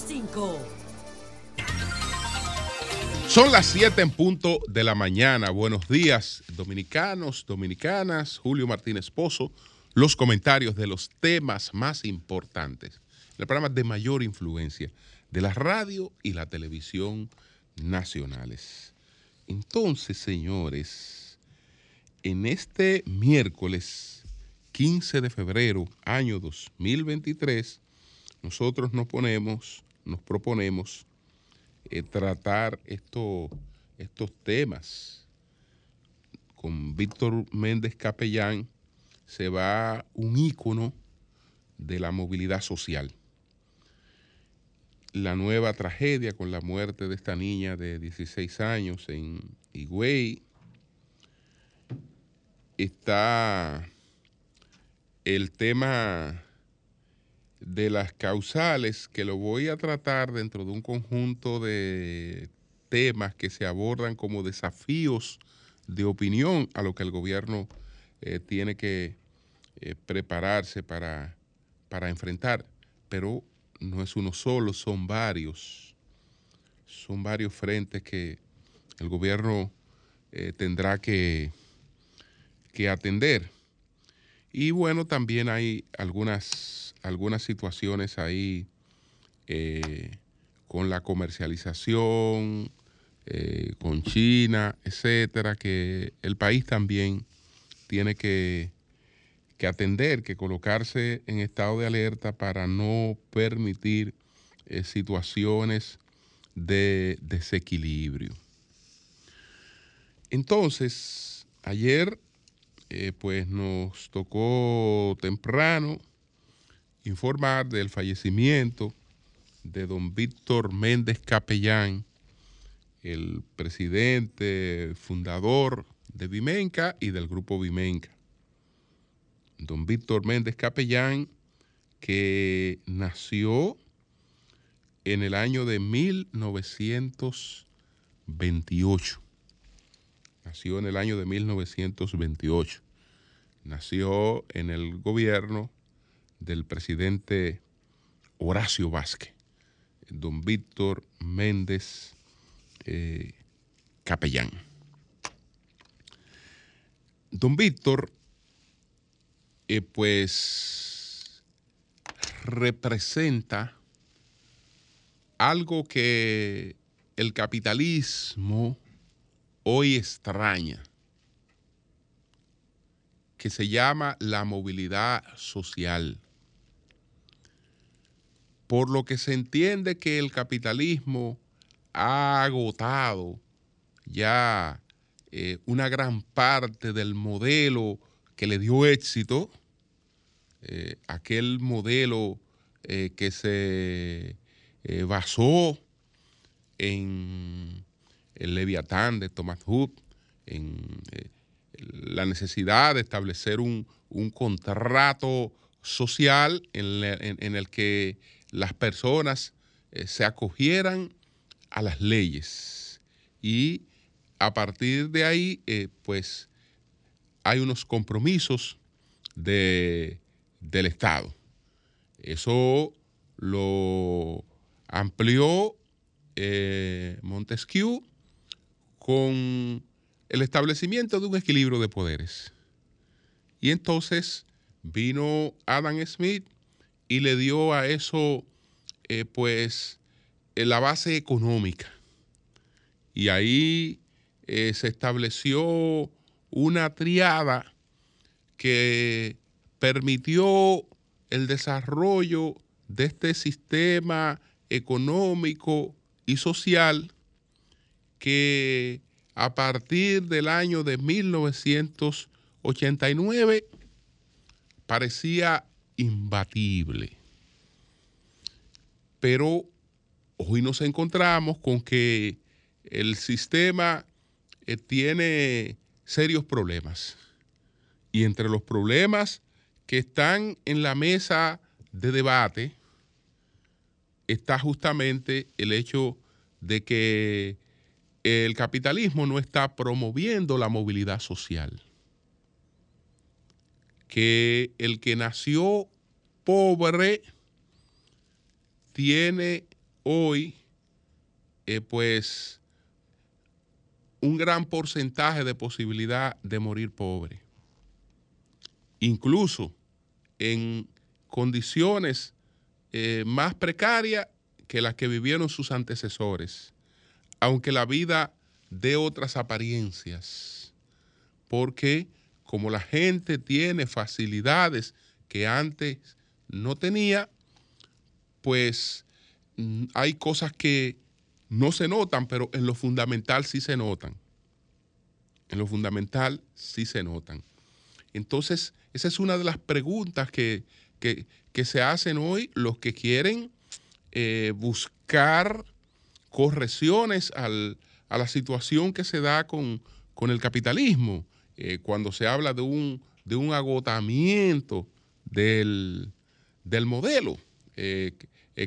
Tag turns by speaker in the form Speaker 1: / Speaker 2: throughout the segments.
Speaker 1: 5.
Speaker 2: Son las 7 en punto de la mañana. Buenos días, dominicanos, dominicanas. Julio Martínez Pozo. Los comentarios de los temas más importantes. El programa de mayor influencia de la radio y la televisión nacionales. Entonces, señores, en este miércoles 15 de febrero, año 2023, nosotros nos ponemos, nos proponemos eh, tratar esto, estos temas. Con Víctor Méndez Capellán se va un ícono de la movilidad social. La nueva tragedia con la muerte de esta niña de 16 años en Higüey. Está el tema de las causales que lo voy a tratar dentro de un conjunto de temas que se abordan como desafíos de opinión a lo que el gobierno eh, tiene que eh, prepararse para, para enfrentar. Pero no es uno solo, son varios. Son varios frentes que el gobierno eh, tendrá que, que atender. Y bueno, también hay algunas, algunas situaciones ahí eh, con la comercialización, eh, con China, etcétera, que el país también tiene que, que, atender, que colocarse en estado de alerta para no permitir eh, situaciones de desequilibrio. Entonces, ayer pues nos tocó temprano informar del fallecimiento de don Víctor Méndez Capellán, el presidente fundador de Vimenca y del grupo Vimenca. Don Víctor Méndez Capellán, que nació en el año de 1928 nació en el año de 1928. Nació en el gobierno del presidente Horacio Vázquez, don Víctor Méndez eh, Capellán. Don Víctor, eh, pues, representa algo que el capitalismo hoy extraña, que se llama la movilidad social. Por lo que se entiende que el capitalismo ha agotado ya eh, una gran parte del modelo que le dio éxito, eh, aquel modelo eh, que se basó en el Leviatán de Thomas Hood, en la necesidad de establecer un, contrato social en, el que las personas eh, se acogieran a las leyes. Y a partir de ahí, eh, pues, hay unos compromisos de, del Estado. Eso lo amplió Montesquieu con el establecimiento de un equilibrio de poderes. Y entonces vino Adam Smith y le dio a eso, eh, pues, eh, la base económica. Y ahí eh, se estableció una triada que permitió el desarrollo de este sistema económico y social que a partir del año de 1989 parecía imbatible. Pero hoy nos encontramos con que el sistema eh, tiene serios problemas. Y entre los problemas que están en la mesa de debate está justamente el hecho de que el capitalismo no está promoviendo la movilidad social. Que el que nació pobre tiene hoy, pues, un gran porcentaje de posibilidad de morir pobre. Incluso en condiciones eh, más precarias que las que vivieron sus antecesores, aunque la vida dé otras apariencias, porque como la gente tiene facilidades que antes no tenía, pues mm, hay cosas que no se notan, pero en lo fundamental sí se notan. En lo fundamental sí se notan. Entonces, esa es una de las preguntas que, se hacen hoy los que quieren eh, buscar correcciones a la situación que se da con, el capitalismo, eh, cuando se habla de un, de un agotamiento del, modelo eh,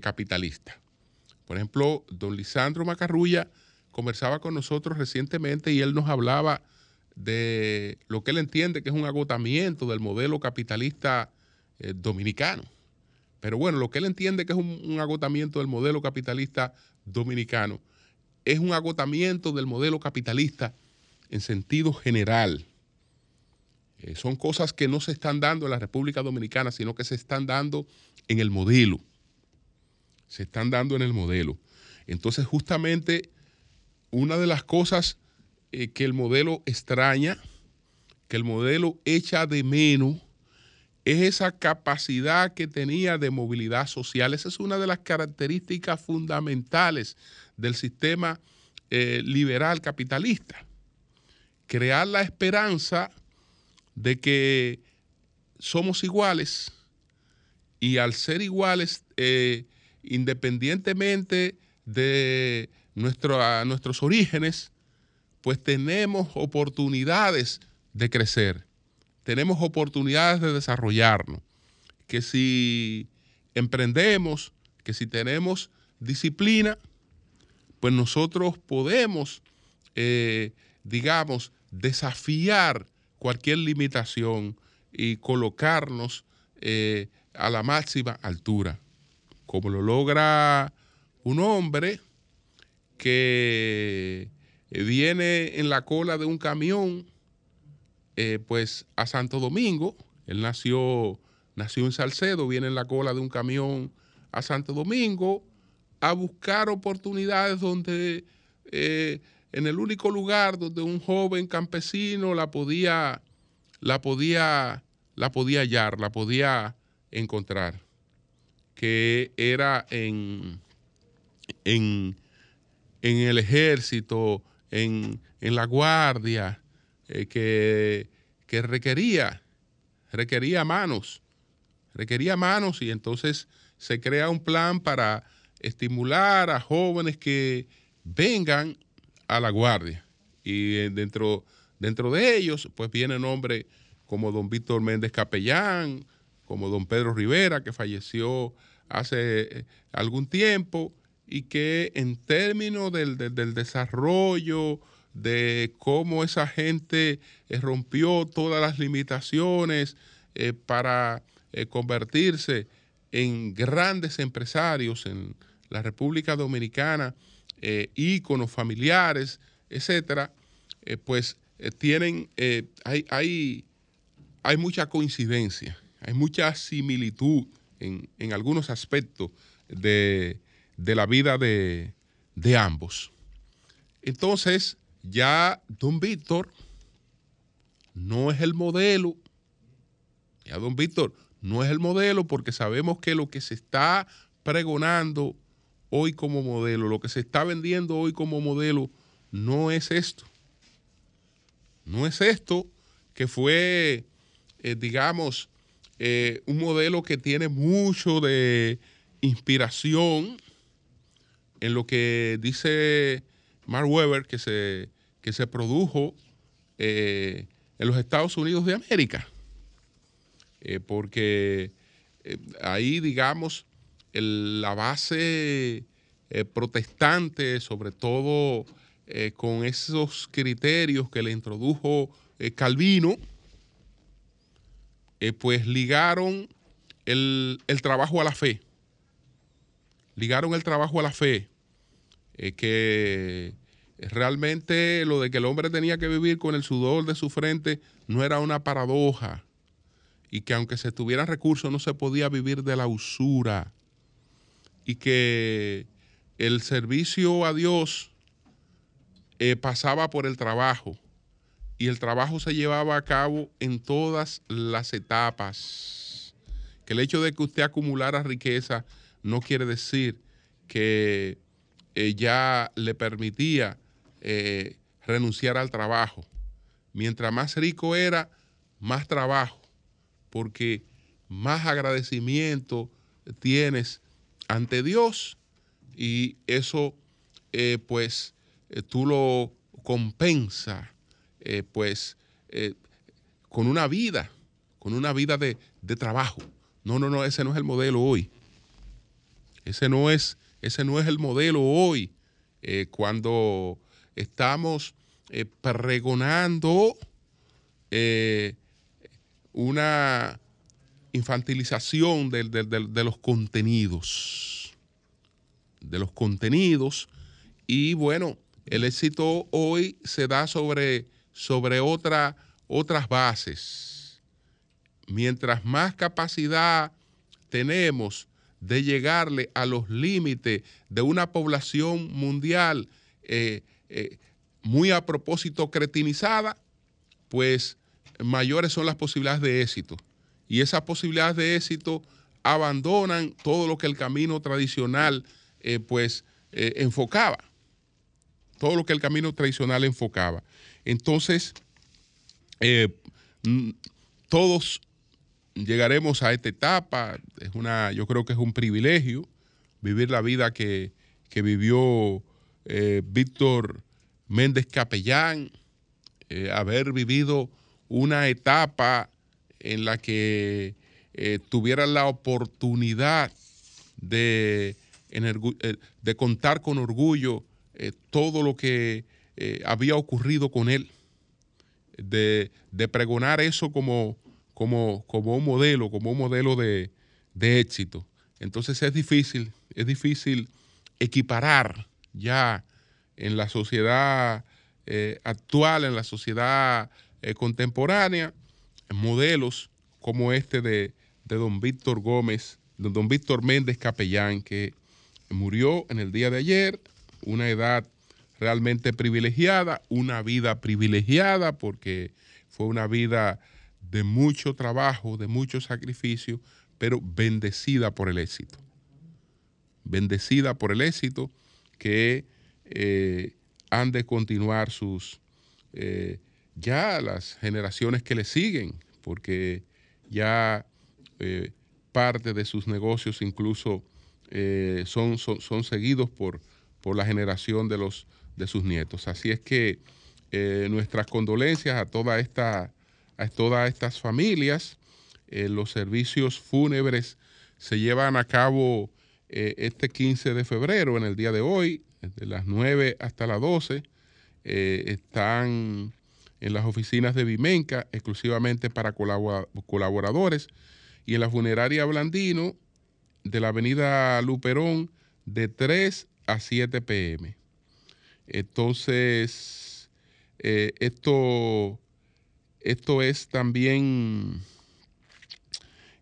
Speaker 2: capitalista. Por ejemplo, don Lisandro Macarrulla conversaba con nosotros recientemente y él nos hablaba de lo que él entiende que es un agotamiento del modelo capitalista eh, dominicano. Pero bueno, lo que él entiende que es un, agotamiento del modelo capitalista dominicano es un agotamiento del modelo capitalista en sentido general. Eh, son cosas que no se están dando en la República Dominicana, sino que se están dando en el modelo se están dando en el modelo. Entonces, justamente una de las cosas eh, que el modelo extraña, que el modelo echa de menos, es esa capacidad que tenía de movilidad social. Esa es una de las características fundamentales del sistema eh, liberal capitalista. Crear la esperanza de que somos iguales y al ser iguales eh, independientemente de nuestros orígenes, pues tenemos oportunidades de crecer, tenemos oportunidades de desarrollarnos, que si emprendemos, que si tenemos disciplina, pues nosotros podemos, eh, digamos, desafiar cualquier limitación y colocarnos eh, a la máxima altura como lo logra un hombre que eh, viene en la cola de un camión, eh, pues a Santo Domingo. Él nació, nació en Salcedo, viene en la cola de un camión a Santo Domingo a buscar oportunidades donde, en el único lugar donde un joven campesino la podía, la podía, la podía hallar, la podía encontrar que era en, en, el ejército, en, la guardia, eh, que, que, requería, requería manos, requería manos y entonces se crea un plan para estimular a jóvenes que vengan a la guardia. Y eh, dentro, dentro de ellos, pues vienen hombres como don Víctor Méndez Capellán, como don Pedro Rivera, que falleció hace eh, algún tiempo y que en términos del, desarrollo, de cómo esa gente eh, rompió todas las limitaciones para convertirse en grandes empresarios en la República Dominicana, íconos familiares, etcétera, pues tienen, hay, hay, hay mucha coincidencia, hay mucha similitud en, algunos aspectos de, la vida de, ambos. Entonces, ya don Víctor no es el modelo. Ya don Víctor no es el modelo porque sabemos que lo que se está pregonando hoy como modelo, lo que se está vendiendo hoy como modelo, no es esto. No es esto que fue, eh, digamos, eh, un modelo que tiene mucho de inspiración en lo que dice Mark Webber que se, que se produjo eh, en los Estados Unidos de América. Porque ahí, digamos, la base protestante, sobre todo con esos criterios que le introdujo Calvino, eh, pues ligaron el, trabajo a la fe. ligaron el trabajo a la fe, eh, que realmente lo de que el hombre tenía que vivir con el sudor de su frente no era una paradoja y que aunque se tuvieran recursos no se podía vivir de la usura y que el servicio a Dios eh, pasaba por el trabajo y el trabajo se llevaba a cabo en todas las etapas. Que el hecho de que usted acumulara riqueza no quiere decir que eh, ya le permitía eh, renunciar al trabajo. Mientras más rico era, más trabajo, porque más agradecimiento tienes ante Dios y eso eh, pues eh, tú lo compensa pues con una vida, con una vida de, de, trabajo. No, no, no, ese no es el modelo hoy. Ese no es, ese no es el modelo hoy. cuando estamos eh, pregonando eh, una infantilización de, los contenidos, de los contenidos, y bueno, el éxito hoy se da sobre, sobre otra, otras bases. Mientras más capacidad tenemos de llegarle a los límites de una población mundial eh, eh, muy a propósito cretinizada, pues mayores son las posibilidades de éxito. Y esas posibilidades de éxito abandonan todo lo que el camino tradicional eh, pues eh, enfocaba. Todo lo que el camino tradicional enfocaba. Entonces, todos llegaremos a esta etapa. Es una, yo creo que es un privilegio vivir la vida que, que vivió eh, Víctor Méndez Capellán, eh, haber vivido una etapa en la que eh, tuviera la oportunidad de, de contar con orgullo todo lo que había ocurrido con él, de, pregonar eso como, como, como, un modelo, como un modelo de, de éxito. Entonces es difícil, es difícil equiparar ya en la sociedad eh, actual, en la sociedad eh, contemporánea, modelos como este de, don Víctor Gómez, de don Víctor Méndez Capellán, que murió en el día de ayer, una edad realmente privilegiada, una vida privilegiada porque fue una vida de mucho trabajo, de mucho sacrificio, pero bendecida por el éxito. Bendecida por el éxito que eh, han de continuar sus, eh, ya las generaciones que le siguen, porque ya eh, parte de sus negocios incluso son, son, seguidos por, por la generación de, los, de sus nietos. Así es que nuestras condolencias a, toda esta, a todas estas familias. los servicios fúnebres se llevan a cabo eh, este 15 de febrero, en el día de hoy, desde las 9 hasta las 12, eh, están en las oficinas de Vimenca, exclusivamente para colaboradores, y en la funeraria Blandino de la avenida Luperón, de 3 a 7 pm. Entonces, eh, esto, esto es también,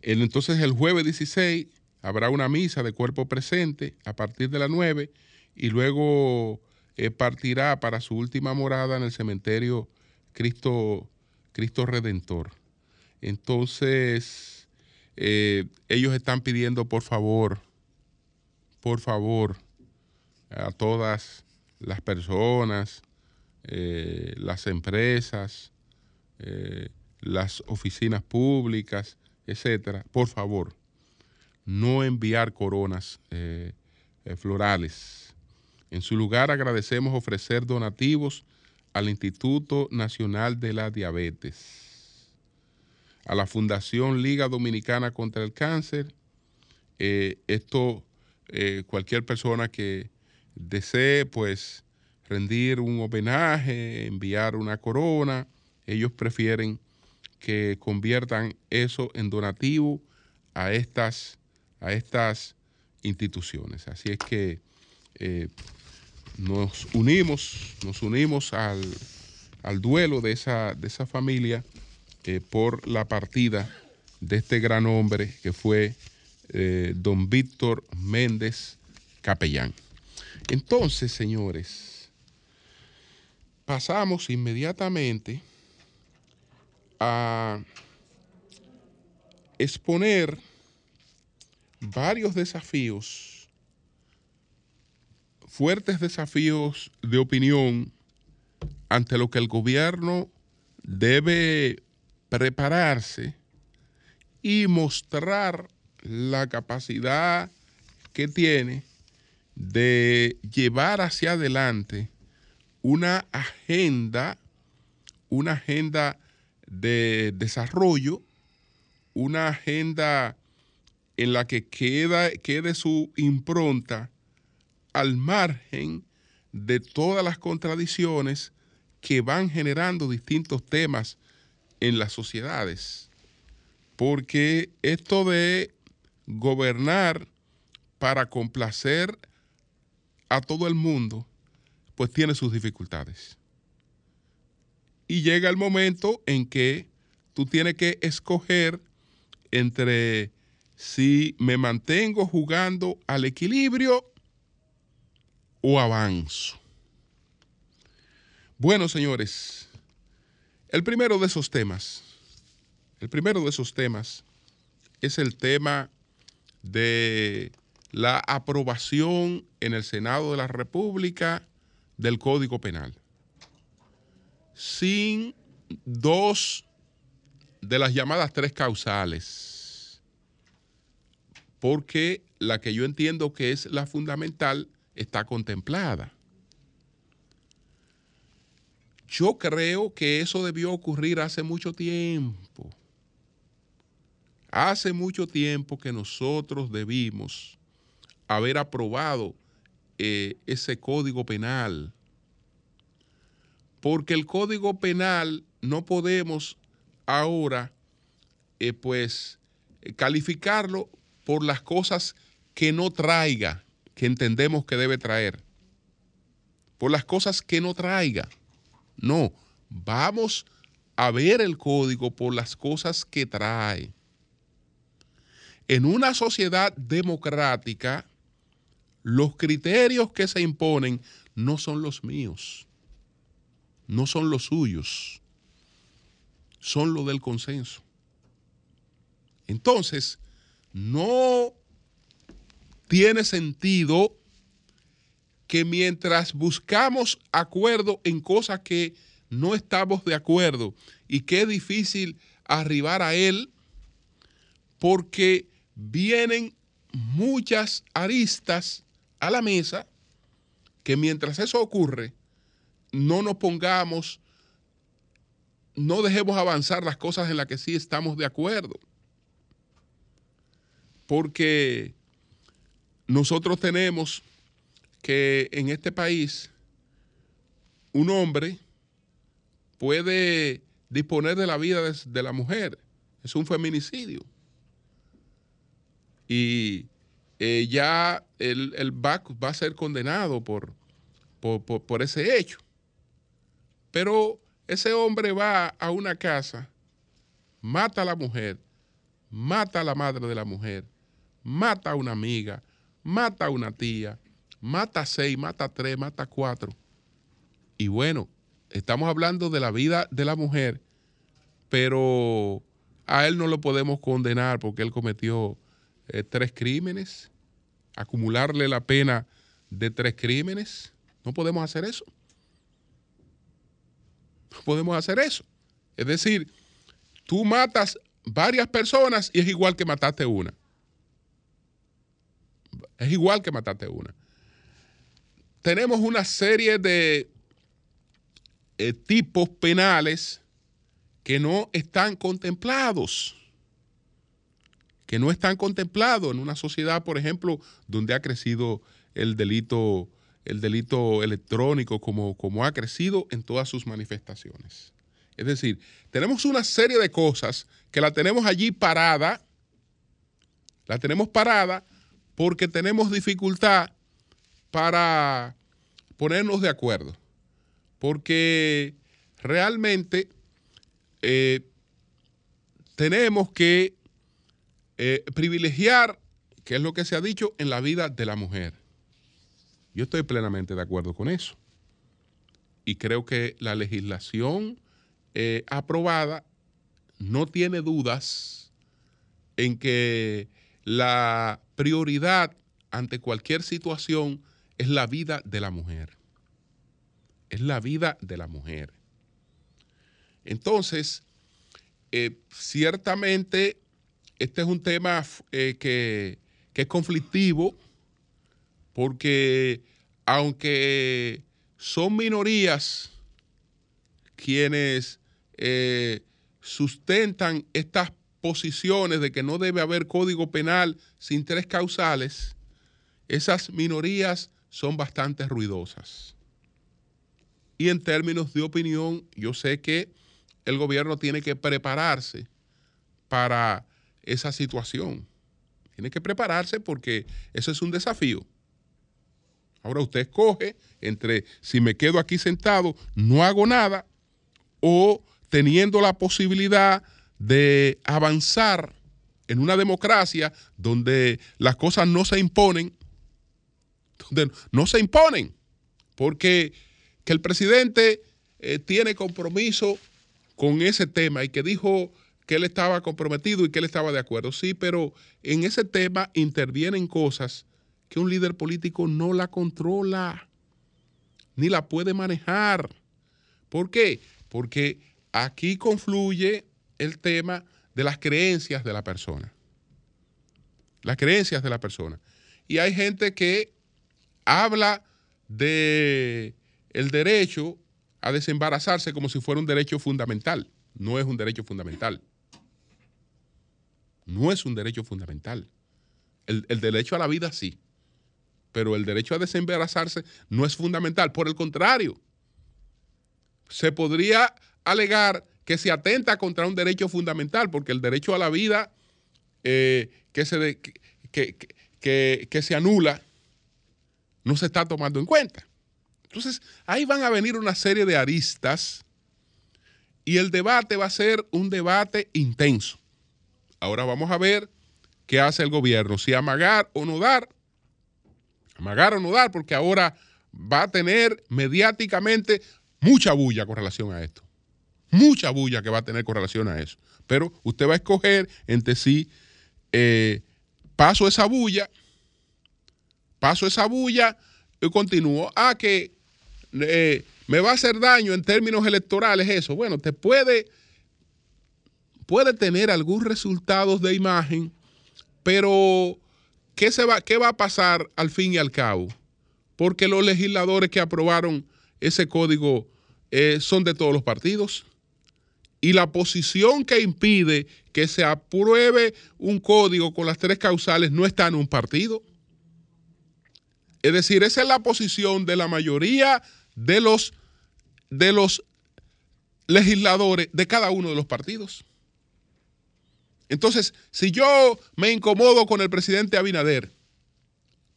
Speaker 2: entonces el jueves 16 habrá una misa de cuerpo presente a partir de las 9 y luego eh, partirá para su última morada en el cementerio Cristo, Cristo Redentor. Entonces, eh, ellos están pidiendo por favor, por favor, a todas las personas, eh, las empresas, las oficinas públicas, etcétera, por favor, no enviar coronas eh, eh, florales. En su lugar agradecemos ofrecer donativos al Instituto Nacional de la Diabetes, a la Fundación Liga Dominicana contra el Cáncer. Eh, esto, cualquier persona que desee, pues, rendir un homenaje, enviar una corona, ellos prefieren que conviertan eso en donativo a estas a estas instituciones. Así es que eh, nos unimos, nos unimos al, duelo de esa, de esa familia eh, por la partida de este gran hombre que fue eh, don Víctor Méndez Capellán. Entonces, señores, pasamos inmediatamente a exponer varios desafíos, fuertes desafíos de opinión ante lo que el gobierno debe prepararse y mostrar la capacidad que tiene de llevar hacia adelante una agenda, una agenda de desarrollo, una agenda en la que queda, quede su impronta al margen de todas las contradicciones que van generando distintos temas en las sociedades. Porque esto de gobernar para complacer a todo el mundo, pues tiene sus dificultades. Y llega el momento en que tú tienes que escoger entre si me mantengo jugando al equilibrio o avanzo. Bueno, señores, el primero de esos temas, el primero de esos temas es el tema de la aprobación en el Senado de la República del Código Penal. Sin dos de las llamadas tres causales porque la que yo entiendo que es la fundamental está contemplada. Yo creo que eso debió ocurrir hace mucho tiempo. Hace mucho tiempo que nosotros debimos haber aprobado eh, ese código penal. Porque el código penal no podemos ahora, eh, pues, calificarlo por las cosas que no traiga, que entendemos que debe traer. Por las cosas que no traiga. No, vamos a ver el código por las cosas que trae. En una sociedad democrática, los criterios que se imponen no son los míos, no son los suyos, son los del consenso. Entonces, no tiene sentido que mientras buscamos acuerdo en cosas que no estamos de acuerdo y que es difícil arribar a él, porque vienen muchas aristas a la mesa que mientras eso ocurre, no nos pongamos, no dejemos avanzar las cosas en las que sí estamos de acuerdo. Porque nosotros tenemos que en este país un hombre puede disponer de la vida de, la mujer. Es un feminicidio. Y eh, ya el, va, a ser condenado por, por ese hecho. Pero ese hombre va a una casa, mata a la mujer, mata a la madre de la mujer, mata a una amiga, mata a una tía, mata a seis, mata a tres, mata a cuatro. Y bueno, estamos hablando de la vida de la mujer, pero a él no lo podemos condenar porque él cometió eh, tres crímenes, acumularle la pena de tres crímenes. No podemos hacer eso. No podemos hacer eso. Es decir, tú matas varias personas y es igual que mataste una. Es igual que matarte una. Tenemos una serie de eh, tipos penales que no están contemplados. Que no están contemplados en una sociedad, por ejemplo, donde ha crecido el delito, el delito electrónico como, como ha crecido en todas sus manifestaciones. Es decir, tenemos una serie de cosas que la tenemos allí parada, la tenemos parada porque tenemos dificultad para ponernos de acuerdo. Porque realmente eh, tenemos que eh, privilegiar, que es lo que se ha dicho, en la vida de la mujer. Yo estoy plenamente de acuerdo con eso. Y creo que la legislación eh, aprobada no tiene dudas en que la prioridad ante cualquier situación es la vida de la mujer. Es la vida de la mujer. Entonces, eh, ciertamente, este es un tema eh, que, es conflictivo porque aunque son minorías quienes eh, sustentan estas posiciones de que no debe haber código penal sin tres causales, esas minorías son bastante ruidosas. Y en términos de opinión, yo sé que el gobierno tiene que prepararse para esa situación. Tiene que prepararse porque eso es un desafío. Ahora usted escoge entre si me quedo aquí sentado, no hago nada, o teniendo la posibilidad de avanzar en una democracia donde las cosas no se imponen, donde no se imponen, porque que el presidente eh, tiene compromiso con ese tema y que dijo que él estaba comprometido y que él estaba de acuerdo. Sí, pero en ese tema intervienen cosas que un líder político no la controla, ni la puede manejar. ¿Por qué? Porque aquí confluye el tema de las creencias de la persona. Las creencias de la persona. Y hay gente que habla de el derecho a desembarazarse como si fuera un derecho fundamental. No es un derecho fundamental. No es un derecho fundamental. El, derecho a la vida sí, pero el derecho a desembarazarse no es fundamental. Por el contrario, se podría alegar que se atenta contra un derecho fundamental, porque el derecho a la vida eh, que, se que se anula no se está tomando en cuenta. Entonces, ahí van a venir una serie de aristas y el debate va a ser un debate intenso. Ahora vamos a ver qué hace el gobierno, si amagar o no dar, amagar o no dar, porque ahora va a tener mediáticamente mucha bulla con relación a esto. Mucha bulla que va a tener con relación a eso. Pero usted va a escoger entre sí, eh, paso esa bulla, paso esa bulla y continúo. a que eh, me va a hacer daño en términos electorales eso. Bueno, te puede, puede tener algún resultado de imagen, pero ¿qué, se va, ¿qué va a pasar al fin y al cabo? Porque los legisladores que aprobaron ese código eh, son de todos los partidos. Y la posición que impide que se apruebe un código con las tres causales no está en un partido. Es decir, esa es la posición de la mayoría de los, de los legisladores de cada uno de los partidos. Entonces, si yo me incomodo con el presidente Abinader,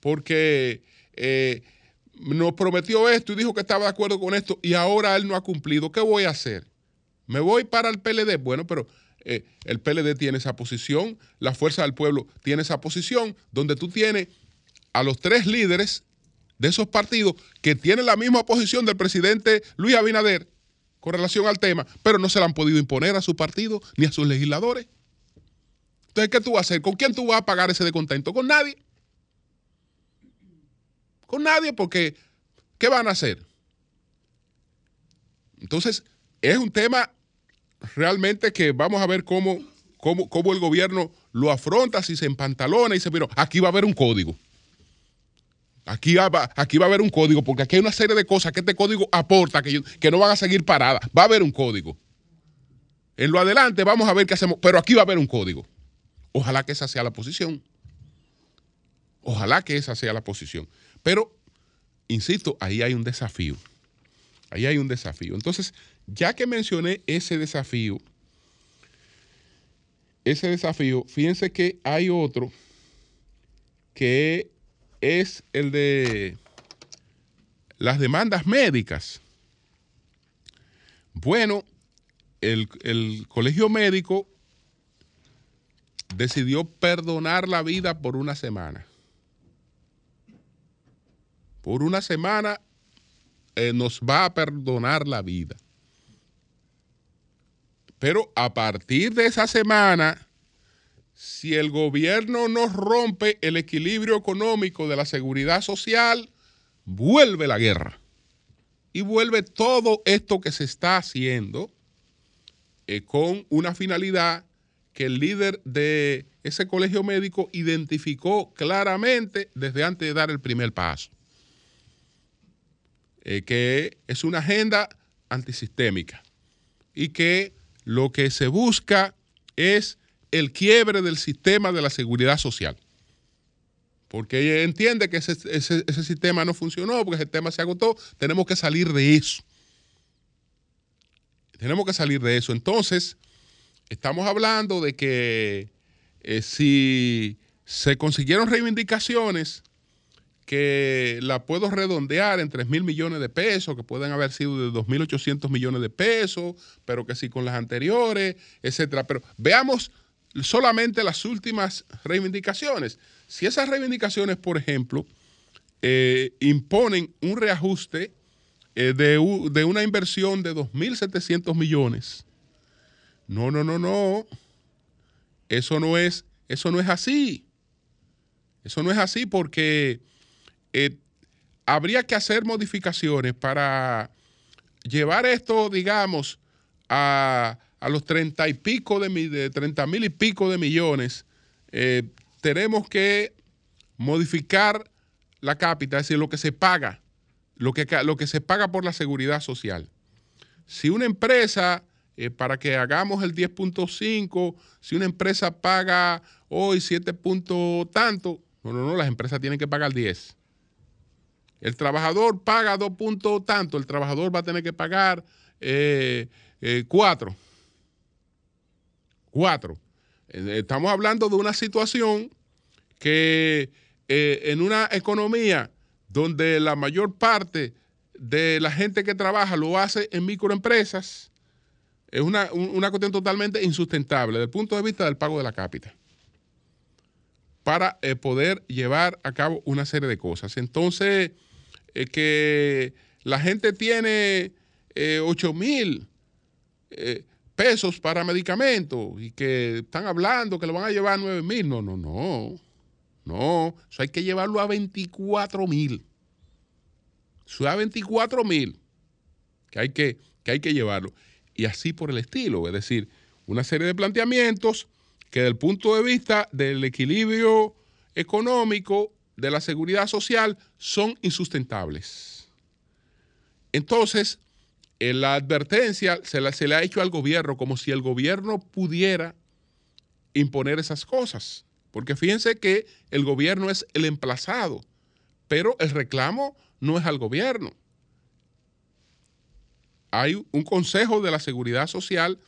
Speaker 2: porque eh, nos prometió esto y dijo que estaba de acuerdo con esto y ahora él no ha cumplido, ¿qué voy a hacer? ¿Me voy para el PLD? Bueno, pero eh, el PLD tiene esa posición, la Fuerza del Pueblo tiene esa posición, donde tú tienes a los tres líderes de esos partidos que tienen la misma posición del presidente Luis Abinader con relación al tema, pero no se la han podido imponer a su partido ni a sus legisladores. Entonces, ¿qué tú vas a hacer? ¿Con quién tú vas a pagar ese descontento? Con nadie. Con nadie, porque ¿qué van a hacer? Entonces, es un tema realmente que vamos a ver cómo, cómo, cómo el gobierno lo afronta, si se empantalona y dice, pero aquí va a haber un código. Aquí va, aquí va a haber un código, porque aquí hay una serie de cosas que este código aporta que, que no van a seguir paradas. Va a haber un código. En lo adelante vamos a ver qué hacemos, pero aquí va a haber un código. Ojalá que esa sea la posición. Ojalá que esa sea la posición. Pero, insisto, ahí hay un desafío. Ahí hay un desafío. Entonces, ya que mencioné ese desafío, ese desafío, fíjense que hay otro que es el de las demandas médicas. Bueno, el, el, colegio médico decidió perdonar la vida por una semana. Por una semana eh, nos va a perdonar la vida. Pero a partir de esa semana, si el gobierno no rompe el equilibrio económico de la seguridad social, vuelve la guerra. Y vuelve todo esto que se está haciendo eh, con una finalidad que el líder de ese colegio médico identificó claramente desde antes de dar el primer paso. Eh, que es una agenda antisistémica y que lo que se busca es el quiebre del sistema de la seguridad social. Porque ella entiende que ese, ese sistema no funcionó, porque ese sistema se agotó, tenemos que salir de eso. Tenemos que salir de eso. Entonces, estamos hablando de que eh, si se consiguieron reivindicaciones que la puedo redondear en 3 mil millones de pesos, que pueden haber sido de 2.800 millones de pesos, pero que sí con las anteriores, etcétera. Pero veamos solamente las últimas reivindicaciones. Si esas reivindicaciones, por ejemplo, eh, imponen un reajuste eh, de, de, una inversión de 2.700 millones, no, no, no, no. Eso no es, eso no es así. Eso no es así porque eh, habría que hacer modificaciones para llevar esto, digamos, a, los treinta y pico de, de 30 mil y pico de millones. Eh, tenemos que modificar la cápita, es decir, lo que se paga, lo que, lo que se paga por la seguridad social. Si una empresa eh, para que hagamos el 10.5, si una empresa paga hoy 7 puntos tanto, no, no, no, las empresas tienen que pagar 10. El trabajador paga 2 puntos tanto, el trabajador va a tener que pagar 4. Eh, 4. Eh, estamos hablando de una situación que en una economía donde la mayor parte de la gente que trabaja lo hace en microempresas, es una, cuestión totalmente insustentable desde el punto de vista del pago de la cápita para eh, poder llevar a cabo una serie de cosas. Entonces, eh, que la gente tiene 8 eh, mil pesos para medicamentos y que están hablando que lo van a llevar a 9 mil. No, no, no. No, eso hay que llevarlo a 24 mil. Eso a 24 mil que hay que, que hay que llevarlo y así por el estilo. Es decir, una serie de planteamientos que desde el punto de vista del equilibrio económico, de la seguridad social, son insustentables. Entonces, en la advertencia se, se le ha hecho al gobierno como si el gobierno pudiera imponer esas cosas. Porque fíjense que el gobierno es el emplazado, pero el reclamo no es al gobierno hay un Consejo de la Seguridad Social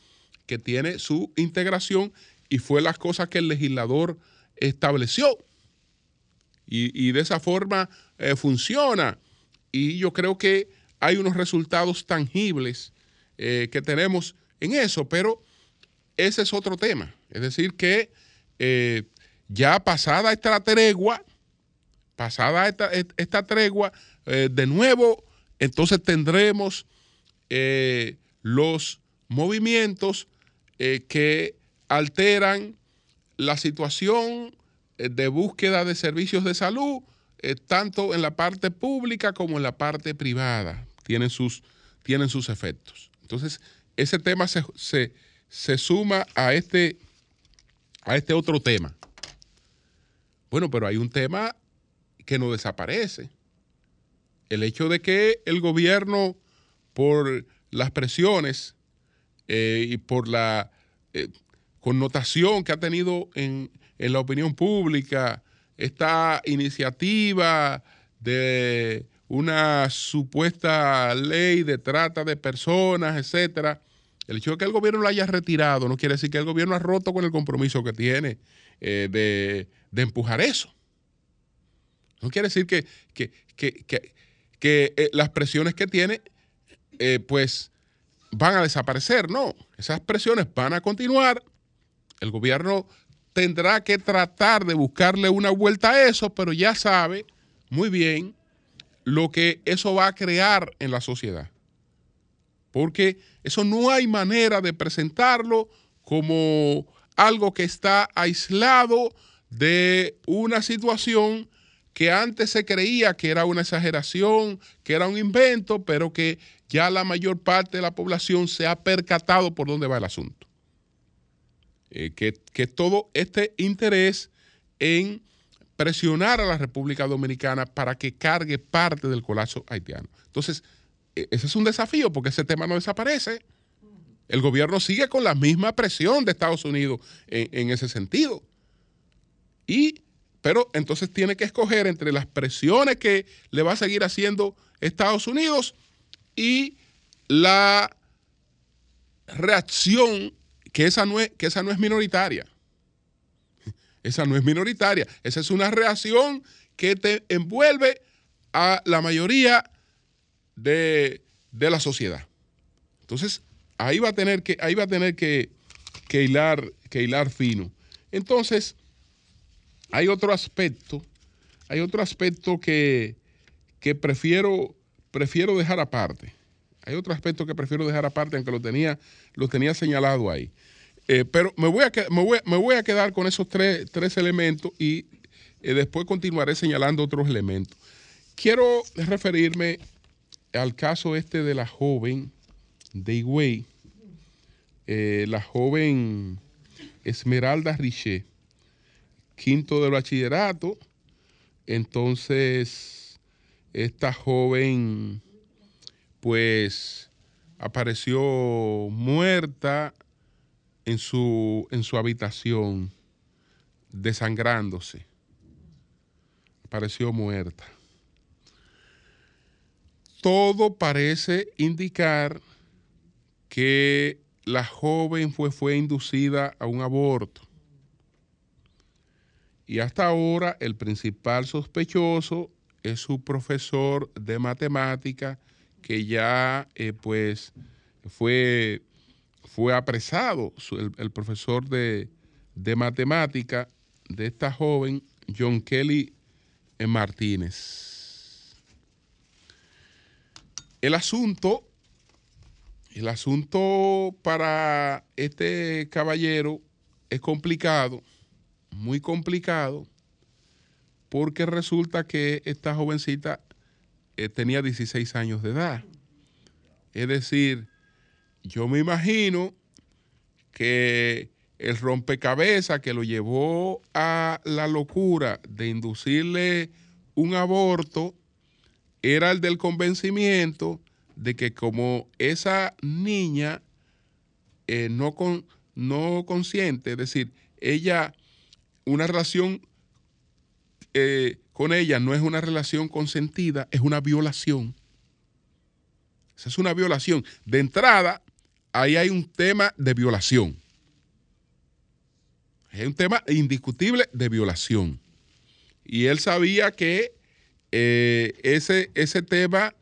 Speaker 2: que tiene su integración y fue las cosas que el legislador estableció. Y, de esa forma eh, funciona. Y yo creo que hay unos resultados tangibles eh, que tenemos en eso, pero ese es otro tema. Es decir, que eh, ya pasada esta tregua, pasada esta, esta tregua, de nuevo, entonces tendremos los movimientos eh, que alteran la situación de búsqueda de servicios de salud, tanto en la parte pública como en la parte privada. Tienen sus, tienen sus efectos. Entonces, ese tema se, se suma a este, a este otro tema. Bueno, pero hay un tema que no desaparece. El hecho de que el gobierno por las presiones eh, y por la eh, connotación que ha tenido en, la opinión pública esta iniciativa de una supuesta ley de trata de personas, etcétera. El hecho de que el gobierno lo haya retirado no quiere decir que el gobierno ha roto con el compromiso que tiene eh, de, de, empujar eso. No quiere decir que, que, eh, las presiones que tiene, eh, pues, van a desaparecer. No, esas presiones van a continuar. El gobierno tendrá que tratar de buscarle una vuelta a eso, pero ya sabe muy bien lo que eso va a crear en la sociedad. Porque eso no hay manera de presentarlo como algo que está aislado de una situación que antes se creía que era una exageración, que era un invento, pero que ya la mayor parte de la población se ha percatado por dónde va el asunto. Eh, que, todo este interés en presionar a la República Dominicana para que cargue parte del colapso haitiano. Entonces, e, ese es un desafío porque ese tema no desaparece. El gobierno sigue con la misma presión de Estados Unidos en, ese sentido. Y, pero entonces tiene que escoger entre las presiones que le va a seguir haciendo Estados Unidos y la reacción que esa no es, que esa no es minoritaria. Esa no es minoritaria. Esa es una reacción que te envuelve a la mayoría de, de la sociedad. Entonces, ahí va a tener que, ahí va a tener que, hilar, que hilar fino. Entonces, hay otro aspecto, hay otro aspecto que, prefiero, prefiero dejar aparte. Hay otro aspecto que prefiero dejar aparte, aunque lo tenía, lo tenía señalado ahí. Eh, pero me voy, a, me, voy, a quedar con esos tres, elementos y eh, después continuaré señalando otros elementos. Quiero referirme al caso este de la joven de Higüey, eh, la joven Esmeralda Riché, quinto de bachillerato. Entonces, esta joven, pues, apareció muerta en su, en su habitación, desangrándose. Apareció muerta. Todo parece indicar que la joven fue, fue inducida a un aborto. Y hasta ahora el principal sospechoso es su profesor de matemática que ya eh, pues fue, fue apresado, el, profesor de, matemática de esta joven, John Kelly Martínez. El asunto el asunto para este caballero es complicado, muy complicado, porque resulta que esta jovencita eh, tenía 16 años de edad. Es decir, yo me imagino que el rompecabezas que lo llevó a la locura de inducirle un aborto era el del convencimiento de que como esa niña eh, no, con, no consciente, es decir, ella, una relación eh, con ella no es una relación consentida, es una violación. Esa es una violación. De entrada, ahí hay un tema de violación. Hay un tema indiscutible de violación. Y él sabía que eh, ese, ese tema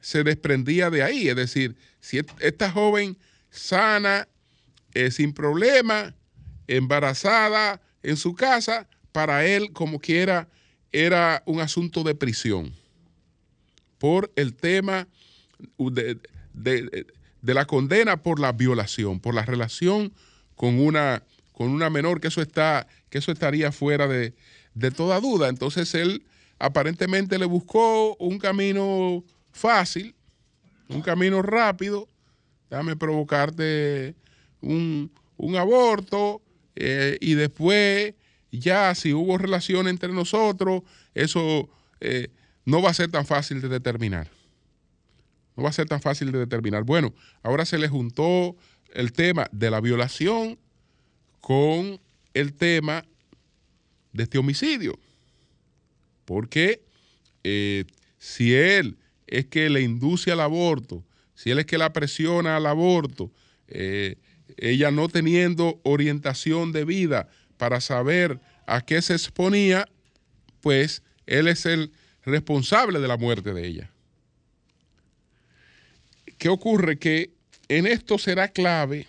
Speaker 2: se desprendía de ahí. Es decir, si esta joven sana, eh, sin problema, embarazada en su casa, para él, como quiera, era un asunto de prisión por el tema de, la condena por la violación, por la relación con una, con una menor, que eso, está, que eso estaría fuera de, de toda duda. Entonces él aparentemente le buscó un camino fácil, un camino rápido, déjame provocarte un, aborto eh, y después ya si hubo relación entre nosotros, eso eh, no va a ser tan fácil de determinar. No va a ser tan fácil de determinar. Bueno, ahora se le juntó el tema de la violación con el tema de este homicidio. Porque eh, si él es que le induce al aborto, si él es que la presiona al aborto, eh, ella no teniendo orientación de vida para saber a qué se exponía, pues él es el responsable de la muerte de ella. ¿Qué ocurre? Que en esto será clave,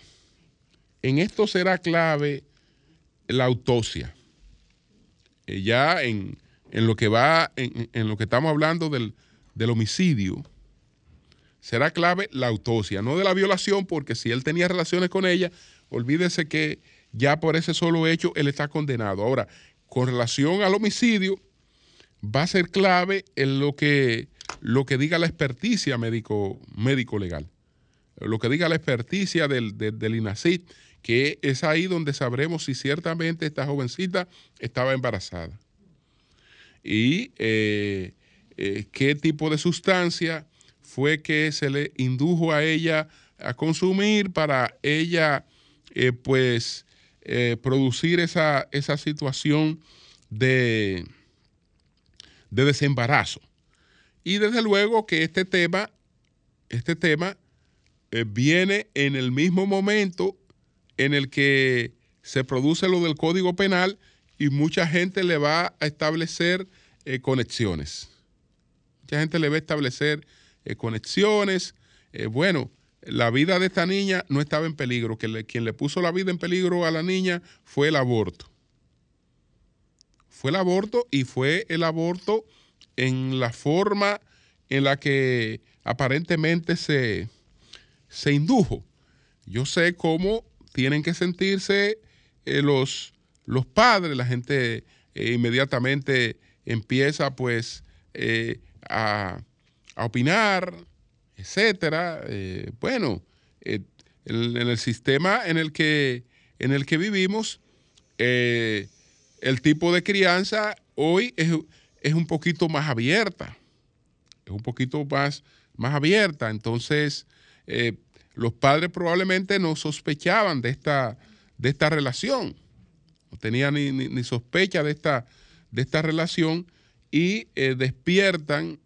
Speaker 2: en esto será clave la autopsia. Eh, ya en, lo que va, en, lo que estamos hablando del, del homicidio, será clave la autopsia, no de la violación, porque si él tenía relaciones con ella, olvídese que ya por ese solo hecho él está condenado. Ahora, con relación al homicidio, va a ser clave en lo que, lo que diga la experticia médico, médico legal, lo que diga la experticia del, del, INACID, que es ahí donde sabremos si ciertamente esta jovencita estaba embarazada. Y eh, eh, qué tipo de sustancia fue que se le indujo a ella a consumir para ella, eh, pues, producir esa, esa situación de, de desembarazo. Y desde luego que este tema, este tema eh, viene en el mismo momento en el que se produce lo del Código Penal y mucha gente le va a establecer eh, conexiones. Mucha gente le va a establecer eh, conexiones. bueno, la vida de esta niña no estaba en peligro. Que quien le puso la vida en peligro a la niña fue el aborto fue el aborto y fue el aborto en la forma en la que aparentemente se, se indujo. Yo sé cómo tienen que sentirse eh, los, los padres, la gente eh, inmediatamente empieza pues eh, a, opinar, etcétera. bueno, en, el sistema en el que, en el que vivimos, el tipo de crianza hoy es, un poquito más abierta, es un poquito más, más abierta. Entonces, eh, los padres probablemente no sospechaban de esta, de esta relación, no tenían ni, sospecha de esta, de esta relación y eh, despiertan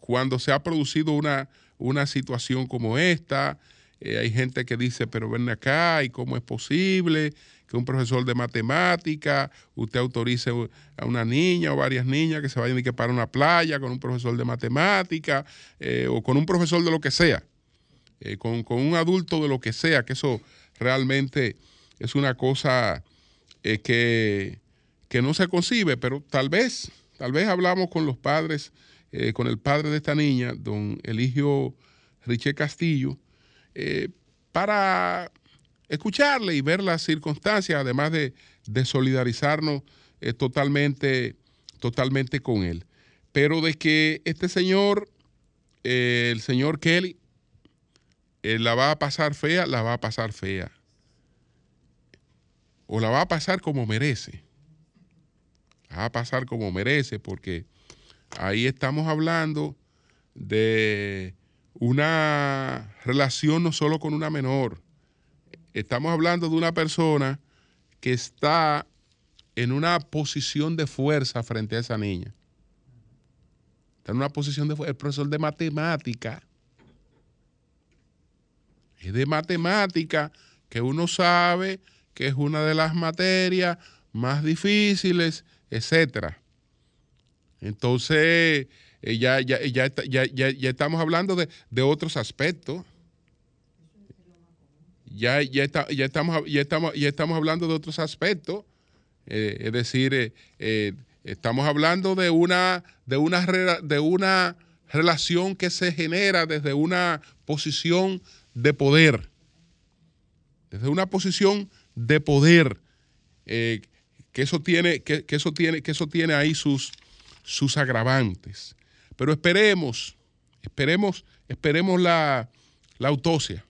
Speaker 2: cuando se ha producido una, una situación como esta. Eh, hay gente que dice, pero ven acá, ¿y cómo es posible? Un profesor de matemática, usted autorice a una niña o varias niñas que se vayan que para una playa con un profesor de matemática eh, o con un profesor de lo que sea, eh, con, un adulto de lo que sea, que eso realmente es una cosa eh, que, que, no se concibe, pero tal vez, tal vez hablamos con los padres, con el padre de esta niña, don Eligio Riche Castillo, para escucharle y ver las circunstancias, además de, solidarizarnos eh, totalmente, totalmente con él. Pero de que este señor, eh, el señor Kelly, eh, la va a pasar fea, la va a pasar fea. O la va a pasar como merece. La va a pasar como merece, porque ahí estamos hablando de una relación no solo con una menor, Estamos hablando de una persona que está en una posición de fuerza frente a esa niña. Está en una posición de fuerza. El profesor de matemática. Es de matemática que uno sabe que es una de las materias más difíciles, etcétera. Entonces, eh, ya, ya, ya, ya, estamos hablando de otros aspectos ya, ya, ya, estamos, ya, estamos, ya estamos hablando de otros aspectos. Eh, es decir, eh, eh, estamos hablando de una, de, una, de una relación que se genera desde una posición de poder. Desde una posición de poder. que eso tiene, que, eso tiene, que eso tiene ahí sus, sus agravantes. Pero esperemos, esperemos, esperemos la, la autopsia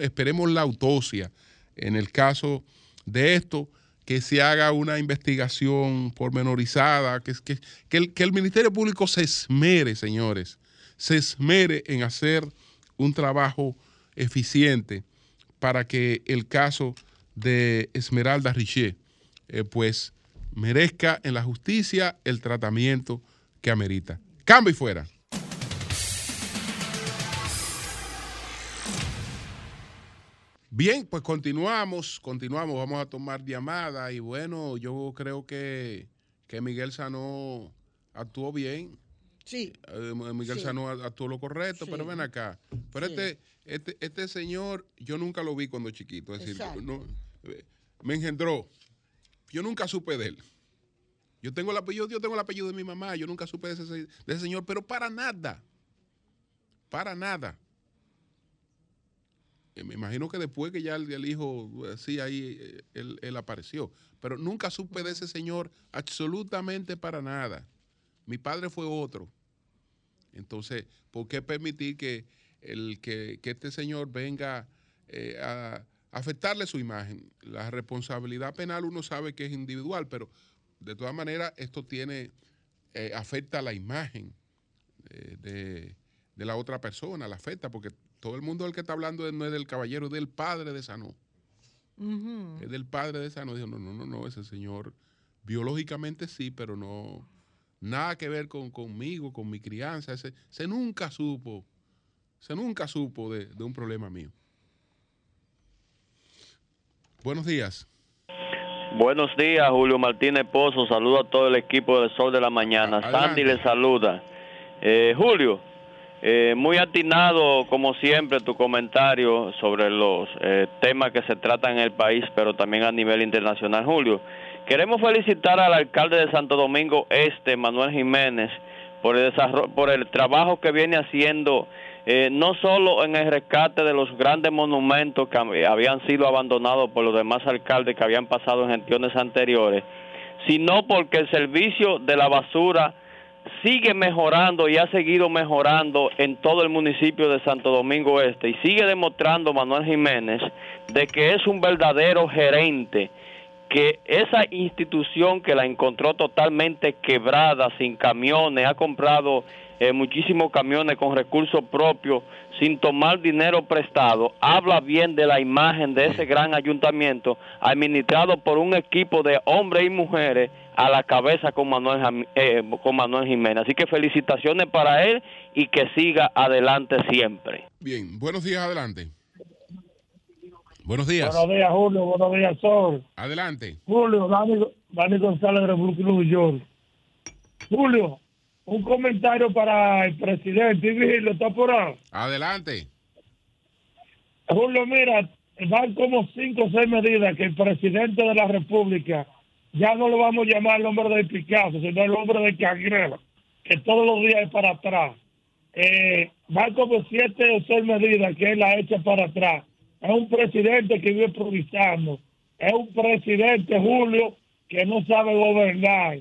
Speaker 2: esperemos la autopsia en el caso de esto, que se haga una investigación pormenorizada, que, que, que, el, que el Ministerio Público se esmere, señores, se esmere en hacer un trabajo eficiente para que el caso de Esmeralda Richer eh, pues merezca en la justicia el tratamiento que amerita. Cambio y fuera. Bien, pues continuamos, continuamos, vamos a tomar llamada y bueno, yo creo que, que Miguel Sanó actuó bien.
Speaker 1: Sí.
Speaker 2: Eh, Miguel Sanó actuó lo correcto, pero ven acá. Pero este, este, este señor, yo nunca lo vi cuando chiquito. Es decir, no, eh, me engendró. Yo nunca supe de él. Yo tengo el apellido, yo tengo el apellido de mi mamá, yo nunca supe de ese, de ese señor, pero para nada. Para nada. Eh, me imagino que después que ya el, hijo, eh, sí, ahí eh, él, apareció. Pero nunca supe de ese señor absolutamente para nada. Mi padre fue otro. Entonces, ¿por qué permitir que, el, que, este señor venga a afectarle su imagen? La responsabilidad penal uno sabe que es individual, pero de todas maneras esto tiene, afecta la imagen de, de la otra persona, la afecta, porque todo el mundo del que está hablando no es del caballero, es del padre de Sanó. Es del padre de Sanó. Dijo, no, no, no, no, ese señor biológicamente sí, pero no, nada que ver con, conmigo, con mi crianza. Ese, se nunca supo, se nunca supo de, un problema mío. Buenos días.
Speaker 3: Buenos días, Julio Martínez Pozo. Saludo a todo el equipo del Sol de la Mañana. Sandy le saluda. Eh, Julio, eh, muy atinado, como siempre, tu comentario sobre los eh, temas que se tratan en el país, pero también a nivel internacional. Julio, queremos felicitar al alcalde de Santo Domingo Este, Manuel Jiménez, por el, por el trabajo que viene haciendo, eh, no solo en el rescate de los grandes monumentos que habían sido abandonados por los demás alcaldes que habían pasado en gestiones anteriores, sino porque el servicio de la basura sigue mejorando y ha seguido mejorando en todo el municipio de Santo Domingo Este y sigue demostrando Manuel Jiménez de que es un verdadero gerente, que esa institución que la encontró totalmente quebrada, sin camiones, ha comprado eh, muchísimos camiones con recursos propios, sin tomar dinero prestado, habla bien de la imagen de ese gran ayuntamiento, administrado por un equipo de hombres y mujeres a la cabeza con Manuel, eh, con Manuel Jiménez. Así que felicitaciones para él y que siga adelante siempre.
Speaker 2: Bien, buenos días, adelante. Buenos días.
Speaker 4: Buenos días, Julio. Buenos días, Sol.
Speaker 2: Adelante.
Speaker 4: Julio, Dani, Dani González de Brooklyn, New York. Julio, un comentario para el presidente. lo ¿está por ahí?
Speaker 2: Adelante.
Speaker 4: Julio, mira, van como cinco o seis medidas que el presidente de la República ya no lo vamos a llamar el hombre de Picasso, sino el hombre de Cangreva, que todos los días es para atrás. Eh, van como siete o seis medidas que él ha hecho para atrás. Es un presidente que vive improvisando. Es un presidente, Julio, que no sabe gobernar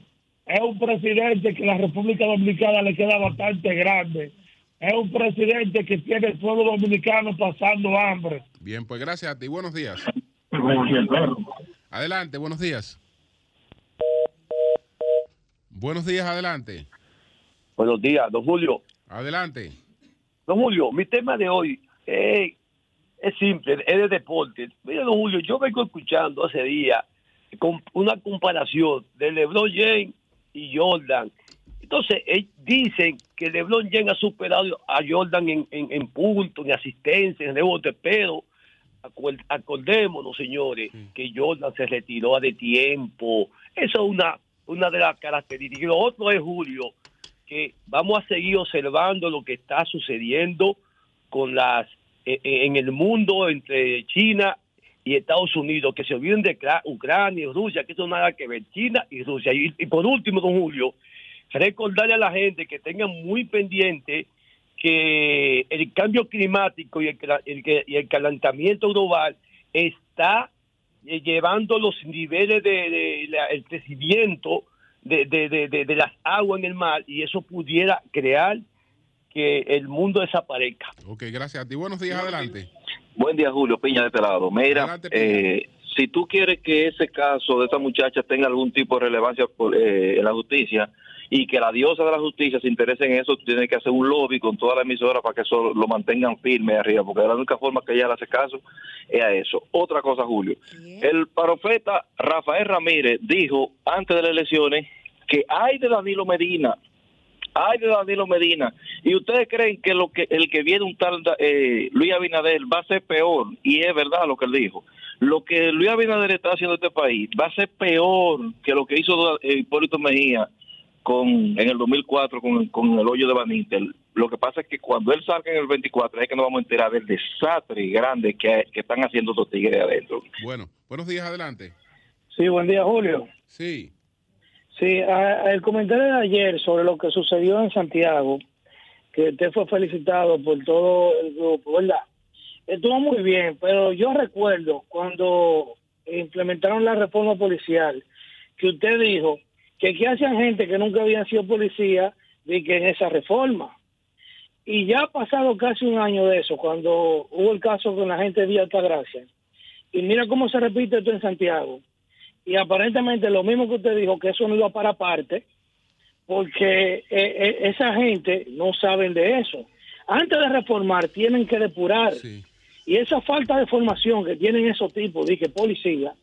Speaker 4: es un presidente que la República Dominicana le queda bastante grande. Es un presidente que tiene el pueblo dominicano pasando hambre.
Speaker 2: Bien, pues gracias a ti. Buenos días. Adelante, buenos días. Buenos días, adelante.
Speaker 5: Buenos días, don Julio.
Speaker 2: Adelante.
Speaker 5: Don Julio, mi tema de hoy es, es simple, es de deporte. Mira, don Julio, yo vengo escuchando hace días con una comparación de LeBron James y Jordan. Entonces, dicen que LeBron James ha superado a Jordan en, en, en puntos, en asistencia, en rebote, pero acordémonos, señores, que Jordan se retiró de tiempo. Eso es una, una de las características. Lo otro es, Julio, que vamos a seguir observando lo que está sucediendo con las eh, eh, en el mundo entre China y Estados Unidos, que se olviden de Ucrania y Rusia, que eso nada que ver, China y Rusia. Y, por último, don Julio, recordarle a la gente que tengan muy pendiente que el cambio climático y el, y el calentamiento global está eh, llevando los niveles de, el crecimiento de, de, las aguas en el mar y eso pudiera crear que el mundo desaparezca.
Speaker 2: Ok, gracias a ti. Buenos días, adelante.
Speaker 6: Buen día, Julio Piña de este lado. Mira, eh, si tú quieres que ese caso de esa muchacha tenga algún tipo de relevancia eh, en la justicia y que la diosa de la justicia se interese en eso, tú tienes que hacer un lobby con toda la emisora para que eso lo mantengan firme arriba, porque la única forma que ella le hace caso es a eso. Otra cosa, Julio. El profeta Rafael Ramírez dijo antes de las elecciones que hay de Danilo Medina ay de Danilo Medina, y ustedes creen que lo que el que viene un tal eh, Luis Abinader va a ser peor, y es verdad lo que él dijo. lo que Luis Abinader está haciendo en este país va a ser peor que lo que hizo eh, Hipólito Mejía con en el 2004 con, con el hoyo de Banintel. Lo que pasa es que cuando él salga en el 24 es que nos vamos a enterar del desastre grande que, que están haciendo los tigres adentro.
Speaker 2: Bueno, buenos días, adelante.
Speaker 7: Sí, buen día, Julio.
Speaker 2: Sí.
Speaker 7: Sí, el comentario de ayer sobre lo que sucedió en Santiago, que usted fue felicitado por todo el grupo, ¿verdad? Estuvo muy bien, pero yo recuerdo cuando implementaron la reforma policial, que usted dijo que qué hacían gente que nunca habían sido policía de que en esa reforma. Y ya ha pasado casi un año de eso, cuando hubo el caso con la gente de Altagracia. Y mira cómo se repite esto en Santiago y aparentemente lo mismo que usted dijo, que eso no iba para parte, porque eh, eh, esa gente no saben de eso. Antes de reformar, tienen que depurar. Y esa falta de formación que tienen esos tipos, que policía,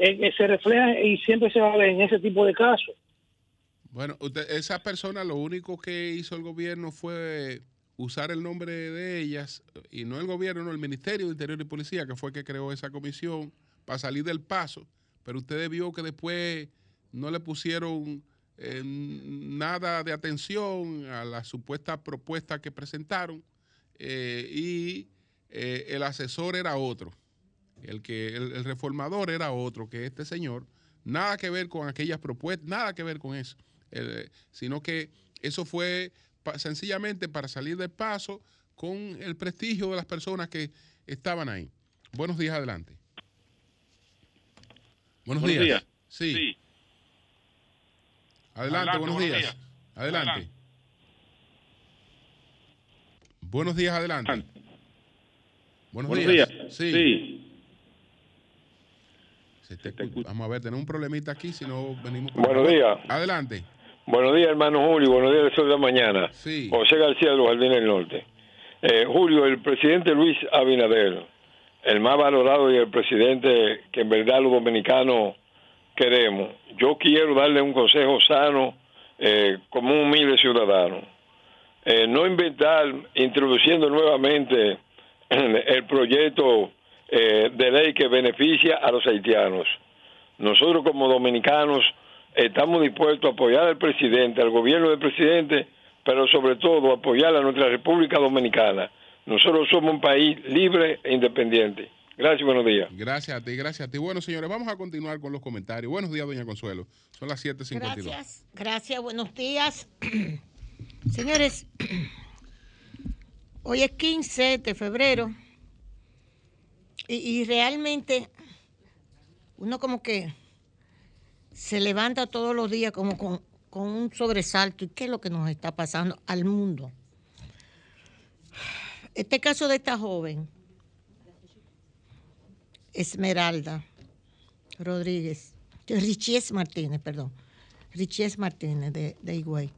Speaker 7: eh, se refleja y siempre se va a ver en ese tipo de casos.
Speaker 2: Bueno, usted, esa persona lo único que hizo el gobierno fue usar el nombre de ellas, y no el gobierno, no el Ministerio de Interior y Policía, que fue el que creó esa comisión, para salir del paso pero usted vio que después no le pusieron eh, nada de atención a la supuesta propuesta que presentaron eh, y eh, el asesor era otro, el que el, reformador era otro que este señor, nada que ver con aquellas propuestas, nada que ver con eso, sino que eso fue sencillamente para salir del paso con el prestigio de las personas que estaban ahí. Buenos días, adelante. Buenos, días. Sí. Adelante, buenos, días. Adelante. Buenos días, adelante. Buenos, días. Sí. Vamos a ver, tenemos un problemita aquí, si no venimos.
Speaker 1: Buenos días.
Speaker 2: Adelante.
Speaker 1: Buenos días, hermano Julio. Buenos días, de la mañana.
Speaker 2: Sí.
Speaker 1: José García de los Jardines del Norte. Eh, Julio, el presidente Luis Abinader el más valorado y el presidente que en verdad los dominicanos queremos. Yo quiero darle un consejo sano eh, como un humilde ciudadano. Eh, no inventar, introduciendo nuevamente el proyecto eh, de ley que beneficia a los haitianos. Nosotros como dominicanos estamos dispuestos a apoyar al presidente, al gobierno del presidente, pero sobre todo apoyar a nuestra República Dominicana nosotros somos un país libre e independiente. Gracias, buenos días.
Speaker 2: Gracias a ti, gracias a ti. Bueno, señores, vamos a continuar con los comentarios. Buenos días, doña Consuelo. Son las 7.52.
Speaker 8: Gracias, gracias, buenos días. señores, hoy es 15 de febrero y, realmente uno como que se levanta todos los días como con, con un sobresalto. ¿Y qué es lo que nos está pasando al mundo? Este caso de esta joven, Esmeralda Rodríguez, Richies Martínez, perdón, Richies Martínez de, de Higüey,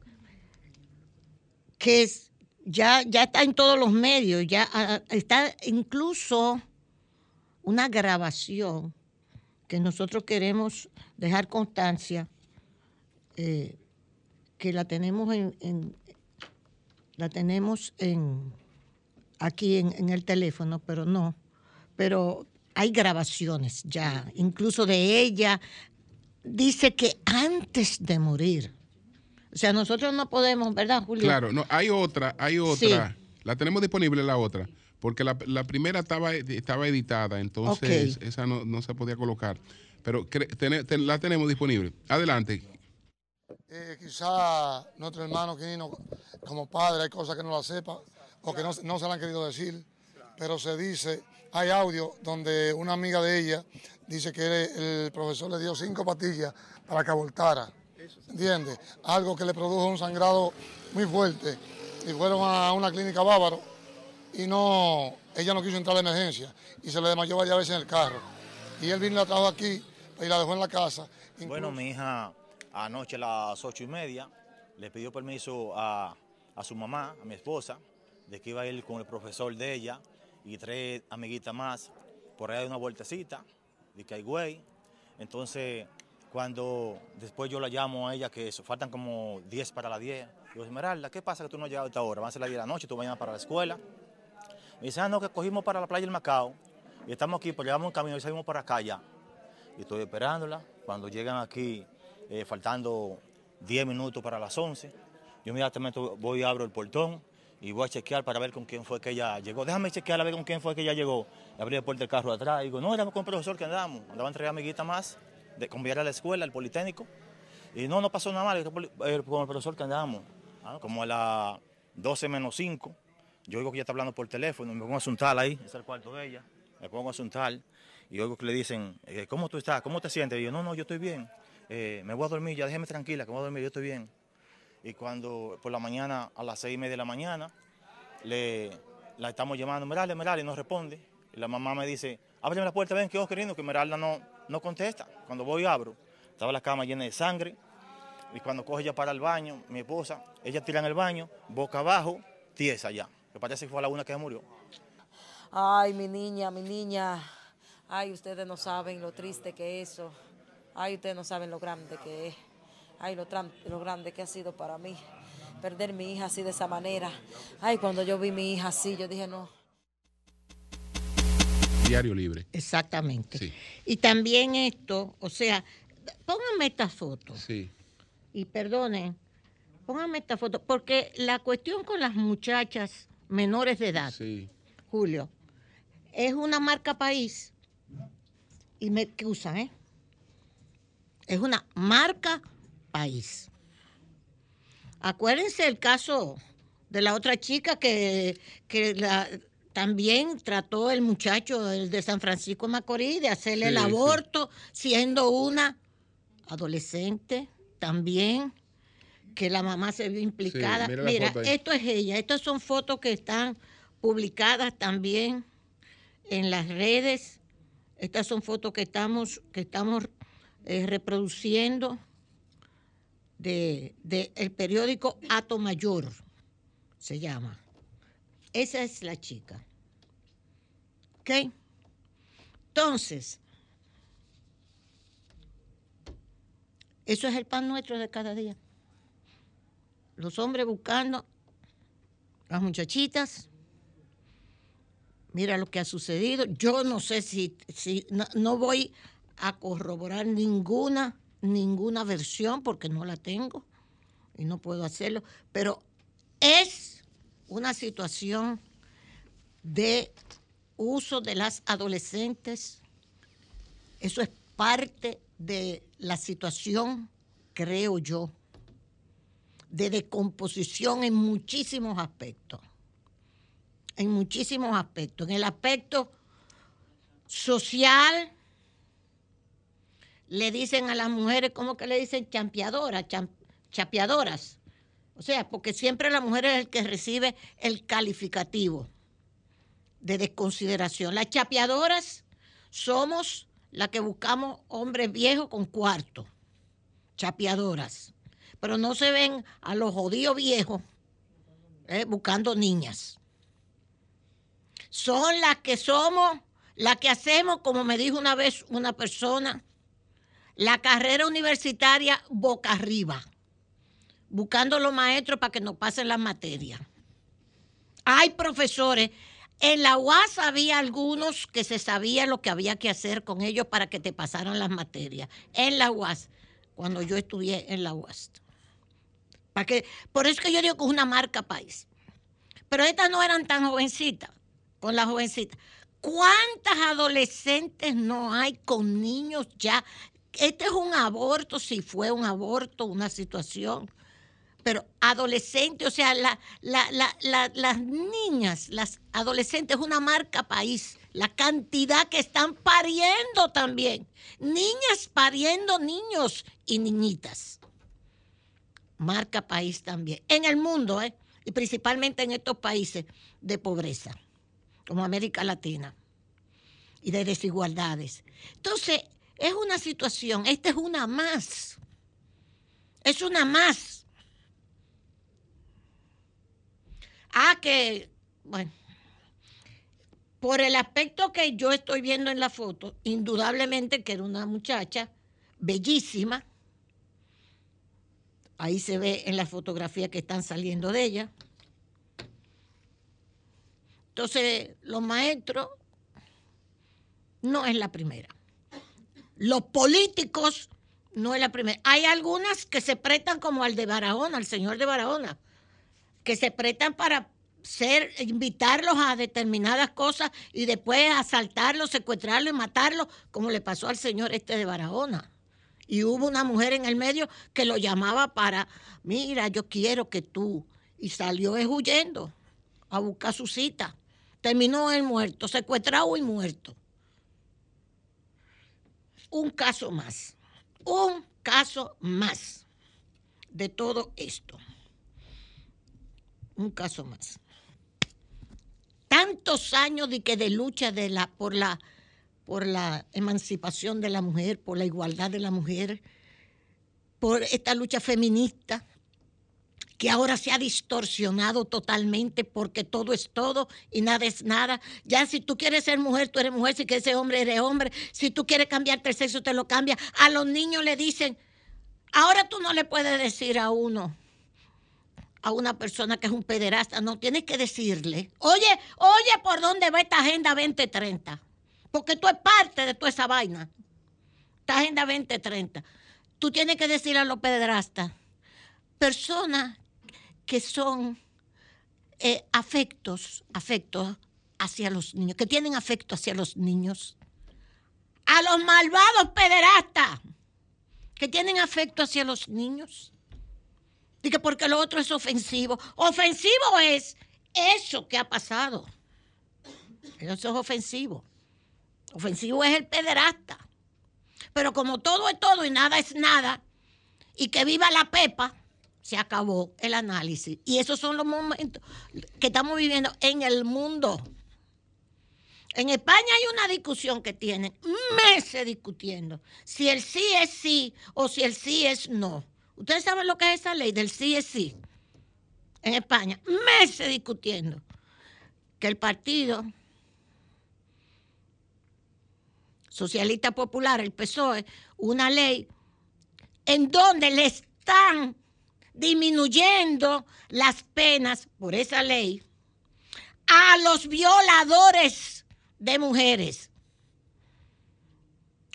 Speaker 8: que es, ya, ya está en todos los medios, ya está incluso una grabación que nosotros queremos dejar constancia, eh, que la tenemos en la tenemos en aquí en, el teléfono, pero no. Pero hay grabaciones ya, incluso de ella. Dice que antes de morir. O sea, nosotros no podemos, ¿verdad, Julio?
Speaker 2: Claro, no, hay otra, hay otra. La tenemos disponible la otra, porque la, primera estaba, estaba editada, entonces esa no, se podía colocar. Pero la tenemos disponible. Adelante.
Speaker 9: Eh, quizá nuestro hermano Quino, como padre, hay cosas que no la sepa porque no, no se la han querido decir, pero se dice, hay audio donde una amiga de ella dice que el profesor le dio cinco pastillas para que abortara. ¿Entiendes? Algo que le produjo un sangrado muy fuerte. Y fueron a una clínica bávaro y no, ella no quiso entrar a emergencia y se le desmayó varias veces en el carro. Y él vino y la trajo aquí y la dejó en la casa.
Speaker 10: Bueno, mi hija anoche a las ocho y media le pidió permiso a, a su mamá, a mi esposa, de que iba a ir con el profesor de ella y tres amiguitas más por allá de una vueltecita, de que hay güey. Entonces, cuando después yo la llamo a ella, que eso, faltan como 10 para las 10, digo, Esmeralda, ¿qué pasa que tú no has llegado a esta hora? Van a ser las 10 de la noche, tú mañana para la escuela. Me dice, ah, no, que cogimos para la playa del Macao. Y estamos aquí, pues llevamos un camino y salimos para acá ya. Y estoy esperándola. Cuando llegan aquí, eh, faltando 10 minutos para las 11, yo inmediatamente voy y abro el portón y voy a chequear para ver con quién fue que ella llegó. Déjame chequear a ver con quién fue que ella llegó. Abrí el puerta del carro atrás y digo, no, éramos con el profesor que andamos. Andaba a entregar amiguita más, de conviar a la escuela, al Politécnico. Y no, no pasó nada mal, eh, con el profesor que andamos. Ah, como a las 12 menos 5, yo oigo que ella está hablando por teléfono, me pongo a asuntar ahí, es el cuarto de ella, me pongo a asuntar y oigo que le dicen, eh, ¿cómo tú estás? ¿Cómo te sientes? Y yo, no, no, yo estoy bien, eh, me voy a dormir, ya déjeme tranquila, que me voy a dormir, yo estoy bien. Y cuando por la mañana, a las seis y media de la mañana, le, la estamos llamando, Meralda, Meralda, y no responde. Y la mamá me dice, ábreme la puerta, ven, que vos queriendo, que Meralda no, no contesta. Cuando voy abro, estaba la cama llena de sangre. Y cuando coge ella para el baño, mi esposa, ella tira en el baño, boca abajo, tiesa ya. Que parece que fue la una que murió.
Speaker 11: Ay, mi niña, mi niña. Ay, ustedes no saben lo triste que es eso. Ay, ustedes no saben lo grande que es. Ay, lo, lo grande que ha sido para mí perder mi hija así de esa manera. Ay, cuando yo vi mi hija así, yo dije no.
Speaker 2: Diario libre.
Speaker 8: Exactamente. Y también esto, o sea, pónganme esta foto.
Speaker 2: Sí.
Speaker 8: Y perdonen, pónganme esta foto, porque la cuestión con las muchachas menores de edad, Julio, es una marca país. Y me excusan, ¿eh? Es una marca país. Acuérdense el caso de la otra chica que, también trató el muchacho de San Francisco Macorís de hacerle el aborto, siendo una adolescente también, que la mamá se vio implicada. mira, esto es ella, estas son fotos que están publicadas también en las redes. Estas son fotos que estamos, que estamos eh, reproduciendo del de, el periódico Ato Mayor, se llama. Esa es la chica. ¿Ok? Entonces, eso es el pan nuestro de cada día. Los hombres buscando las muchachitas. Mira lo que ha sucedido. Yo no sé si, si no voy a corroborar ninguna ninguna versión porque no la tengo y no puedo hacerlo, pero es una situación de uso de las adolescentes. Eso es parte de la situación, creo yo, de decomposición en muchísimos aspectos. En muchísimos aspectos. En el aspecto social, le dicen a las mujeres, ¿cómo que le dicen? Champeadoras, chapeadoras. O sea, porque siempre la mujer es el que recibe el calificativo de desconsideración. Las chapeadoras somos las que buscamos hombres viejos con cuarto, chapeadoras. Pero no se ven a los jodidos viejos eh, buscando niñas. Son las que somos, las que hacemos, como me dijo una vez una persona, la carrera universitaria boca arriba, buscando los maestros para que nos pasen las materias. Hay profesores, en la UAS había algunos que se sabía lo que había que hacer con ellos para que te pasaran las materias. En la UAS, cuando yo estudié en la UAS. Por eso que yo digo que es una marca país. Pero estas no eran tan jovencitas, con las jovencitas. ¿Cuántas adolescentes no hay con niños ya este es un aborto, si fue un aborto, una situación, pero adolescentes, o sea, las niñas, las adolescentes, es una marca país, la cantidad que están pariendo también, niñas pariendo niños y niñitas. Marca país también, en el mundo, ¿eh? y principalmente en estos países de pobreza, como América Latina, y de desigualdades. Entonces, es una situación, esta es una más. Es una más. Ah, que, bueno, por el aspecto que yo estoy viendo en la foto, indudablemente que era una muchacha bellísima. Ahí se ve en la fotografía que están saliendo de ella. Entonces, los maestros no es la primera. Los políticos no es la primera. Hay algunas que se prestan como al de Barahona, al señor de Barahona, que se prestan para ser, invitarlos a determinadas cosas y después asaltarlos, secuestrarlos y matarlos, como le pasó al señor este de Barahona. Y hubo una mujer en el medio que lo llamaba para, mira, yo quiero que tú. Y salió huyendo a buscar su cita. Terminó él muerto, secuestrado y muerto. Un caso más, un caso más de todo esto. Un caso más. Tantos años de que de lucha de la, por, la, por la emancipación de la mujer, por la igualdad de la mujer, por esta lucha feminista, que ahora se ha distorsionado totalmente porque todo es todo y nada es nada. Ya si tú quieres ser mujer, tú eres mujer, si quieres ser hombre, eres hombre. Si tú quieres cambiarte el sexo, te lo cambia. A los niños le dicen, ahora tú no le puedes decir a uno, a una persona que es un pederasta, no, tienes que decirle, oye, oye, ¿por dónde va esta Agenda 2030? Porque tú es parte de toda esa vaina. Esta Agenda 2030. Tú tienes que decirle a los pederastas, personas que son eh, afectos, afectos hacia los niños, que tienen afecto hacia los niños. A los malvados pederastas que tienen afecto hacia los niños. Dice porque lo otro es ofensivo. Ofensivo es eso que ha pasado. Eso es ofensivo. Ofensivo es el pederasta. Pero como todo es todo y nada es nada, y que viva la pepa, se acabó el análisis. Y esos son los momentos que estamos viviendo en el mundo. En España hay una discusión que tienen meses discutiendo si el sí es sí o si el sí es no. Ustedes saben lo que es esa ley del sí es sí. En España, meses discutiendo que el partido socialista popular, el PSOE, una ley en donde le están disminuyendo las penas por esa ley a los violadores de mujeres,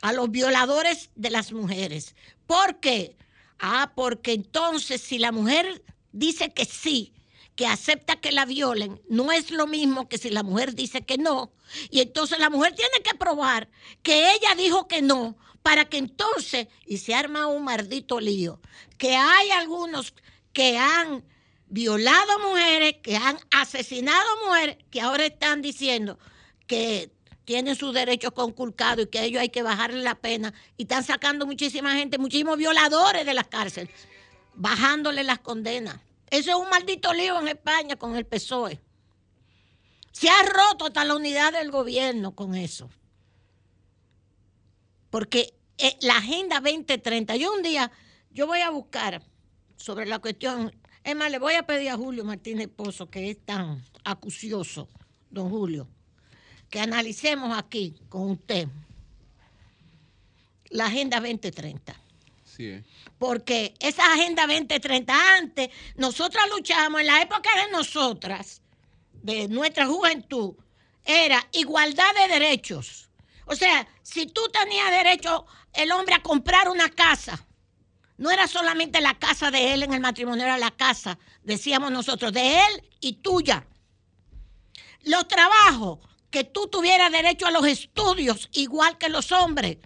Speaker 8: a los violadores de las mujeres. ¿Por qué? Ah, porque entonces si la mujer dice que sí, que acepta que la violen, no es lo mismo que si la mujer dice que no. Y entonces la mujer tiene que probar que ella dijo que no para que entonces, y se arma un maldito lío, que hay algunos que han violado mujeres, que han asesinado mujeres, que ahora están diciendo que tienen sus derechos conculcados y que a ellos hay que bajarle la pena, y están sacando muchísima gente, muchísimos violadores de las cárceles, bajándole las condenas. Eso es un maldito lío en España con el PSOE. Se ha roto hasta la unidad del gobierno con eso. Porque eh, la Agenda 2030, yo un día, yo voy a buscar sobre la cuestión, es más, le voy a pedir a Julio Martínez Pozo, que es tan acucioso, don Julio, que analicemos aquí con usted la Agenda 2030. Porque esa Agenda 2030 antes, nosotras luchamos en la época de nosotras, de nuestra juventud, era igualdad de derechos. O sea, si tú tenías derecho el hombre a comprar una casa. No era solamente la casa de él en el matrimonio, era la casa, decíamos nosotros, de él y tuya. Los trabajos, que tú tuvieras derecho a los estudios igual que los hombres,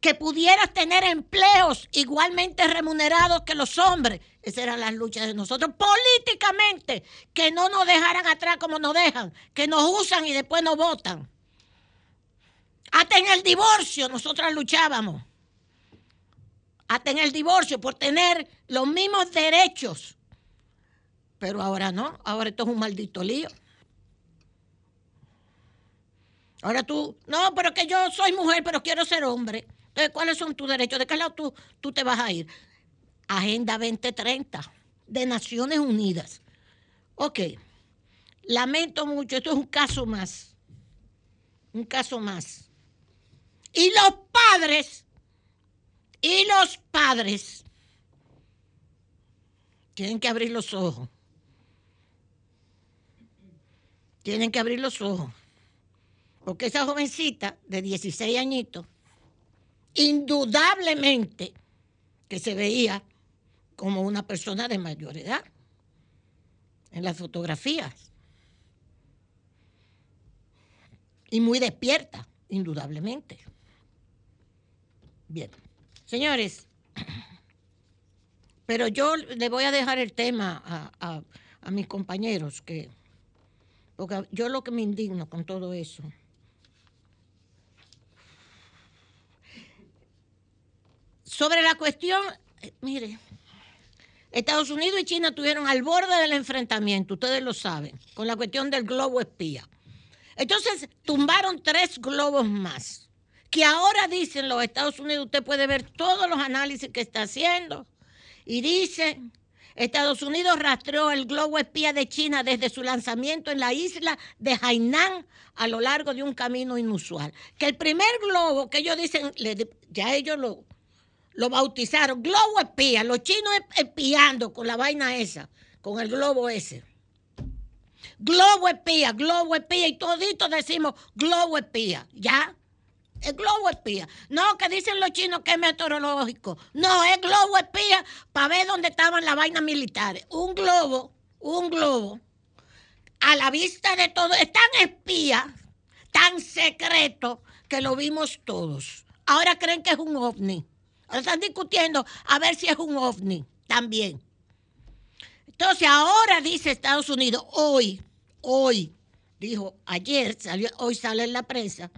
Speaker 8: que pudieras tener empleos igualmente remunerados que los hombres. Esas eran las luchas de nosotros políticamente, que no nos dejaran atrás como nos dejan, que nos usan y después nos votan. Hasta en el divorcio nosotras luchábamos. Hasta en el divorcio por tener los mismos derechos. Pero ahora no, ahora esto es un maldito lío. Ahora tú, no, pero que yo soy mujer, pero quiero ser hombre. Entonces, ¿cuáles son tus derechos? ¿De qué lado tú, tú te vas a ir? Agenda 2030 de Naciones Unidas. Ok, lamento mucho, esto es un caso más. Un caso más. Y los padres, y los padres tienen que abrir los ojos. Tienen que abrir los ojos. Porque esa jovencita de 16 añitos, indudablemente que se veía como una persona de mayor edad en las fotografías. Y muy despierta, indudablemente. Bien, señores, pero yo le voy a dejar el tema a, a mis compañeros, que, porque yo lo que me indigno con todo eso. Sobre la cuestión, eh, mire, Estados Unidos y China estuvieron al borde del enfrentamiento, ustedes lo saben, con la cuestión del globo espía. Entonces tumbaron tres globos más, que ahora dicen los Estados Unidos, usted puede ver todos los análisis que está haciendo, y dicen Estados Unidos rastreó el globo espía de China desde su lanzamiento en la isla de Hainan a lo largo de un camino inusual. Que el primer globo que ellos dicen, ya ellos lo, lo bautizaron, globo espía, los chinos espiando con la vaina esa, con el globo ese. Globo espía, globo espía, y toditos decimos globo espía, ¿ya? El globo espía. No, que dicen los chinos que es meteorológico. No, es globo espía para ver dónde estaban las vainas militares. Un globo, un globo, a la vista de todos, es tan espía, tan secreto, que lo vimos todos. Ahora creen que es un ovni. Están discutiendo a ver si es un ovni también. Entonces ahora dice Estados Unidos, hoy, hoy, dijo ayer, salió, hoy sale en la prensa,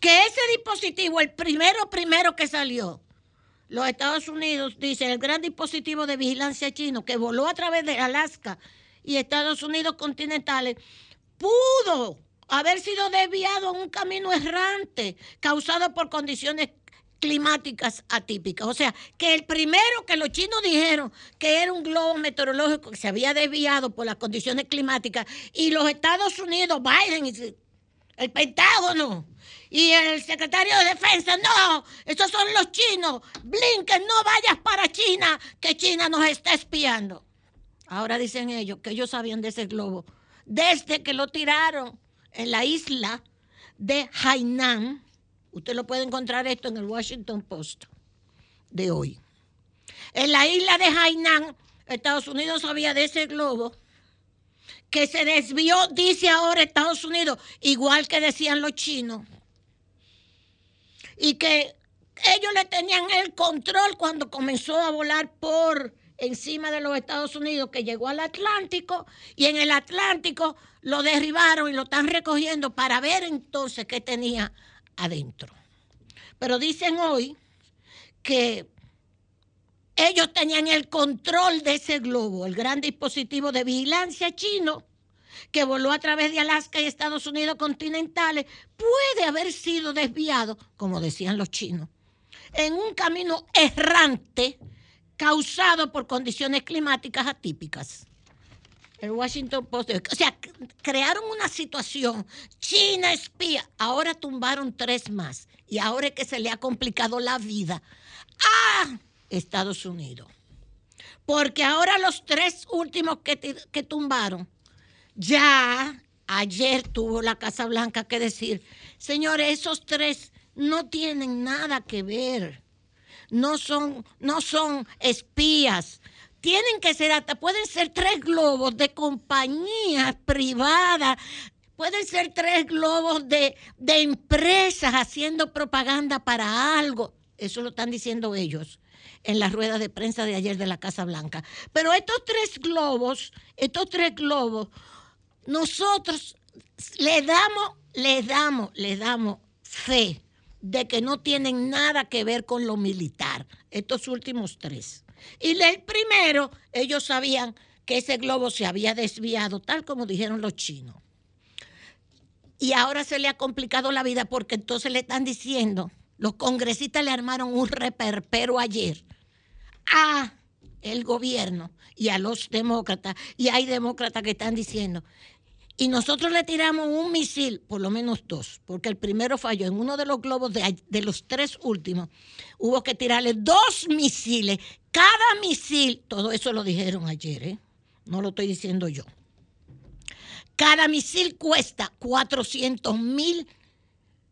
Speaker 8: que ese dispositivo, el primero primero que salió, los Estados Unidos, dice, el gran dispositivo de vigilancia chino que voló a través de Alaska y Estados Unidos continentales, pudo haber sido desviado a un camino errante causado por condiciones climáticas atípicas. O sea, que el primero que los chinos dijeron que era un globo meteorológico que se había desviado por las condiciones climáticas y los Estados Unidos, Biden, el Pentágono, y el secretario de Defensa, no, esos son los chinos. Blinken, no vayas para China, que China nos está espiando. Ahora dicen ellos que ellos sabían de ese globo desde que lo tiraron en la isla de Hainan. Usted lo puede encontrar esto en el Washington Post de hoy. En la isla de Hainan, Estados Unidos sabía de ese globo que se desvió, dice ahora Estados Unidos, igual que decían los chinos y que ellos le tenían el control cuando comenzó a volar por encima de los Estados Unidos, que llegó al Atlántico, y en el Atlántico lo derribaron y lo están recogiendo para ver entonces qué tenía adentro. Pero dicen hoy que ellos tenían el control de ese globo, el gran dispositivo de vigilancia chino, que voló a través de Alaska y Estados Unidos continentales puede haber sido desviado, como decían los chinos, en un camino errante causado por condiciones climáticas atípicas. El Washington Post, o sea, crearon una situación, China espía, ahora tumbaron tres más y ahora es que se le ha complicado la vida a Estados Unidos. Porque ahora los tres últimos que, que tumbaron ya ayer tuvo la Casa Blanca que decir, señores, esos tres no tienen nada que ver. No son, no son espías. Tienen que ser hasta, pueden ser tres globos de compañías privadas, pueden ser tres globos de, de empresas haciendo propaganda para algo. Eso lo están diciendo ellos en la rueda de prensa de ayer de la Casa Blanca. Pero estos tres globos, estos tres globos nosotros le damos, le damos, le damos fe de que no tienen nada que ver con lo militar, estos últimos tres. Y el primero, ellos sabían que ese globo se había desviado, tal como dijeron los chinos. Y ahora se le ha complicado la vida porque entonces le están diciendo, los congresistas le armaron un reperpero ayer a el gobierno y a los demócratas, y hay demócratas que están diciendo, y nosotros le tiramos un misil, por lo menos dos, porque el primero falló. En uno de los globos de, los tres últimos hubo que tirarle dos misiles. Cada misil, todo eso lo dijeron ayer, ¿eh? no lo estoy diciendo yo. Cada misil cuesta 400 mil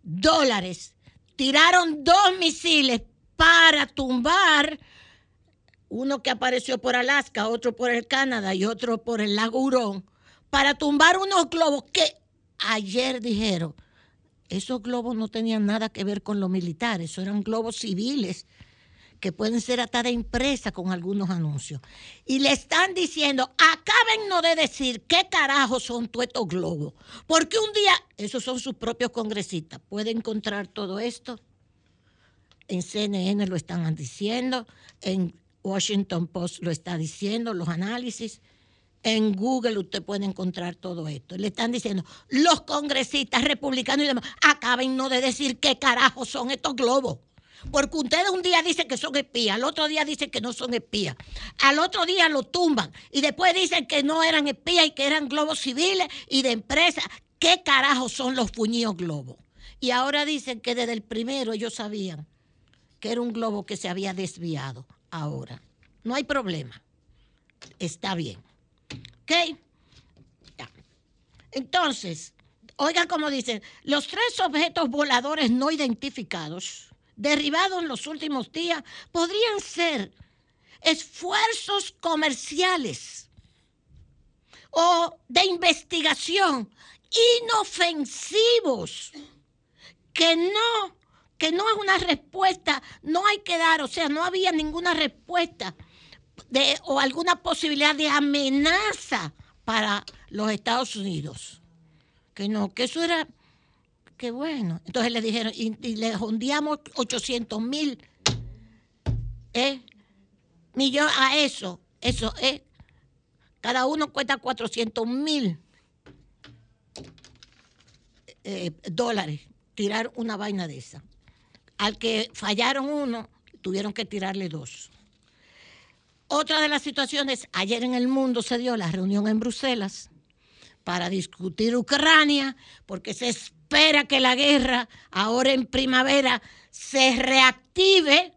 Speaker 8: dólares. Tiraron dos misiles para tumbar uno que apareció por Alaska, otro por el Canadá y otro por el lago Hurón, para tumbar unos globos que ayer dijeron, esos globos no tenían nada que ver con los militares, eran globos civiles que pueden ser hasta de impresa con algunos anuncios. Y le están diciendo, no de decir qué carajo son todos estos globos. Porque un día, esos son sus propios congresistas, puede encontrar todo esto. En CNN lo están diciendo, en Washington Post lo está diciendo, los análisis. En Google usted puede encontrar todo esto. Le están diciendo, los congresistas republicanos y demás, no de decir qué carajo son estos globos. Porque ustedes un día dicen que son espías, al otro día dicen que no son espías, al otro día lo tumban y después dicen que no eran espías y que eran globos civiles y de empresas. ¿Qué carajo son los puñidos globos? Y ahora dicen que desde el primero ellos sabían que era un globo que se había desviado. Ahora, no hay problema. Está bien. ¿Ok? Ya. Entonces, oigan como dicen, los tres objetos voladores no identificados derribados en los últimos días podrían ser esfuerzos comerciales o de investigación inofensivos que no que no es una respuesta, no hay que dar, o sea, no había ninguna respuesta de, o alguna posibilidad de amenaza para los Estados Unidos. Que no, que eso era Qué bueno. Entonces le dijeron, y, le hondeamos 800 mil ¿eh? millones a eso. Eso es. ¿eh? Cada uno cuesta 400 mil eh, dólares tirar una vaina de esa. Al que fallaron uno, tuvieron que tirarle dos. Otra de las situaciones, ayer en el mundo se dio la reunión en Bruselas para discutir Ucrania, porque se espera que la guerra ahora en primavera se reactive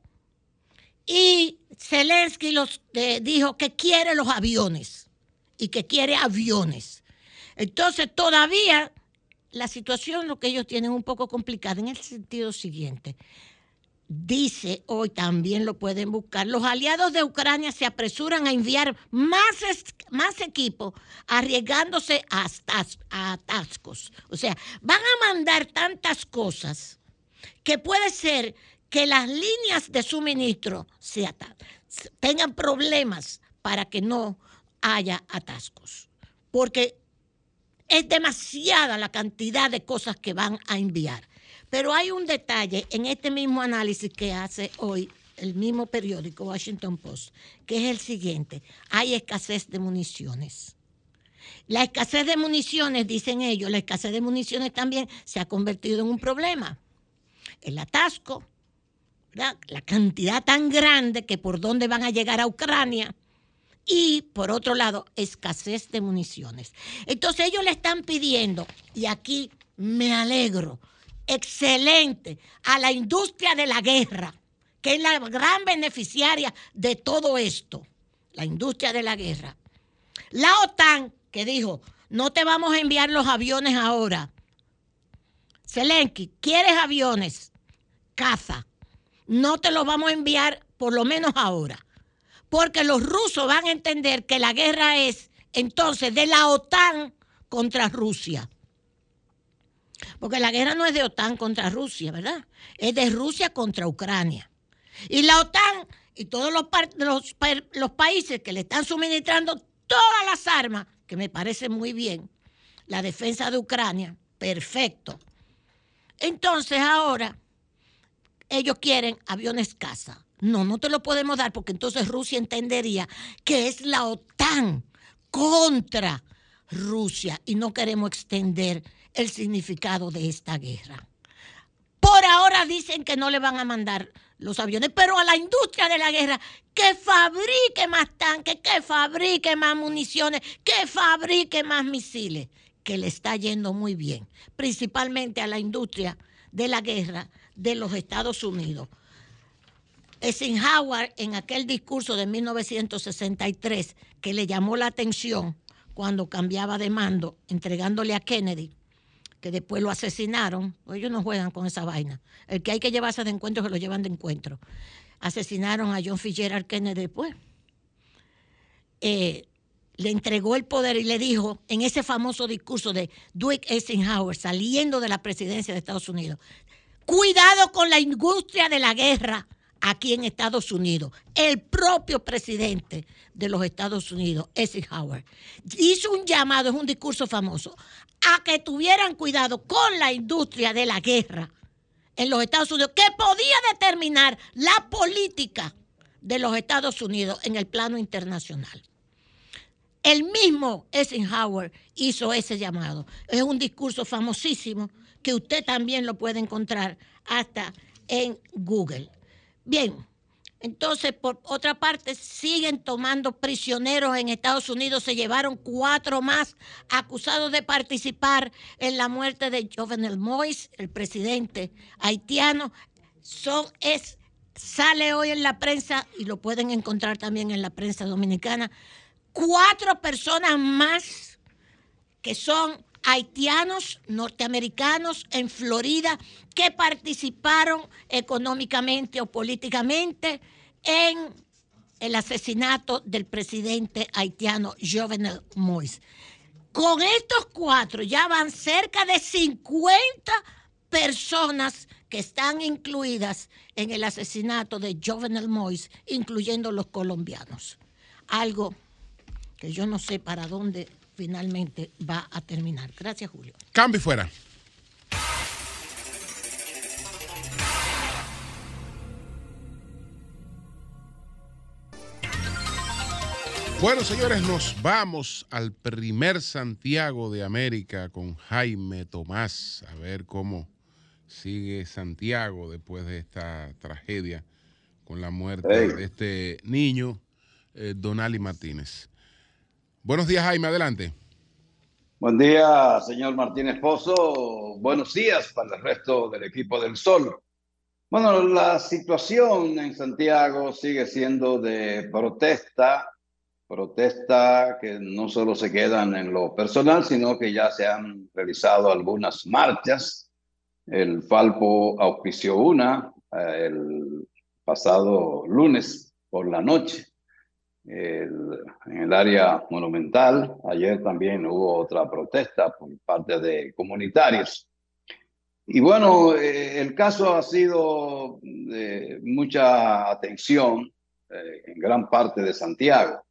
Speaker 8: y Zelensky los, eh, dijo que quiere los aviones y que quiere aviones. Entonces todavía la situación, lo que ellos tienen un poco complicada en el sentido siguiente dice hoy también lo pueden buscar, los aliados de Ucrania se apresuran a enviar más, más equipo arriesgándose a, a atascos. O sea, van a mandar tantas cosas que puede ser que las líneas de suministro se tengan problemas para que no haya atascos. Porque es demasiada la cantidad de cosas que van a enviar. Pero hay un detalle en este mismo análisis que hace hoy el mismo periódico Washington Post, que es el siguiente. Hay escasez de municiones. La escasez de municiones, dicen ellos, la escasez de municiones también se ha convertido en un problema. El atasco, la cantidad tan grande que por dónde van a llegar a Ucrania y por otro lado, escasez de municiones. Entonces ellos le están pidiendo, y aquí me alegro, excelente a la industria de la guerra, que es la gran beneficiaria de todo esto, la industria de la guerra. La OTAN, que dijo, no te vamos a enviar los aviones ahora. Zelensky, ¿quieres aviones? Caza. No te los vamos a enviar por lo menos ahora. Porque los rusos van a entender que la guerra es entonces de la OTAN contra Rusia. Porque la guerra no es de OTAN contra Rusia, ¿verdad? Es de Rusia contra Ucrania. Y la OTAN y todos los, países que le están suministrando todas las armas, que me parece muy bien, la defensa de Ucrania, perfecto. Entonces ahora ellos quieren aviones caza. No, no te lo podemos dar porque entonces Rusia entendería que es la OTAN contra Rusia y no queremos extender el significado de esta guerra. Por ahora dicen que no le van a mandar los aviones, pero a la industria de la guerra que fabrique más tanques, que fabrique más municiones, que fabrique más misiles, que le está yendo muy bien, principalmente a la industria de la guerra de los Estados Unidos. Eisenhower, en aquel discurso de 1963, que le llamó la atención cuando cambiaba de mando, entregándole a Kennedy, que después lo asesinaron, pues ellos no juegan con esa vaina. El que hay que llevarse de encuentro, que lo llevan de encuentro. Asesinaron a John Fitzgerald Kennedy después. Eh, le entregó el poder y le dijo en ese famoso discurso de Dwight Eisenhower saliendo de la presidencia de Estados Unidos, cuidado con la industria de la guerra aquí en Estados Unidos. El propio presidente de los Estados Unidos, Eisenhower, hizo un llamado, es un discurso famoso, a que tuvieran cuidado con la industria de la guerra en los Estados Unidos, que podía determinar la política de los Estados Unidos en el plano internacional. El mismo Eisenhower hizo ese llamado. Es un discurso famosísimo que usted también lo puede encontrar hasta en Google. Bien, entonces, por otra parte, siguen tomando prisioneros en Estados Unidos. Se llevaron cuatro más acusados de participar en la muerte de Jovenel Moïse, el presidente haitiano. Son, es, sale hoy en la prensa y lo pueden encontrar también en la prensa dominicana. Cuatro personas más que son haitianos norteamericanos en Florida que participaron económicamente o políticamente en el asesinato del presidente haitiano Jovenel Moïse. Con estos cuatro ya van cerca de 50 personas que están incluidas en el asesinato de Jovenel Moïse, incluyendo los colombianos. Algo que yo no sé para dónde finalmente va a terminar. Gracias, Julio.
Speaker 2: Cambio fuera. Bueno, señores, nos vamos al primer Santiago de América con Jaime Tomás, a ver cómo sigue Santiago después de esta tragedia con la muerte de este niño, eh, Donali Martínez. Buenos días, Jaime, adelante.
Speaker 12: Buen día, señor Martínez Pozo. Buenos días para el resto del equipo del Sol. Bueno, la situación en Santiago sigue siendo de protesta, protesta que no solo se quedan en lo personal, sino que ya se han realizado algunas marchas. El Falpo auspició una eh, el pasado lunes por la noche en el área monumental. Ayer también hubo otra protesta por parte de comunitarios. Y bueno, eh, el caso ha sido de mucha atención eh, en gran parte de Santiago.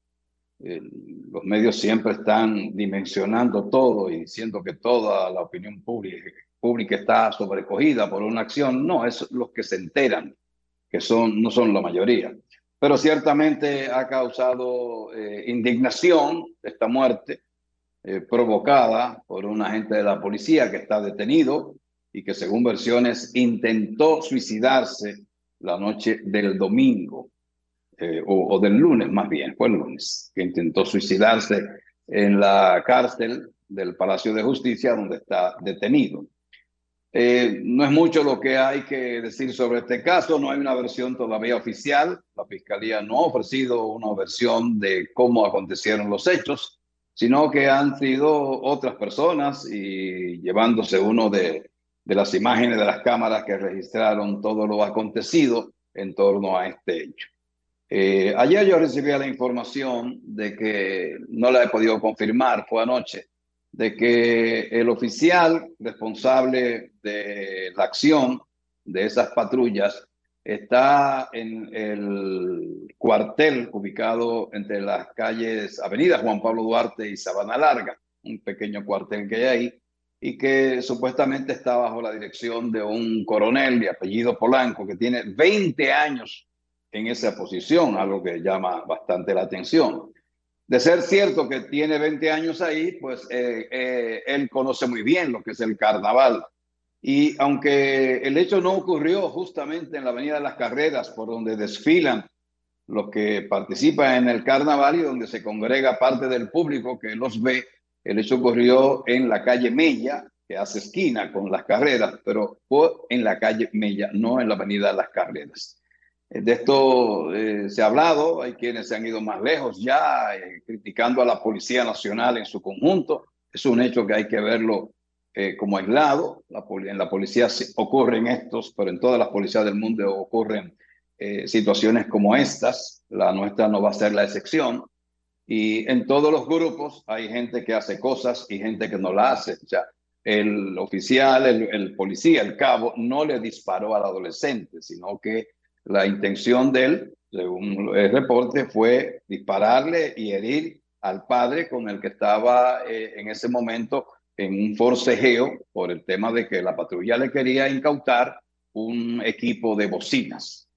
Speaker 12: los medios siempre están dimensionando todo y diciendo que toda la opinión pública, pública está sobrecogida por una acción. No, es los que se enteran, que son, no son la mayoría pero ciertamente ha causado eh, indignación esta muerte eh, provocada por un agente de la policía que está detenido y que según versiones intentó suicidarse la noche del domingo eh, o, o, del lunes más bien, fue el lunes, que intentó suicidarse en la cárcel del Palacio de Justicia donde está detenido. Eh, no es mucho lo que hay que decir sobre este caso, no hay una versión todavía oficial, la Fiscalía no ha ofrecido una versión de cómo acontecieron los hechos, sino que han sido otras personas y llevándose uno de, las imágenes de las cámaras que registraron todo lo acontecido en torno a este hecho. Eh, ayer yo recibí la información de que no la he podido confirmar, fue anoche, de que el oficial responsable de la acción de esas patrullas está en el cuartel ubicado entre las calles Avenida Juan Pablo Duarte y Sabana Larga, un pequeño cuartel que hay ahí, y que supuestamente está bajo la dirección de un coronel de apellido Polanco que tiene 20 años en esa posición, algo que llama bastante la atención de ser cierto que tiene 20 años ahí, pues eh, eh, él conoce muy bien lo que es el carnaval. Y aunque el hecho no ocurrió justamente en la Avenida de las Carreras, por donde desfilan los que participan en el carnaval y donde se congrega parte del público que los ve, el hecho ocurrió en la calle Mella, que hace esquina con las carreras, pero fue en la calle Mella, no en la Avenida de las Carreras. De esto eh, se ha hablado, hay quienes se han ido más lejos ya, eh, criticando a la Policía Nacional en su conjunto. Es un hecho que hay que verlo eh, como aislado. La, en la policía ocurren estos, pero en todas las policías del mundo ocurren eh, situaciones como estas. La nuestra no va a ser la excepción. Y en todos los grupos hay gente que hace cosas y gente que no la hace. O el oficial, el, el policía, el cabo, no le disparó al adolescente, sino que la intención de él, según el reporte, fue dispararle y herir al padre con el que estaba eh, en ese momento en un forcejeo por el tema de que la patrulla le quería incautar un equipo de bocinas.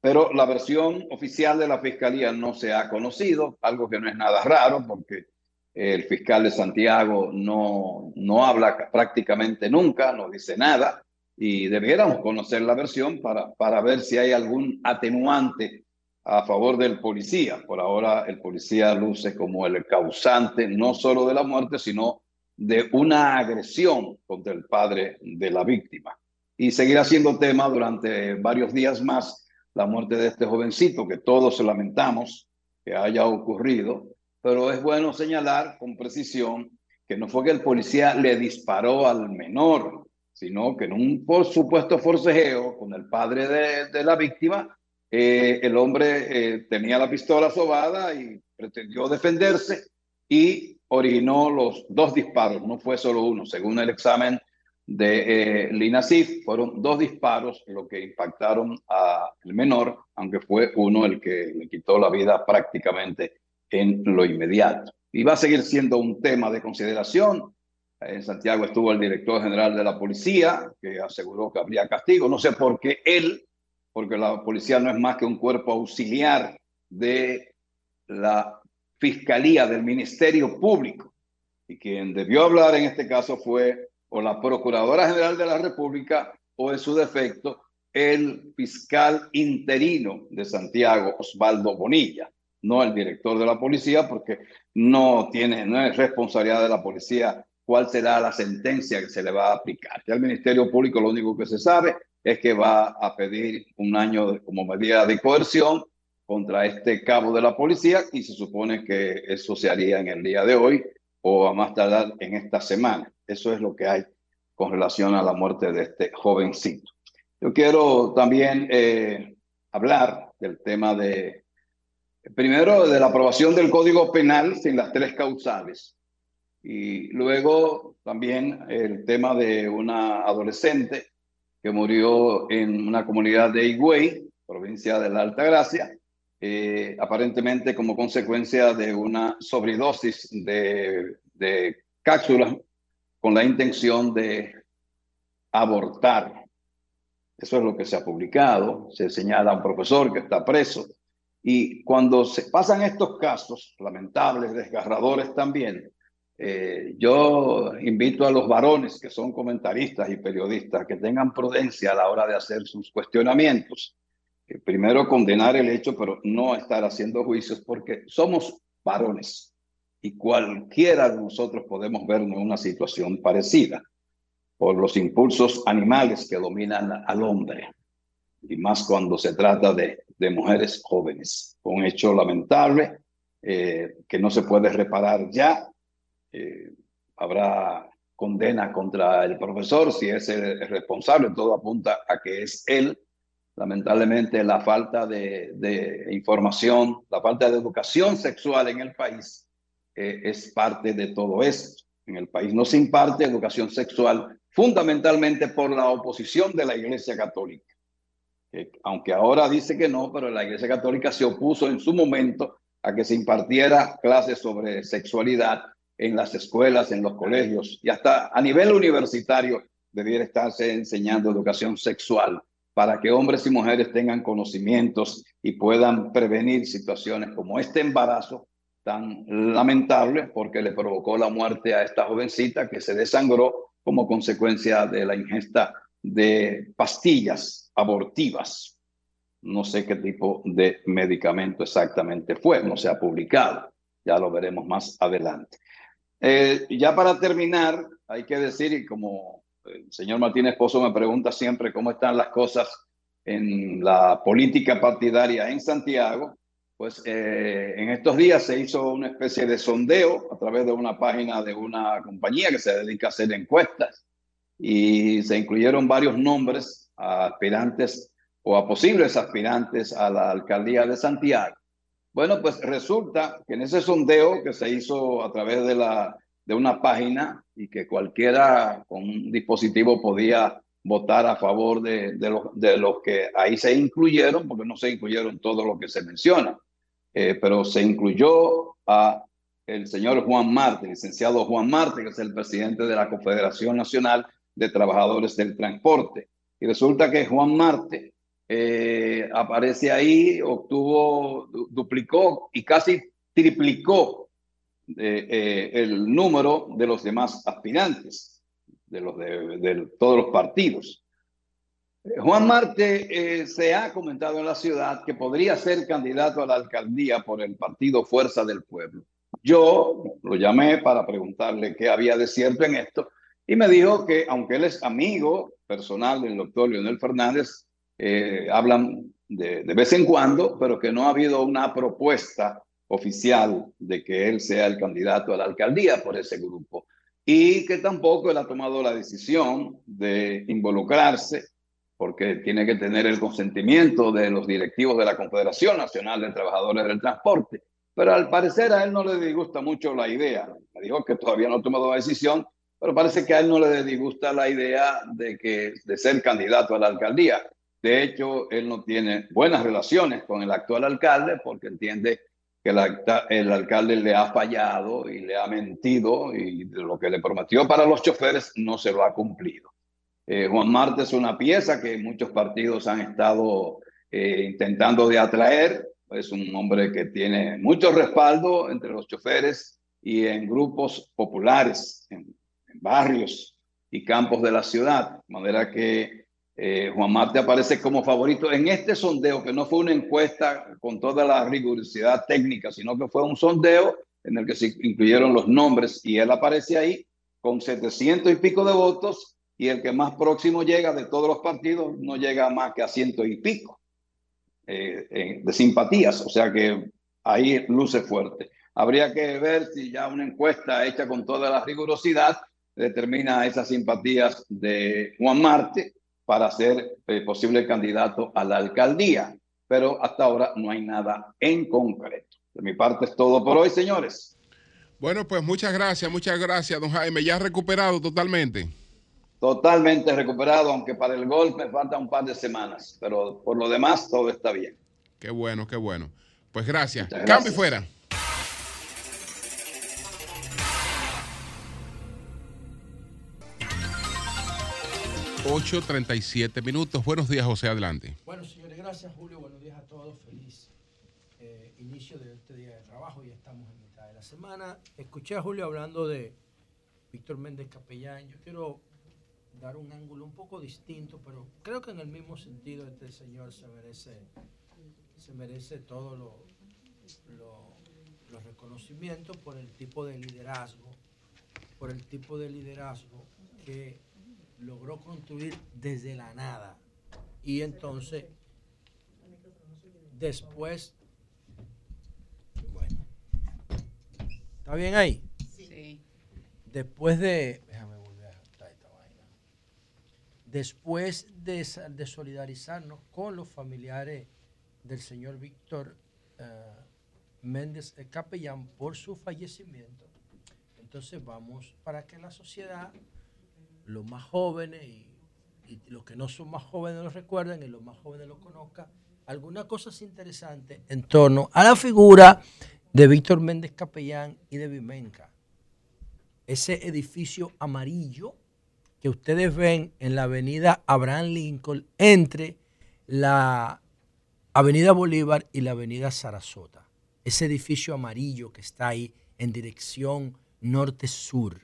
Speaker 12: Pero la versión oficial de la fiscalía no se ha conocido, algo que no es nada raro porque el fiscal de Santiago no, no habla prácticamente nunca, no dice nada y debiéramos conocer la versión para, para ver si hay algún atenuante a favor del policía. Por ahora el policía luce como el causante no solo de la muerte, sino de una agresión contra el padre de la víctima. Y seguirá siendo tema durante varios días más la muerte de este jovencito que todos lamentamos que haya ocurrido, pero es bueno señalar con precisión que no fue que el policía le disparó al menor, sino que en un por supuesto forcejeo con el padre de, la víctima, eh, el hombre eh, tenía la pistola sobada y pretendió defenderse y originó los dos disparos, no fue solo uno, según el examen de eh, l'INASIF, fueron dos disparos lo que impactaron al menor, aunque fue uno el que le quitó la vida prácticamente en lo inmediato. Y va a seguir siendo un tema de consideración en Santiago estuvo el director general de la policía, que aseguró que habría castigo. No sé por qué él, porque la policía no es más que un cuerpo auxiliar de la Fiscalía del Ministerio Público. Y quien debió hablar en este caso fue o la Procuradora General de la República o en su defecto el fiscal interino de Santiago, Osvaldo Bonilla, no el director de la policía, porque no tiene, no es responsabilidad de la policía cuál será la sentencia que se le va a aplicar. Ya el Ministerio Público lo único que se sabe es que va a pedir un año como medida de coerción contra este cabo de la policía y se supone que eso se haría en el día de hoy o a más tardar en esta semana. Eso es lo que hay con relación a la muerte de este jovencito. Yo quiero también eh, hablar del tema de, primero, de la aprobación del Código Penal sin las tres causales. Y luego también el tema de una adolescente que murió en una comunidad de Higüey, provincia de la Alta Gracia, eh, aparentemente como consecuencia de una sobredosis de, de cápsulas con la intención de abortar. Eso es lo que se ha publicado. Se señala a un profesor que está preso. Y cuando se pasan estos casos lamentables, desgarradores también, eh, yo invito a los varones que son comentaristas y periodistas que tengan prudencia a la hora de hacer sus cuestionamientos. primero condenar el hecho, pero no estar haciendo juicios porque somos varones y cualquiera de nosotros podemos vernos en una situación parecida por los impulsos animales que dominan al hombre y más cuando se trata de, de mujeres jóvenes. Un hecho lamentable eh, que no se puede reparar ya eh, habrá condena contra el profesor si es el, responsable, todo apunta a que es él. Lamentablemente la falta de, información, la falta de educación sexual en el país eh, es parte de todo esto. En el país no se imparte educación sexual fundamentalmente por la oposición de la Iglesia Católica. aunque ahora dice que no, pero la Iglesia Católica se opuso en su momento a que se impartiera clases sobre sexualidad en las escuelas, en los colegios y hasta a nivel universitario debiera estarse enseñando educación sexual para que hombres y mujeres tengan conocimientos y puedan prevenir situaciones como este embarazo tan lamentable porque le provocó la muerte a esta jovencita que se desangró como consecuencia de la ingesta de pastillas abortivas. No sé qué tipo de medicamento exactamente fue, no se ha publicado, ya lo veremos más adelante. Eh, ya para terminar, hay que decir, y como el señor Martínez Pozo me pregunta siempre cómo están las cosas en la política partidaria en Santiago, pues eh, en estos días se hizo una especie de sondeo a través de una página de una compañía que se dedica a hacer encuestas y se incluyeron varios nombres a aspirantes o a posibles aspirantes a la alcaldía de Santiago. Bueno, pues resulta que en ese sondeo que se hizo a través de, la, de una página y que cualquiera con un dispositivo podía votar a favor de, de, los, de los que ahí se incluyeron, porque no se incluyeron todos los que se mencionan, eh, pero se incluyó a el señor Juan Marte, licenciado Juan Marte, que es el presidente de la Confederación Nacional de Trabajadores del Transporte. Y resulta que Juan Marte eh, aparece ahí, obtuvo, duplicó y casi triplicó eh, el número de los demás aspirantes de, los de, todos los partidos. Juan Marte eh, se ha comentado en la ciudad que podría ser candidato a la alcaldía por el partido Fuerza del Pueblo. Yo lo llamé para preguntarle qué había de cierto en esto y me dijo que aunque él es amigo personal del doctor Leonel Fernández, eh, hablan de, vez en cuando, pero que no ha habido una propuesta oficial de que él sea el candidato a la alcaldía por ese grupo y que tampoco él ha tomado la decisión de involucrarse porque tiene que tener el consentimiento de los directivos de la Confederación Nacional de Trabajadores del Transporte. Pero al parecer a él no le disgusta mucho la idea. Me dijo que todavía no ha tomado la decisión, pero parece que a él no le disgusta la idea de, que, de ser candidato a la alcaldía. De hecho, él no tiene buenas relaciones con el actual alcalde porque entiende que el, alcalde le ha fallado y le ha mentido y lo que le prometió para los choferes no se lo ha cumplido. Eh, Juan Marte es una pieza que muchos partidos han estado eh, intentando de atraer. Es un hombre que tiene mucho respaldo entre los choferes y en grupos populares, en, en barrios y campos de la ciudad. De manera que eh, Juan Marte aparece como favorito en este sondeo, que no fue una encuesta con toda la rigurosidad técnica, sino que fue un sondeo en el que se incluyeron los nombres y él aparece ahí con 700 y pico de votos y el que más próximo llega de todos los partidos no llega más que a ciento y pico eh, eh, de simpatías, o sea que ahí luce fuerte. Habría que ver si ya una encuesta hecha con toda la rigurosidad determina esas simpatías de Juan Marte para ser eh, posible candidato a la alcaldía. Pero hasta ahora no hay nada en concreto. De mi parte es todo por hoy, señores.
Speaker 2: Bueno, pues muchas gracias, muchas gracias, don Jaime. Ya recuperado totalmente.
Speaker 12: Totalmente recuperado, aunque para el gol me falta un par de semanas, pero por lo demás todo está bien.
Speaker 2: Qué bueno, qué bueno. Pues gracias. gracias. Cambio fuera. 8.37 minutos. Buenos días, José, adelante.
Speaker 13: Bueno, señores, gracias, Julio. Buenos días a todos. Feliz eh, inicio de este día de trabajo. Ya estamos en mitad de la semana. Escuché a Julio hablando de Víctor Méndez Capellán. Yo quiero dar un ángulo un poco distinto, pero creo que en el mismo sentido este señor se merece, se merece todos los lo, reconocimientos por el tipo de liderazgo, por el tipo de liderazgo que logró construir desde la nada. Y entonces, después, bueno, ¿está bien ahí? Sí. Después de, déjame volver a esta vaina. Después de, de solidarizarnos con los familiares del señor Víctor uh, Méndez Capellán por su fallecimiento, entonces vamos para que la sociedad los más jóvenes y, los que no son más jóvenes lo recuerden y los más jóvenes lo conozcan, algunas cosas interesantes en torno a la figura de Víctor Méndez Capellán y de Vimenca. Ese edificio amarillo que ustedes ven en la avenida Abraham Lincoln entre la avenida Bolívar y la avenida Sarasota. Ese edificio amarillo que está ahí en dirección norte-sur,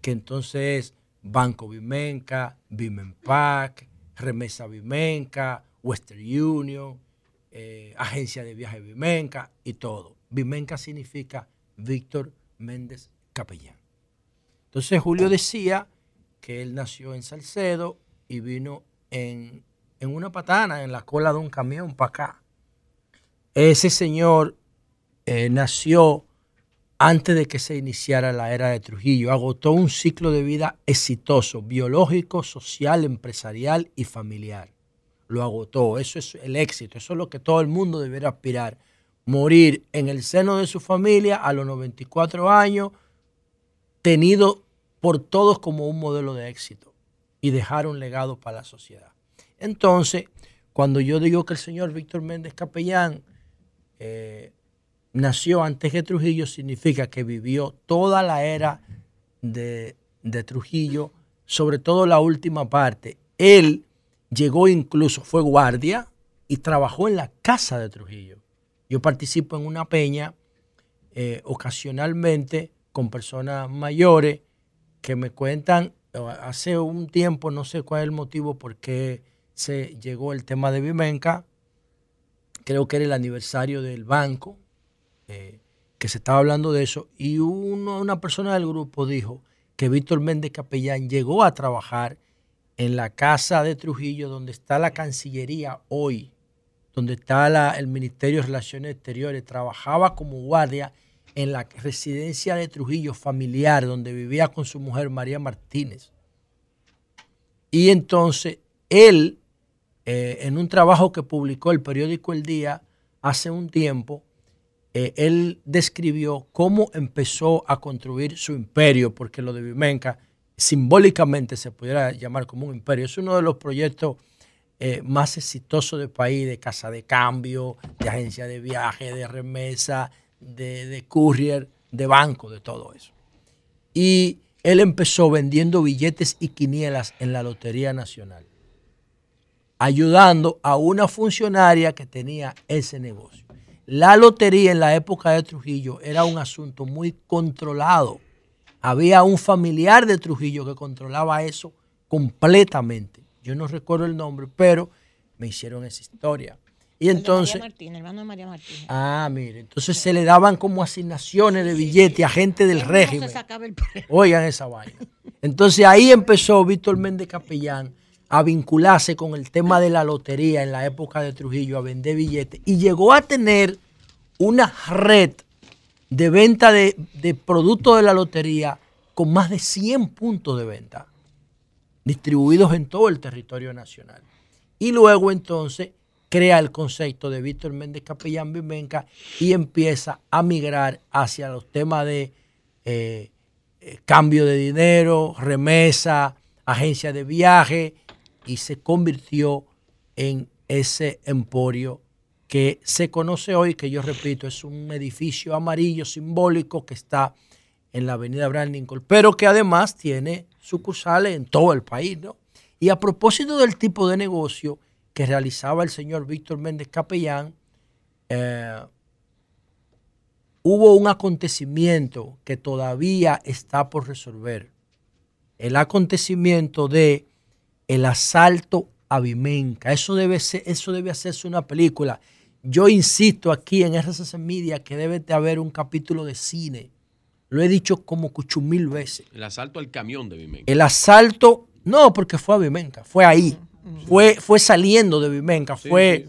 Speaker 13: que entonces Banco Vimenca, Vimenpac, Remesa Vimenca, Western Union, eh, Agencia de Viaje Vimenca y todo. Vimenca significa Víctor Méndez Capellán. Entonces Julio decía que él nació en Salcedo y vino en, en una patana, en la cola de un camión para acá. ese señor eh, nació antes de que se iniciara la era de Trujillo. Agotó un ciclo de vida exitoso, biológico, social, empresarial y familiar. Lo agotó. Eso es el éxito. Eso es lo que todo el mundo debería aspirar. Morir en el seno de su familia a los 94 años, tenido por todos como un modelo de éxito y dejar un legado para la sociedad. Entonces, cuando yo digo que el señor Víctor Méndez Capellán eh, nació antes que Trujillo, significa que vivió toda la era de, de Trujillo, sobre todo la última parte. Él llegó incluso, fue guardia y trabajó en la casa de Trujillo. Yo participo en una peña eh, ocasionalmente con personas mayores que me cuentan, hace un tiempo, no sé cuál es el motivo por qué se llegó el tema de Vimenca, creo que era el aniversario del banco, eh, que se estaba hablando de eso, y una persona del grupo dijo que Víctor Méndez Capellán llegó a trabajar en la casa de Trujillo, donde está la Cancillería hoy, donde está el Ministerio de Relaciones Exteriores, trabajaba como guardia en la residencia de Trujillo familiar, donde vivía con su mujer María Martínez. Y entonces él, eh, en un trabajo que publicó el periódico El Día hace un tiempo, eh, él describió cómo empezó a construir su imperio, porque lo de Vimenca simbólicamente se pudiera llamar como un imperio. Es uno de los proyectos eh, más exitosos del país, de casa de cambio, de agencia de viaje, de remesa, de, courier, de banco, de todo eso. Y él empezó vendiendo billetes y quinielas en la Lotería Nacional, ayudando a una funcionaria que tenía ese negocio. La lotería en la época de Trujillo era un asunto muy controlado. Había un familiar de Trujillo que controlaba eso completamente. Yo no recuerdo el nombre, pero me hicieron esa historia. Y entonces. María hermano de María Martínez. Ah, mire. Entonces se le daban como asignaciones de billete a gente del régimen. Oigan esa vaina. Entonces ahí empezó Víctor Méndez Capellán a vincularse con el tema de la lotería en la época de Trujillo, a vender billetes. Y llegó a tener una red de venta de, productos de la lotería con más de 100 puntos de venta distribuidos en todo el territorio nacional. Y luego entonces crea el concepto de Víctor Méndez Capellán Vimenca y empieza a migrar hacia los temas de eh, eh, cambio de dinero, remesa, agencia de viaje y se convirtió en ese emporio que se conoce hoy, que yo repito, es un edificio amarillo simbólico que está en la avenida Abraham Lincoln, pero que además tiene sucursales en todo el país, ¿no? Y a propósito del tipo de negocio, que realizaba el señor Víctor Méndez Capellán, eh, hubo un acontecimiento que todavía está por resolver. El acontecimiento de el asalto a Vimenca. Eso debe, ser, eso debe hacerse una película. Yo insisto aquí en RCC Media que debe de haber un capítulo de cine. Lo he dicho como cucho mil veces.
Speaker 14: El asalto al camión de Vimenca.
Speaker 13: El asalto, no, porque fue a Vimenca, fue ahí. Fue, fue saliendo de Vimenca, fue,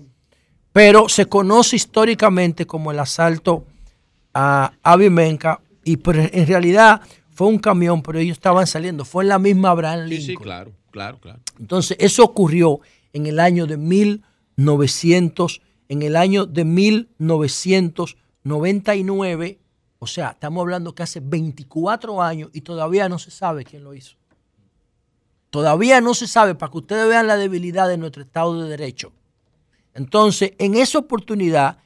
Speaker 13: pero se conoce históricamente como el asalto a, a Vimenca y en realidad fue un camión, pero ellos estaban saliendo, fue en la misma Abraham Lincoln. Sí,
Speaker 14: claro, claro, claro.
Speaker 13: Entonces, eso ocurrió en el año de 1900, en el año de 1999, o sea, estamos hablando que hace 24 años y todavía no se sabe quién lo hizo. Todavía no se sabe para que ustedes vean la debilidad de nuestro Estado de Derecho. Entonces, en esa oportunidad,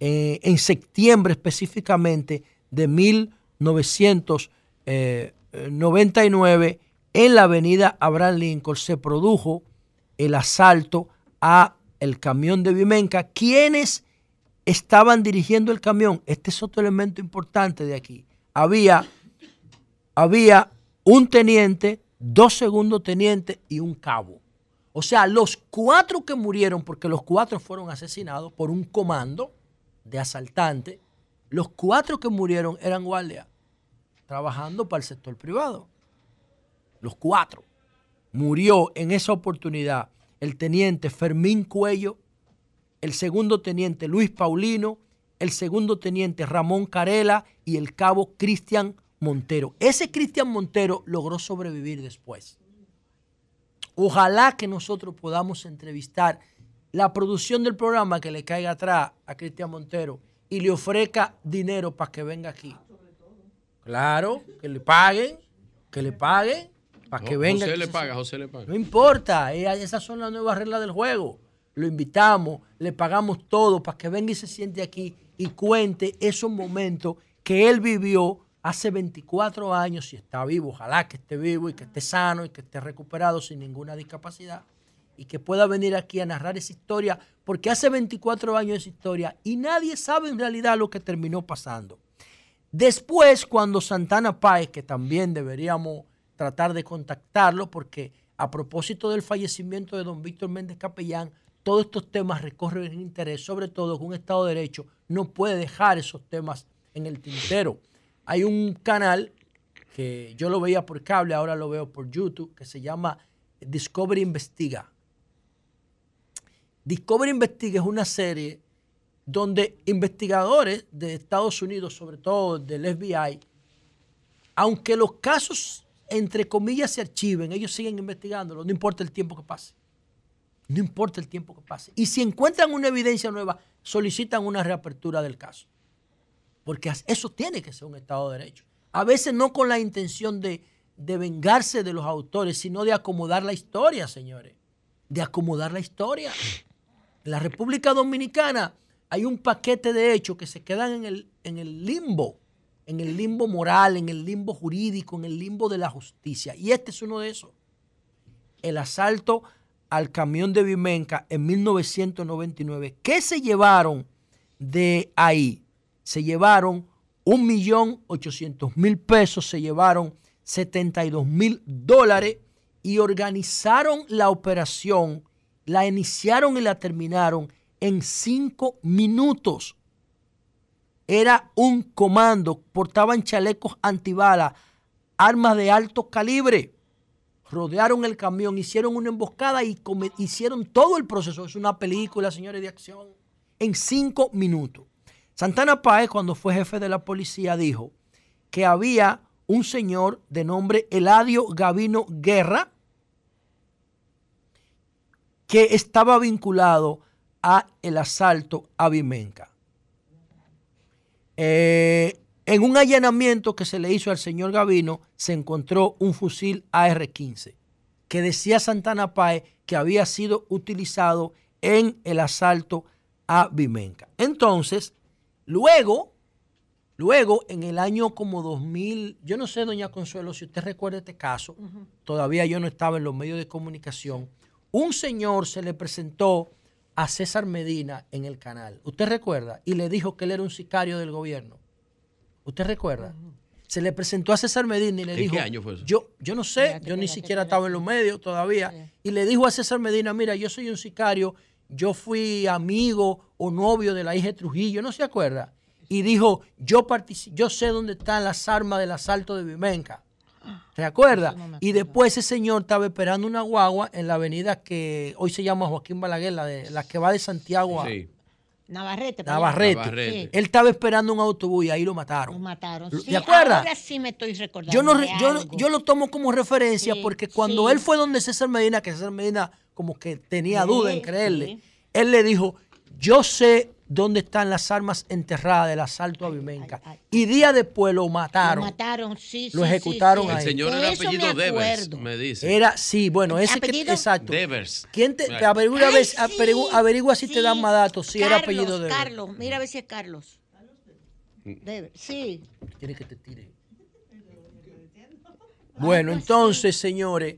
Speaker 13: eh, en septiembre específicamente de 1999, en la avenida Abraham Lincoln se produjo el asalto a el camión de Vimenca. ¿Quiénes estaban dirigiendo el camión? Este es otro elemento importante de aquí. Había, había un teniente dos segundos tenientes y un cabo. O sea, los cuatro que murieron, porque los cuatro fueron asesinados por un comando de asaltantes, los cuatro que murieron eran guardias, trabajando para el sector privado. Los cuatro. Murió en esa oportunidad el teniente Fermín Cuello, el segundo teniente Luis Paulino, el segundo teniente Ramón Carela y el cabo Cristian Montero. Ese Cristian Montero logró sobrevivir después. Ojalá que nosotros podamos entrevistar la producción del programa que le caiga atrás a Cristian Montero y le ofrezca dinero para que venga aquí. Claro, que le paguen, que le paguen para que venga.
Speaker 14: José le paga, José le paga.
Speaker 13: No importa, eh, esas son las nuevas reglas del juego. Lo invitamos, le pagamos todo para que venga y se siente aquí y cuente esos momentos que él vivió hace 24 años y está vivo. Ojalá que esté vivo y que esté sano y que esté recuperado sin ninguna discapacidad y que pueda venir aquí a narrar esa historia, porque hace 24 años esa historia y nadie sabe en realidad lo que terminó pasando. Después, cuando Santana Páez, que también deberíamos tratar de contactarlo, porque a propósito del fallecimiento de don Víctor Méndez Capellán, todos estos temas recorren el interés, sobre todo que un Estado de Derecho no puede dejar esos temas en el tintero. Hay un canal que yo lo veía por cable, ahora lo veo por YouTube, que se llama Discovery Investiga. Discovery Investiga es una serie donde investigadores de Estados Unidos, sobre todo del FBI, aunque los casos, entre comillas, se archiven, ellos siguen investigándolo, no importa el tiempo que pase. No importa el tiempo que pase. Y si encuentran una evidencia nueva, solicitan una reapertura del caso. Porque eso tiene que ser un Estado de Derecho. A veces no con la intención de, de vengarse de los autores, sino de acomodar la historia, señores. De acomodar la historia. En la República Dominicana hay un paquete de hechos que se quedan en el, en el limbo, en el limbo moral, en el limbo jurídico, en el limbo de la justicia. Y este es uno de esos. El asalto al camión de Vimenca en 1999. ¿Qué se llevaron de ahí? Se llevaron 1.800.000 pesos, se llevaron 72 mil dólares y organizaron la operación, la iniciaron y la terminaron en cinco minutos. Era un comando, portaban chalecos antibalas, armas de alto calibre, rodearon el camión, hicieron una emboscada y hicieron todo el proceso. Es una película, señores, de acción, en cinco minutos. Santana Páez, cuando fue jefe de la policía, dijo que había un señor de nombre Eladio Gavino Guerra que estaba vinculado a el asalto a Vimenca. Eh, en un allanamiento que se le hizo al señor Gavino, se encontró un fusil AR-15 que decía Santana Páez que había sido utilizado en el asalto a Vimenca. Entonces, luego, luego en el año como 2000, yo no sé, doña Consuelo, si usted recuerda este caso, todavía yo no estaba en los medios de comunicación, un señor se le presentó a César Medina en el canal. ¿Usted recuerda? Y le dijo que él era un sicario del gobierno. ¿Usted recuerda? Se le presentó a César Medina y le
Speaker 14: ¿En
Speaker 13: dijo,
Speaker 14: qué año fue eso?
Speaker 13: Yo, yo no sé, yo ni siquiera estaba en los medios todavía. Y le dijo a César Medina, mira, yo soy un sicario, yo fui amigo o novio de la hija de Trujillo, ¿no se acuerda? Y dijo, yo, partici- yo sé dónde están las armas del asalto de Vimenca. ¿Se acuerda? Y después ese señor estaba esperando una guagua en la avenida que hoy se llama Joaquín Balaguer, la, de, la que va de Santiago a
Speaker 8: Navarrete. para allá.
Speaker 13: Navarrete. Él estaba esperando un autobús y ahí lo mataron.
Speaker 8: Lo mataron.
Speaker 13: ¿Te
Speaker 8: Sí,
Speaker 13: acuerdas?
Speaker 8: Ahora sí me estoy recordando.
Speaker 13: Yo, no,
Speaker 8: de
Speaker 13: re- yo, no-
Speaker 8: algo.
Speaker 13: yo lo tomo como referencia
Speaker 8: Sí,
Speaker 13: porque cuando
Speaker 8: sí.
Speaker 13: él fue donde César Medina, que César Medina como que tenía
Speaker 8: Sí,
Speaker 13: duda en creerle,
Speaker 8: sí.
Speaker 13: él le dijo, yo sé dónde están las armas enterradas del asalto a Vimenca. Y día después lo mataron.
Speaker 8: Lo mataron, sí,
Speaker 13: Lo
Speaker 8: sí,
Speaker 13: ejecutaron
Speaker 8: sí,
Speaker 13: ahí.
Speaker 8: sí.
Speaker 14: El señor
Speaker 8: De
Speaker 14: era
Speaker 8: eso me
Speaker 14: apellido Devers, me dice.
Speaker 13: Era, sí, bueno, ese que,
Speaker 8: ¿Apellido?
Speaker 13: exacto.
Speaker 14: Devers.
Speaker 13: ¿Quién te, te averigua, a ver- averigua, averigua si te dan más datos, si era
Speaker 8: Carlos,
Speaker 13: apellido de
Speaker 8: Carlos, mira a ver si es Carlos. Debe- sí.
Speaker 13: Quiere que te tire. Bueno, entonces, señores,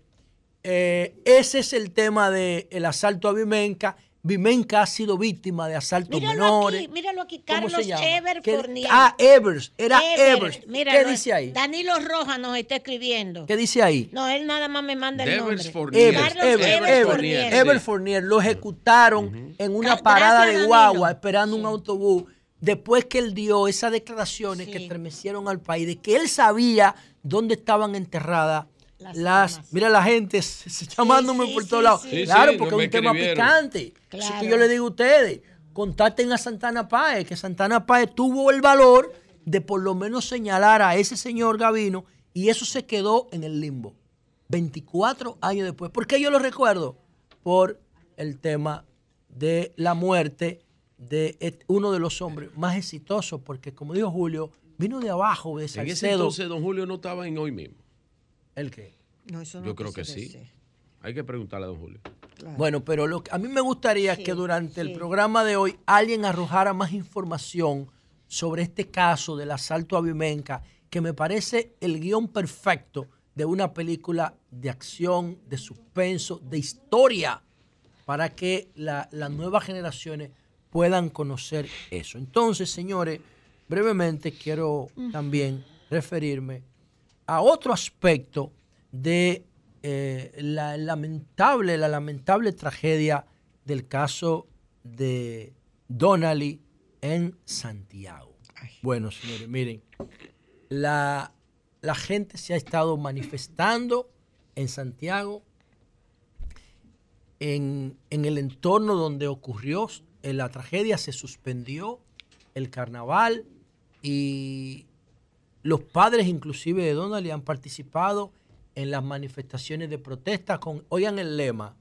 Speaker 13: eh, ese es el tema del asalto a Vimenca. Vimenca ha sido víctima de asaltos
Speaker 8: Míralo
Speaker 13: menores.
Speaker 8: aquí, míralo aquí,
Speaker 13: ¿Cómo
Speaker 8: Carlos
Speaker 13: se llama?
Speaker 8: Ever
Speaker 13: ¿Qué-
Speaker 8: Fournier.
Speaker 13: Ah, Evers, era
Speaker 8: Ever,
Speaker 13: Evers.
Speaker 8: míralo,
Speaker 13: ¿Qué dice ahí?
Speaker 8: Danilo Rojas nos está escribiendo.
Speaker 13: ¿Qué dice ahí?
Speaker 8: No, él nada más me manda el
Speaker 14: Devers
Speaker 8: nombre.
Speaker 14: Fournier.
Speaker 13: Evers,
Speaker 8: Carlos
Speaker 13: Evers,
Speaker 8: Ever
Speaker 13: Evers,
Speaker 8: Fournier.
Speaker 13: Ever Fournier lo ejecutaron en una parada
Speaker 8: gracias,
Speaker 13: de
Speaker 8: Danilo.
Speaker 13: guagua esperando un autobús después que él dio esas declaraciones que estremecieron al país de que él sabía dónde estaban enterradas las, mira la gente s- s- llamándome por todos lados
Speaker 2: sí. Sí,
Speaker 13: claro
Speaker 2: sí,
Speaker 13: porque es un tema picante eso
Speaker 8: Claro.
Speaker 13: que yo le digo a ustedes contacten a Santana Páez, que Santana Páez tuvo el valor de por lo menos señalar a ese señor Gavino y eso se quedó en el limbo. 24 años después. ¿Por qué yo lo recuerdo? Por el tema de la muerte de uno de los hombres más exitosos, porque como dijo Julio, vino de abajo, de
Speaker 14: Salcedo. En ese entonces don Julio no estaba en hoy mismo.
Speaker 13: ¿El qué?
Speaker 8: No, eso no
Speaker 14: Yo creo que sí. Hay que preguntarle a don Julio.
Speaker 13: Bueno, pero lo que a mí me gustaría que durante el programa de hoy alguien arrojara más información sobre este caso del asalto a Vimenca, que me parece el guion perfecto de una película de acción, de suspenso, de historia, para que las nuevas generaciones puedan conocer eso. Entonces, señores, brevemente quiero también referirme a otro aspecto de eh, la lamentable, la lamentable tragedia del caso de Donnelly en Santiago. Bueno, señores, miren, la, la gente se ha estado manifestando en Santiago, en, en el entorno donde ocurrió la tragedia, se suspendió el carnaval y los padres inclusive de Donnelly han participado en las manifestaciones de protesta con, oigan el lema,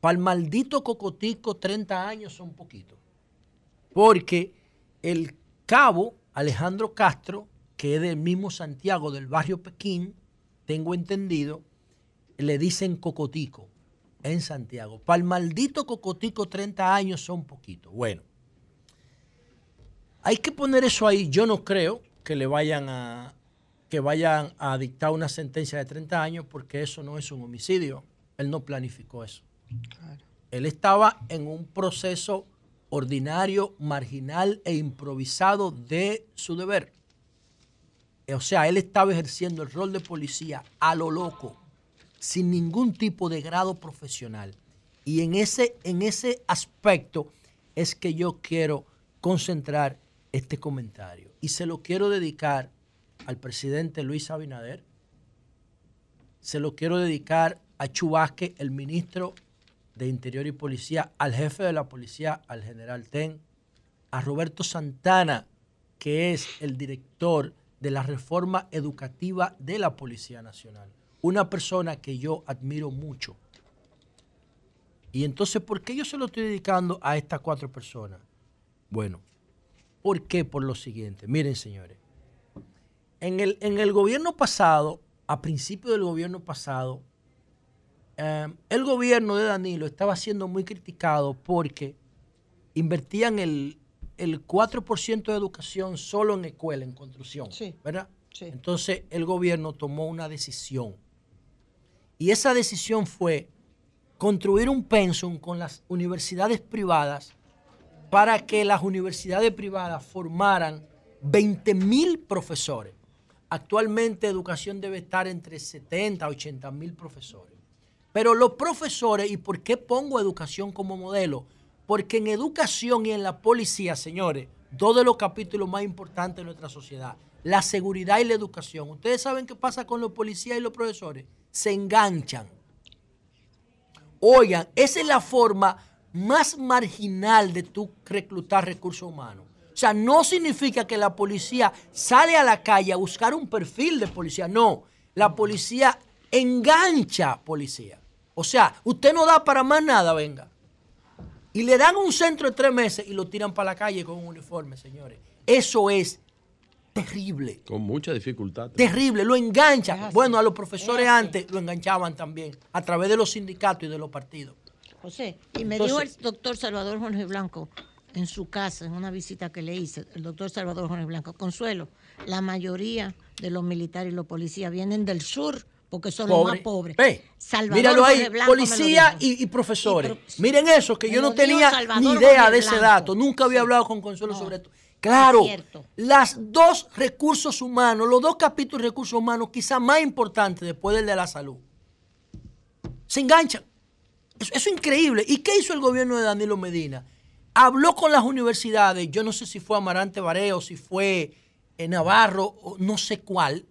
Speaker 13: para el maldito cocotico 30 años son poquitos. Porque el cabo Alejandro Castro, que es del mismo Santiago, del barrio Pekín, tengo entendido, le dicen cocotico en Santiago. Para el maldito cocotico 30 años son poquitos. Bueno, hay que poner eso ahí. Yo no creo que le vayan a, que vayan a dictar una sentencia de 30 años porque eso no es un homicidio. Él no planificó eso. Él estaba en un proceso ordinario, marginal e improvisado de su deber. O sea, él estaba ejerciendo el rol de policía a lo loco, sin ningún tipo de grado profesional. Y en ese, en ese aspecto es que yo quiero concentrar este comentario. Y se lo quiero dedicar al presidente Luis Abinader, se lo quiero dedicar a Chubasque, el ministro de Interior y Policía, al jefe de la policía, al general Ten, a Roberto Santana, que es el director de la reforma educativa de la Policía Nacional. Una persona que yo admiro mucho. Y entonces, ¿por qué yo se lo estoy dedicando a estas cuatro personas? Bueno, ¿por qué? Por lo siguiente. Miren, señores, en el, en el gobierno pasado, a principio del gobierno pasado, eh, el gobierno de Danilo estaba siendo muy criticado porque invertían el, el 4% de educación solo en escuela, en construcción, ¿verdad? Entonces el gobierno tomó una decisión. Y esa decisión fue construir un pensum con las universidades privadas para que las universidades privadas formaran 20 mil profesores. Actualmente educación debe estar entre 70 a 80 mil profesores. Pero los profesores, ¿y por qué pongo educación como modelo? Porque en educación y en la policía, señores, dos de los capítulos más importantes de nuestra sociedad, la seguridad y la educación. ¿Ustedes saben qué pasa con los policías y los profesores? Se enganchan. Oigan, esa es la forma más marginal de tú reclutar recursos humanos. O sea, no significa que la policía sale a la calle a buscar un perfil de policía. No, la policía engancha policía. O sea, usted no da para más nada, venga. Y le dan un centro de tres meses y lo tiran para la calle con un uniforme, señores. Eso es terrible.
Speaker 14: Con mucha dificultad.
Speaker 13: Terrible, lo engancha. Bueno, a los profesores antes lo enganchaban también, a través de los sindicatos y de los partidos.
Speaker 8: José, y me dijo el doctor Salvador Jorge Blanco, en su casa, en una visita que le hice, el doctor Salvador Jorge Blanco. Consuelo, la mayoría de los militares y los policías vienen del sur porque son los más pobres.
Speaker 13: míralo ahí, policía y, profesores. Miren eso, que yo no tenía ni idea de ese dato. Nunca había hablado con Consuelo sobre esto. Claro, las dos recursos humanos, los dos capítulos de recursos humanos, quizás más importantes después del de la salud, se enganchan. Eso, es increíble. ¿Y qué hizo el gobierno de Danilo Medina? habló con las universidades, yo no sé si fue Amarante Bareo, si fue eh, Navarro, no sé cuál,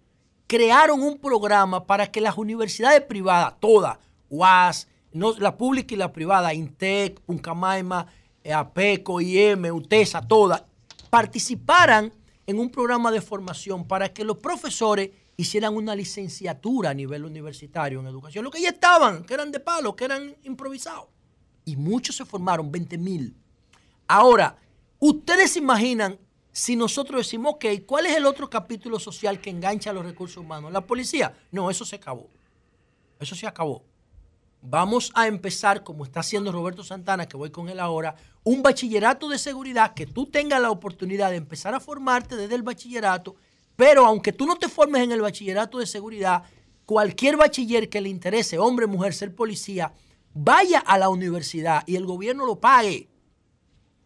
Speaker 13: crearon un programa para que las universidades privadas, todas, UAS, no, la pública y la privada, INTEC, Puncamaima, eh, APECO, IM, UTESA, todas, participaran en un programa de formación para que los profesores hicieran una licenciatura a nivel universitario en educación. Lo que ya estaban, que eran de palo, que eran improvisados. Y muchos se formaron, 20 mil. Ahora, ustedes se imaginan si nosotros decimos, ok, ¿cuál es el otro capítulo social que engancha a los recursos humanos? ¿La policía? No, eso se acabó. Eso se acabó. Vamos a empezar, como está haciendo Roberto Santana, que voy con él ahora, un bachillerato de seguridad, que tú tengas la oportunidad de empezar a formarte desde el bachillerato, pero aunque tú no te formes en el bachillerato de seguridad, cualquier bachiller que le interese, hombre, mujer, ser policía, vaya a la universidad y el gobierno lo pague.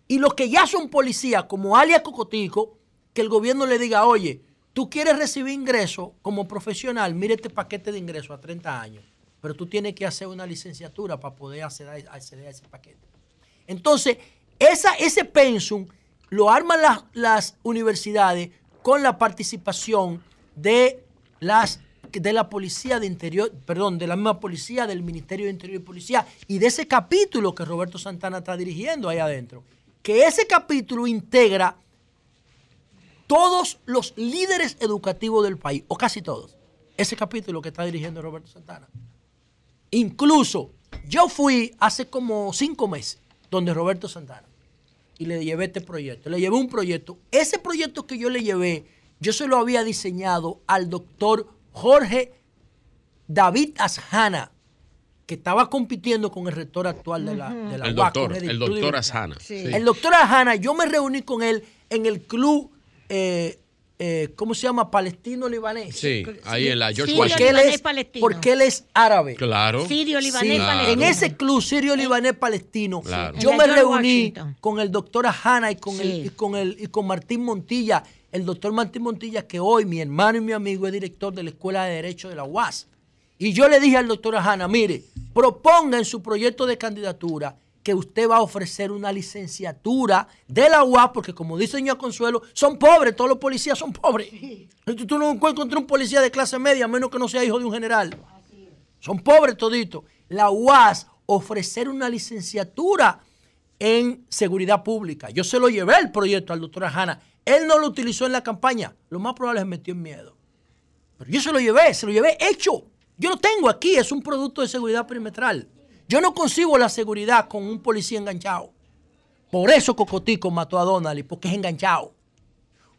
Speaker 13: Y los que ya son policías, como Alia Cocotico, que el gobierno le diga, oye, tú quieres recibir ingreso como profesional, mire este paquete de ingreso a 30 años, pero tú tienes que hacer una licenciatura para poder acceder a, ese paquete. Entonces, ese pensum lo arman las universidades con la participación de las de la policía de interior, perdón, de la misma policía, del Ministerio de Interior y Policía y de ese capítulo que Roberto Santana está dirigiendo ahí adentro que ese capítulo integra todos los líderes educativos del país, o casi todos. Ese capítulo que está dirigiendo Roberto Santana. Incluso yo fui hace como cinco meses donde Roberto Santana y le llevé este proyecto. Le llevé un proyecto. Ese proyecto que yo le llevé, yo se lo había diseñado al doctor Jorge David Asjana, que estaba compitiendo con el rector actual de la, de la
Speaker 14: el doctor, el doctor Asana.
Speaker 13: El doctor Asana, yo me reuní con él en el club, eh, eh, ¿cómo se llama? Palestino-libanés.
Speaker 14: Sí, ahí en la George
Speaker 13: porque él, es, porque él es árabe.
Speaker 14: Claro.
Speaker 8: Sirio-libanés
Speaker 13: En ese club sirio-libanés-palestino, yo me reuní con el doctor Asana y con, el, y con, el, y con Martín Montilla. El doctor Martín Montilla, que hoy mi hermano y mi amigo es director de la Escuela de Derecho de la UAS. Y yo le dije al doctor Ajana, mire, proponga en su proyecto de candidatura que usted va a ofrecer una licenciatura de la UAS, porque como dice señor Consuelo, son pobres, todos los policías son pobres. Tú no encuentras un policía de clase media, a menos que no sea hijo de un general. Son pobres toditos. La UAS ofrecer una licenciatura en seguridad pública. Yo se lo llevé el proyecto al doctor Ajana. Él no lo utilizó en la campaña. Lo más probable es que metió en miedo. Pero yo se lo llevé, se lo llevé hecho. Yo lo tengo aquí, es un producto de seguridad perimetral. Yo no consigo la seguridad con un policía enganchado. Por eso Cocotico mató a Donald, porque es enganchado.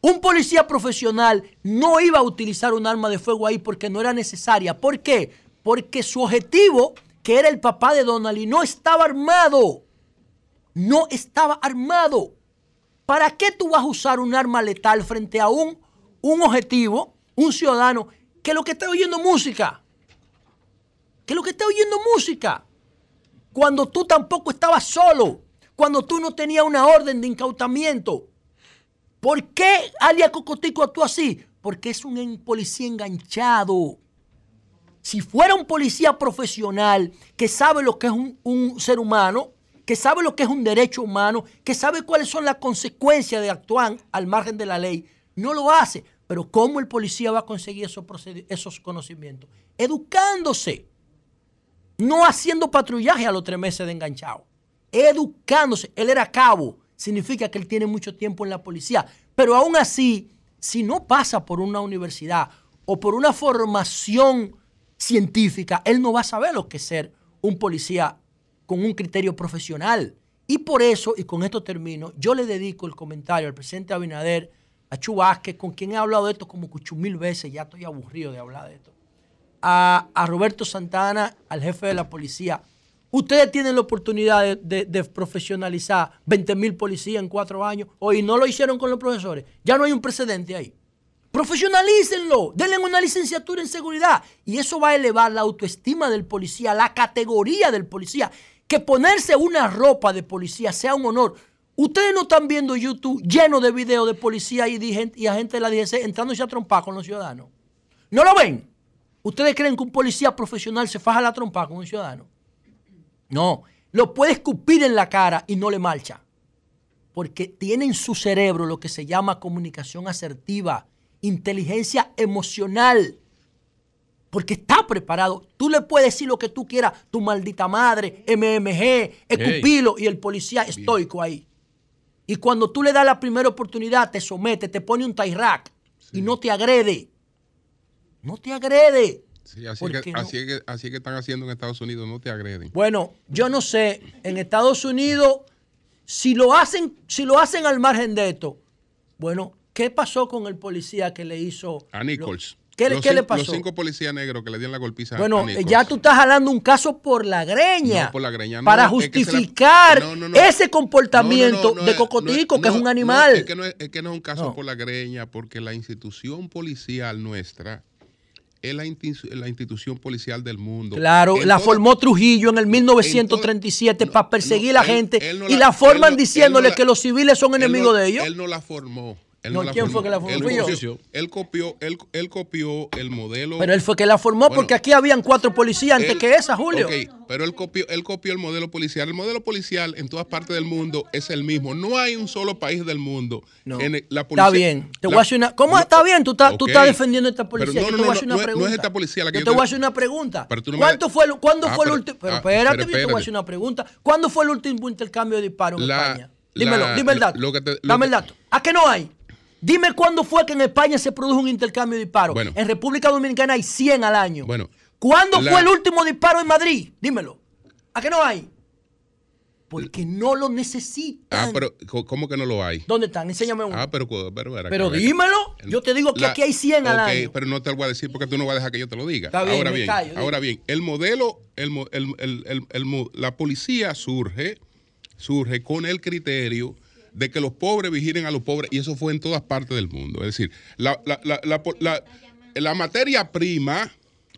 Speaker 13: Un policía profesional no iba a utilizar un arma de fuego ahí porque no era necesaria. ¿Por qué? Porque su objetivo, que era el papá de Donald, no estaba armado. No estaba armado. ¿Para qué tú vas a usar un arma letal frente a un, un objetivo, un ciudadano, que lo que está oyendo música? que lo que está oyendo música. Cuando tú tampoco estabas solo, cuando tú no tenías una orden de incautamiento. ¿Por qué Alia Cocotico actuó así? Porque es un policía enganchado. Si fuera un policía profesional que sabe lo que es un, ser humano, que sabe lo que es un derecho humano, que sabe cuáles son las consecuencias de actuar al margen de la ley, no lo hace. Pero ¿cómo el policía va a conseguir esos conocimientos? Educándose no haciendo patrullaje a los tres meses de enganchado, educándose. Él era cabo, significa que él tiene mucho tiempo en la policía, pero aún así, si no pasa por una universidad o por una formación científica, él no va a saber lo que es ser un policía con un criterio profesional. Y por eso, y con esto termino, yo le dedico el comentario al presidente Abinader, a Chubasque, con quien he hablado de esto como cucho mil veces, ya estoy aburrido de hablar de esto a, Roberto Santana, al jefe de la policía. Ustedes tienen la oportunidad de, profesionalizar 20 mil policías en cuatro años. Hoy no lo hicieron con los profesores. Ya no hay un precedente ahí. Profesionalícenlo, denle una licenciatura en seguridad. Y eso va a elevar la autoestima del policía, la categoría del policía. Que ponerse una ropa de policía sea un honor. Ustedes no están viendo YouTube lleno de videos de policía y, y agentes de la DGC entrándose a trompar con los ciudadanos. ¿No lo ven? ¿Ustedes creen que un policía profesional se faja la trompa con un ciudadano? No, lo puede escupir en la cara y no le marcha. Porque tiene en su cerebro lo que se llama comunicación asertiva, inteligencia emocional. porque está preparado. Tú le puedes decir lo que tú quieras, tu maldita madre, MMG, Escupilo y el policía estoico ahí. Y cuando tú le das la primera oportunidad, te somete, te pone un tie rack y no te agrede. No te agrede.
Speaker 2: Sí, así, que, así, que, así que están haciendo en Estados Unidos, no te agreden.
Speaker 13: Bueno, yo no sé, en Estados Unidos, si lo hacen, si lo hacen al margen de esto, bueno, ¿qué pasó con el policía que le hizo
Speaker 2: a Nichols?
Speaker 13: ¿Qué,
Speaker 2: los
Speaker 13: ¿qué le pasó?
Speaker 2: Los cinco policías negros que le dieron la golpiza
Speaker 13: bueno,
Speaker 2: a Nichols.
Speaker 13: ya tú estás jalando un caso por la greña.
Speaker 2: No, por la greña. No,
Speaker 13: para
Speaker 2: es que
Speaker 13: justificar
Speaker 2: la-
Speaker 13: ese comportamiento de cocotico, que es un animal.
Speaker 2: es, que no es, es que no es un caso por la greña, porque la institución policial nuestra es la, insti- la institución policial del mundo.
Speaker 13: Claro, la formó Trujillo en el 1937 para perseguir a la gente
Speaker 2: él no
Speaker 13: y
Speaker 2: la-
Speaker 13: forman diciéndole
Speaker 2: la-
Speaker 13: que los civiles son enemigos de ellos.
Speaker 2: Él no la formó. Él
Speaker 13: No, ¿quién fue que la formó?
Speaker 2: Él
Speaker 13: Fui yo.
Speaker 2: copió, él copió, él, él copió el modelo.
Speaker 13: Pero él fue que la formó
Speaker 2: Bueno,
Speaker 13: porque aquí habían cuatro policías antes
Speaker 2: él-
Speaker 13: que esa, Julio.
Speaker 2: Ok, pero él copió, él copió el modelo policial. El modelo policial en todas partes del mundo es el mismo. No hay un solo país del mundo.
Speaker 13: No.
Speaker 2: en el- la policía,
Speaker 13: Está bien. Te
Speaker 2: la-
Speaker 13: voy a hacer una. ¿Cómo está bien? Tú estás, tú
Speaker 2: ok.
Speaker 13: estás defendiendo a esta policía.
Speaker 2: Pero no,
Speaker 13: yo te voy a hacer una pregunta.
Speaker 2: no es esta policía la que
Speaker 13: yo
Speaker 2: yo
Speaker 13: te
Speaker 2: te-
Speaker 13: voy a hacer una pregunta.
Speaker 2: Pero tú no me-
Speaker 13: ¿Cuánto fue, el- ¿Cuándo
Speaker 2: Ah,
Speaker 13: fue el último? Pero
Speaker 2: ah,
Speaker 13: espérate, yo te voy a hacer una pregunta. ¿Cuándo fue el último intercambio de disparos en España? Dímelo, dime el dato. Dame el dato. ¿A qué no hay? Dime cuándo fue que en España se produjo un intercambio de disparos.
Speaker 2: Bueno.
Speaker 13: En República Dominicana hay 100 al año.
Speaker 2: Bueno.
Speaker 13: ¿Cuándo
Speaker 2: la-
Speaker 13: fue el último disparo en Madrid? Dímelo. ¿A qué no hay? Porque no lo necesitan.
Speaker 2: Ah, pero ¿cómo que no lo hay?
Speaker 13: ¿Dónde están? Enséñame uno.
Speaker 2: Ah, pero, pero, pero,
Speaker 13: Pero dímelo. Yo te digo que
Speaker 2: La-
Speaker 13: aquí hay 100 al año.
Speaker 2: pero no te lo voy a decir porque tú no vas a dejar que yo te lo diga.
Speaker 13: Está bien,
Speaker 2: ahora bien,
Speaker 13: callo,
Speaker 2: ahora bien, el modelo, el, el- el- el- el mo- la policía surge, surge con el criterio de que los pobres vigilen a los pobres y eso fue en todas partes del mundo. Es decir, la, la- la- la materia prima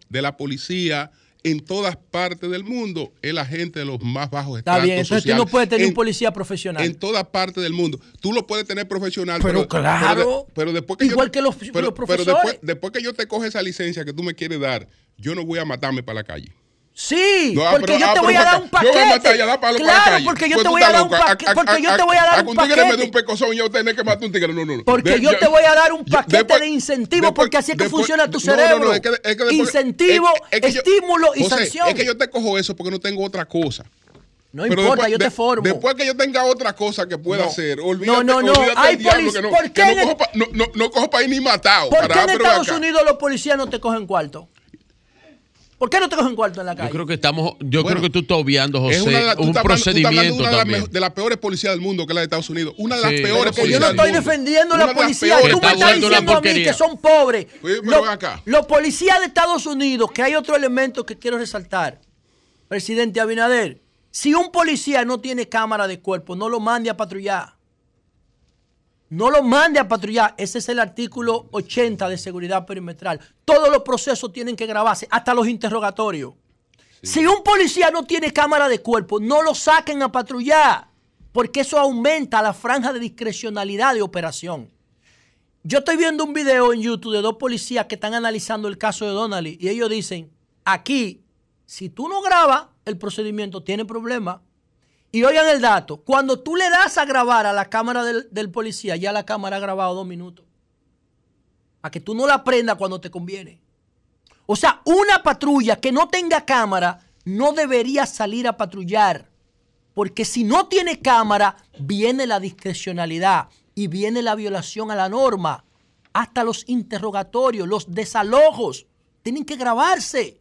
Speaker 2: de la policía en todas partes del mundo es la gente de los más bajos
Speaker 13: Está bien, entonces tú no
Speaker 2: sociales.
Speaker 13: puedes tener
Speaker 2: En-
Speaker 13: un policía profesional.
Speaker 2: en todas partes del mundo. Tú lo puedes tener profesional.
Speaker 13: Pero claro.
Speaker 2: Pero, de- pero después que
Speaker 13: Igual
Speaker 2: yo,
Speaker 13: que los-
Speaker 2: pero,
Speaker 13: los
Speaker 2: pero
Speaker 13: profesores.
Speaker 2: después, después que yo te coge esa licencia que tú me quieres dar, yo no voy a matarme para la calle.
Speaker 13: Sí,
Speaker 2: No,
Speaker 13: porque
Speaker 2: pero-
Speaker 13: yo te voy a
Speaker 2: para
Speaker 13: dar un
Speaker 2: Yo voy a
Speaker 13: paquete.
Speaker 2: matar y a dar palo para la
Speaker 13: claro, porque yo
Speaker 2: Pues
Speaker 13: te voy a dar un paquete. Porque yo te voy a dar un
Speaker 2: un tigre me
Speaker 13: paquete.
Speaker 2: un pecozón y yo tener que matar un tigre. No, no, no.
Speaker 13: Porque
Speaker 2: De-
Speaker 13: yo te voy a dar un paquete
Speaker 2: después-
Speaker 13: de incentivos, porque así es que
Speaker 2: después-
Speaker 13: funciona tu
Speaker 2: no, no, no,
Speaker 13: cerebro.
Speaker 2: es que- es que después-
Speaker 13: Incentivo,
Speaker 2: es- es que yo-
Speaker 13: estímulo y
Speaker 2: José,
Speaker 13: sanción.
Speaker 2: Es que yo te cojo eso porque no tengo otra cosa.
Speaker 13: No
Speaker 2: Pero
Speaker 13: importa,
Speaker 2: después-
Speaker 13: yo te
Speaker 2: de-
Speaker 13: formo.
Speaker 2: Después que yo tenga otra cosa que pueda
Speaker 13: No.
Speaker 2: hacer, olvídate,
Speaker 13: No, no, no,
Speaker 2: del diablo que no,
Speaker 13: ¿por
Speaker 2: que
Speaker 13: qué
Speaker 2: no cojo pa- no, no, cojo país ni matado.
Speaker 13: ¿Por
Speaker 2: para-
Speaker 13: qué en Estados. Unidos los policías no te cogen cuarto? ¿Por qué no te cogen cuarto en la
Speaker 14: Yo
Speaker 13: calle?
Speaker 14: creo que estamos, yo
Speaker 2: Bueno,
Speaker 14: creo que tú estás obviando,
Speaker 2: Es
Speaker 14: José,
Speaker 2: una la- tú
Speaker 14: un
Speaker 2: estás hablando- tú estás hablando de
Speaker 14: procedimiento
Speaker 2: una de las,
Speaker 14: también.
Speaker 2: de las peores policías del mundo, que es la de Estados Unidos. Una de las
Speaker 14: Sí.
Speaker 2: peores
Speaker 13: que yo
Speaker 2: policías
Speaker 13: no estoy defendiendo
Speaker 2: Una
Speaker 13: la policía. Tú me
Speaker 14: Está
Speaker 13: estás
Speaker 14: una
Speaker 13: diciendo a mí que son pobres.
Speaker 2: Acá.
Speaker 13: Los policías de Estados Unidos, que hay otro elemento que quiero resaltar. Presidente Abinader, si un policía no tiene cámara de cuerpo, no lo mande a patrullar. No lo mande a patrullar. Ese es el artículo 80 de seguridad perimetral. Todos los procesos tienen que grabarse, hasta los interrogatorios. Si un policía no tiene cámara de cuerpo, no lo saquen a patrullar, porque eso aumenta la franja de discrecionalidad de operación. Yo estoy viendo un video en YouTube de dos policías que están analizando el caso de Donnelly y ellos dicen, aquí, si tú no grabas el procedimiento, tiene problema. Y oigan el dato, cuando tú le das a grabar a la cámara del, policía, ya la cámara ha grabado dos minutos. A que tú no la prendas cuando te conviene. O sea, una patrulla que no tenga cámara no debería salir a patrullar. Porque si no tiene cámara, viene la discrecionalidad y viene la violación a la norma. Hasta los interrogatorios, los desalojos, tienen que grabarse.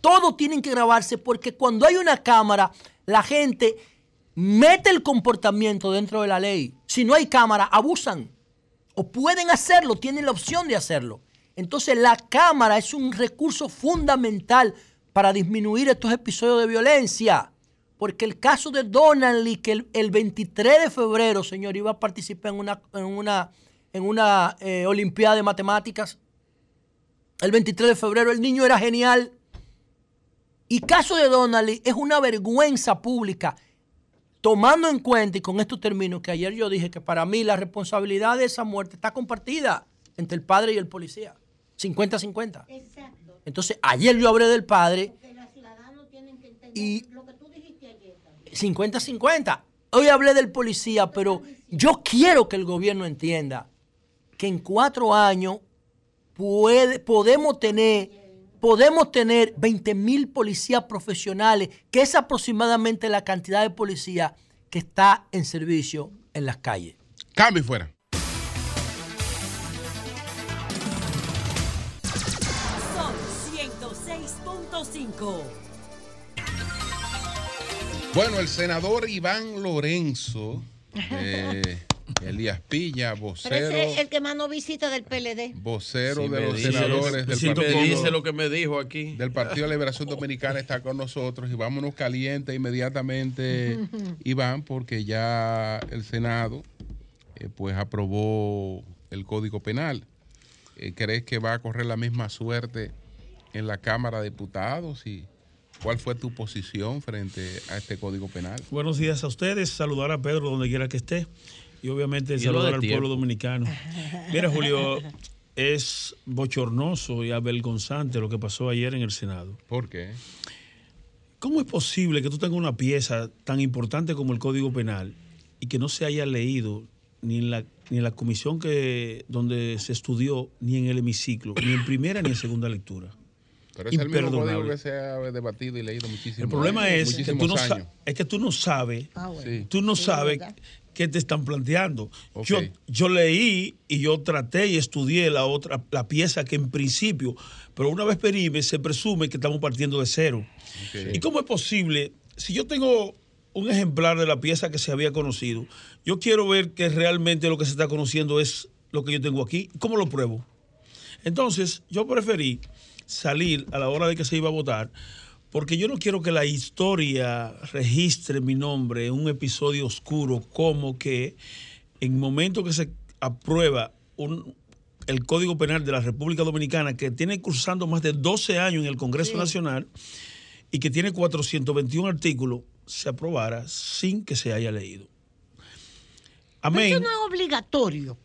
Speaker 13: Todo tienen que grabarse porque cuando hay una cámara, la gente mete el comportamiento dentro de la ley. Si no hay cámara, abusan. O pueden hacerlo, tienen la opción de hacerlo. Entonces la cámara es un recurso fundamental para disminuir estos episodios de violencia. Porque el caso de Donnelly, que el, el 23 de febrero, señor, iba a participar en una, en una, en una eh, Olimpiada de Matemáticas. El 23 de febrero, el niño era genial. Y caso de Donnelly es una vergüenza pública, tomando en cuenta, y con esto termino, que ayer yo dije que para mí la responsabilidad de esa muerte está compartida entre el padre y el policía. 50-50. Entonces, ayer yo hablé del padre y 50-50. Hoy hablé del policía, pero yo quiero que el gobierno entienda que en cuatro años puede, podemos tener podemos tener 20 mil policías profesionales, que es aproximadamente la cantidad de policía que está en servicio en las calles.
Speaker 2: Cambio y fuera.
Speaker 15: Son 106.5.
Speaker 2: Bueno, el senador Iván Lorenzo, eh, Elías
Speaker 8: Pero
Speaker 2: vocero,
Speaker 8: ese es el que más no visita del PLD.
Speaker 2: vocero
Speaker 14: Si
Speaker 2: de los
Speaker 14: dice-
Speaker 2: senadores del
Speaker 14: si me
Speaker 2: partido,
Speaker 14: dice lo que me dijo aquí.
Speaker 2: del Partido de Liberación Dominicana está con nosotros y vámonos caliente inmediatamente, Iván, porque ya el Senado eh, pues aprobó el Código Penal. Eh, ¿Crees que va a correr la misma suerte en la Cámara de Diputados? y ¿Cuál fue tu posición frente a este Código Penal?
Speaker 16: Buenos días a ustedes, saludar a Pedro donde quiera que esté y obviamente saludar al pueblo dominicano. Mira, Julio, es bochornoso y avergonzante lo que pasó ayer en el Senado.
Speaker 2: ¿Por qué?
Speaker 16: ¿Cómo es posible que tú tengas una pieza tan importante como el Código Penal y que no se haya leído ni en la, ni en la comisión que, donde se estudió, ni en el hemiciclo, ni en primera ni en segunda lectura?
Speaker 2: Pero es el mismo
Speaker 16: Imperdonable.
Speaker 2: código que se ha debatido y leído muchísimo.
Speaker 16: El problema es que, tú no es que tú no sabes,
Speaker 2: Sí.
Speaker 16: tú no
Speaker 2: Sí,
Speaker 16: sabes qué te están planteando. Yo, yo leí y yo traté y estudié la otra, la pieza que en principio, pero una vez perime, se presume que estamos partiendo de cero. ¿Y cómo es posible? Si yo tengo un ejemplar de la pieza que se había conocido, yo quiero ver que realmente lo que se está conociendo es lo que yo tengo aquí. ¿Cómo lo pruebo? Entonces, yo preferí salir a la hora de que se iba a votar, porque yo no quiero que la historia registre mi nombre en un episodio oscuro, como que en momento que se aprueba un- el Código Penal de la República Dominicana, que tiene cursando más de 12 años en el Congreso
Speaker 8: Sí.
Speaker 16: Nacional y que tiene 421 artículos, se aprobara sin que se haya leído.
Speaker 8: Pero
Speaker 16: Amén.
Speaker 8: eso no es obligatorio.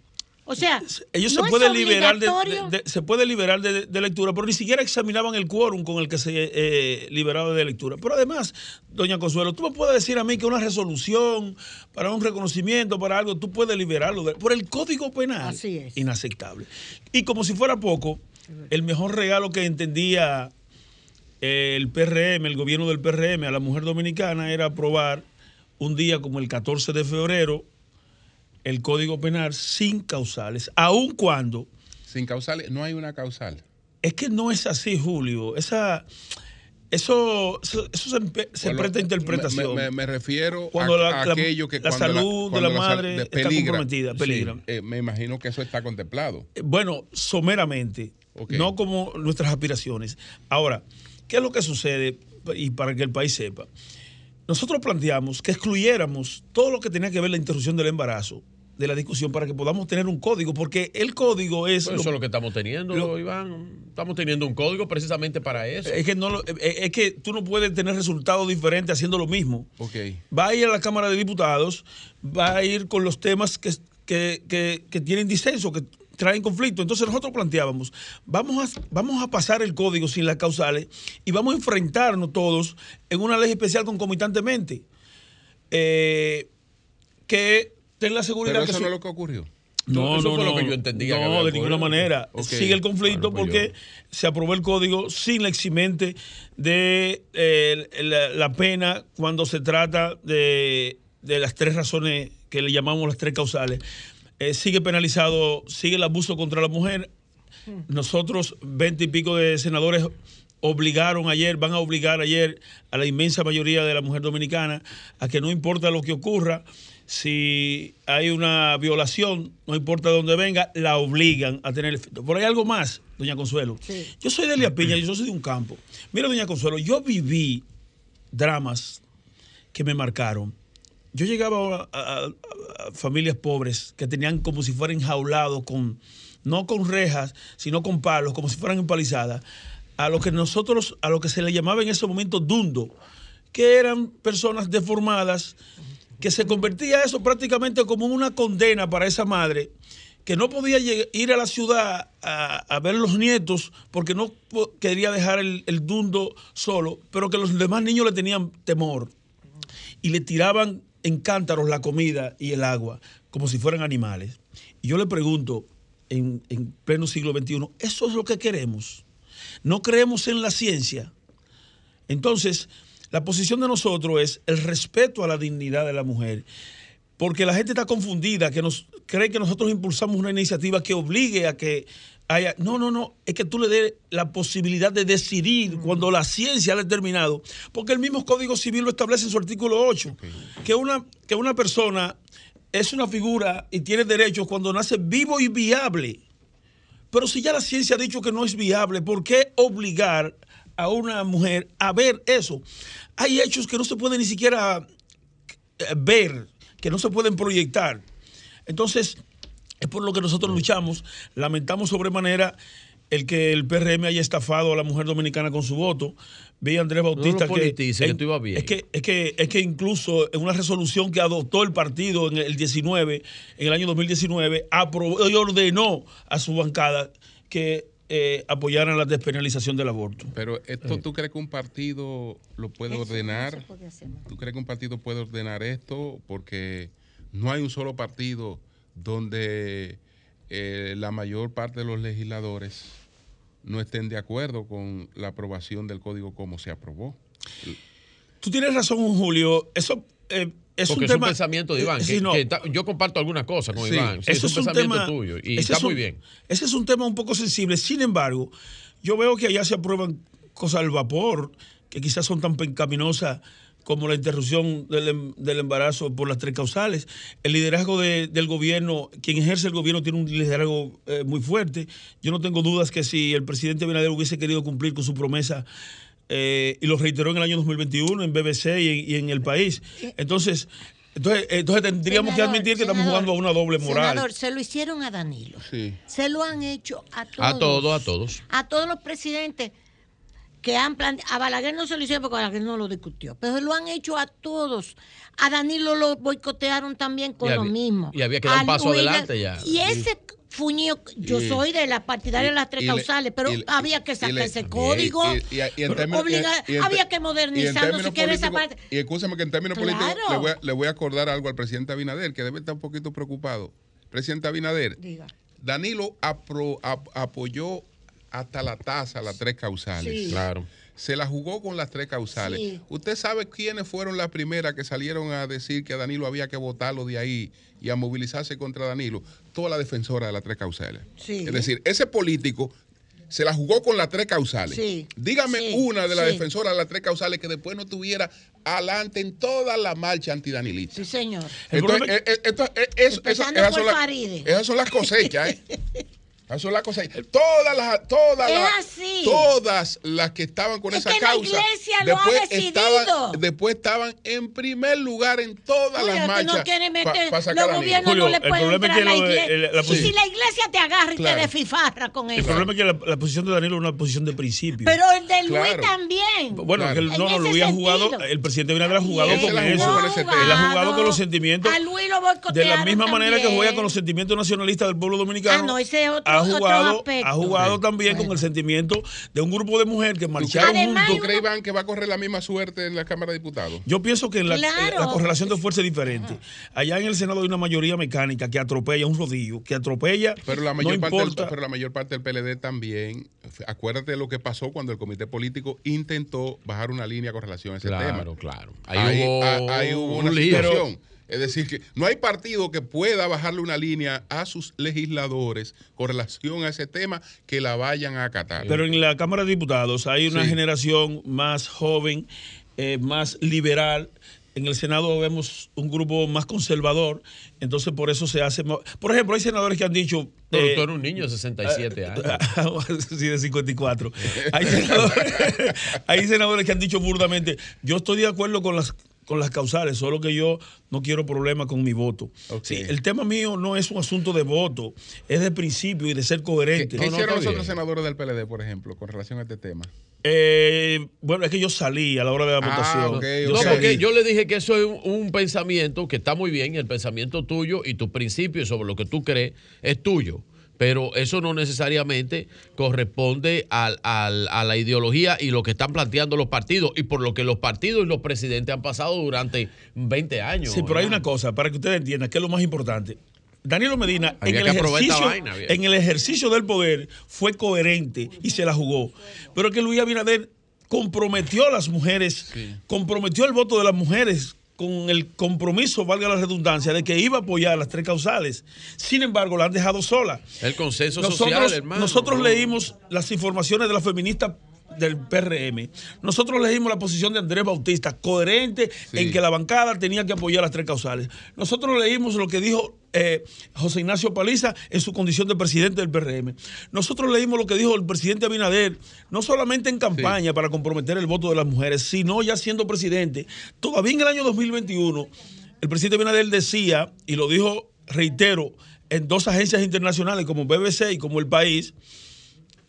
Speaker 8: O sea,
Speaker 16: Ellos
Speaker 8: no
Speaker 16: se pueden liberar de,
Speaker 8: obligatorio.
Speaker 16: de- de- se puede liberar de, de lectura, pero ni siquiera examinaban el quórum con el que se eh, liberaba de lectura. Pero además, doña Consuelo, tú me puedes decir a mí que una resolución para un reconocimiento, para algo, tú puedes liberarlo de- por el Código Penal.
Speaker 8: Así es.
Speaker 16: Inaceptable. Y como si fuera poco, el mejor regalo que entendía eh, el PRM, el gobierno del PRM a la mujer dominicana era aprobar un día como el 14 de febrero el Código Penal sin causales, aun cuando...
Speaker 2: Sin causales, no hay una causal.
Speaker 16: Es que no es así, Julio. Esa, eso, eso, eso se, empe- se
Speaker 2: Bueno,
Speaker 16: presta a interpretación.
Speaker 2: Me, me- me refiero
Speaker 16: Cuando
Speaker 2: a,
Speaker 16: la-
Speaker 2: a aquello que
Speaker 16: la
Speaker 2: cuando
Speaker 16: salud de
Speaker 2: cuando
Speaker 16: la madre
Speaker 2: de-
Speaker 16: está comprometida,
Speaker 2: Sí,
Speaker 16: peligra.
Speaker 2: eh, me imagino que eso está contemplado.
Speaker 16: Eh, Bueno, someramente, no como nuestras aspiraciones. Ahora, ¿qué es lo que sucede? Y para que el país sepa, nosotros planteamos que excluyéramos todo lo que tenía que ver la interrupción del embarazo de la discusión para que podamos tener un código, porque el código es...
Speaker 14: Pues eso es lo que estamos teniendo,
Speaker 16: lo-
Speaker 14: Iván. Estamos teniendo un código precisamente para eso.
Speaker 16: Es que, no lo- eh, es que tú no puedes tener resultados diferentes haciendo lo mismo.
Speaker 2: Ok.
Speaker 16: Va a ir a la Cámara de Diputados, va a ir con los temas que, que- que- que tienen disenso, que traen conflicto. Entonces nosotros planteábamos, vamos a, vamos a pasar el código sin las causales y vamos a enfrentarnos todos en una ley especial concomitantemente. Eh, que ten la seguridad
Speaker 2: Pero
Speaker 16: que
Speaker 2: eso no es lo que ocurrió.
Speaker 16: no,
Speaker 14: Eso
Speaker 16: no,
Speaker 14: fue lo
Speaker 16: no.
Speaker 14: que yo entendía
Speaker 16: No, de ninguna manera. Sigue el conflicto
Speaker 14: pues
Speaker 16: porque se aprobó el código sin la eximente de eh, la, la pena cuando se trata de, de las tres razones que le llamamos las tres causales. Eh, sigue penalizado, sigue el abuso contra la mujer. Nosotros, veinte y pico de senadores obligaron ayer, van a obligar ayer a la inmensa mayoría de la mujer dominicana a que no importa lo que ocurra, si hay una violación, no importa de dónde venga, la obligan a tener efecto. Pero hay algo más, doña Consuelo. Yo soy de Elia Piña, yo soy de un campo. Mira, doña Consuelo, yo viví dramas que me marcaron. Yo llegaba a, a- a familias pobres que tenían como si fueran enjaulados con, no con rejas, sino con palos, como si fueran empalizadas, a lo que nosotros, a lo que se le llamaba en ese momento dundo, que eran personas deformadas, que se convertía eso prácticamente como una condena para esa madre, que no podía ir a la ciudad a, a ver los nietos porque no quería dejar el, el dundo solo, pero que los demás niños le tenían temor y le tiraban en cántaros la comida y el agua, como si fueran animales. Y yo le pregunto, en, en pleno siglo XXI, ¿eso es lo que queremos? no creemos en la ciencia, entonces la posición de nosotros es el respeto a la dignidad de la mujer. Porque la gente está confundida, que nos cree que nosotros impulsamos una iniciativa que obligue a que haya. No, no, no. Es que tú le des la posibilidad de decidir cuando la ciencia ha determinado. Porque el mismo Código Civil lo establece en su artículo 8. Que, una, que una persona es una figura y tiene derechos cuando nace vivo y viable. Pero si ya la ciencia ha dicho que no es viable, ¿por qué obligar a una mujer a ver eso? Hay hechos que no se pueden ni siquiera eh, ver, que no se pueden proyectar. Entonces, es por lo que nosotros luchamos. Lamentamos sobremanera el que el PRM haya estafado a la mujer dominicana con su voto. Vi a Andrés Bautista
Speaker 14: lo
Speaker 16: que,
Speaker 14: politice, que bien.
Speaker 16: Es que, es, que, es que incluso en una resolución que adoptó el partido en el 19, en el año 2019, aprobó y ordenó a su bancada que eh, apoyaran la despenalización del aborto.
Speaker 2: Pero esto,
Speaker 16: Eh.
Speaker 2: ¿tú crees que un partido lo puede
Speaker 8: no
Speaker 2: ordenar?
Speaker 8: hacer.
Speaker 2: ¿Tú crees que un partido puede ordenar esto? Porque no hay un solo partido donde eh, la mayor parte de los legisladores no estén de acuerdo con la aprobación del código como se aprobó.
Speaker 16: Tú tienes razón, Julio. Eso eh, es
Speaker 14: Porque
Speaker 16: un
Speaker 14: es un
Speaker 16: tema.
Speaker 14: pensamiento de Iván.
Speaker 16: eh,
Speaker 14: que- yo comparto algunas cosas con
Speaker 16: Sí,
Speaker 14: Iván. Sí,
Speaker 16: eso
Speaker 14: es un pensamiento tuyo. Y está
Speaker 16: es
Speaker 14: muy bien.
Speaker 16: Ese es un tema un poco sensible. Sin embargo, yo veo que allá se aprueban cosas al vapor que quizás son tan pecaminosas como la interrupción del, em- del embarazo por las tres causales. El liderazgo de- del gobierno, quien ejerce el gobierno tiene un liderazgo eh, muy fuerte. Yo no tengo dudas que si el presidente Abinader hubiese querido cumplir con su promesa eh, y lo reiteró en el año 2021 en BBC y en, y en el país. Entonces, entonces, entonces tendríamos que admitir que estamos jugando a una doble moral.
Speaker 8: Senador, se lo hicieron a Danilo.
Speaker 2: Sí.
Speaker 8: Se lo han hecho a todos.
Speaker 14: A todos, a todos.
Speaker 8: A todos los presidentes que han planteado. A Balaguer no se lo hicieron porque Balaguer no lo discutió. Pero lo han hecho a todos. A Danilo lo boicotearon también con
Speaker 14: Y
Speaker 8: lo
Speaker 14: había-
Speaker 8: mismo.
Speaker 14: y había que dar un paso
Speaker 8: Luis-
Speaker 14: adelante ya.
Speaker 8: Y ese fuñido, yo
Speaker 2: Y-
Speaker 8: soy de la partidaria de las tres causales, pero
Speaker 2: y
Speaker 8: había que sacar ese código. Había que modernizarlo si quiere esa parte.
Speaker 2: Y escúchame que en términos
Speaker 8: Claro.
Speaker 2: políticos le voy, a, le voy a acordar algo al presidente Abinader, que debe estar un poquito preocupado. Presidente Abinader,
Speaker 8: Diga.
Speaker 2: Danilo apro- ap- apoyó hasta la tasa las tres causales.
Speaker 8: Sí.
Speaker 14: Claro.
Speaker 2: Se la jugó con las tres causales.
Speaker 8: Sí.
Speaker 2: ¿Usted sabe quiénes fueron las primeras que salieron a decir que a Danilo había que votarlo de ahí y a movilizarse contra Danilo? Toda la defensora de las tres causales.
Speaker 8: Sí.
Speaker 2: Es decir, ese político se la jugó con las tres causales.
Speaker 8: Sí.
Speaker 2: Dígame
Speaker 8: Sí.
Speaker 2: una de las
Speaker 8: Sí.
Speaker 2: defensoras de las tres causales que después no tuviera adelante en toda la marcha antidanilista.
Speaker 8: Sí, señor.
Speaker 2: Entonces, eh, eh, esto- eh, esas son las cosechas, ¿eh? Esas son las cosechas. Todas las, todas
Speaker 8: Es
Speaker 2: las, todas las que estaban con
Speaker 8: Es
Speaker 2: esa
Speaker 8: que la
Speaker 2: causa.
Speaker 8: iglesia lo ha
Speaker 2: después
Speaker 8: decidido.
Speaker 2: Estaban, después estaban en primer lugar en todas
Speaker 8: Oye,
Speaker 2: las marchas.
Speaker 8: no meter,
Speaker 2: pa
Speaker 8: los gobiernos
Speaker 16: Julio,
Speaker 8: no le
Speaker 16: el
Speaker 8: pueden
Speaker 16: es
Speaker 8: entrar a la
Speaker 16: lo de-
Speaker 8: iglesia.
Speaker 16: el- la
Speaker 8: y
Speaker 16: posición-
Speaker 8: si la iglesia te agarra y
Speaker 2: Claro.
Speaker 8: te desfifarra con
Speaker 16: El
Speaker 8: eso.
Speaker 16: problema es que la, la posición de Danilo es una posición de principio.
Speaker 8: Pero el de Luis
Speaker 2: Claro.
Speaker 8: también.
Speaker 16: Bueno,
Speaker 2: Claro.
Speaker 16: que él- no,
Speaker 8: En
Speaker 16: no,
Speaker 8: ese
Speaker 16: Luis ha jugado, el presidente Abinader ha jugado con
Speaker 2: la
Speaker 16: eso. Él ha jugado con los sentimientos.
Speaker 8: A Luis lo
Speaker 16: De la misma manera que juega con los sentimientos nacionalistas del pueblo dominicano,
Speaker 8: Ah, no, ese es otro-
Speaker 16: ha jugado, ha jugado también con el sentimiento de un grupo de mujeres que marcharon
Speaker 8: Además,
Speaker 16: juntos.
Speaker 2: ¿Tú crees, Iván, que va a correr la misma suerte en la Cámara de Diputados?
Speaker 16: Yo pienso que la,
Speaker 8: Claro.
Speaker 16: la correlación de fuerza es diferente. Allá en el Senado hay una mayoría mecánica que atropella un rodillo, que atropella.
Speaker 2: Pero la mayor,
Speaker 16: no
Speaker 2: parte del, pero la mayor parte del PLD también. Acuérdate de lo que pasó cuando el comité político intentó bajar una línea con relación a ese tema.
Speaker 14: Claro, claro. Ahí,
Speaker 2: Ahí,
Speaker 14: hubo,
Speaker 2: a- ahí hubo una
Speaker 14: un lío.
Speaker 2: Es decir, que no hay partido que pueda bajarle una línea a sus legisladores con relación a ese tema que la vayan a acatar.
Speaker 16: Pero en la Cámara de Diputados hay una
Speaker 2: Sí.
Speaker 16: generación más joven, eh, más liberal. En el Senado vemos un grupo más conservador, entonces por eso se hace. más- Por ejemplo, hay senadores que han dicho.
Speaker 14: Pero
Speaker 16: eh,
Speaker 14: tú eres un niño de 67 años.
Speaker 16: sí, de 54. Hay senadores, hay senadores que han dicho burdamente, yo estoy de acuerdo con las con las causales, solo que yo no quiero problemas con mi voto. Sí, el tema mío no es un asunto de voto, es de principio y de ser
Speaker 2: ¿Qué,
Speaker 16: coherente.
Speaker 2: qué
Speaker 14: no,
Speaker 2: hicieron
Speaker 14: está
Speaker 2: los otros senadores del PLD, por ejemplo, con relación a este tema?
Speaker 16: Eh, bueno, es que yo salí a la hora de la
Speaker 2: Ah,
Speaker 16: votación. Yo
Speaker 14: No, porque yo le dije que eso es un, un pensamiento que está muy bien, el pensamiento tuyo y tu principio sobre lo que tú crees es tuyo. Pero eso no necesariamente corresponde al- al- a la ideología y lo que están planteando los partidos y por lo que los partidos y los presidentes han pasado durante 20 años.
Speaker 16: Sí, pero hay una cosa, para que ustedes entiendan, que es lo más importante. Danilo Medina en el, ejercicio,
Speaker 14: vaina,
Speaker 16: en el ejercicio del poder fue coherente y se la jugó. Pero que Luis Abinader comprometió a las mujeres, comprometió el voto de las mujeres con el compromiso, valga la redundancia, de que iba a apoyar las tres causales. Sin embargo, la han dejado sola.
Speaker 14: El consenso
Speaker 16: Nosotros,
Speaker 14: social, hermano.
Speaker 16: nosotros leímos las informaciones de la feminista del PRM. Nosotros leímos la posición de Andrés Bautista, coherente en que la bancada tenía que apoyar las tres causales. Nosotros leímos lo que dijo eh, José Ignacio Paliza en su condición de presidente del PRM. Nosotros leímos lo que dijo el presidente Abinader, no solamente en campaña para comprometer el voto de las mujeres, sino ya siendo presidente. Todavía en el año 2021, el presidente Abinader decía, y lo dijo, reitero, en dos agencias internacionales como BBC y como El País,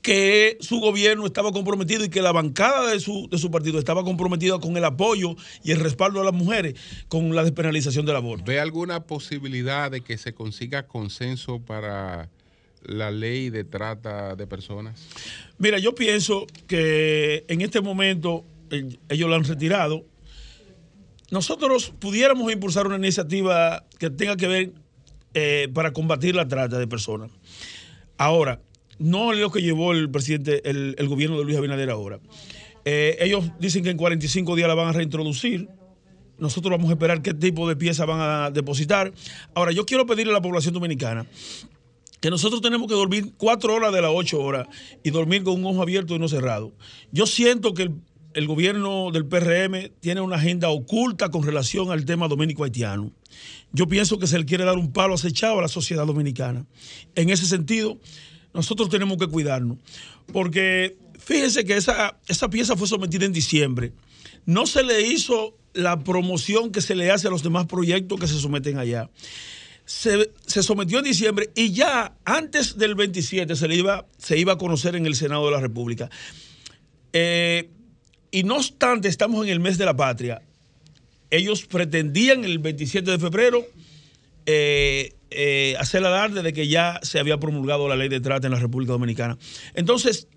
Speaker 16: que su gobierno estaba comprometido y que la bancada de su, de su partido estaba comprometida con el apoyo y el respaldo a las mujeres con la despenalización del aborto.
Speaker 2: ¿Ve alguna posibilidad de que se consiga consenso para la ley de trata de personas?
Speaker 16: Mira, yo pienso que en este momento eh, ellos lo han retirado. Nosotros pudiéramos impulsar una iniciativa que tenga que ver eh, para combatir la trata de personas. Ahora, no lo que llevó el presidente, el, gobierno de Luis Abinader ahora. Eh, ellos dicen que en 45 días la van a reintroducir. Nosotros vamos a esperar qué tipo de piezas van a depositar. Ahora, yo quiero pedirle a la población dominicana que nosotros tenemos que dormir cuatro horas de las ocho horas y dormir con un ojo abierto y no cerrado. Yo siento que el, el gobierno del PRM tiene una agenda oculta con relación al tema dominico haitiano. Yo pienso que se le quiere dar un palo acechado a la sociedad dominicana. En ese sentido, nosotros tenemos que cuidarnos. Porque fíjense que esa, esa pieza fue sometida en diciembre. No se le hizo la promoción que se le hace a los demás proyectos que se someten allá. Se, se sometió en diciembre y ya antes del 27 se, iba, se iba a conocer en el Senado de la República. Eh, y no obstante, estamos en el mes de la patria. Ellos pretendían el 27 de febrero eh, eh, hacer alarde de que ya se había promulgado la ley de trata en la República Dominicana. Entonces,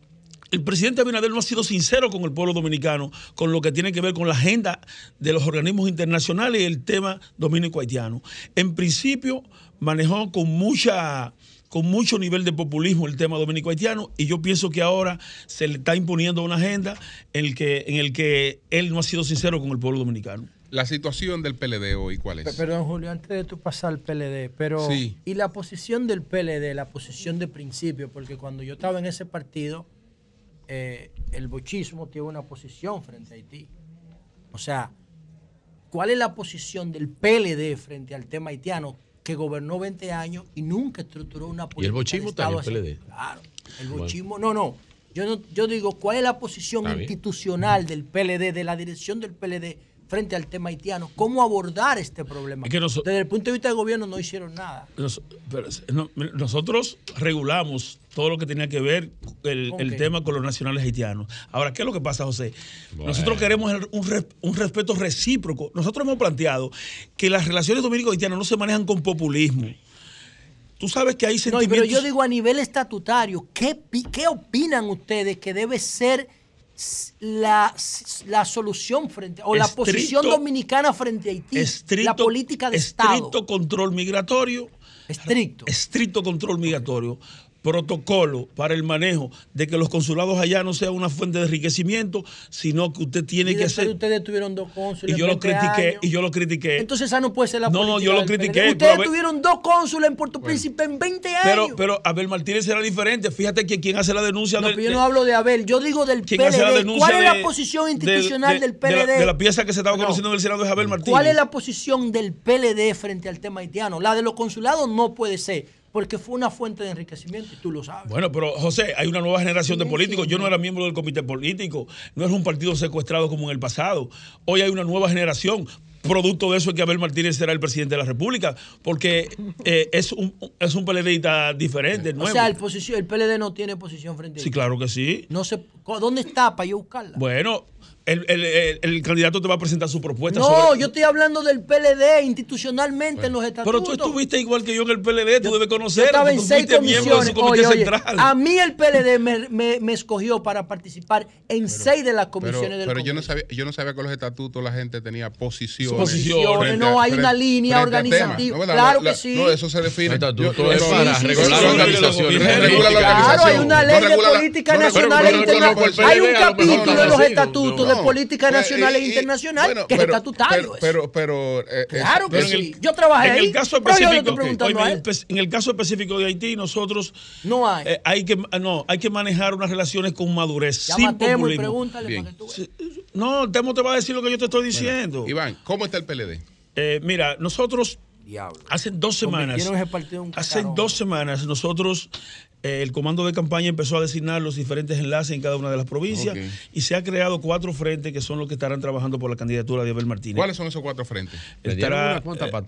Speaker 16: el presidente Abinader no ha sido sincero con el pueblo dominicano, con lo que tiene que ver con la agenda de los organismos internacionales y el tema dominico-haitiano. En principio, manejó con mucha con mucho nivel de populismo el tema dominico-haitiano y yo pienso que ahora se le está imponiendo una agenda en el que, en el que él no ha sido sincero con el pueblo dominicano.
Speaker 2: La situación del PLD hoy, ¿cuál es?
Speaker 13: Perdón, Julio, antes de tú pasar al PLD, pero
Speaker 2: Sí.
Speaker 13: ¿y la posición del PLD, la posición de principio? Porque cuando yo estaba en ese partido, eh, el bochismo tiene una posición frente a Haití. O sea, ¿cuál es la posición del PLD frente al tema haitiano que gobernó 20 años y nunca estructuró una política
Speaker 14: Y el
Speaker 13: de
Speaker 14: bochismo está en el PLD.
Speaker 13: Claro, el
Speaker 14: Bueno.
Speaker 13: bochismo, no, no. Yo, no, yo digo, ¿cuál es la posición institucional del PLD, de la dirección del PLD frente al tema haitiano? ¿Cómo abordar este problema?
Speaker 16: Es que noso-
Speaker 13: Desde el punto de vista del gobierno no hicieron nada.
Speaker 16: Nos- pero, no, nosotros regulamos todo lo que tenía que ver el, tema con los nacionales haitianos. Ahora, ¿qué es lo que pasa, José?
Speaker 14: Bueno.
Speaker 16: Nosotros queremos un, un respeto recíproco. Nosotros hemos planteado que las relaciones dominico-haitianas no se manejan con populismo. Tú sabes que hay
Speaker 13: No,
Speaker 16: sentimientos...
Speaker 13: pero yo digo a nivel estatutario, ¿qué, pi- qué opinan ustedes que debe ser la, la solución frente, o la
Speaker 16: Estricto-
Speaker 13: posición dominicana frente a Haití?
Speaker 16: estricto,
Speaker 13: la política de Estado.
Speaker 16: estricto control migratorio.
Speaker 13: Estricto.
Speaker 16: Estricto control migratorio. Protocolo para el manejo de que los consulados allá no sean una fuente de enriquecimiento, sino que usted tiene
Speaker 13: Y
Speaker 16: que hacer.
Speaker 13: ustedes tuvieron dos cónsules.
Speaker 16: Y yo lo
Speaker 13: 20
Speaker 16: critiqué,
Speaker 13: años.
Speaker 16: y yo lo critiqué.
Speaker 13: Entonces esa no puede ser la
Speaker 16: No,
Speaker 13: política
Speaker 16: yo lo critiqué,
Speaker 13: Ustedes tuvieron dos cónsules en Puerto Príncipe en 20 años.
Speaker 16: pero, pero Abel Martínez era diferente. Fíjate que quien hace la denuncia
Speaker 13: No,
Speaker 16: del-
Speaker 13: pero yo no hablo de Abel, yo digo del
Speaker 16: la
Speaker 13: PLD.
Speaker 16: denuncia
Speaker 13: ¿Cuál es la posición
Speaker 16: del-
Speaker 13: institucional
Speaker 16: de-
Speaker 13: del
Speaker 16: de la-
Speaker 13: PLD?
Speaker 16: De la, pieza que se estaba
Speaker 13: No.
Speaker 16: conociendo en el Senado es Abel Martínez.
Speaker 13: ¿Cuál es la posición del PLD frente al tema haitiano? La de los consulados no puede ser, porque fue una fuente de enriquecimiento y tú lo sabes.
Speaker 16: Bueno, pero José, hay una nueva generación de políticos. Yo no era miembro del comité político, no es un partido secuestrado como en el pasado. Hoy hay una nueva generación. Producto de eso es que Abel Martínez será el presidente de la República, porque eh, es un es un PLDista diferente,
Speaker 13: o
Speaker 16: nuevo.
Speaker 13: sea, el, posición, el PLD no tiene posición frente a
Speaker 16: sí,
Speaker 13: Haití.
Speaker 16: claro que sí.
Speaker 13: No sé, ¿Dónde está para yo buscarla?
Speaker 16: Bueno, el, el- el- el candidato te va a presentar su propuesta
Speaker 13: No,
Speaker 16: sobre-
Speaker 13: yo estoy hablando del PLD institucionalmente en los estatutos.
Speaker 16: Pero tú estuviste igual que yo en el PLD, tú debes
Speaker 13: Yo
Speaker 16: conocer.
Speaker 13: estaba en
Speaker 16: tú
Speaker 13: seis
Speaker 16: de
Speaker 13: comisiones.
Speaker 16: su comité
Speaker 13: Oye, oye,
Speaker 16: central.
Speaker 13: a mí el PLD me, me- me escogió para participar en seis de las
Speaker 2: Pero,
Speaker 13: comisiones del
Speaker 2: pero yo no sabía, yo no sabía que los estatutos la gente tenía posiciones.
Speaker 13: Posiciones, no,
Speaker 2: a-
Speaker 13: hay una
Speaker 2: frente-
Speaker 13: línea organizativa. Claro
Speaker 2: La-
Speaker 13: que sí.
Speaker 2: No, eso se define.
Speaker 14: Estatuto
Speaker 2: Yo-
Speaker 14: es para
Speaker 2: sí,
Speaker 14: regular
Speaker 2: sí,
Speaker 14: la organización.
Speaker 13: Claro, hay una ley de política nacional e internacional. Hay un capítulo de los estatutos
Speaker 2: no.
Speaker 13: De política
Speaker 2: Pues,
Speaker 13: nacional e
Speaker 2: y- y-
Speaker 13: internacional
Speaker 2: bueno,
Speaker 13: que es
Speaker 2: pero-
Speaker 13: estatutario.
Speaker 2: Pero, pero, pero, eh,
Speaker 13: Claro
Speaker 2: eso-
Speaker 13: que sí. Yo trabajé
Speaker 16: en
Speaker 13: ahí.
Speaker 16: el caso
Speaker 13: pero yo le
Speaker 16: específico,
Speaker 13: estoy preguntando
Speaker 16: oye,
Speaker 13: él.
Speaker 16: en el caso específico de Haití, nosotros
Speaker 13: no hay,
Speaker 16: eh, hay que no hay que manejar unas relaciones con madurez,
Speaker 13: Llama a
Speaker 16: sin
Speaker 13: Temo y
Speaker 16: populismo.
Speaker 13: pregúntale
Speaker 2: Bien.
Speaker 13: para que tú
Speaker 16: No, Temo te va a decir lo que yo te estoy diciendo.
Speaker 2: Iván, ¿cómo está el PLD?
Speaker 16: Eh, mira, nosotros hace dos semanas, hace dos semanas nosotros eh, el comando de campaña empezó a designar los diferentes enlaces en cada una de las provincias y se ha creado cuatro frentes que son los que estarán trabajando por la candidatura de Abel Martínez.
Speaker 2: ¿Cuáles son esos cuatro frentes?
Speaker 16: Estará eh,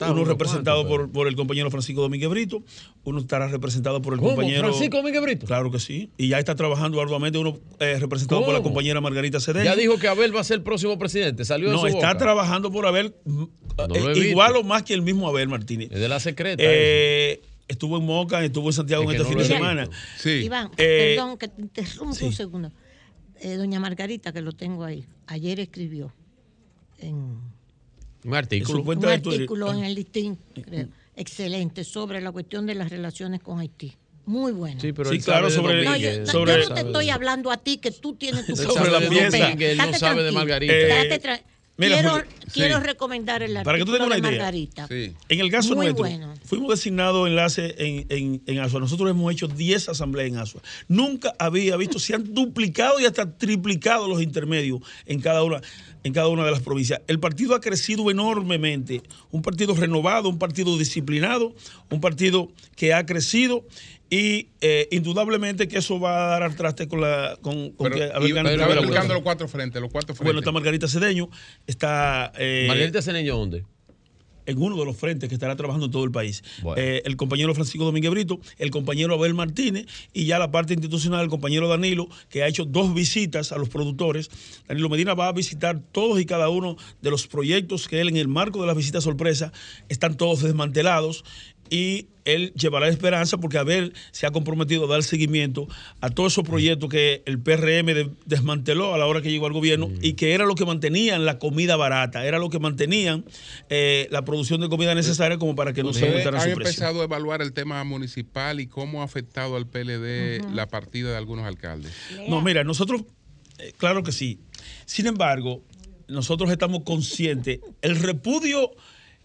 Speaker 16: uno representado
Speaker 14: cuantos,
Speaker 16: por, por el compañero Francisco Domínguez Brito, uno estará representado por el
Speaker 14: ¿Cómo?
Speaker 16: compañero
Speaker 14: ¿Francisco Domínguez Brito?
Speaker 16: Claro que sí, y ya está trabajando arduamente uno eh, representado por la compañera Margarita Cedeño.
Speaker 14: Ya dijo que Abel va a ser el próximo presidente. Salió de
Speaker 16: no,
Speaker 14: su
Speaker 16: está
Speaker 14: boca.
Speaker 16: trabajando por Abel
Speaker 14: No
Speaker 16: eh, igual o más que el mismo Abel Martínez.
Speaker 14: Es de la secreta.
Speaker 16: Eh, estuvo en Moca, estuvo en Santiago
Speaker 14: Es
Speaker 16: en este
Speaker 14: no
Speaker 16: fin de semana.
Speaker 2: Sí.
Speaker 8: Iván,
Speaker 16: Eh,
Speaker 8: perdón que te interrumpo un segundo. Eh, doña Margarita, que lo tengo ahí, ayer escribió en
Speaker 14: un artículo.
Speaker 8: un artículo en el listín, creo, excelente, sobre la cuestión de las relaciones con Haití. Muy bueno.
Speaker 14: Sí, pero
Speaker 16: Sí, claro, sobre-
Speaker 8: No, yo,
Speaker 16: sobre-
Speaker 8: yo no te estoy hablando a ti, que tú tienes tu
Speaker 16: de
Speaker 8: opinión.
Speaker 16: Domínguez,
Speaker 14: él no sabe de Margarita.
Speaker 16: Eh, mira,
Speaker 8: quiero
Speaker 16: Julio,
Speaker 8: quiero
Speaker 2: sí.
Speaker 8: recomendar el
Speaker 16: Para que tú
Speaker 8: artículo
Speaker 16: tengas una
Speaker 8: de
Speaker 16: idea.
Speaker 8: Margarita.
Speaker 2: Sí.
Speaker 16: En el caso
Speaker 8: Muy
Speaker 16: nuestro,
Speaker 8: bueno.
Speaker 16: fuimos designados enlace en, en, en Asua. Nosotros hemos hecho 10 asambleas en Asua. Nunca había visto, se han duplicado y hasta triplicado los intermedios en cada una en cada una de las provincias. El partido ha crecido enormemente. Un partido renovado, un partido disciplinado, un partido que ha crecido y eh, indudablemente que eso va a dar al traste con la con, con
Speaker 2: Pero,
Speaker 16: que vuelta.
Speaker 2: los cuatro frentes, los cuatro frentes.
Speaker 16: Bueno, está Margarita Cedeño, está eh,
Speaker 14: Margarita Ceneño, ¿dónde?
Speaker 16: en uno de los frentes que estará trabajando en todo el país.
Speaker 14: Bueno.
Speaker 16: Eh, el compañero Francisco Domínguez Brito, el compañero Abel Martínez y ya la parte institucional, el compañero Danilo, que ha hecho dos visitas a los productores. Danilo Medina va a visitar todos y cada uno de los proyectos que él en el marco de las visitas sorpresa están todos desmantelados y él llevará esperanza porque Abel se ha comprometido a dar seguimiento a todos esos proyectos que el PRM de- desmanteló a la hora que llegó al gobierno y que era lo que mantenían la comida barata, era lo que mantenían eh, la producción de comida necesaria como para que no se
Speaker 2: Ustedes
Speaker 16: aumentara
Speaker 2: han
Speaker 16: su precio.
Speaker 2: empezado a evaluar el tema municipal y cómo ha afectado al PLD la partida de algunos alcaldes.
Speaker 16: No, mira, nosotros, eh, claro que sí. Sin embargo, nosotros estamos conscientes, el repudio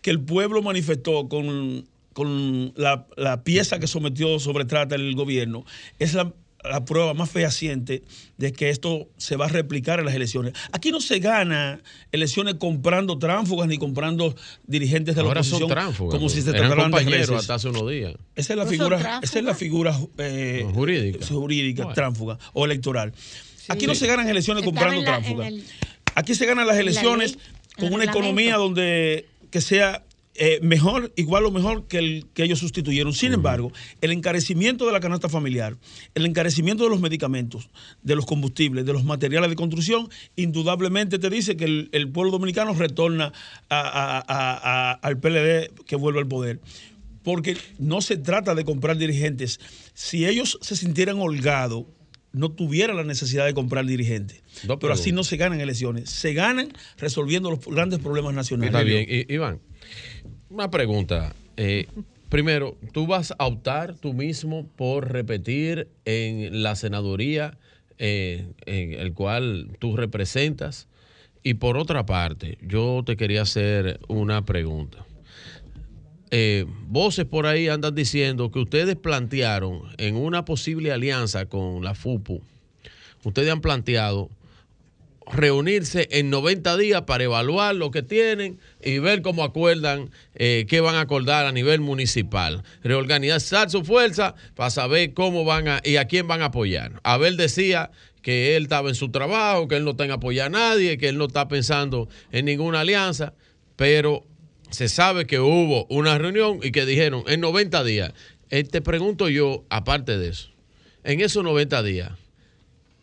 Speaker 16: que el pueblo manifestó con, con la, la pieza que sometió sobre trata el gobierno es la, la prueba más fehaciente de que esto se va a replicar en las elecciones. Aquí no se gana elecciones comprando tránfugas ni comprando dirigentes de la
Speaker 14: Ahora
Speaker 16: oposición
Speaker 14: son
Speaker 16: como si se trataran de
Speaker 14: hasta hace unos días.
Speaker 16: Esa es la
Speaker 8: ¿No son
Speaker 16: figura, esa es la figura eh,
Speaker 14: Jurídica.
Speaker 16: jurídica,
Speaker 14: Bueno.
Speaker 16: tránfuga o electoral. Aquí no se ganan elecciones
Speaker 8: Estaba
Speaker 16: comprando
Speaker 8: en la- en
Speaker 16: tránfuga.
Speaker 8: el-
Speaker 16: Aquí se ganan las
Speaker 8: la
Speaker 16: elecciones
Speaker 8: ley,
Speaker 16: con una
Speaker 8: reglamento.
Speaker 16: economía donde que sea eh, mejor, igual o mejor que el que ellos sustituyeron. Sin embargo, el encarecimiento de la canasta familiar, el encarecimiento de los medicamentos, de los combustibles, de los materiales de construcción, indudablemente te dice que el, el pueblo dominicano retorna a- a- a- a- al PLD que vuelve al poder porque no se trata de comprar dirigentes. Si ellos se sintieran holgados, no tuvieran la necesidad de comprar dirigentes.
Speaker 14: Dos
Speaker 16: Pero así no se ganan elecciones. Se ganan resolviendo los grandes problemas nacionales.
Speaker 14: Está bien. Iván, una pregunta. Eh, primero, ¿tú vas a optar tú mismo por repetir en la senaduría eh, en el cual tú representas? Y por otra parte, yo te quería hacer una pregunta. Eh, voces por ahí andan diciendo que ustedes plantearon en una posible alianza con la FUPU, ustedes han planteado reunirse en 90 días para evaluar lo que tienen y ver cómo acuerdan, eh, qué van a acordar a nivel municipal. Reorganizar su fuerza para saber cómo van a y a quién van a apoyar. Abel decía que él estaba en su trabajo, que él no está en apoyar a nadie, que él no está pensando en ninguna alianza, pero se sabe que hubo una reunión y que dijeron en 90 días. Eh, te pregunto yo, aparte de eso, en esos 90 días,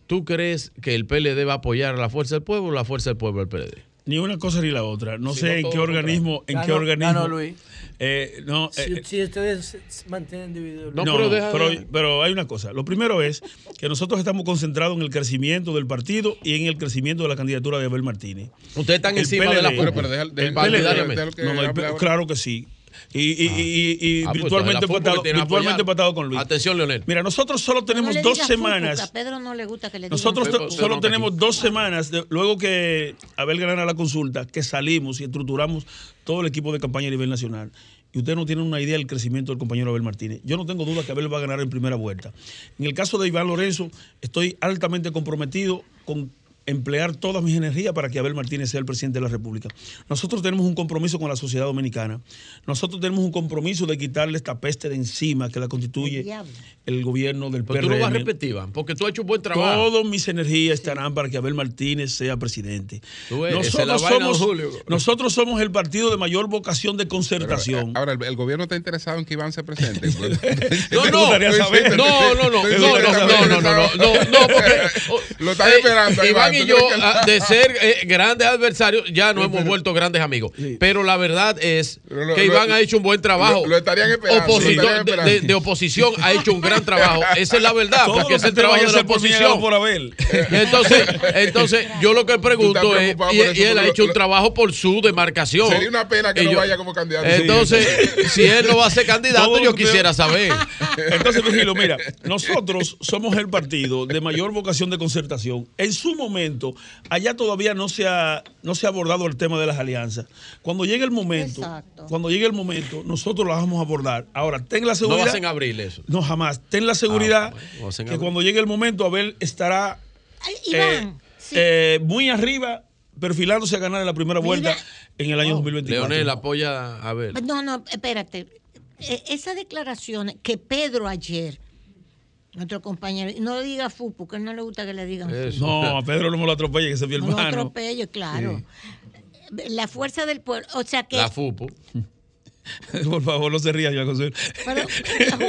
Speaker 14: ¿tú crees que el PLD va a apoyar a la Fuerza del Pueblo o la Fuerza del Pueblo al PLD?
Speaker 16: Ni una cosa ni la otra. No
Speaker 14: Si
Speaker 16: sé
Speaker 14: no,
Speaker 16: en qué organismo, en
Speaker 13: Ganó-
Speaker 16: qué organismo.
Speaker 13: ganó Luis.
Speaker 16: Eh, no,
Speaker 13: Si,
Speaker 16: eh,
Speaker 13: si ustedes mantienen divididos.
Speaker 16: No, no, pero, pero hay una cosa. Lo primero es que nosotros estamos concentrados en el crecimiento del partido y en el crecimiento de la candidatura de Abel Martínez.
Speaker 14: Ustedes están
Speaker 16: El
Speaker 14: encima de la
Speaker 16: PLD,
Speaker 14: Pero- pero deja- deja-
Speaker 16: el. PLD,
Speaker 14: que
Speaker 16: no, el claro que sí. Y, y- y- y
Speaker 14: Ah, pues,
Speaker 16: virtualmente, empatado, virtualmente empatado con Luis.
Speaker 14: Atención, Leonel.
Speaker 16: Mira, nosotros solo
Speaker 8: No
Speaker 16: tenemos
Speaker 8: le
Speaker 16: dos semanas.
Speaker 8: a Pedro no le gusta que le
Speaker 16: Nosotros solo tenemos dos semanas, de- luego que Abel ganara la consulta, que salimos y estructuramos todo el equipo de campaña a nivel nacional. Y ustedes no tienen una idea del crecimiento del compañero Abel Martínez. Yo no tengo duda que Abel va a ganar en primera vuelta. En el caso de Iván Lorenzo, estoy altamente comprometido con emplear todas mis energías para que Abel Martínez sea el presidente de la República. Nosotros tenemos un compromiso con la sociedad dominicana. Nosotros tenemos un compromiso de quitarle esta peste de encima que la constituye el gobierno del
Speaker 14: Pero
Speaker 16: PRM.
Speaker 14: tú no vas a repetir, Iván, porque tú has hecho un buen trabajo.
Speaker 16: Todas mis energías estarán para que Abel Martínez sea presidente.
Speaker 14: Tú ves, esa es la
Speaker 16: Nosotros
Speaker 14: vaina,
Speaker 16: somos,
Speaker 14: Julio.
Speaker 16: nosotros somos el partido de mayor vocación de concertación.
Speaker 2: Pero, eh, ahora, el, el gobierno está interesado en que Iván se presente.
Speaker 14: No, no, no, no, no, no, no, no, no, no, no, no, no, no, porque
Speaker 2: Lo están
Speaker 14: eh,
Speaker 2: esperando,
Speaker 14: Iván
Speaker 2: Iván,
Speaker 14: y
Speaker 2: tú
Speaker 14: yo,
Speaker 2: tienes que-
Speaker 14: ah, de ser eh, grandes adversarios, ya nos hemos vuelto grandes amigos. Pero la verdad es
Speaker 2: lo-
Speaker 14: que
Speaker 2: lo-
Speaker 14: Iván ha hecho un buen trabajo.
Speaker 2: lo- lo estarían esperando, lo
Speaker 14: Opositor-
Speaker 2: estarían
Speaker 14: de-
Speaker 2: esperando.
Speaker 14: de, de oposición ha hecho un gran trabajo. Esa es la verdad,
Speaker 16: Todo
Speaker 14: porque es el trabajo de la oposición.
Speaker 16: por.
Speaker 14: Entonces, entonces, yo lo que pregunto es, y,
Speaker 2: eso,
Speaker 14: y él ha hecho
Speaker 2: lo-
Speaker 14: un trabajo por su demarcación.
Speaker 2: Sería una pena que
Speaker 14: Y
Speaker 2: no
Speaker 14: yo-
Speaker 2: vaya como candidato.
Speaker 14: Entonces, si él no va a ser candidato, yo quisiera saber.
Speaker 16: Entonces, Virgilio, mira, nosotros somos el partido de mayor vocación de concertación. En su momento, allá todavía no se ha, no se ha abordado el tema de las alianzas. Cuando llegue el momento,
Speaker 8: Exacto.
Speaker 16: cuando llegue el momento, nosotros lo vamos a abordar. Ahora, ten la
Speaker 14: No
Speaker 16: seguridad.
Speaker 14: vas en abril eso.
Speaker 16: No, jamás. Ten la seguridad
Speaker 14: no vas en
Speaker 16: que cuando llegue el momento, Abel estará
Speaker 8: Iván,
Speaker 16: eh, eh, muy arriba, perfilándose a ganar en la primera vuelta en el año 2024.
Speaker 14: Leonel apoya a ver.
Speaker 8: No, no, espérate. Eh, Esa declaración que Pedro ayer, nuestro compañero, y no diga fu, porque él no le gusta que le digan fu.
Speaker 16: No, a Pedro no me lo atropelle, que ese es mi
Speaker 8: No lo atropelle, claro. La fuerza del pueblo. O sea que.
Speaker 14: La FUPO.
Speaker 16: Por favor, no se ría, yo José.
Speaker 8: Pero,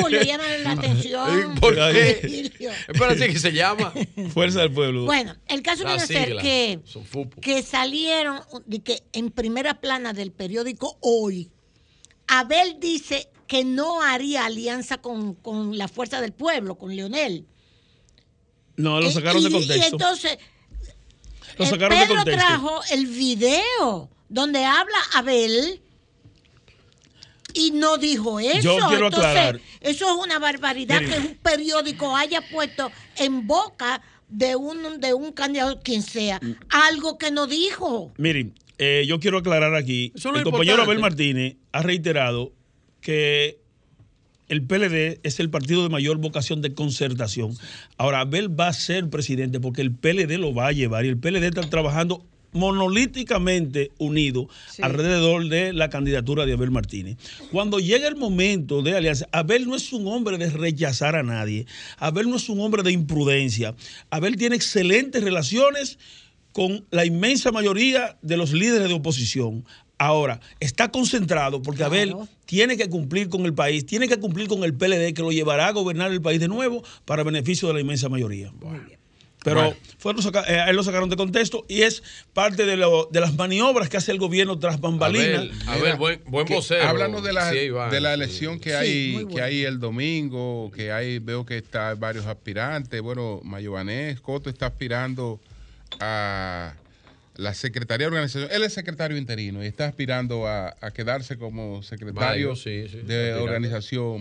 Speaker 8: Julio, llámale la atención.
Speaker 16: ¿Por qué?
Speaker 8: Virgilio.
Speaker 14: Espérate que se llama.
Speaker 16: Fuerza del pueblo.
Speaker 8: Bueno, el caso viene a ser que, que salieron de que en primera plana del periódico Hoy, Abel dice que no haría alianza con, con la fuerza del pueblo, con Leonel.
Speaker 16: No, lo
Speaker 8: Eh,
Speaker 16: sacaron de contexto.
Speaker 8: Y entonces,
Speaker 16: Lo
Speaker 8: eh,
Speaker 16: de
Speaker 8: Pedro
Speaker 16: contexto.
Speaker 8: trajo el video donde habla Abel y no dijo eso.
Speaker 16: Yo quiero
Speaker 8: Entonces,
Speaker 16: aclarar.
Speaker 8: eso es una barbaridad
Speaker 16: Miren.
Speaker 8: que un periódico haya puesto en boca de un, de un candidato, quien sea,
Speaker 16: Mm.
Speaker 8: algo que no dijo.
Speaker 16: Miren, eh, yo quiero aclarar aquí. El compañero
Speaker 8: importante.
Speaker 16: Abel Martínez ha reiterado que el PLD es el partido de mayor vocación de concertación. Ahora, Abel va a ser presidente porque el PLD lo va a llevar y el PLD está trabajando monolíticamente unido alrededor de la candidatura de Abel Martínez. Cuando llega el momento de alianza, Abel no es un hombre de rechazar a nadie, Abel no es un hombre de imprudencia, Abel tiene excelentes relaciones con la inmensa mayoría de los líderes de oposición. Ahora, está concentrado porque Abel tiene que cumplir con el país, tiene que cumplir con el PLD que lo llevará a gobernar el país de nuevo para beneficio de la inmensa mayoría. Pero
Speaker 2: Bueno.
Speaker 16: fueron eh, a él lo sacaron de contexto y es parte de, lo- de las maniobras que hace el gobierno tras bambalinas.
Speaker 14: Abel, Abel, buen, buen
Speaker 2: que-
Speaker 14: vocero.
Speaker 2: Háblanos de la,
Speaker 14: Sí, Iván,
Speaker 2: de la
Speaker 14: sí.
Speaker 2: elección que
Speaker 14: Sí,
Speaker 2: hay que hay el domingo, que hay veo que está varios aspirantes. Bueno, Mayobanés Coto está aspirando a la Secretaría de Organización. Él es secretario interino y está aspirando a, a quedarse como secretario
Speaker 14: Mayo, sí, sí, está
Speaker 2: de
Speaker 14: aspirando.
Speaker 2: organización,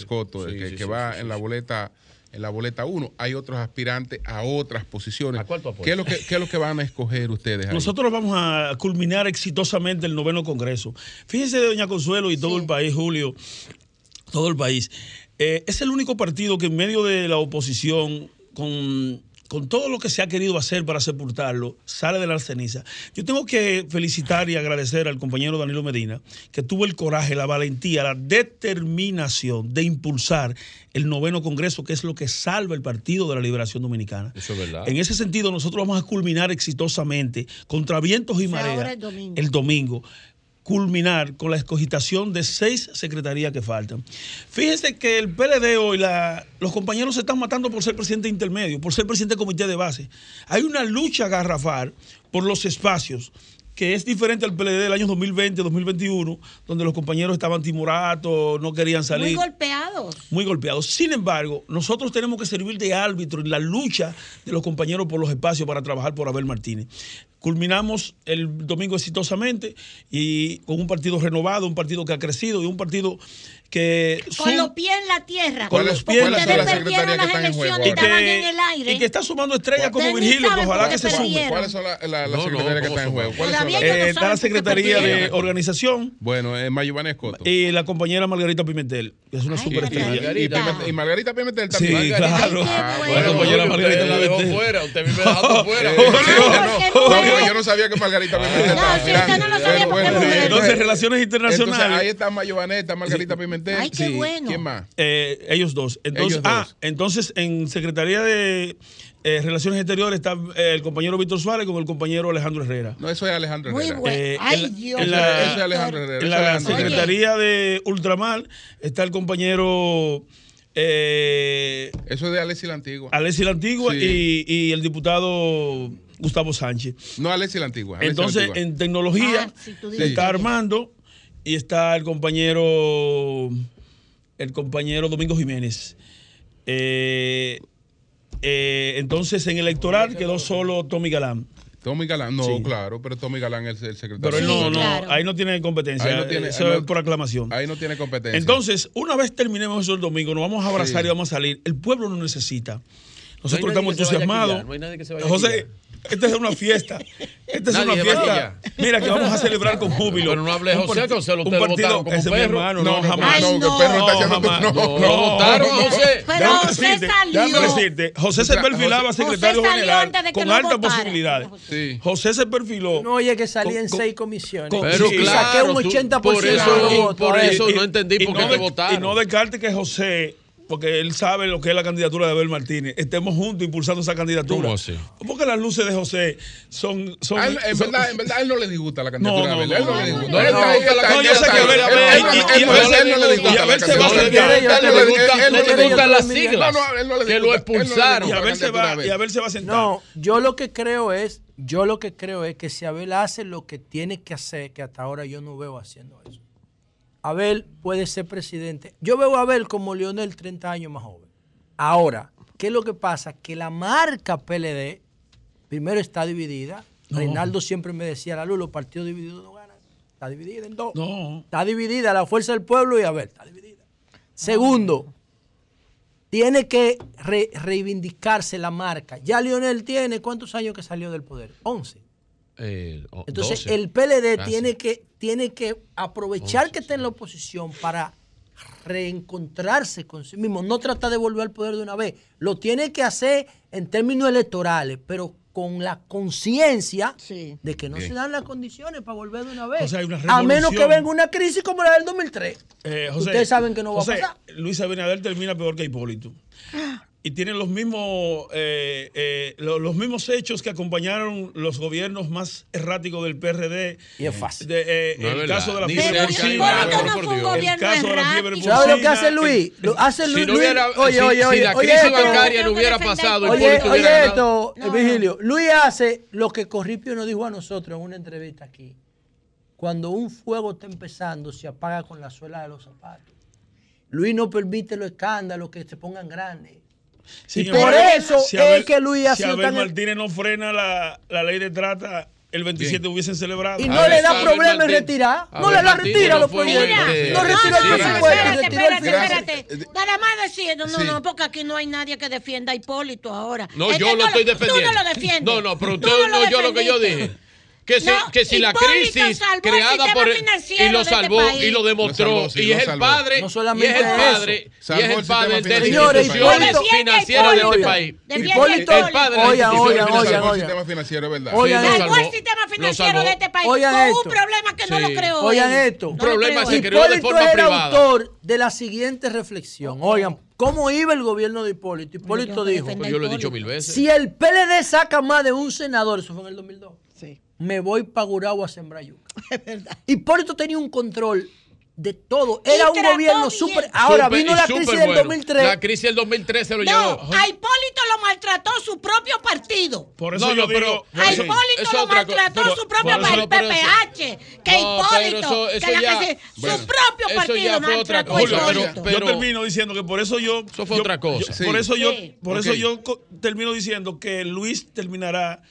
Speaker 14: sí.
Speaker 2: Coto, el que,
Speaker 14: sí,
Speaker 2: que
Speaker 14: sí,
Speaker 2: va
Speaker 14: sí,
Speaker 2: en
Speaker 14: sí,
Speaker 2: la boleta en la boleta 1. Hay otros aspirantes a otras posiciones.
Speaker 14: cuál tú?
Speaker 2: ¿Qué es lo que, qué es lo que van a escoger ustedes? ahí?
Speaker 16: Nosotros vamos a culminar exitosamente el noveno congreso. Fíjense, doña Consuelo y todo el país, Julio, todo el país. eh, es el único partido que en medio de la oposición, con, con todo lo que se ha querido hacer para sepultarlo, sale de la ceniza. Yo tengo que felicitar y agradecer al compañero Danilo Medina, que tuvo el coraje, la valentía, la determinación de impulsar el noveno congreso, que es lo que salva el Partido de la Liberación Dominicana.
Speaker 14: Eso es verdad.
Speaker 16: En ese sentido, nosotros vamos a culminar exitosamente contra vientos y culminar con la escogitación de seis secretarías que faltan. Fíjense que el PLD hoy, los compañeros se están matando por ser presidente intermedio, por ser presidente de comité de base. Hay una lucha garrafal por los espacios que es diferente al PLD del año 2020-2021, donde los compañeros estaban timoratos, no querían salir.
Speaker 8: Muy golpeados.
Speaker 16: Muy golpeados. Sin embargo, nosotros tenemos que servir de árbitro en la lucha de los compañeros por los espacios para trabajar por Abel Martínez culminamos el domingo exitosamente y con un partido renovado, un partido que ha crecido y un partido que...
Speaker 8: Con los pies en la tierra.
Speaker 16: Con los pies en la tierra.
Speaker 8: las elecciones, en el aire.
Speaker 16: Y que está sumando estrellas como Virgilio, ojalá que se sume.
Speaker 2: ¿Cuáles son las la, la
Speaker 14: no, secretarias
Speaker 2: no, que están en juego?
Speaker 16: Eh, está la Secretaría de Organización.
Speaker 2: Bueno, eh, es Mayubán Escoto.
Speaker 16: Y la compañera Margarita Pimentel, que es una superestrella.
Speaker 2: Y Margarita Pimentel también.
Speaker 16: Sí,
Speaker 2: claro.
Speaker 16: La compañera Margarita Pimentel.
Speaker 14: Usted me dejó fuera, usted me dejó fuera
Speaker 2: yo no sabía que Margarita ah. Pimentel. No,
Speaker 8: sí, usted no lo sabía. Eh,
Speaker 16: entonces, relaciones internacionales.
Speaker 2: Ahí está Mayovaneta, Margarita Pimentel.
Speaker 8: Ay, qué bueno.
Speaker 2: ¿Quién más?
Speaker 16: Eh, ellos dos. Entonces, ah, entonces en Secretaría de eh, Relaciones Exteriores está el compañero Víctor Suárez con el compañero Alejandro Herrera.
Speaker 2: No, eso es Alejandro Herrera.
Speaker 8: Muy
Speaker 16: bueno.
Speaker 8: Ay, Dios.
Speaker 16: En la,
Speaker 2: eso es Alejandro Herrera.
Speaker 16: En la, Secretaría de Ultramar está el compañero...
Speaker 2: Eso es de Alexis la Antigua.
Speaker 16: Alexis la Antigua y, y, el diputado Gustavo Sánchez.
Speaker 2: No, Alexis la Antigua. Alexis
Speaker 16: Entonces, la
Speaker 2: Antigua.
Speaker 16: en tecnología,
Speaker 8: ah, sí, se
Speaker 16: está Armando y está el compañero, el compañero Domingo Jiménez. Eh, eh, entonces, en el electoral quedó solo Tommy Galán.
Speaker 2: Tommy Galán, no,
Speaker 16: sí.
Speaker 2: claro, pero Tommy Galán es el secretario.
Speaker 16: Pero él no, no,
Speaker 8: claro.
Speaker 16: ahí no tiene competencia.
Speaker 2: Ahí no tiene,
Speaker 16: eso
Speaker 2: ahí no,
Speaker 16: por aclamación.
Speaker 2: Ahí no tiene competencia.
Speaker 16: Entonces, una vez terminemos eso el domingo, nos vamos a abrazar
Speaker 2: sí.
Speaker 16: y vamos a salir. El pueblo nos necesita. Nosotros
Speaker 14: no
Speaker 16: estamos entusiasmados. José, esta es una fiesta. Esta es una fiesta. Mira, que vamos a celebrar con júbilo.
Speaker 14: Pero no hable José, que José lo
Speaker 16: usted
Speaker 14: votaron como
Speaker 16: ese perro. Mi hermano,
Speaker 2: no,
Speaker 16: no, jamás.
Speaker 2: No, que perro está
Speaker 16: llamando.
Speaker 2: No,
Speaker 16: no,
Speaker 2: no,
Speaker 14: votaron, José.
Speaker 8: Pero José salió.
Speaker 16: Déjame decirte, José se perfilaba secretario general con altas posibilidades. José se perfiló.
Speaker 13: No, oye, que salía en seis comisiones.
Speaker 14: Pero claro.
Speaker 13: Saqué un 80% de votos.
Speaker 14: Por eso no entendí por qué te votaron.
Speaker 16: Y no descarte que José porque él sabe lo que es la candidatura de Abel Martínez, estemos juntos impulsando esa candidatura.
Speaker 14: ¿Cómo así?
Speaker 16: Porque las luces de José son.
Speaker 2: Ah, en, verdad, en, verdad, él no le disgusta la candidatura
Speaker 16: no, no,
Speaker 2: de Abel. No, él no le disgusta.
Speaker 16: No, yo sé que Abel, Abel,
Speaker 2: él no le disgusta.
Speaker 16: Y Abel se va a sentar.
Speaker 2: Él no le
Speaker 13: gustan
Speaker 2: las
Speaker 14: siglas. Que lo expulsaron.
Speaker 16: Y
Speaker 2: a
Speaker 16: Abel se va a sentar.
Speaker 13: No, yo lo que creo es, yo lo que creo es que si Abel hace lo que tiene que hacer, que hasta ahora yo no veo haciendo eso Abel puede ser presidente. Yo veo a Abel como Leonel 30 años más joven. Ahora, ¿qué es lo que pasa? Que la marca PLD primero está dividida.
Speaker 16: No.
Speaker 13: Reinaldo siempre me decía, la luz, los partidos divididos no ganan. Está dividida en dos.
Speaker 16: No.
Speaker 13: Está dividida la fuerza del pueblo y Abel. Está dividida. Segundo, tiene que reivindicarse la marca. Ya Leonel tiene, ¿cuántos años que salió del poder? 11.
Speaker 14: Eh,
Speaker 13: Entonces el PLD tiene que, tiene que aprovechar que está en la oposición para reencontrarse con sí mismo, no trata de volver al poder de una vez, lo tiene que hacer en términos electorales, pero con la conciencia de que no se dan las condiciones para volver de una vez. A menos que venga una crisis como la del 2003.
Speaker 16: Eh, José,
Speaker 13: Ustedes saben que no va a pasar.
Speaker 16: Luis Abinader termina peor que Hipólito. y tienen los mismos, eh, eh, los, los mismos hechos que acompañaron los gobiernos más erráticos del PRD.
Speaker 13: Y es fácil.
Speaker 16: De, eh,
Speaker 14: no
Speaker 16: el,
Speaker 14: es
Speaker 16: caso de la fiebre porcina. El caso de la fiebre
Speaker 8: porcina.
Speaker 13: ¿Sabes lo que hace Luis? Lo hace Luis.
Speaker 14: Si no hubiera,
Speaker 13: oye,
Speaker 14: si,
Speaker 13: oye,
Speaker 14: si la crisis
Speaker 13: oye,
Speaker 14: bancaria no hubiera pasado,
Speaker 13: oye,
Speaker 14: el
Speaker 13: oye
Speaker 14: ganado.
Speaker 13: esto,
Speaker 8: no,
Speaker 13: Vigilio. Luis hace lo que Corripio nos dijo a nosotros en una entrevista aquí. Cuando un fuego está empezando, se apaga con la suela de los zapatos. Luis no permite los escándalos que se pongan grandes. Y por eso
Speaker 16: si Abel,
Speaker 13: es que Luis ha
Speaker 16: Martínez no frena la, la ley de trata el 27 Bien. hubiesen celebrado.
Speaker 13: Y no le da problema en retirar. No le
Speaker 14: da
Speaker 13: retira los proyectos. No retira el presupuesto.
Speaker 8: Espérate, espérate, eh, Nada más diciendo, no, no, porque aquí no hay nadie que defienda a Hipólito ahora.
Speaker 14: No, yo lo estoy defendiendo.
Speaker 8: Tú no lo defiendes.
Speaker 14: No, no, pero usted
Speaker 8: no,
Speaker 14: yo lo que yo dije que, si la crisis creada por y lo salvó y lo demostró y, es el padre, y es el padre es
Speaker 2: el
Speaker 14: padre de la de este país. El padre
Speaker 13: oigan oigan oigan el
Speaker 2: sistema financiero verdad
Speaker 13: oigan
Speaker 8: salvó el sistema financiero de este país
Speaker 13: oigan
Speaker 8: un problema que no lo creó
Speaker 13: oigan esto.
Speaker 14: problema se creó de forma privada.
Speaker 13: autor de la siguiente reflexión. Oigan ¿Cómo iba el gobierno de Hipólito? Hipólito dijo,
Speaker 14: he dicho mil veces.
Speaker 13: Si el PLD saca más de un senador, eso fue en el 2002. Me voy para Gurabo a sembrar yuca. Es verdad. Hipólito tenía un control de todo. Era un gobierno súper. Ahora vino la crisis del
Speaker 14: bueno.
Speaker 13: 2003.
Speaker 14: La crisis del 2003 se lo
Speaker 8: No,
Speaker 14: llevó.
Speaker 8: a Hipólito lo maltrató su propio partido.
Speaker 16: Por
Speaker 14: eso No, yo no, pero- digo-
Speaker 8: a
Speaker 14: sí,
Speaker 8: Hipólito lo maltrató
Speaker 14: pero-
Speaker 8: su propio partido,
Speaker 14: pero eso-
Speaker 8: PPH, que
Speaker 14: No, pero
Speaker 8: Hipólito,
Speaker 14: eso- eso
Speaker 8: que la
Speaker 14: ya-
Speaker 8: que se-
Speaker 14: bueno,
Speaker 8: su propio
Speaker 14: eso
Speaker 8: partido
Speaker 14: ya fue otra
Speaker 8: maltrató a
Speaker 14: cosa, pero- pero-
Speaker 16: yo termino diciendo que por eso yo.
Speaker 14: Eso fue
Speaker 16: yo-
Speaker 14: otra cosa.
Speaker 16: yo-
Speaker 14: Sí.
Speaker 16: Por eso yo, por eso yo termino diciendo que Luis terminará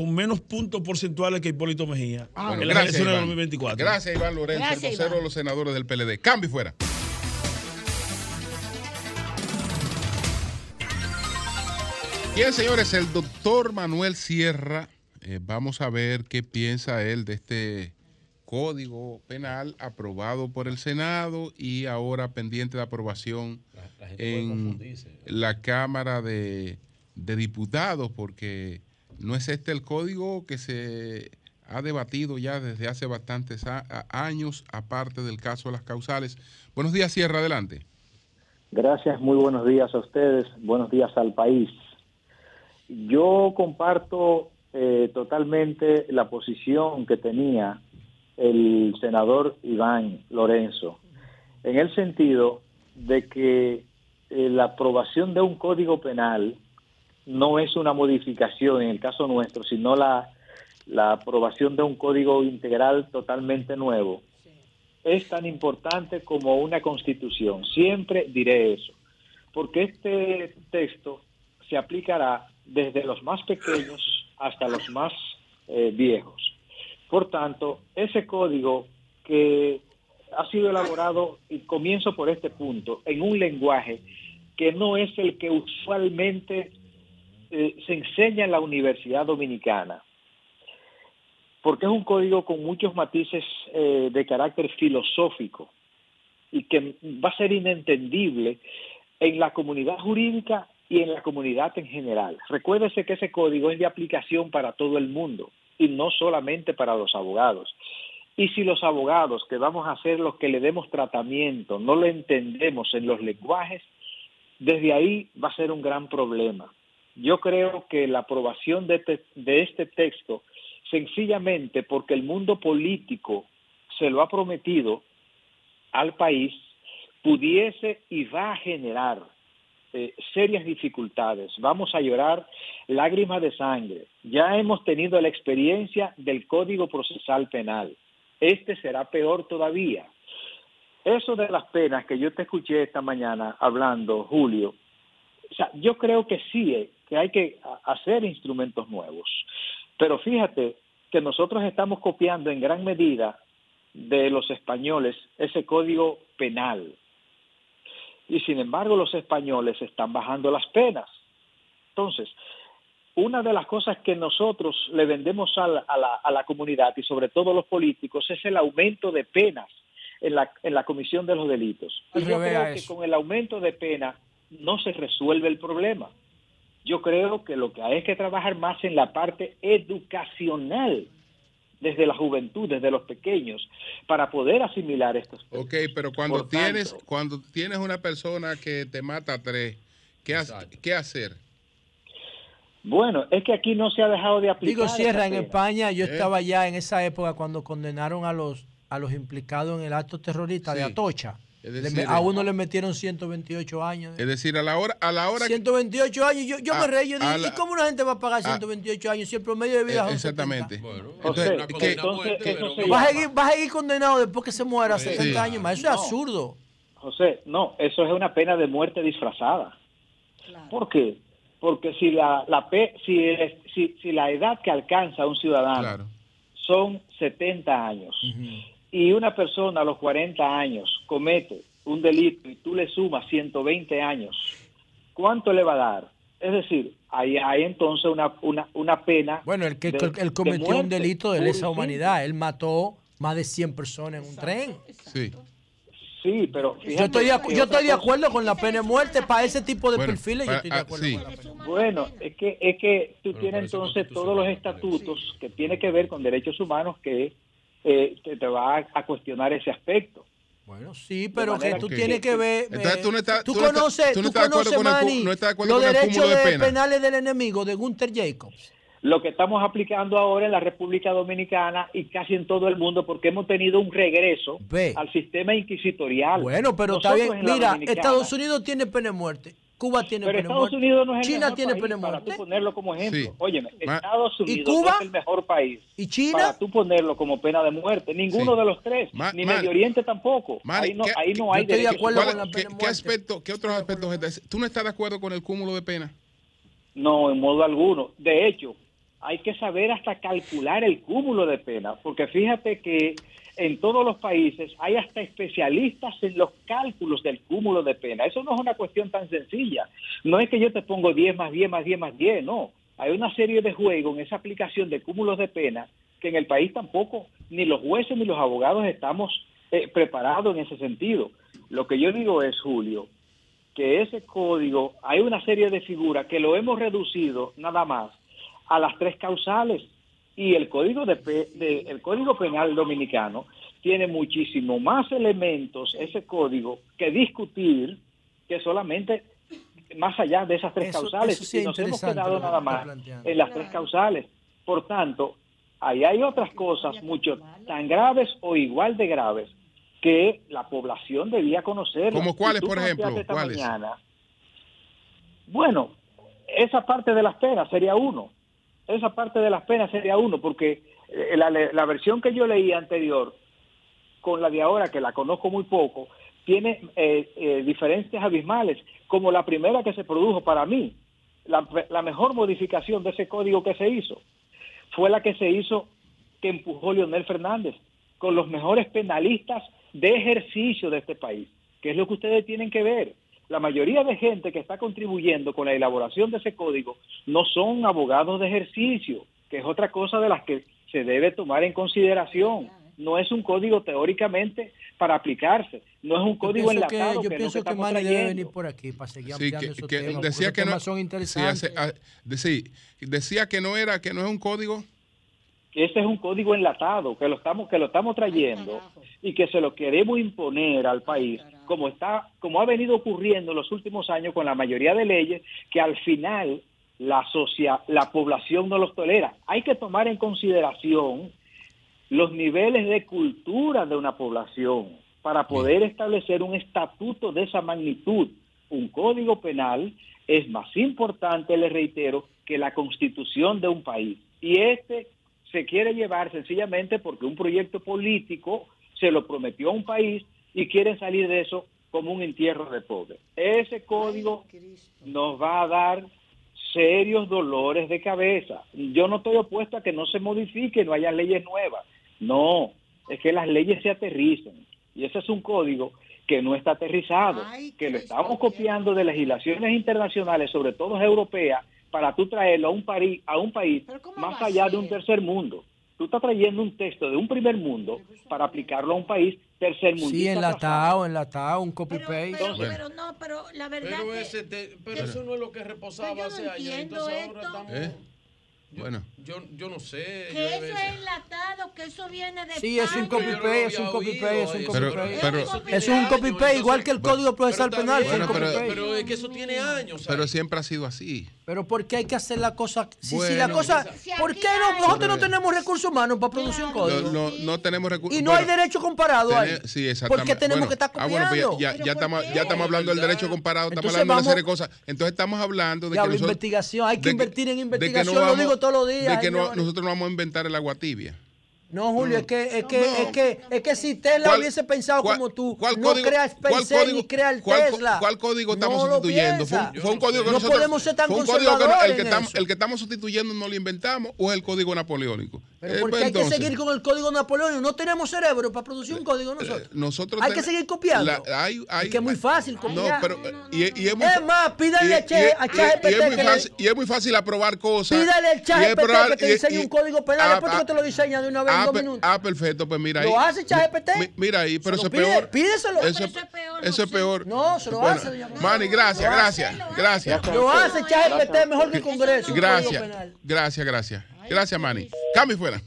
Speaker 16: con menos puntos porcentuales que Hipólito Mejía
Speaker 2: Bueno,
Speaker 16: en las
Speaker 2: gracias,
Speaker 16: elecciones del
Speaker 2: Iván.
Speaker 16: 2024.
Speaker 2: Gracias, Iván Lorenzo,
Speaker 16: Gracias,
Speaker 2: el vocero
Speaker 16: Iván.
Speaker 2: de los senadores del PLD. Cambio y fuera. Bien, señores, el doctor Manuel Sierra, eh, vamos a ver qué piensa él de este código penal aprobado por el Senado y ahora pendiente de aprobación en la Cámara de, de Diputados, porque no es este el código que se ha debatido ya desde hace bastantes años, aparte del caso de las causales. Buenos días, Sierra, adelante.
Speaker 15: Gracias, muy buenos días a ustedes, buenos días al país. Yo comparto eh, totalmente la posición que tenía el senador Iván Lorenzo, en el sentido de que eh, la aprobación de un código penal no es una modificación en el caso nuestro, sino la, la aprobación de un código integral totalmente nuevo es tan importante como una constitución. Siempre diré eso, porque este texto se aplicará desde los más pequeños hasta los más eh, viejos. Por tanto, ese código que ha sido elaborado, y comienzo por este punto, en un lenguaje que no es el que usualmente eh, se enseña en la Universidad Dominicana, porque es un código con muchos matices eh, de carácter filosófico y que va a ser inentendible en la comunidad jurídica y en la comunidad en general. Recuérdese que ese código es de aplicación para todo el mundo y no solamente para los abogados. Y si los abogados, que vamos a ser los que le demos tratamiento, no lo entendemos en los lenguajes, desde ahí va a ser un gran problema. Yo creo que la aprobación de este, de este texto, sencillamente porque el mundo político se lo ha prometido al país, pudiese y va a generar eh, serias dificultades. Vamos a llorar lágrimas de sangre. Ya hemos tenido la experiencia del Código Procesal Penal. Este será peor todavía. Eso de las penas que yo te escuché esta mañana hablando, Julio, o sea, yo creo que sí, eh, que hay que a- hacer instrumentos nuevos. Pero fíjate que nosotros estamos copiando en gran medida de los españoles ese código penal. Y sin embargo los españoles están bajando las penas. Entonces, una de las cosas que nosotros le vendemos a la, a la, a la comunidad y sobre todo los políticos es el aumento de penas en la, en la comisión de los delitos. Y yo
Speaker 13: a
Speaker 15: creo que con el aumento de pena no se resuelve el problema. Yo creo que lo que hay es que trabajar más en la parte educacional desde la juventud, desde los pequeños, para poder asimilar estos
Speaker 2: Ok, pero cuando
Speaker 15: Por
Speaker 2: tienes,
Speaker 15: tanto-
Speaker 2: cuando tienes una persona que te mata a tres, ¿qué, ha- ¿qué hacer?
Speaker 15: Bueno, es que aquí no se ha dejado de aplicar.
Speaker 13: Digo, Sierra, en. España, yo
Speaker 2: Eh.
Speaker 13: estaba allá en esa época cuando condenaron a los a los implicados en el acto terrorista de
Speaker 2: Sí.
Speaker 13: Atocha. Le a uno le metieron 128 años.
Speaker 2: Es decir, a la hora, a la hora que-
Speaker 13: 128 años. Yo, yo
Speaker 2: A-
Speaker 13: me reí. Yo dije,
Speaker 2: la-
Speaker 13: ¿y cómo una gente va a pagar 128 años si el promedio de vida
Speaker 2: Eh,
Speaker 13: es 70?
Speaker 2: exactamente.
Speaker 15: Entonces,
Speaker 2: Entonces, ¿qué-
Speaker 15: entonces eso se
Speaker 13: Va a, seguir, va a seguir condenado después que se muera a
Speaker 15: Sí.
Speaker 13: 70 años más. Eso
Speaker 15: No.
Speaker 13: es absurdo.
Speaker 15: José, no, eso es una pena de muerte disfrazada. ¿Por qué? Porque si la, la si, el- si, si la edad que alcanza un ciudadano son 70 años y una persona a los 40 años comete un delito y tú le sumas 120 años, ¿cuánto le va a dar? Es decir, ahí hay entonces una, una, una pena.
Speaker 13: Bueno, el que
Speaker 15: de-
Speaker 13: él
Speaker 15: de
Speaker 13: cometió un
Speaker 15: muerte,
Speaker 13: delito de lesa humanidad. Él mató más de 100 personas en un tren.
Speaker 2: Sí.
Speaker 15: Sí, pero
Speaker 13: Yo estoy, de, yo estoy de
Speaker 15: cosa-
Speaker 13: acuerdo con la pena de muerte para ese tipo de
Speaker 15: Bueno,
Speaker 13: perfiles. Yo estoy de
Speaker 15: ah,
Speaker 13: acuerdo
Speaker 15: sí.
Speaker 13: con la pena de muerte.
Speaker 15: Bueno, es que es que tú tienes entonces todos los estatutos que tiene que ver con derechos humanos que eh, te, te va a, a cuestionar ese aspecto.
Speaker 13: Bueno, sí, pero que
Speaker 15: manera
Speaker 13: tú
Speaker 15: que-
Speaker 13: tienes que ver.
Speaker 2: Entonces,
Speaker 13: eh,
Speaker 2: tú no estás-
Speaker 13: tú
Speaker 2: tú
Speaker 13: conoces,
Speaker 2: tú no
Speaker 13: tú
Speaker 2: estás de acuerdo
Speaker 13: conoces,
Speaker 2: con el cu-
Speaker 13: Manny,
Speaker 2: no estás de acuerdo
Speaker 13: los
Speaker 2: con
Speaker 13: derechos
Speaker 2: de
Speaker 13: de
Speaker 2: pena.
Speaker 13: penales del enemigo de Gunther Jacobs.
Speaker 15: Lo que estamos aplicando ahora en la República Dominicana y casi en todo el mundo porque hemos tenido un regreso al sistema inquisitorial.
Speaker 13: Bueno, pero está bien. Mira, Estados Unidos tiene pena de muerte. Cuba tiene
Speaker 15: pero
Speaker 13: pena de
Speaker 15: Estados
Speaker 13: muerte.
Speaker 15: Unidos no es el
Speaker 13: China
Speaker 15: mejor
Speaker 13: tiene
Speaker 15: país
Speaker 13: pena de
Speaker 15: para
Speaker 13: muerte.
Speaker 15: tú ponerlo como ejemplo.
Speaker 2: Sí.
Speaker 15: Óyeme, Estados
Speaker 13: ¿Y
Speaker 15: Unidos
Speaker 13: Cuba?
Speaker 15: no es el mejor país
Speaker 13: ¿Y China?
Speaker 15: para tú ponerlo como pena de muerte. Ninguno
Speaker 2: Sí.
Speaker 15: de los tres.
Speaker 2: Ma-
Speaker 15: ni Medio Oriente tampoco. Ahí no,
Speaker 2: ¿qué-
Speaker 15: ahí no hay
Speaker 13: estoy de acuerdo con la
Speaker 2: ¿Qué,
Speaker 13: pena de
Speaker 2: qué
Speaker 13: muerte.
Speaker 2: aspecto, qué otros aspectos? ¿Tú no estás de acuerdo con el cúmulo de pena?
Speaker 15: No, en modo alguno. De hecho, hay que saber hasta calcular el cúmulo de penas, porque fíjate que en todos los países hay hasta especialistas en los cálculos del cúmulo de pena. Eso no es una cuestión tan sencilla. No es que yo te pongo 10 más 10 más 10 más 10, no. Hay una serie de juegos en esa aplicación de cúmulos de pena que en el país tampoco ni los jueces ni los abogados estamos eh, preparados en ese sentido. Lo que yo digo es, Julio, que ese código, hay una serie de figuras que lo hemos reducido nada más a las tres causales y el código de, pe- de- el código penal dominicano tiene muchísimo más elementos ese código que discutir que solamente más allá de esas tres
Speaker 13: Eso-
Speaker 15: causales
Speaker 13: eso sí es
Speaker 15: y nos hemos quedado nada más en las tres causales por tanto ahí hay otras cosas mucho tan graves o igual de graves que la población debía conocer.
Speaker 2: ¿Como cuáles, por ejemplo? ¿Cuáles?
Speaker 15: Bueno, esa parte de las penas sería uno. Esa parte de las penas sería uno, porque eh, la, versión que yo leí anterior con la de ahora, que la conozco muy poco, tiene eh, eh, diferencias abismales, como la primera que se produjo para mí. La, la mejor modificación de ese código que se hizo fue la que se hizo que empujó Leonel Fernández con los mejores penalistas de ejercicio de este país, que es lo que ustedes tienen que ver. La mayoría de gente que está contribuyendo con la elaboración de ese código no son abogados de ejercicio, que es otra cosa de las que se debe tomar en consideración. No es un código teóricamente para aplicarse, no es un
Speaker 13: Yo
Speaker 15: código
Speaker 13: pienso que,
Speaker 15: enlatado
Speaker 13: yo
Speaker 15: que,
Speaker 13: pienso que debe
Speaker 15: trayendo.
Speaker 13: venir por aquí para seguir
Speaker 2: Sí,
Speaker 13: ampliando
Speaker 2: que,
Speaker 13: esos
Speaker 2: que
Speaker 13: temas. porque
Speaker 2: decía que no, sí, hace- ah, decía que no era, que no es un código.
Speaker 15: que ese es un código enlatado, que lo estamos, que lo estamos trayendo y que se lo queremos imponer al país, como está, como ha venido ocurriendo en los últimos años con la mayoría de leyes, que al final la socia, la población no los tolera. Hay que tomar en consideración los niveles de cultura de una población para poder establecer un estatuto de esa magnitud. Un código penal es más importante, le reitero, que la constitución de un país. Y este se quiere llevar sencillamente porque un proyecto político se lo prometió a un país y quieren salir de eso como un entierro de pobre. Ese código nos va a dar serios dolores de cabeza. Yo no estoy opuesto a que no se modifique, no haya leyes nuevas. No, es que las leyes se aterricen. Y ese es un código que no está aterrizado, que lo estamos copiando de legislaciones internacionales, sobre todo europeas, para tú traerlo a un, país a un país más allá de un tercer mundo. Tú estás trayendo un texto de un primer mundo para aplicarlo a un país tercer mundo.
Speaker 13: Sí, enlatado, enlatado, un copy-paste.
Speaker 8: Pero, pero no, pero la verdad
Speaker 14: Pero,
Speaker 8: que...
Speaker 14: ese te- pero eso no es lo que reposaba hace años. Entonces ahora estamos.
Speaker 2: ¿Eh? Bueno.
Speaker 14: Yo, yo no sé.
Speaker 8: Que eso
Speaker 14: veces-
Speaker 8: es enlatado, que eso viene de
Speaker 13: Sí, es un copy-paste, es un copy-paste, es un
Speaker 2: Pero-
Speaker 13: copy-paste. Es un copy-paste, igual que el Código Procesal Penal. es un
Speaker 2: pero-
Speaker 14: es que eso tiene años.
Speaker 2: Pero siempre ha sido así.
Speaker 13: Pero ¿por qué hay que hacer la cosa? Si, si
Speaker 2: Bueno.
Speaker 13: la cosa,
Speaker 8: Si
Speaker 13: ¿por qué no? Nosotros no tenemos recursos humanos para producir un código.
Speaker 2: no, no tenemos recursos.
Speaker 13: Y no hay derecho comparado ahí.
Speaker 2: Sí, exactamente.
Speaker 13: ¿Por qué tenemos
Speaker 2: Bueno,
Speaker 13: que estar
Speaker 2: ah, bueno, pues ya, ya, ya estamos, ya estamos hablando del derecho comparado, estamos hablando de una serie de cosas. Entonces estamos hablando de que
Speaker 13: investigación, hay que invertir en investigación,
Speaker 2: no
Speaker 13: lo digo todos los días,
Speaker 2: De que no- nosotros no vamos a inventar el agua tibia.
Speaker 13: No, Julio, es que, es que, es que, es que si Tesla
Speaker 2: ¿Cuál-
Speaker 13: hubiese pensado
Speaker 2: cuál-
Speaker 13: como tú,
Speaker 2: cuál
Speaker 13: no
Speaker 2: código-
Speaker 13: crea SpaceX ni crea el
Speaker 2: cuál
Speaker 13: Tesla.
Speaker 2: ¿Cuál código estamos
Speaker 13: No
Speaker 2: sustituyendo? Fue un,
Speaker 13: piensa.
Speaker 2: fue un código que
Speaker 13: No
Speaker 2: nosotros-
Speaker 13: podemos ser tan
Speaker 2: fue un código que no-
Speaker 13: conservadores
Speaker 2: el, que estamos,
Speaker 13: eso.
Speaker 2: el que estamos sustituyendo no lo inventamos o es el código napoleónico.
Speaker 13: Pero
Speaker 2: Eh,
Speaker 13: ¿por qué
Speaker 2: pues
Speaker 13: hay que seguir con el código napoleónico? No tenemos cerebro para producir un código nosotros.
Speaker 2: nosotros
Speaker 13: hay que seguir copiando.
Speaker 2: la- hay- hay-
Speaker 13: es que es muy fácil copiar.
Speaker 2: pero y, y es muy
Speaker 13: Es
Speaker 2: fa-
Speaker 13: más, pídale a ChatGPT
Speaker 2: y es muy
Speaker 13: que le-
Speaker 2: fácil y es muy fácil aprobar cosas.
Speaker 13: Pídale al
Speaker 2: y
Speaker 13: chat
Speaker 2: es probar-
Speaker 13: que te diseñe un código penal
Speaker 2: ah,
Speaker 13: después
Speaker 2: ah,
Speaker 13: que te lo diseña de una vez
Speaker 2: ah,
Speaker 13: minutos.
Speaker 2: Ah, perfecto, pues mira ahí.
Speaker 13: ¿Lo hace ChatGPT?
Speaker 2: Mi- Mira ahí, pero eso es peor.
Speaker 13: pídeselo.
Speaker 2: Eso,
Speaker 13: Pero
Speaker 2: eso es peor.
Speaker 13: No, se lo
Speaker 2: Bueno,
Speaker 13: hace, doña.
Speaker 2: Manny, gracias,
Speaker 13: Lo hace.
Speaker 2: gracias, gracias.
Speaker 13: Lo hace ChatGPT mejor que el Congreso.
Speaker 2: Gracias, gracias, gracias. Gracias, Manny. Cambio fuera.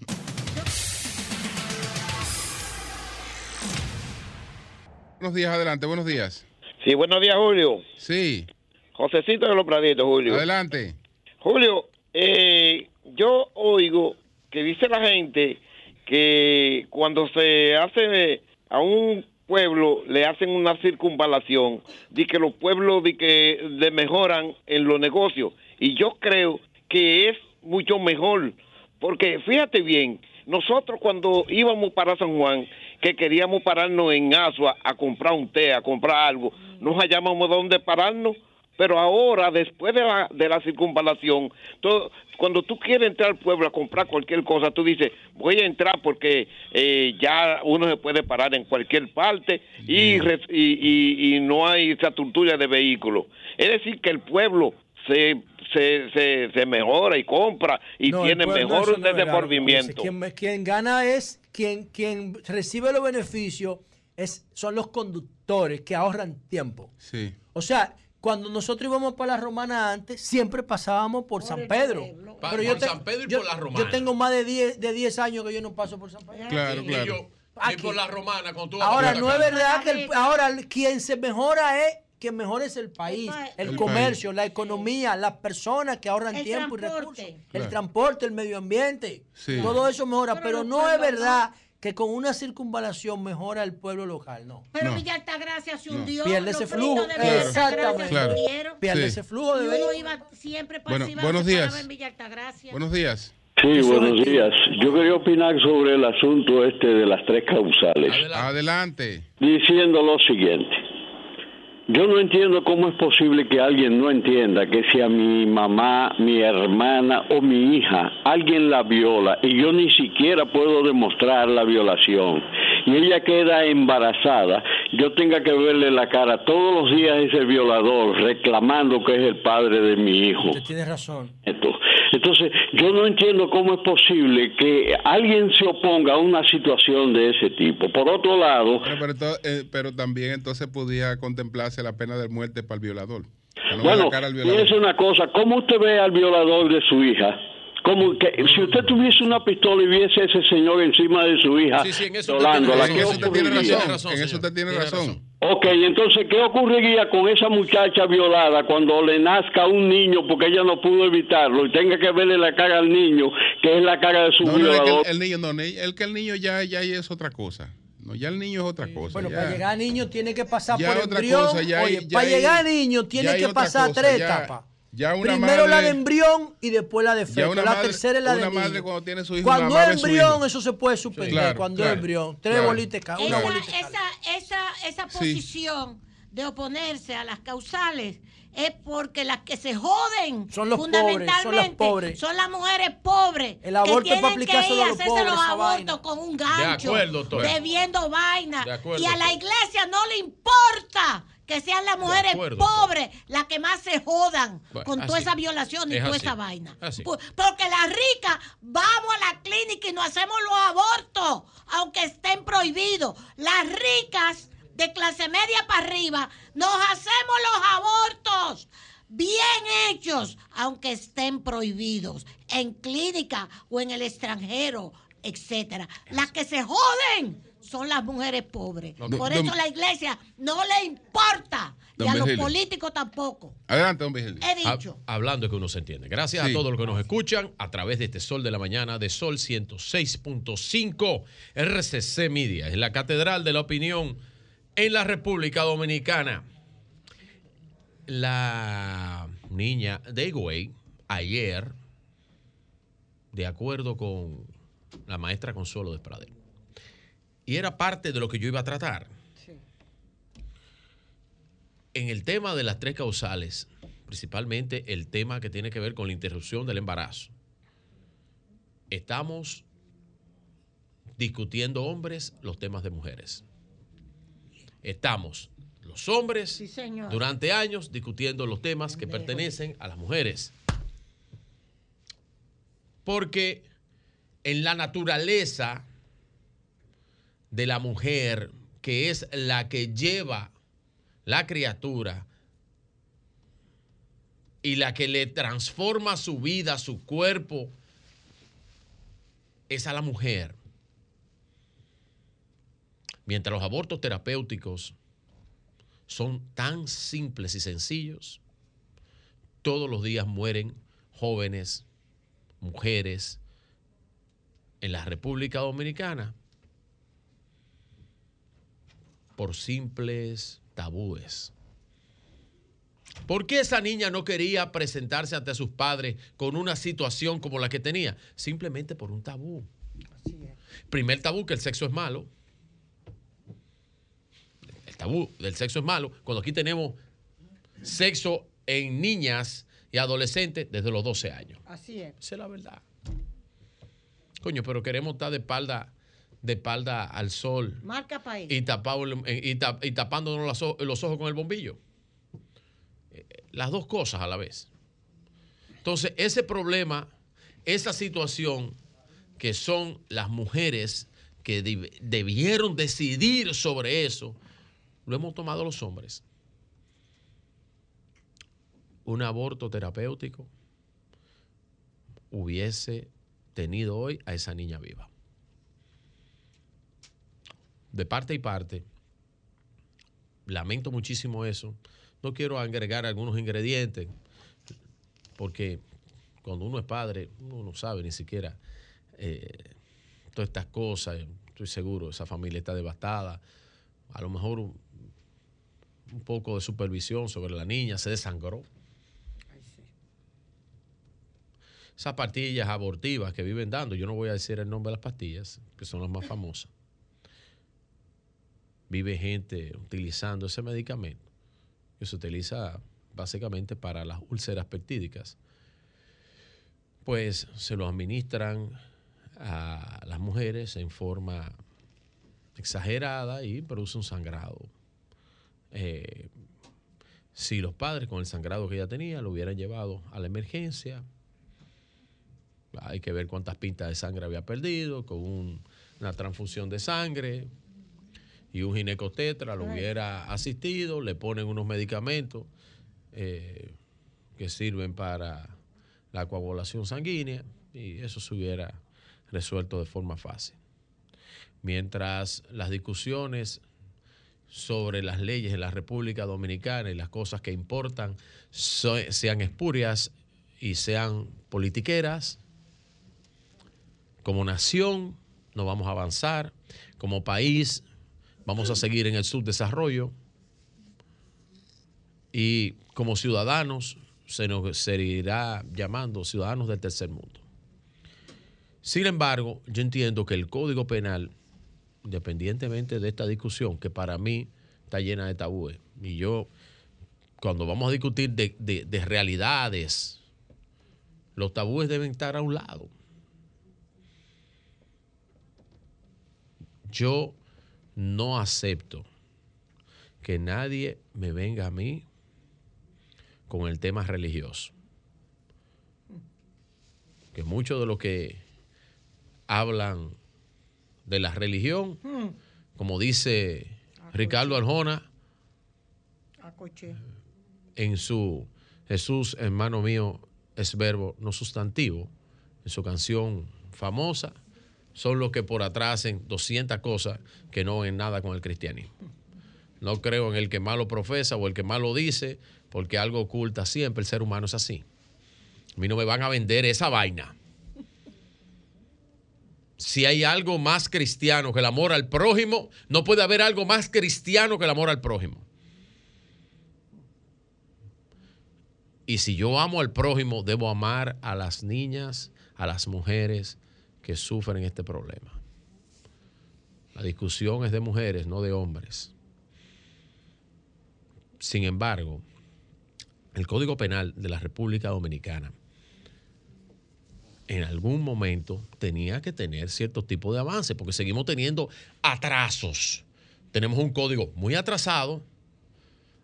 Speaker 2: Buenos días, adelante, buenos días.
Speaker 17: Sí, buenos días, Julio.
Speaker 2: Sí.
Speaker 17: Josecito de los Praditos, Julio.
Speaker 2: Adelante.
Speaker 17: Julio, eh, yo oigo que dice la gente que cuando se hace a un pueblo le hacen una circunvalación, de que los pueblos de que mejoran en los negocios. Y yo creo que es mucho mejor, porque fíjate bien, nosotros cuando íbamos para San Juan, que queríamos pararnos en Asua a comprar un té, a comprar algo, no hallábamos dónde pararnos, pero ahora, después de la, de la circunvalación, todo, cuando tú quieres entrar al pueblo a comprar cualquier cosa, tú dices, voy a entrar porque eh, ya uno se puede parar en cualquier parte y, re- y, y- y no hay esa tortura de vehículos. Es decir, que el pueblo se, se, se, se mejora y compra y
Speaker 13: No,
Speaker 17: tiene mejor
Speaker 13: no
Speaker 17: desenvolvimiento.
Speaker 13: Quien, quien gana es quien, quien recibe los beneficios es, son los conductores que ahorran tiempo.
Speaker 2: Sí.
Speaker 13: O sea, cuando nosotros íbamos para la romana antes, siempre pasábamos por, San Pedro.
Speaker 14: Pa-
Speaker 13: Pero yo,
Speaker 14: por
Speaker 13: te-
Speaker 14: San Pedro y
Speaker 13: yo-
Speaker 14: por la romana.
Speaker 13: yo tengo más de 10, de 10 años que yo no paso por San Pedro.
Speaker 2: Claro,
Speaker 14: Y
Speaker 2: claro.
Speaker 14: yo, y por la romana, cuando tú
Speaker 13: Ahora, no es verdad que el- ahora quien se mejora es quien mejora es el país, el,
Speaker 8: El
Speaker 13: comercio, la economía, las personas que ahorran
Speaker 8: El
Speaker 13: tiempo y recursos, el transporte, el medio ambiente,
Speaker 2: Sí.
Speaker 13: todo eso mejora, pero, no es verdad que con una circunvalación mejora el pueblo local, no.
Speaker 8: Pero
Speaker 2: No.
Speaker 8: Villa Altagracia se
Speaker 2: No.
Speaker 8: hundió.
Speaker 13: Pierde
Speaker 8: los
Speaker 13: ese flujo, exactamente.
Speaker 8: se
Speaker 2: Claro.
Speaker 13: Pierde
Speaker 2: Sí.
Speaker 13: ese flujo de
Speaker 8: uno iba siempre
Speaker 2: Bueno, buenos días.
Speaker 8: en Villa Altagracia.
Speaker 2: Buenos días.
Speaker 18: Sí, buenos días. Yo quería opinar sobre el asunto este de las tres causales,
Speaker 2: Adelante.
Speaker 18: diciendo lo siguiente. Yo no entiendo cómo es posible que alguien no entienda que si a mi mamá, mi hermana o mi hija alguien la viola y yo ni siquiera puedo demostrar la violación y ella queda embarazada, yo tenga que verle la cara todos los días a ese violador reclamando que es el padre de mi hijo.
Speaker 13: Usted tiene razón.
Speaker 18: Esto. Entonces, yo no entiendo cómo es posible que alguien se oponga a una situación de ese tipo. Por otro lado,
Speaker 2: Pero, pero, to- eh, pero también entonces podía contemplarse la pena de muerte para el violador. No
Speaker 18: bueno, fíjese una cosa, ¿cómo usted ve al violador de su hija? Como que si usted tuviese una pistola y viese a ese señor encima de su hija
Speaker 14: Sí, sí, en eso usted tiene
Speaker 18: violándola,
Speaker 14: razón.
Speaker 18: ¿qué
Speaker 2: En eso usted tiene razón. En eso usted tiene razón.
Speaker 18: Ok, entonces, ¿qué ocurriría con esa muchacha violada cuando le nazca un niño porque ella no pudo evitarlo y tenga que verle la cara al niño, que es la cara de su
Speaker 2: No, no,
Speaker 18: violador?
Speaker 2: el, el niño no, el que el niño ya, ya es otra cosa. No, ya el niño es otra cosa.
Speaker 13: Bueno,
Speaker 2: ya.
Speaker 13: para llegar a niño tiene que pasar
Speaker 2: Ya
Speaker 13: por
Speaker 2: otra
Speaker 13: embrión.
Speaker 2: cosa, ya hay-
Speaker 13: Oye,
Speaker 2: ya
Speaker 13: para
Speaker 2: hay-
Speaker 13: llegar a niño tiene que pasar
Speaker 2: cosa,
Speaker 13: tres
Speaker 2: ya-
Speaker 13: etapas.
Speaker 2: Ya una
Speaker 13: Primero la
Speaker 2: madre-
Speaker 13: de embrión y después la de feto.
Speaker 2: una
Speaker 13: La
Speaker 2: madre-
Speaker 13: tercera es la de niño.
Speaker 2: madre cuando tiene su hijo,
Speaker 13: Cuando
Speaker 2: la
Speaker 13: es embrión,
Speaker 2: hijo.
Speaker 13: eso se puede suspender.
Speaker 2: Claro,
Speaker 13: cuando
Speaker 2: claro,
Speaker 13: es embrión. Tres
Speaker 2: claro.
Speaker 13: bolitas cada una
Speaker 8: Esa,
Speaker 13: bolita
Speaker 8: esa, esa, esa
Speaker 13: Sí.
Speaker 8: posición de oponerse a las causales es porque las que se joden
Speaker 13: Son los pobres,
Speaker 8: fundamentalmente
Speaker 13: son las pobres.
Speaker 8: son las mujeres pobres
Speaker 13: El aborto
Speaker 8: que
Speaker 13: para
Speaker 8: tienen que
Speaker 13: aplicárselo
Speaker 8: ir
Speaker 13: a
Speaker 8: hacerse
Speaker 13: pobres,
Speaker 8: los abortos con un gancho
Speaker 14: acuerdo, doctor.
Speaker 8: bebiendo vaina
Speaker 14: De acuerdo,
Speaker 8: y a la iglesia no le importa que sean las mujeres
Speaker 14: acuerdo,
Speaker 8: pobres las que más se jodan
Speaker 14: Bueno,
Speaker 8: con toda esa violación y
Speaker 14: Es
Speaker 8: toda
Speaker 14: así.
Speaker 8: esa vaina
Speaker 14: Así.
Speaker 8: Porque las ricas vamos a la clínica y nos hacemos los abortos, aunque estén prohibidos. Las ricas de clase media para arriba nos hacemos los abortos bien hechos, aunque estén prohibidos en clínica o en el extranjero, etcétera. Las que se joden son las mujeres pobres.
Speaker 2: No,
Speaker 8: Por
Speaker 2: don-
Speaker 8: eso la iglesia no le importa y a los políticos tampoco.
Speaker 2: Adelante, don Virgilio.
Speaker 8: He dicho.
Speaker 14: Ha- hablando que uno se entiende. Gracias
Speaker 2: Sí.
Speaker 14: a todos los que nos escuchan a través de este Sol de la Mañana de Sol 106.5 RCC Media. Es la catedral de la opinión en la República Dominicana. La niña de Higüey, ayer, de acuerdo con la maestra Consuelo de Pradel, y era parte de lo que yo iba a tratar. En el tema de las tres causales, principalmente el tema que tiene que ver con la interrupción del embarazo, estamos discutiendo hombres los temas de mujeres. Estamos los hombres durante años discutiendo los temas que pertenecen a las mujeres. Porque en la naturaleza de la mujer, que es la que lleva la criatura y la que le transforma su vida, su cuerpo, es a la mujer. Mientras los abortos terapéuticos son tan simples y sencillos, todos los días mueren jóvenes, mujeres en la República Dominicana por simples tabúes. ¿Por qué esa niña no quería presentarse ante sus padres con una situación como la que tenía? Simplemente por un tabú. Primer tabú, que el sexo es malo. El tabú del sexo es malo. Cuando aquí tenemos sexo en niñas y adolescentes desde los 12 años.
Speaker 8: Así es.
Speaker 14: Esa es la verdad. Coño, pero queremos estar de espalda, de espalda al sol
Speaker 8: Marca país.
Speaker 14: y, tapado el- y, tap- y tapándonos los ojos, los ojos con el bombillo. Eh, Las dos cosas a la vez. Entonces, ese problema, esa situación que son las mujeres que deb- debieron decidir sobre eso, lo hemos tomado los hombres. Un aborto terapéutico hubiese tenido hoy a esa niña viva. De parte y parte, lamento muchísimo eso. No quiero agregar algunos ingredientes, porque cuando uno es padre, uno no sabe ni siquiera eh, todas estas cosas. Estoy seguro, esa familia está devastada. A lo mejor un, un poco de supervisión sobre la niña, se desangró. Esas pastillas abortivas que viven dando, yo no voy a decir el nombre de las pastillas, que son las más famosas. Vive gente utilizando ese medicamento, que se utiliza básicamente para las úlceras peptídicas. Pues se lo administran a las mujeres en forma exagerada y produce un sangrado. Eh, si los padres con el sangrado que ella tenía lo hubieran llevado a la emergencia, hay que ver cuántas pintas de sangre había perdido, con un- una transfusión de sangre y un ginecotetra lo hubiera asistido, le ponen unos medicamentos eh, que sirven para la coagulación sanguínea y eso se hubiera resuelto de forma fácil. Mientras las discusiones sobre las leyes en la República Dominicana y las cosas que importan so- sean espurias y sean politiqueras, como nación no vamos a avanzar, como país vamos a seguir en el subdesarrollo y como ciudadanos se nos seguirá llamando ciudadanos del tercer mundo. Sin embargo, yo entiendo que el Código Penal, independientemente de esta discusión, que para mí está llena de tabúes, y yo, cuando vamos a discutir de, de- de realidades, los tabúes deben estar a un lado. Yo no acepto que nadie me venga a mí con el tema religioso. Que muchos de los que hablan de la religión, como dice Ricardo Arjona en su Jesús, hermano mío, es verbo, no sustantivo, en su canción famosa, son los que por atrás hacen 200 cosas que no en nada con el cristianismo. No creo en el que más lo profesa o el que más lo dice, porque algo oculta siempre, el ser humano es así. A mí no me van a vender esa vaina. Si hay algo más cristiano que el amor al prójimo, no puede haber algo más cristiano que el amor al prójimo. Y si yo amo al prójimo, debo amar a las niñas, a las mujeres que sufren este problema. La discusión es de mujeres, no de hombres. Sin embargo, el Código Penal de la República Dominicana en algún momento tenía que tener cierto tipo de avance, porque seguimos teniendo atrasos. Tenemos un código muy atrasado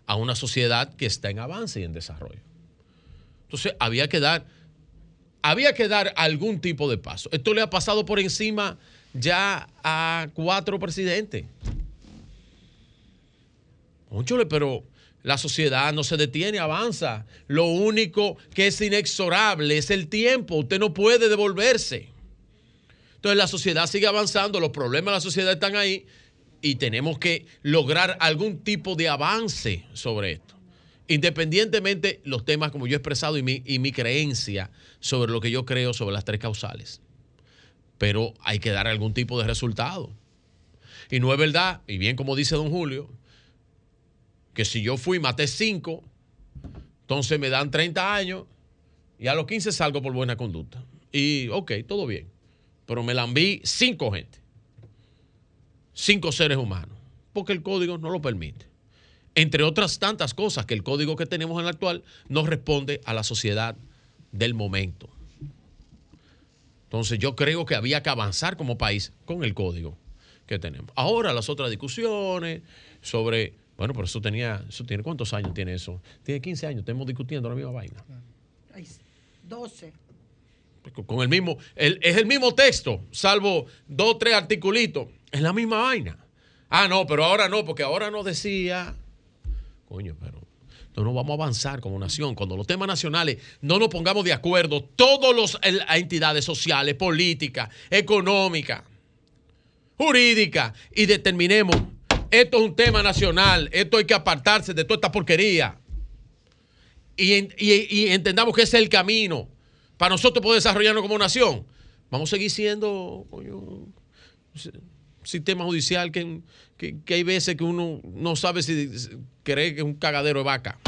Speaker 14: a una sociedad que está en avance y en desarrollo. Entonces había que dar, había que dar algún tipo de paso. Esto le ha pasado por encima ya a cuatro presidentes. Pero la sociedad no se detiene, avanza. Lo único que es inexorable es el tiempo. Usted no puede devolverse. Entonces la sociedad sigue avanzando, los problemas de la sociedad están ahí y tenemos que lograr algún tipo de avance sobre esto. Independientemente los temas como yo he expresado y mi, y mi creencia sobre lo que yo creo sobre las tres causales. Pero hay que dar algún tipo de resultado. Y no es verdad, y bien como dice don Julio, que si yo fui maté cinco, entonces me dan 30 años y a los 15 salgo por buena conducta. Y ok, todo bien. Pero me la enví cinco gente. Cinco seres humanos. Porque el código no lo permite. Entre otras tantas cosas que el código que tenemos en el actual no responde a la sociedad del momento. Entonces yo creo que había que avanzar como país con el código que tenemos. Ahora las otras discusiones sobre, bueno, pero eso tenía, eso tiene, ¿cuántos años tiene eso? Tiene 15 años, estamos discutiendo la misma vaina.
Speaker 8: 12.
Speaker 14: Con el mismo, es el mismo texto, salvo dos o tres articulitos. Es la misma vaina. Ah, no, pero ahora no, porque ahora no decía. Coño, pero no nos vamos a avanzar como nación. Cuando los temas nacionales no nos pongamos de acuerdo, todas las entidades sociales, políticas, económicas, jurídicas, y determinemos, esto es un tema nacional, esto hay que apartarse de toda esta porquería. Y entendamos que ese es el camino para nosotros poder desarrollarnos como nación. Vamos a seguir siendo un sistema judicial que, que, hay veces que uno no sabe si cree que es un cagadero de vaca.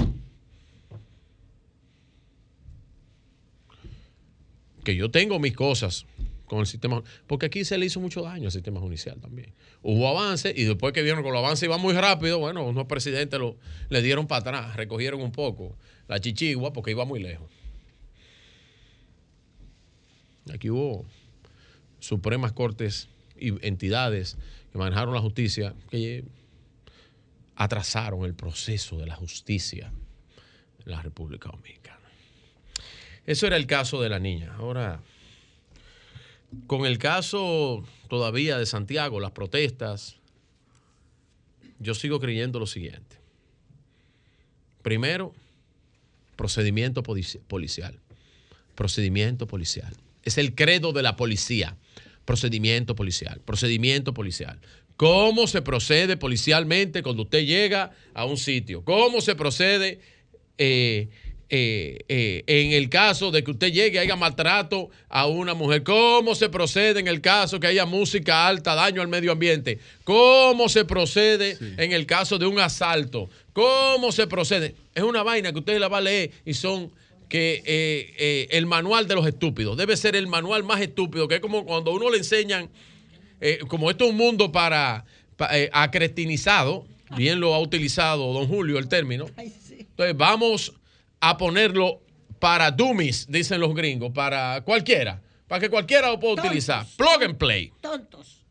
Speaker 14: Que yo tengo mis cosas con el sistema, porque aquí se le hizo mucho daño al sistema judicial también. Hubo avance y después que vieron que los avances iban muy rápido, bueno, unos presidentes lo, le dieron para atrás, recogieron un poco la chichigua porque iba muy lejos. Aquí hubo Supremas Cortes entidades que manejaron la justicia que atrasaron el proceso de la justicia en la República Dominicana. Eso era el caso de la niña. Ahora, con el caso todavía de Santiago, las protestas, yo sigo creyendo lo siguiente. Primero, procedimiento policial. Procedimiento policial. Es el credo de la policía. Procedimiento policial, procedimiento policial. ¿Cómo se procede policialmente cuando usted llega a un sitio? ¿Cómo se procede eh, eh, eh, en el caso de que usted llegue y haya maltrato a una mujer? ¿Cómo se procede en el caso que haya música alta, daño al medio ambiente? ¿Cómo se procede en el caso de un asalto? ¿Cómo se procede? Es una vaina que usted la va a leer y son que eh, eh, el manual de los estúpidos debe ser el manual más estúpido, que es como cuando uno le enseñan, eh, como esto es un mundo para, acretinizado, bien lo ha utilizado don Julio el término, entonces vamos a ponerlo para dummies, dicen los gringos, para cualquiera, para que cualquiera lo pueda utilizar. Plug and play.
Speaker 8: Tontos.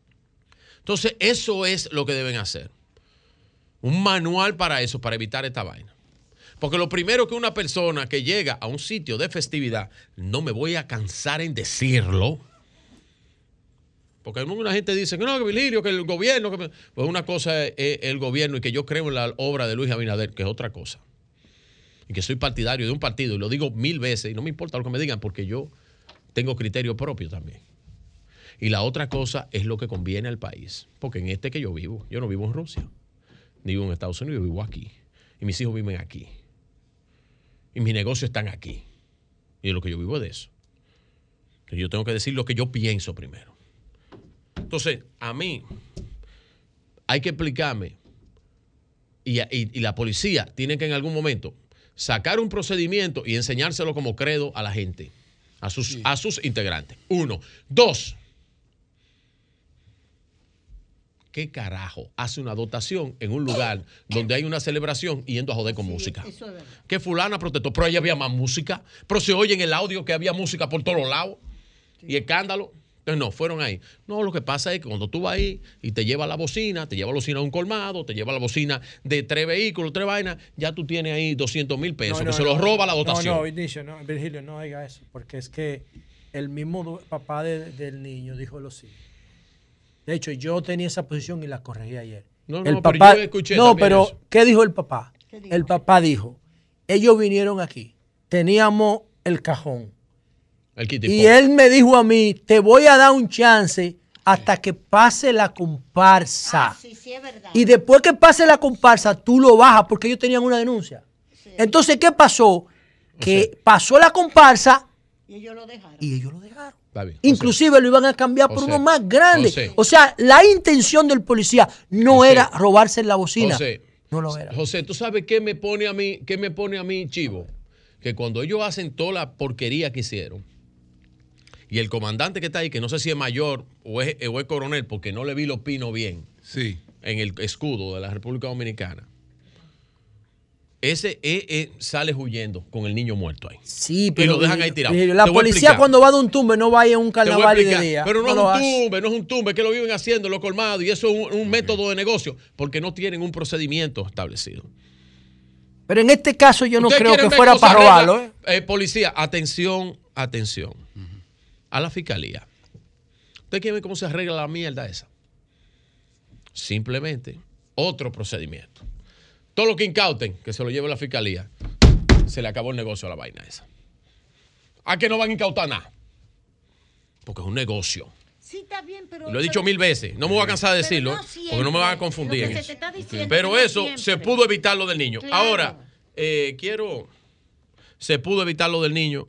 Speaker 14: Entonces, eso es lo que deben hacer. Un manual para eso, para evitar esta vaina. Porque lo primero que una persona que llega a un sitio de festividad, no me voy a cansar en decirlo. Porque alguna gente dice que no, que Vilirio, que el gobierno. Pues una cosa es el gobierno y que yo creo en la obra de Luis Abinader, que es otra cosa. Y que soy partidario de un partido, y lo digo mil veces, y no me importa lo que me digan, porque yo tengo criterio propio también. Y la otra cosa es lo que conviene al país. Porque en este que yo vivo, yo no vivo en Rusia, ni vivo en Estados Unidos, yo vivo aquí. Y mis hijos viven aquí. Y mis negocios están aquí. Y es lo que yo vivo de eso. Entonces yo tengo que decir lo que yo pienso primero. Entonces, a mí hay que explicarme y, y, la policía tiene que en algún momento sacar un procedimiento y enseñárselo como credo a la gente, a sus, a sus integrantes. Uno. Dos, ¿qué carajo hace una dotación en un lugar donde hay una celebración yendo a joder con música? Eso es verdad. Que fulana protestó, pero ahí había más música, pero se oye en el audio que había música por todos lados y escándalo. Entonces no, fueron ahí. No, lo que pasa es que cuando tú vas ahí y te lleva la bocina, te lleva la bocina a un colmado, te lleva la bocina de tres vehículos, tres vainas, ya tú tienes ahí 200 mil pesos, que se los roba la dotación.
Speaker 13: No, no, no, Virgilio, no haga eso, porque es que el mismo papá del niño dijo lo siguiente de hecho, yo tenía esa posición y la corregí ayer.
Speaker 14: No, no, pero yo escuché
Speaker 13: No, pero ¿qué dijo el papá? El papá dijo, ellos vinieron aquí, teníamos el cajón. y él me dijo a mí, te voy a dar un chance hasta que pase la comparsa.
Speaker 8: Ah, sí, sí, es verdad.
Speaker 13: Y después que pase la comparsa, tú lo bajas porque ellos tenían una denuncia. Entonces, ¿qué pasó? Que pasó la comparsa y ellos lo dejaron. Y ellos lo dejaron. Inclusive lo iban a cambiar por uno más grande. O sea, la intención del policía no era robarse la bocina. no lo era.
Speaker 14: José, ¿tú sabes qué me pone a mí, qué me pone a mí, Chivo? Que cuando ellos hacen toda la porquería que hicieron, y el comandante que está ahí, que no sé si es mayor o es, o es coronel, porque no le vi lo pino bien.
Speaker 2: Sí.
Speaker 14: En el escudo de la República Dominicana ese e, e sale huyendo con el niño muerto ahí.
Speaker 13: Sí, pero.
Speaker 14: Y lo dejan ahí tirado.
Speaker 13: La policía cuando va de un tumbe no va a ir a un carnaval de día.
Speaker 14: Pero no, es un tumbe, no es un tumbe, que lo viven haciendo, lo colmado, y eso es un, método de negocio, porque no tienen un procedimiento establecido.
Speaker 13: Pero en este caso yo no creo que fuera para robarlo. ¿eh?
Speaker 14: ¿eh? policía, atención, atención. A la fiscalía. ¿Usted quiere ver cómo se arregla la mierda esa? Simplemente otro procedimiento todo lo que incauten, que se lo lleve la fiscalía, se le acabó el negocio a la vaina esa. ¿A qué no van a incautar nada? Porque es un negocio.
Speaker 8: Sí, está bien, pero.
Speaker 14: Lo he dicho mil veces. No me voy a cansar de decirlo, porque no me van a confundir. pero eso se pudo evitar lo del niño. Ahora, eh, quiero. Se pudo evitar lo del niño.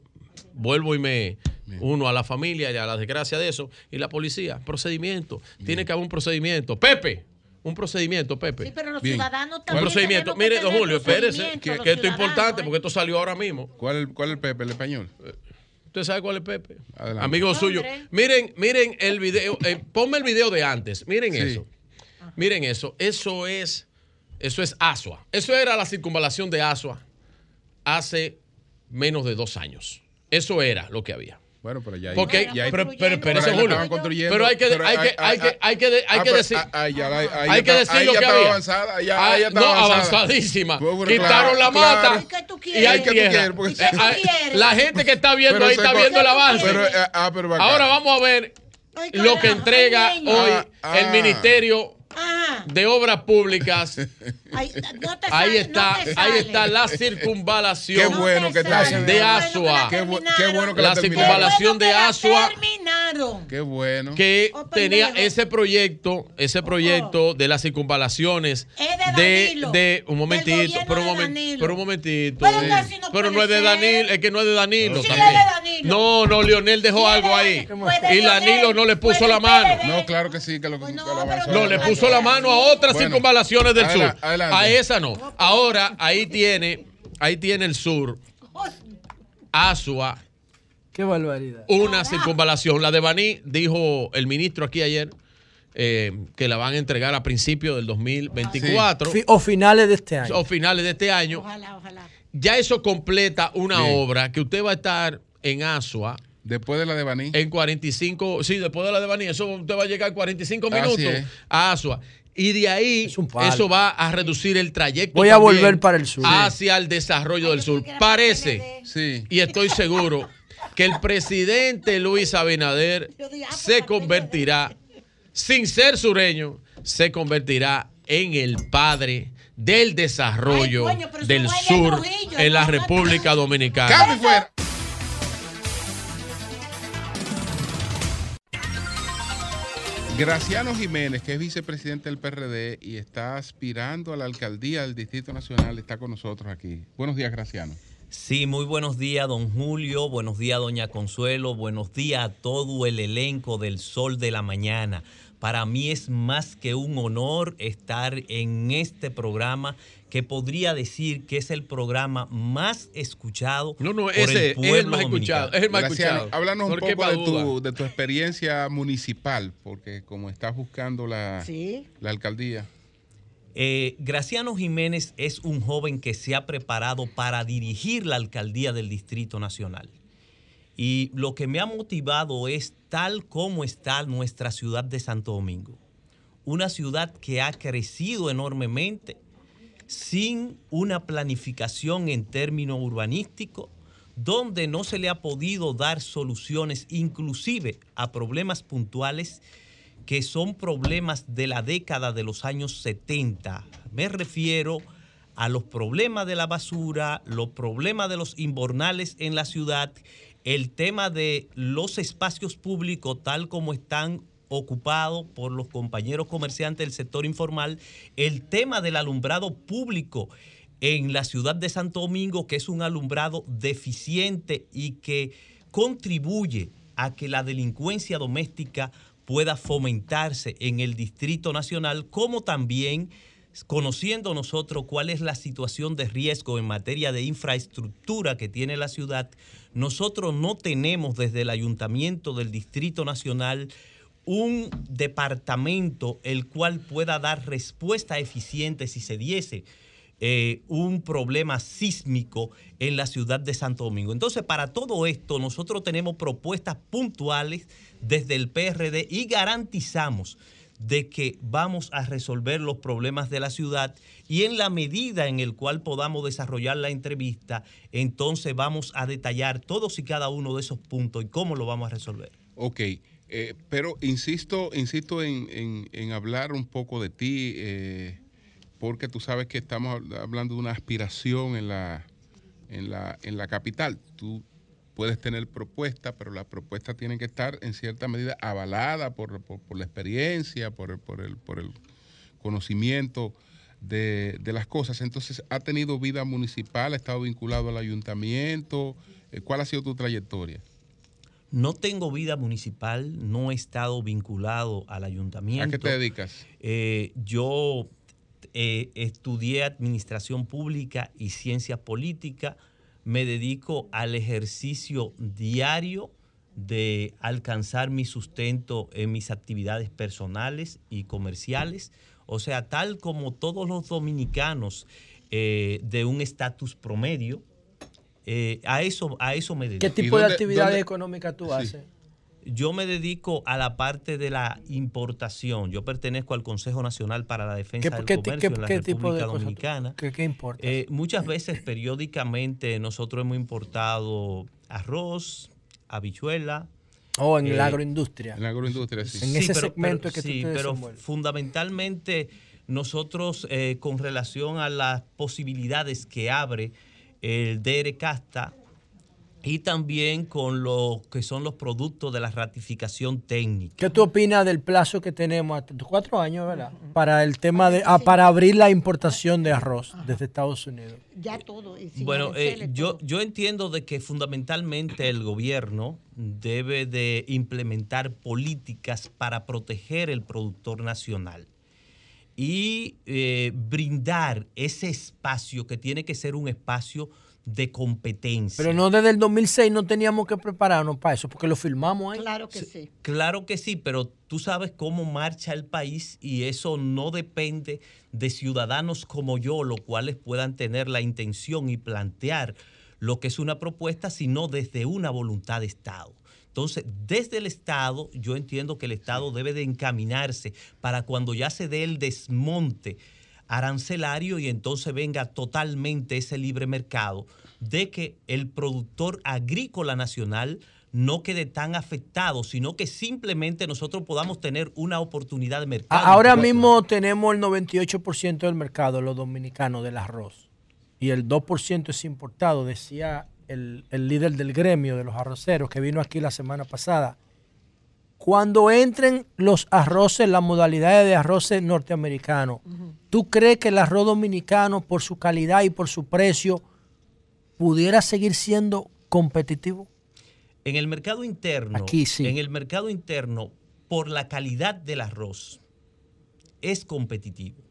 Speaker 14: Vuelvo y me uno a la familia y a la desgracia de eso. Y la policía, procedimiento. Tiene que haber un procedimiento. Pepe, un procedimiento, Pepe.
Speaker 8: Sí, pero los ciudadanos también.
Speaker 14: Un procedimiento. Mire, don Julio, espérese, que, esto es importante ¿eh? porque esto salió ahora mismo.
Speaker 2: ¿Cuál es, cuál el Pepe, el español?
Speaker 14: ¿Usted sabe cuál es Pepe? Amigo suyo. Miren, miren el video. Eh, ponme el video de antes. Miren eso. Miren eso. Eso es, eso es Asua. Eso era la circunvalación de Asua hace menos de dos años. Eso era lo que había.
Speaker 2: Bueno, pero ya
Speaker 14: Porque, pero, pero, pero, hay que, hay que, hay que, hay que, hay que decir, hay que decir lo que había.
Speaker 2: Avanzada, ya,
Speaker 14: ah,
Speaker 2: ya
Speaker 14: no, avanzadísima. Quitaron la mata. Y hay tierra. La gente que está viendo ahí está viendo el avance.
Speaker 2: Ah,
Speaker 14: Ahora vamos a ver lo que entrega hoy ah, el ministerio de obras públicas. Ahí, está, ahí está la circunvalación
Speaker 2: qué bueno que
Speaker 14: de Asua.
Speaker 2: Qué, bueno que
Speaker 14: la, circunvalación de Asua.
Speaker 2: Qué bueno.
Speaker 14: Que tenía ese proyecto, ese proyecto de las circunvalaciones de, de, un momentito, pero un, momentito, pero un momentito. Pero, no, es de Danilo, es que no es de Danilo. No, no, Leonel dejó algo ahí. Y Danilo no le puso la mano.
Speaker 2: No, claro que sí, que lo,
Speaker 14: No, le puso la mano a otras circunvalaciones del sur. A esa no. Ahora, ahí tiene, ahí tiene el sur. Asua.
Speaker 13: Qué barbaridad.
Speaker 14: Una circunvalación. La de Baní, dijo el ministro aquí ayer, eh, que la van a entregar a principios del 2024.
Speaker 13: O finales de este año.
Speaker 14: O finales de este año. Ojalá, ojalá. Ya eso completa una obra que usted va a estar en Asua.
Speaker 2: Después de la de Baní.
Speaker 14: En 45, sí, después de la de Baní. Eso usted va a llegar en 45 minutos a Asua. Y de ahí, eso va a reducir el trayecto.
Speaker 13: Voy a volver para el sur.
Speaker 14: Hacia el desarrollo del sur. Parece, sí. y estoy seguro, que el presidente Luis Abinader se convertirá, sin ser sureño, se convertirá en el padre del desarrollo del sur en la República Dominicana.
Speaker 2: Graciano Jiménez, que es vicepresidente del PRD y está aspirando a la alcaldía del Distrito Nacional, está con nosotros aquí. Buenos días, Graciano.
Speaker 19: Sí, muy buenos días, don Julio. Buenos días, doña Consuelo. Buenos días a todo el elenco del Sol de la Mañana. Para mí es más que un honor estar en este programa que podría decir que es el programa más escuchado.
Speaker 14: No, no, ese es el más escuchado. Es el más escuchado.
Speaker 2: Háblanos un poco de tu, experiencia municipal, porque como estás buscando la, la alcaldía.
Speaker 19: Eh, Graciano Jiménez es un joven que se ha preparado para dirigir la alcaldía del Distrito Nacional. Y lo que me ha motivado es tal como está nuestra ciudad de Santo Domingo. Una ciudad que ha crecido enormemente, sin una planificación en términos urbanísticos, donde no se le ha podido dar soluciones inclusive a problemas puntuales que son problemas de la década de los años 70. Me refiero a los problemas de la basura, los problemas de los inbornales en la ciudad, el tema de los espacios públicos tal como están ocupado por los compañeros comerciantes del sector informal, el tema del alumbrado público en la ciudad de Santo Domingo, que es un alumbrado deficiente y que contribuye a que la delincuencia doméstica pueda fomentarse en el Distrito Nacional, como también conociendo nosotros cuál es la situación de riesgo en materia de infraestructura que tiene la ciudad, nosotros no tenemos desde el Ayuntamiento del Distrito Nacional un departamento el cual pueda dar respuesta eficiente si se diese eh, un problema sísmico en la ciudad de Santo Domingo. Entonces, para todo esto, nosotros tenemos propuestas puntuales desde el PRD y garantizamos de que vamos a resolver los problemas de la ciudad y en la medida en el cual podamos desarrollar la entrevista, entonces vamos a detallar todos y cada uno de esos puntos y cómo lo vamos a resolver.
Speaker 2: Ok, eh, pero insisto, insisto en, hablar un poco de ti, eh, porque tú sabes que estamos hablando de una aspiración en la, en la, en la capital. Tú puedes tener propuestas, pero las propuestas tienen que estar en cierta medida avaladas por, la experiencia, por el, por el, por el conocimiento de, las cosas. Entonces, ¿ha tenido vida municipal? ¿Ha estado vinculado al ayuntamiento? Eh, ¿Cuál ha sido tu trayectoria?
Speaker 19: No tengo vida municipal, no he estado vinculado al ayuntamiento.
Speaker 2: ¿A qué te dedicas?
Speaker 19: Eh, yo eh, estudié administración pública y ciencias políticas me dedico al ejercicio diario de alcanzar mi sustento en mis actividades personales y comerciales. O sea, tal como todos los dominicanos eh, de un estatus promedio, eh, a, eso, a eso me dedico.
Speaker 13: ¿Qué tipo de actividades económicas tú haces?
Speaker 19: Yo me dedico a la parte de la importación. Yo pertenezco al Consejo Nacional para la Defensa del Comercio en la República Dominicana.
Speaker 13: ¿Qué, importa?
Speaker 19: Eh, muchas veces, periódicamente, nosotros hemos importado arroz, habichuela.
Speaker 13: O en la eh, agroindustria.
Speaker 2: En la agroindustria, sí.
Speaker 13: En ese segmento que
Speaker 19: sí, pero fundamentalmente nosotros, eh, con relación a las posibilidades que abre el DR Casta y también con lo que son los productos de la ratificación técnica.
Speaker 13: ¿Qué tú opinas del plazo que tenemos, cuatro años, ¿verdad? Para el tema de, ah, para abrir la importación de arroz desde Estados Unidos.
Speaker 8: Ya todo.
Speaker 19: Bueno, eh, yo, yo entiendo de que fundamentalmente el gobierno debe de implementar políticas para proteger el productor nacional y eh, brindar ese espacio que tiene que ser un espacio de competencia.
Speaker 13: Pero no desde el 2006 no teníamos que prepararnos para eso, porque lo firmamos ahí.
Speaker 8: Claro que sí.
Speaker 19: Claro que sí, pero tú sabes cómo marcha el país y eso no depende de ciudadanos como yo, los cuales puedan tener la intención y plantear lo que es una propuesta, sino desde una voluntad de Estado. Entonces, desde el Estado, yo entiendo que el Estado debe de encaminarse para cuando ya se dé el desmonte arancelario y entonces venga totalmente ese libre mercado de que el productor agrícola nacional no quede tan afectado, sino que simplemente nosotros podamos tener una oportunidad de mercado.
Speaker 13: Ahora mismo tenemos el 98% del mercado, los dominicanos, del arroz. Y el 2% es importado, decía el, el líder del gremio de los arroceros que vino aquí la semana pasada cuando entren los arroces, las modalidades de arroces norteamericanos, ¿tú crees que el arroz dominicano, por su calidad y por su precio, pudiera seguir siendo competitivo?
Speaker 19: En el mercado interno,
Speaker 13: Aquí sí.
Speaker 19: en el mercado interno, por la calidad del arroz, es competitivo.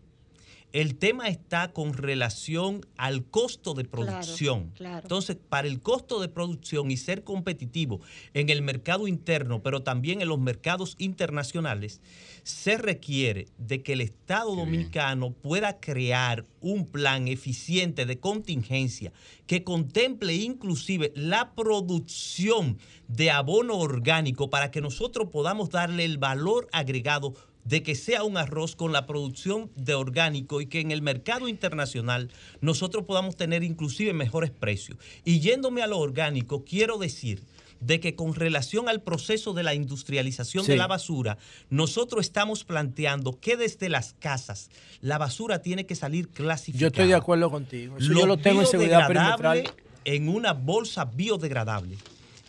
Speaker 19: El tema está con relación al costo de producción. Entonces, para el costo de producción y ser competitivo en el mercado interno, pero también en los mercados internacionales, se requiere de que el Estado dominicano pueda crear un plan eficiente de contingencia que contemple inclusive la producción de abono orgánico para que nosotros podamos darle el valor agregado de que sea un arroz con la producción de orgánico y que en el mercado internacional nosotros podamos tener inclusive mejores precios. Y yéndome a lo orgánico, quiero decir de que con relación al proceso de la industrialización de la basura, nosotros estamos planteando que desde las casas la basura tiene que salir clasificada.
Speaker 13: Yo estoy de acuerdo contigo. yo lo tengo en seguridad perimetral.
Speaker 19: En una bolsa biodegradable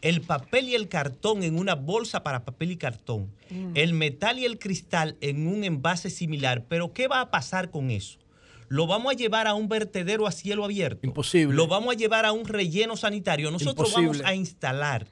Speaker 19: el papel y el cartón en una bolsa para papel y cartón, mm. el metal y el cristal en un envase similar. Pero ¿qué va a pasar con eso? lo vamos a llevar a un vertedero a cielo abierto.
Speaker 13: Imposible.
Speaker 19: Lo vamos a llevar a un relleno sanitario. Nosotros
Speaker 13: Imposible.
Speaker 19: vamos a instalar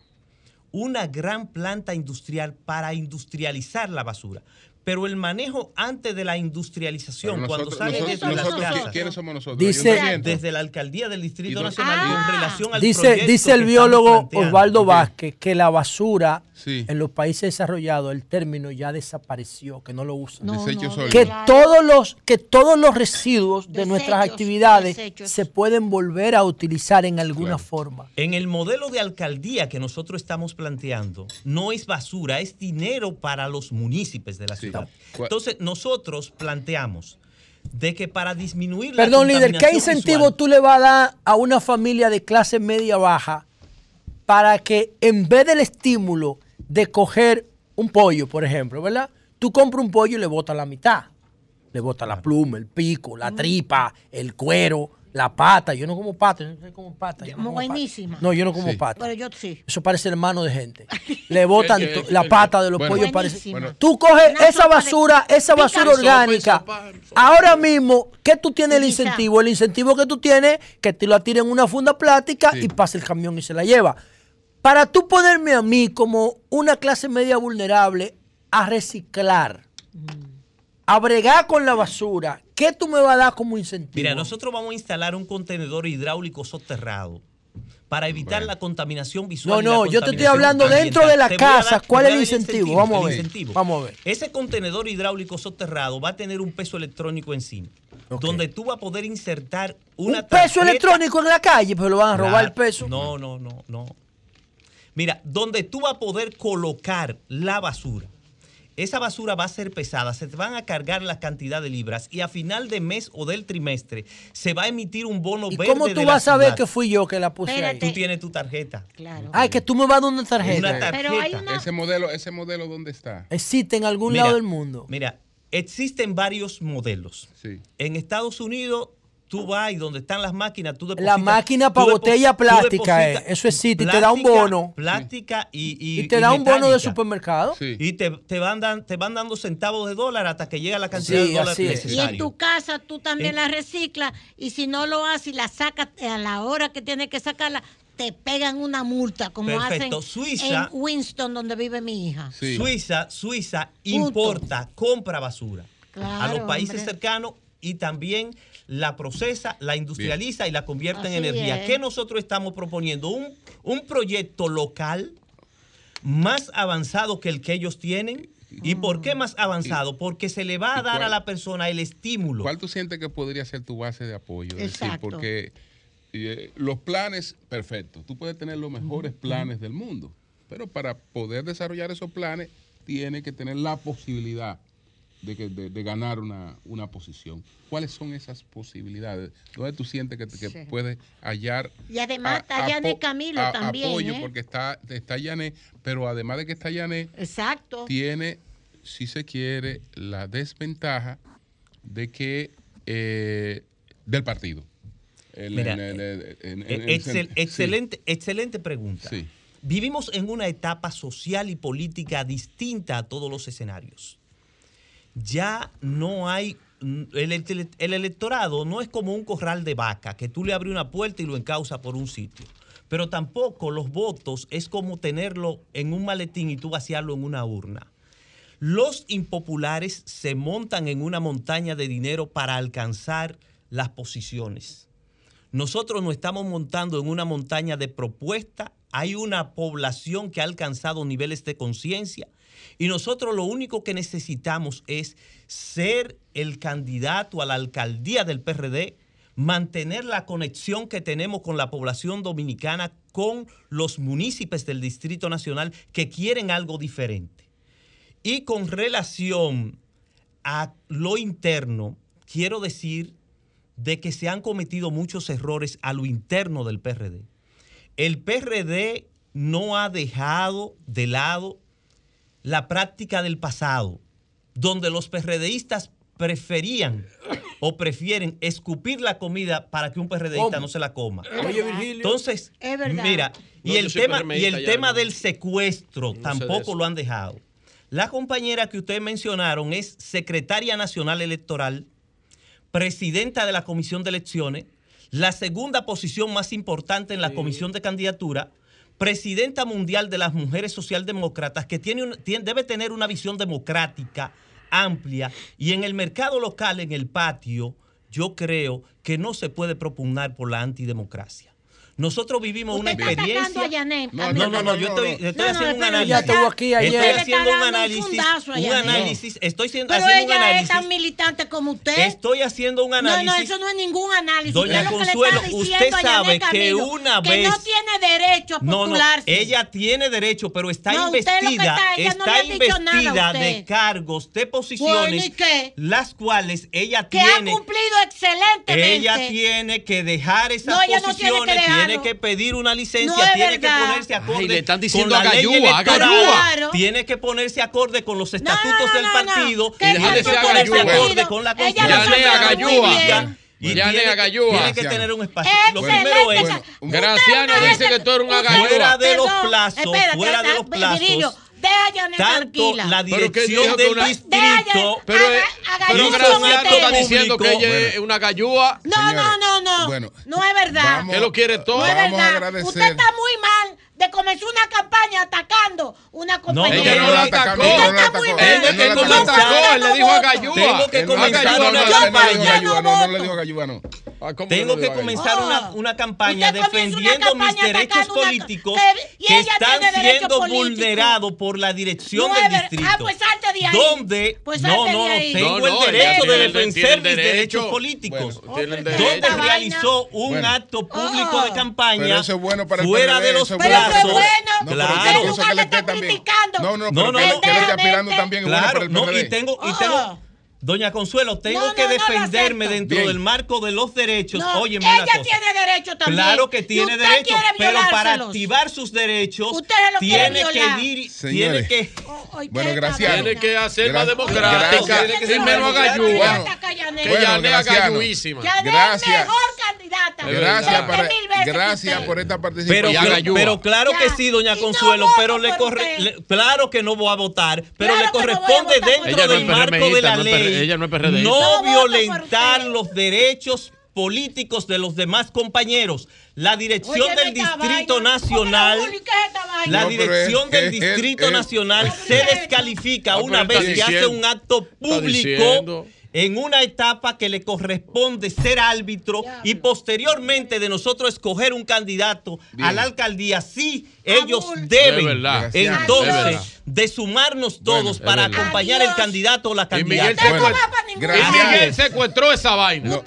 Speaker 19: una gran planta industrial para industrializar la basura. Pero el manejo antes de la industrialización, cuando sale
Speaker 2: nosotros-
Speaker 19: desde las
Speaker 2: nosotros,
Speaker 19: casas,
Speaker 2: ¿quiénes somos nosotros?
Speaker 13: Dice-
Speaker 19: desde la alcaldía del Distrito
Speaker 2: ¿Y dónde-
Speaker 19: Nacional y en relación al
Speaker 13: Dice,
Speaker 19: proyecto
Speaker 13: dice el biólogo. Osvaldo. Vázquez que la basura
Speaker 2: Sí.
Speaker 13: en los países desarrollados, el término ya desapareció, que no lo usan.
Speaker 2: No, no,
Speaker 13: que,
Speaker 2: claro.
Speaker 13: todos los, que todos los residuos de nuestras actividades
Speaker 19: desechos.
Speaker 13: se pueden volver a utilizar en alguna forma.
Speaker 19: En el modelo de alcaldía que nosotros estamos planteando, no es basura, es dinero para los municipios de la ciudad.
Speaker 2: ¿Cuál-
Speaker 19: Entonces, nosotros planteamos de que para disminuir la
Speaker 13: Perdón, líder, ¿qué incentivo
Speaker 19: visual-
Speaker 13: tú le vas a dar a una familia de clase media baja para que en vez del estímulo de coger un pollo, por ejemplo, ¿verdad? Tú compras un pollo y le botas la mitad. Le botas la pluma, el pico, la tripa, el cuero, la pata. Yo no como pata, yo no sé como pata. yo no como pata.
Speaker 8: Buenísima.
Speaker 13: No, yo no como pata.
Speaker 8: Pero yo sí.
Speaker 13: Eso parece hermano de gente. Le botan
Speaker 2: El
Speaker 13: la
Speaker 2: el
Speaker 13: pata de los
Speaker 2: bueno,
Speaker 13: pollos. Parece.
Speaker 2: Bueno.
Speaker 13: Tú coges
Speaker 8: Una
Speaker 13: esa
Speaker 8: de-
Speaker 13: basura, esa basura orgánica.
Speaker 8: sopa,
Speaker 13: Ahora mismo, ¿qué tú tienes el incentivo? El incentivo que tú tienes, que te la tiren en una funda plástica y pasa el camión y se la lleva. Para tú ponerme a mí como una clase media vulnerable a reciclar, a bregar con la basura, ¿qué tú me vas a dar como incentivo?
Speaker 19: Mira, nosotros vamos a instalar un contenedor hidráulico soterrado para evitar la contaminación visual.
Speaker 13: No,
Speaker 19: y la
Speaker 13: no, yo te estoy hablando dentro de la
Speaker 19: ambiental. Te voy a
Speaker 13: casa.
Speaker 19: dar-
Speaker 13: ¿Cuál es el incentivo? Vamos a ver.
Speaker 19: incentivo.
Speaker 13: Vamos a ver.
Speaker 19: Ese contenedor hidráulico soterrado va a tener un peso electrónico encima, donde tú vas a poder insertar una
Speaker 13: Un peso
Speaker 19: tarjeta-
Speaker 13: electrónico en la calle, pero lo van a robar el peso.
Speaker 19: No, no, no, no. Mira, donde tú vas a poder colocar la basura. Esa basura va a ser pesada, se te van a cargar la cantidad de libras y a final de mes o del trimestre se va a emitir un bono
Speaker 13: ¿Y
Speaker 19: verde
Speaker 13: cómo tú
Speaker 19: de
Speaker 13: vas a saber que fui yo que la puse ahí?
Speaker 19: Tú tienes tu tarjeta.
Speaker 8: Claro.
Speaker 13: Ay, que tú me vas a dar una tarjeta.
Speaker 19: Una tarjeta.
Speaker 2: Ese modelo, ese modelo ¿dónde está?
Speaker 13: Existe en algún
Speaker 19: Mira,
Speaker 13: lado del mundo.
Speaker 19: Mira, existen varios modelos.
Speaker 2: Sí.
Speaker 19: En Estados Unidos, tú vas y donde están las máquinas, tú depositas.
Speaker 13: La máquina para botella plástica, eh, eso existe, y te da un
Speaker 19: plástica-
Speaker 13: bono.
Speaker 19: Plástica y, y,
Speaker 13: Y te da un bono de supermercado.
Speaker 19: Y te, te van dan- te van dando centavos de dólar hasta que llega la cantidad
Speaker 13: Sí,
Speaker 19: de dólares
Speaker 13: es.
Speaker 8: Y
Speaker 19: necesaria.
Speaker 8: en tu casa tú también
Speaker 19: ¿Eh?
Speaker 8: la reciclas y si no lo haces y la sacas a la hora que tienes que sacarla, te pegan una multa como
Speaker 19: Perfecto.
Speaker 8: hacen
Speaker 19: Suiza-
Speaker 8: en Winston donde vive mi hija.
Speaker 19: Suiza, Suiza importa, compra basura a
Speaker 8: Claro,
Speaker 19: los países
Speaker 8: hombre.
Speaker 19: cercanos y también la procesa, la industrializa y la convierte en energía.
Speaker 8: es.
Speaker 19: ¿Qué nosotros estamos proponiendo? Un, un proyecto local más avanzado que el que ellos tienen. ¿Y por qué más avanzado? Porque se le va a
Speaker 2: ¿Y
Speaker 19: dar a la persona el estímulo.
Speaker 2: ¿Cuál tú sientes que podría ser tu base de apoyo? Es decir,
Speaker 19: Exacto.
Speaker 2: porque eh, los planes, perfecto, tú puedes tener los mejores planes del mundo, pero para poder desarrollar esos planes, tienes que tener la posibilidad de, que- de- de ganar una, una posición. ¿Cuáles son esas posibilidades? ¿Dónde tú sientes que, que
Speaker 8: Sí.
Speaker 2: puedes hallar
Speaker 8: Y además
Speaker 2: a-
Speaker 8: está Yané Camilo
Speaker 2: a-
Speaker 8: también.
Speaker 2: apoyo?
Speaker 8: ¿eh?
Speaker 2: Porque está, está Yané, pero además de que está Yané,
Speaker 8: Exacto.
Speaker 2: tiene, si se quiere, la desventaja de que eh, del partido. El-
Speaker 19: Mira,
Speaker 2: el- el
Speaker 19: excel- excelente, excelente pregunta.
Speaker 2: Sí.
Speaker 19: Vivimos en una etapa social y política distinta a todos los escenarios. Ya no hay. mm, El, ele- el electorado no es como un corral de vaca, que tú le abres una puerta y lo encausa por un sitio. Pero tampoco los votos es como tenerlo en un maletín y tú vaciarlo en una urna. Los impopulares se montan en una montaña de dinero para alcanzar las posiciones. Nosotros nos estamos montando en una montaña de propuesta. Hay una población que ha alcanzado niveles de conciencia y nosotros lo único que necesitamos es ser el candidato a la alcaldía del PRD, mantener la conexión que tenemos con la población dominicana, con los municipios del Distrito Nacional que quieren algo diferente. Y con relación a lo interno, quiero decir de que se han cometido muchos errores a lo interno del PRD. El PRD no ha dejado de lado la práctica del pasado, donde los PRDistas preferían o prefieren escupir la comida para que un PRDista
Speaker 13: ¿Cómo?
Speaker 19: no se la coma.
Speaker 13: Oye, Virgilio.
Speaker 19: Entonces,
Speaker 8: Es verdad.
Speaker 19: mira, y el tema, y el tema
Speaker 14: no.
Speaker 19: del secuestro tampoco lo han dejado. La compañera que ustedes mencionaron es secretaria nacional electoral, presidenta de la comisión de elecciones, la segunda posición más importante en la comisión de candidatura, presidenta mundial de las mujeres socialdemócratas, que tiene un- tiene- debe tener una visión democrática amplia y en el mercado local, en el patio, yo creo que no se puede propugnar por la antidemocracia. Nosotros vivimos una experiencia.
Speaker 8: a
Speaker 19: No, no, no, no, yo estoy, haciendo un análisis.
Speaker 8: ella estuvo aquí ayer.
Speaker 19: Estoy haciendo un análisis. Un análisis. Estoy siendo-
Speaker 8: Pero
Speaker 19: haciendo un
Speaker 8: ella es
Speaker 19: análisis.
Speaker 8: tan militante como usted.
Speaker 19: Estoy haciendo un análisis.
Speaker 8: No, no, eso no es ningún análisis.
Speaker 19: Doña
Speaker 8: usted que
Speaker 19: Consuelo, usted sabe que una
Speaker 8: que
Speaker 19: vez-
Speaker 8: no tiene derecho a
Speaker 19: No, no,
Speaker 8: postularse.
Speaker 19: ella tiene derecho, pero está
Speaker 8: No, usted lo que
Speaker 19: investida,
Speaker 8: está- ella no
Speaker 19: está
Speaker 8: le ha dicho nada a
Speaker 19: investida de cargos, de posiciones, las cuales ella
Speaker 8: Que ha
Speaker 19: tiene.
Speaker 8: cumplido excelentemente.
Speaker 19: Ella tiene que dejar esas
Speaker 8: No, ella no tiene que
Speaker 19: posiciones, tiene que pedir una licencia,
Speaker 8: No
Speaker 19: tiene que ponerse acorde
Speaker 14: Ay, le están
Speaker 19: con
Speaker 14: diciendo
Speaker 19: la
Speaker 14: a
Speaker 19: ley
Speaker 14: Gallúa, Gallúa.
Speaker 19: tiene que ponerse acorde con los estatutos del partido,
Speaker 14: ¿Qué
Speaker 19: tiene que
Speaker 14: estatuto
Speaker 19: ponerse
Speaker 14: del
Speaker 19: acorde con la constitución. y
Speaker 14: Ya
Speaker 19: tiene, tiene que tener un espacio. Lo primero es,
Speaker 8: Bueno,
Speaker 14: Graciano dice que tú eres un agallúa.
Speaker 19: fuera de los plazos,
Speaker 8: espérate,
Speaker 19: fuera de los plazos, Tanto
Speaker 8: tranquila.
Speaker 19: la
Speaker 14: Pero que
Speaker 19: dirección
Speaker 14: dijo que
Speaker 19: del
Speaker 14: una-
Speaker 19: distrito,
Speaker 14: Pero, eh, pero Graciano está diciendo que ella es una gallúa.
Speaker 8: No, no, no, no.
Speaker 2: Bueno,
Speaker 8: no es verdad.
Speaker 14: que lo quiere todo.
Speaker 8: No es
Speaker 2: Vamos a
Speaker 8: verdad.
Speaker 2: agradecer.
Speaker 8: Usted está muy mal de comenzar una campaña atacando una compañera.
Speaker 14: ella no la atacó.
Speaker 8: Usted
Speaker 2: no la
Speaker 8: está
Speaker 2: atacó.
Speaker 8: muy
Speaker 2: Él-
Speaker 8: mal.
Speaker 2: él no la
Speaker 14: Él no
Speaker 2: atacó.
Speaker 14: él le dijo a Gallúa.
Speaker 19: Tengo que
Speaker 2: Él
Speaker 19: comenzar una campaña.
Speaker 2: No no.
Speaker 14: Ah, ¿cómo
Speaker 19: Tengo que comenzar una, una campaña
Speaker 8: una
Speaker 19: defendiendo mis
Speaker 8: campaña
Speaker 19: derechos
Speaker 8: una-
Speaker 19: políticos
Speaker 8: que-
Speaker 19: están siendo vulnerados por la dirección
Speaker 8: No
Speaker 19: del distrito.
Speaker 8: Ah, pues salte de ahí.
Speaker 19: Donde
Speaker 8: Pues
Speaker 19: no, no,
Speaker 8: de
Speaker 19: tengo
Speaker 14: No, no,
Speaker 19: el derecho de defender mis
Speaker 14: derecho.
Speaker 19: derechos políticos.
Speaker 14: Bueno,
Speaker 19: donde realizó un
Speaker 2: Bueno.
Speaker 19: acto público de campaña
Speaker 2: Pero eso es bueno para el
Speaker 19: fuera de los plazos.
Speaker 2: No,
Speaker 19: Claro.
Speaker 2: No, no,
Speaker 19: No, no,
Speaker 2: que,
Speaker 19: no.
Speaker 2: le esté aspirando también
Speaker 19: Claro, no, y tengo, y
Speaker 8: Oh.
Speaker 19: tengo, Doña Consuelo, tengo
Speaker 8: No,
Speaker 19: que
Speaker 8: no,
Speaker 19: defenderme dentro
Speaker 2: Bien.
Speaker 19: del marco de los derechos.
Speaker 8: No,
Speaker 19: Óyeme
Speaker 8: ella
Speaker 19: una cosa.
Speaker 8: tiene derecho también.
Speaker 19: Claro que tiene derecho, pero para activar sus derechos
Speaker 8: Usted lo quiere
Speaker 19: tiene que, dir- tiene que
Speaker 2: Bueno, gracias.
Speaker 14: Tiene que hacer más
Speaker 2: Gra-
Speaker 14: democrática. menos
Speaker 8: Yanet.
Speaker 14: Que ya le gallúísima.
Speaker 8: Yanet es
Speaker 2: Gracias.
Speaker 8: mejor candidata.
Speaker 2: Gracias, para-
Speaker 8: Veinte mil veces que
Speaker 2: gracias por esta participación.
Speaker 19: Pero- claro que sí, doña
Speaker 8: no
Speaker 19: Consuelo, pero le corre, le- claro que no voy a votar, pero
Speaker 8: Claro
Speaker 19: le
Speaker 8: que no
Speaker 19: corresponde
Speaker 8: votar
Speaker 19: dentro
Speaker 14: no
Speaker 19: del marco de la ley
Speaker 14: ella no es
Speaker 19: violentar los derechos políticos de los demás compañeros. La dirección del Distrito
Speaker 8: vaina.
Speaker 19: Nacional. La
Speaker 2: No,
Speaker 19: dirección
Speaker 2: es-
Speaker 19: del
Speaker 2: es-
Speaker 19: Distrito
Speaker 2: es-
Speaker 19: Nacional
Speaker 2: es-
Speaker 19: se descalifica
Speaker 14: No,
Speaker 19: una vez que hace un acto público en una etapa que le corresponde ser árbitro y posteriormente de nosotros escoger un candidato a la alcaldía. Sí, ellos deben
Speaker 14: verdad.
Speaker 19: entonces. De sumarnos todos para acompañar el candidato o la
Speaker 14: Y Miguel,
Speaker 19: candidata.
Speaker 2: Bueno,
Speaker 14: secuest- y. Miguel secuestró esa vaina.
Speaker 2: No,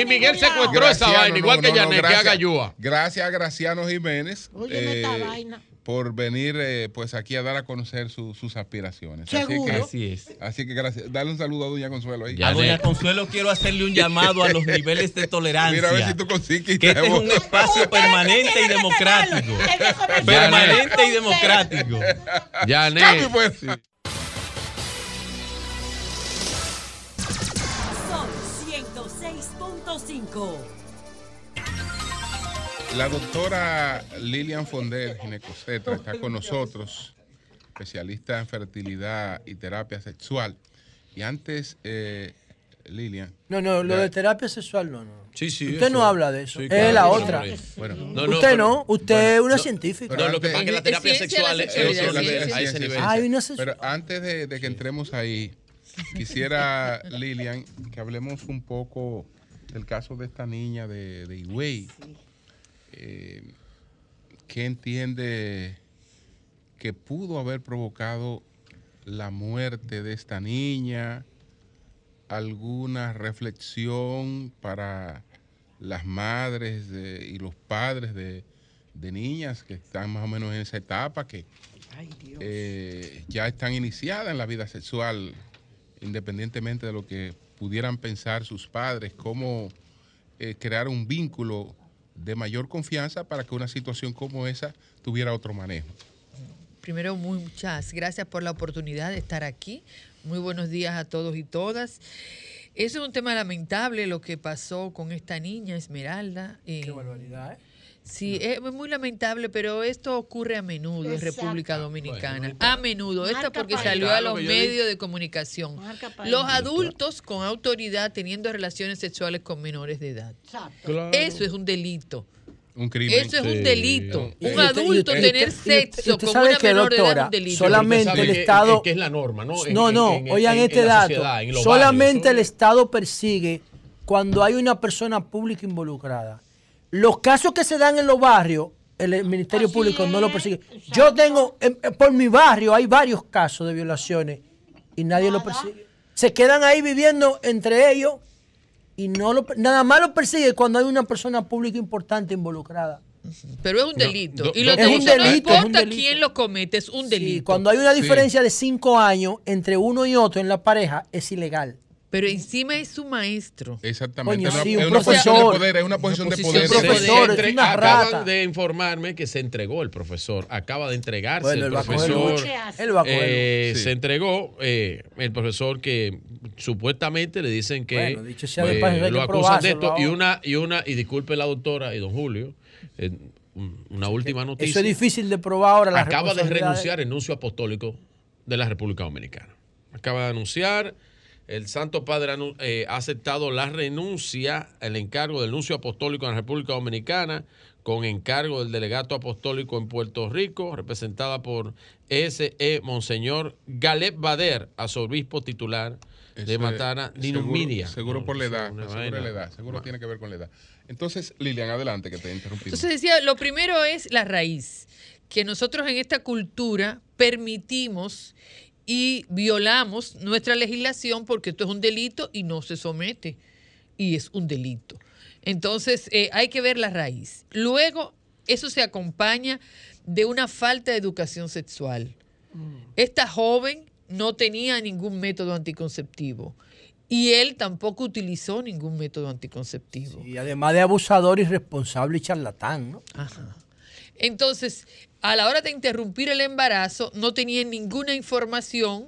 Speaker 14: y Miguel secuestró esa vaina, igual
Speaker 2: no,
Speaker 14: que
Speaker 2: no, no,
Speaker 14: Yanet, que haga Yúa.
Speaker 2: Gracias a Graciano Jiménez
Speaker 8: esta
Speaker 2: eh,
Speaker 8: vaina.
Speaker 2: por venir eh, pues aquí a dar a conocer su- sus aspiraciones. Así
Speaker 8: Seguro.
Speaker 2: que,
Speaker 19: Así es.
Speaker 2: así que gracias. Dale un saludo a Doña Consuelo ahí.
Speaker 14: Ya.
Speaker 19: A doña. Consuelo quiero hacerle un llamado a los niveles de tolerancia.
Speaker 2: Mira a ver si tú consigues.
Speaker 19: que este es un espacio permanente y democrático. Permanente y democrático.
Speaker 14: Yanet.
Speaker 2: Cambio, pues.
Speaker 20: 106.5.
Speaker 2: La doctora Lilian Fonder, ginecostetra, está con nosotros, especialista en fertilidad y terapia sexual. Y antes, eh, Lilian.
Speaker 13: No, no, lo de terapia sexual no, no.
Speaker 14: Sí, sí.
Speaker 13: Usted no
Speaker 14: eso.
Speaker 13: habla de eso.
Speaker 14: Sí,
Speaker 13: es
Speaker 14: claro,
Speaker 13: la
Speaker 14: sí,
Speaker 13: otra.
Speaker 2: Bueno,
Speaker 14: No, no,
Speaker 13: usted
Speaker 14: pero-
Speaker 13: no, usted es una científica.
Speaker 14: No, lo que pasa es que la
Speaker 21: Es
Speaker 14: terapia sexual
Speaker 21: la
Speaker 14: es otro
Speaker 21: sí,
Speaker 14: nivel,
Speaker 21: sí,
Speaker 14: a ese
Speaker 21: sí.
Speaker 14: nivel.
Speaker 13: Hay una.
Speaker 2: Pero antes de, de que entremos ahí, quisiera, Lilian, que hablemos un poco del caso de esta niña de, de Higüey. Eh, ¿Qué entiende que pudo haber provocado la muerte de esta niña? ¿Alguna reflexión para las madres de- y los padres de, de niñas que están más o menos en esa etapa, que eh, ya están iniciadas en la vida sexual, independientemente de lo que pudieran pensar sus padres, cómo eh, crear un vínculo de mayor confianza para que una situación como esa tuviera otro manejo.
Speaker 21: Primero, muchas gracias por la oportunidad de estar aquí. Muy buenos días a todos y todas. Eso es un tema lamentable lo que pasó con esta niña Esmeralda. eh,
Speaker 13: Qué barbaridad, ¿eh?
Speaker 21: Sí, es muy lamentable, pero esto ocurre a menudo en República Dominicana. a menudo. Esto porque salió a los medios de comunicación. Los adultos con autoridad teniendo relaciones sexuales con menores de edad. Eso es un delito.
Speaker 2: Un crimen.
Speaker 21: Eso es un delito. Un adulto tener sexo con una menor de edad es un delito.
Speaker 13: Solamente el Estado.
Speaker 14: Que es la norma, ¿no?
Speaker 13: No, no, oigan este dato. Solamente el Estado persigue cuando hay una persona pública involucrada. Los casos que se dan en los barrios, el Ministerio Público no lo persigue. Yo tengo, por mi barrio hay varios casos de violaciones y nadie lo persigue. Se quedan ahí viviendo entre ellos y no lo, nada más lo persigue cuando hay una persona pública importante involucrada.
Speaker 21: Pero es un delito. y lo es un delito, no importa quién lo comete, es un delito.
Speaker 13: cuando hay una diferencia de cinco años entre uno y otro en la pareja, es ilegal.
Speaker 21: Pero encima es su maestro.
Speaker 2: Exactamente. es, una, posición de poder, es una posición, de poder.
Speaker 14: Profesor, acaban de informarme que se entregó el profesor. Acaba de entregarse el, profesor. Eh, Se entregó eh, el profesor que supuestamente le dicen que eh, lo acusan de esto. Y una, y una, y disculpe la doctora y don Julio, una última noticia.
Speaker 13: Eso es difícil de probar ahora.
Speaker 14: La acaba de renunciar el nuncio apostólico de la República Dominicana. Acaba de anunciar el Santo Padre eh, ha aceptado la renuncia, el encargo del nuncio apostólico en la República Dominicana, con encargo del delegato apostólico en Puerto Rico, representada por S.E. Monseñor Galeb Bader, arzobispo titular de Matana, Dinuminia.
Speaker 2: Seguro, por la edad, seguro, la edad, seguro tiene que ver con la edad. Entonces, Lilian, adelante, que te he interrumpido.
Speaker 21: Entonces decía, lo primero es la raíz, que nosotros en esta cultura permitimos y violamos nuestra legislación porque esto es un delito y no se somete. Y es un delito. Entonces, eh, hay que ver la raíz. Luego, eso se acompaña de una falta de educación sexual. Mm. Esta joven no tenía ningún método anticonceptivo. Y él tampoco utilizó ningún método anticonceptivo.
Speaker 13: Y además de abusador, irresponsable y charlatán, ¿no?
Speaker 21: Ajá. Entonces, a la hora de interrumpir el embarazo, no tenían ninguna información,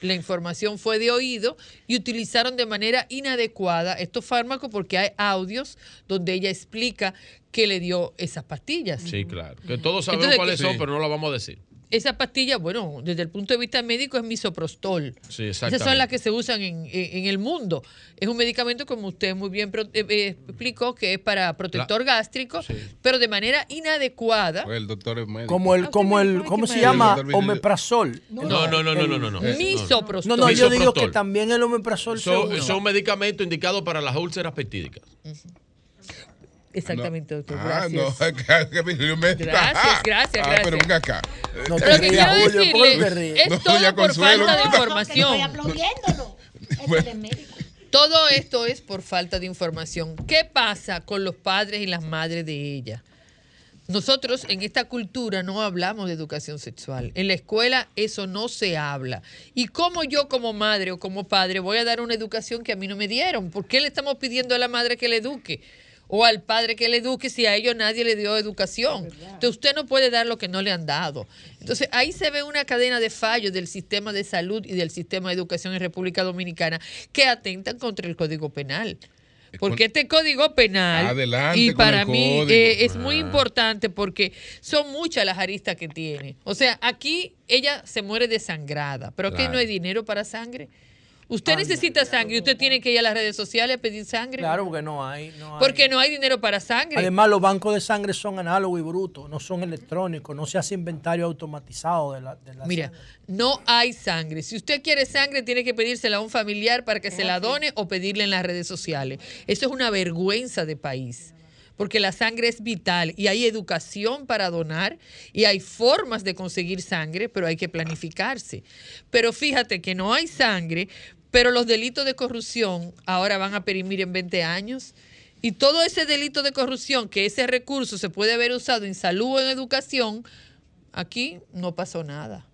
Speaker 21: la información fue de oído y utilizaron de manera inadecuada estos fármacos porque hay audios donde ella explica que le dio esas pastillas.
Speaker 14: Sí, claro. Que todos sabemos cuáles son, pero no lo vamos a decir
Speaker 21: esa pastilla, bueno, desde el punto de vista médico es misoprostol. Sí, Esas son las que se usan en, el mundo. Es un medicamento, como usted muy bien eh, eh, explicó, que es para protector gástrico, pero de manera inadecuada.
Speaker 2: el doctor
Speaker 13: Como el, como el, ¿cómo se llama? Omeprazol.
Speaker 14: No, no, no, no, no, no.
Speaker 21: Misoprostol.
Speaker 13: No, no, yo digo que también el omeprazol
Speaker 14: son, son medicamentos indicados para las úlceras peptídicas.
Speaker 21: Exactamente, doctor. Ah, gracias.
Speaker 2: Ah, no,
Speaker 21: gracias, gracias,
Speaker 2: ah, pero venga acá.
Speaker 21: No pero que quiero decirle, es todo por falta de información. Estoy
Speaker 8: aplaudiéndolo.
Speaker 21: Todo esto es por falta de información. ¿Qué pasa con los padres y las madres de ella? Nosotros en esta cultura no hablamos de educación sexual. En la escuela eso no se habla. ¿Y cómo yo como madre o como padre voy a dar una educación que a mí no me dieron? ¿Por qué le estamos pidiendo a la madre que le eduque? O al padre que le eduque si a ellos nadie le dio educación. Entonces usted no puede dar lo que no le han dado. Entonces ahí se ve una cadena de fallos del sistema de salud y del sistema de educación en República Dominicana que atentan contra el Código Penal. Porque este código penal, y para mí eh, es muy ah. importante porque son muchas las aristas que tiene. O sea, aquí ella se muere desangrada, pero que no hay dinero para sangre. Usted necesita sangre, usted tiene que ir a las redes sociales a pedir sangre.
Speaker 13: Claro, porque no hay,
Speaker 21: Porque no hay dinero para sangre.
Speaker 13: Además, los bancos de sangre son análogos y brutos, no son electrónicos, no se hace inventario automatizado de la, de
Speaker 21: Mira, no hay sangre. Si usted quiere sangre, tiene que pedírsela a un familiar para que se la done o pedirle en las redes sociales. Eso es una vergüenza de país porque la sangre es vital y hay educación para donar y hay formas de conseguir sangre, pero hay que planificarse. Pero fíjate que no hay sangre pero los delitos de corrupción ahora van a perimir en 20 años. Y todo ese delito de corrupción, que ese recurso se puede haber usado en salud o en educación, aquí no pasó nada.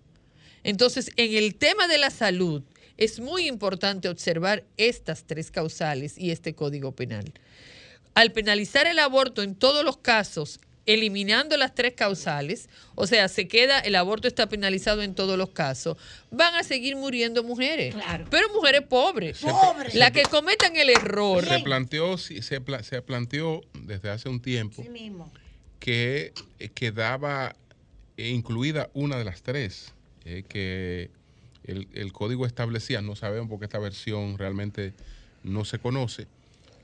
Speaker 21: Entonces, en el tema de la salud, es muy importante observar estas tres causales y este código penal. Al penalizar el aborto en todos los casos, eliminando las tres causales, o sea, se queda, el aborto está penalizado en todos los casos, van a seguir muriendo mujeres. Pero mujeres pobres. pobres. Las que cometan el error.
Speaker 2: Se planteó, se, se planteó desde hace un tiempo que eh, quedaba incluida una de las tres, eh, que el, el código establecía, no sabemos porque esta versión realmente no se conoce,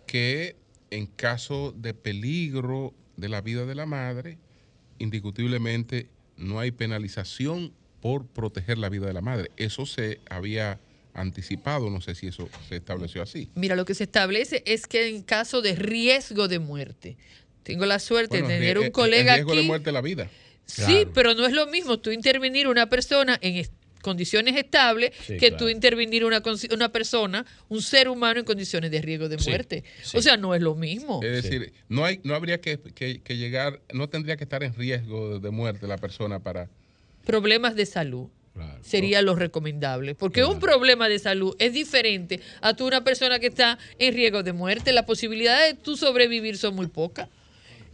Speaker 2: que en caso de peligro de la vida de la madre, indiscutiblemente no hay penalización por proteger la vida de la madre. Eso se había anticipado, no sé si eso se estableció así.
Speaker 21: Mira, lo que se establece es que en caso de riesgo de muerte, tengo la suerte
Speaker 2: Bueno,
Speaker 21: de tener
Speaker 2: rie-
Speaker 21: un
Speaker 2: el
Speaker 21: colega
Speaker 2: riesgo
Speaker 21: aquí.
Speaker 2: de muerte de la vida.
Speaker 21: Sí, pero no es lo mismo tú intervenir una persona en es- condiciones estables
Speaker 2: Sí,
Speaker 21: que
Speaker 2: claro.
Speaker 21: tú intervenir una, una persona, un ser humano en condiciones de riesgo de muerte.
Speaker 2: sí.
Speaker 21: O sea, no es lo mismo.
Speaker 2: Es decir, no hay, no habría que, que- que llegar, no tendría que estar en riesgo de, muerte la persona para.
Speaker 21: Problemas de salud. Sería lo recomendable. Porque un problema de salud es diferente a tú una persona que está en riesgo de muerte. Las posibilidades de tú sobrevivir son muy pocas.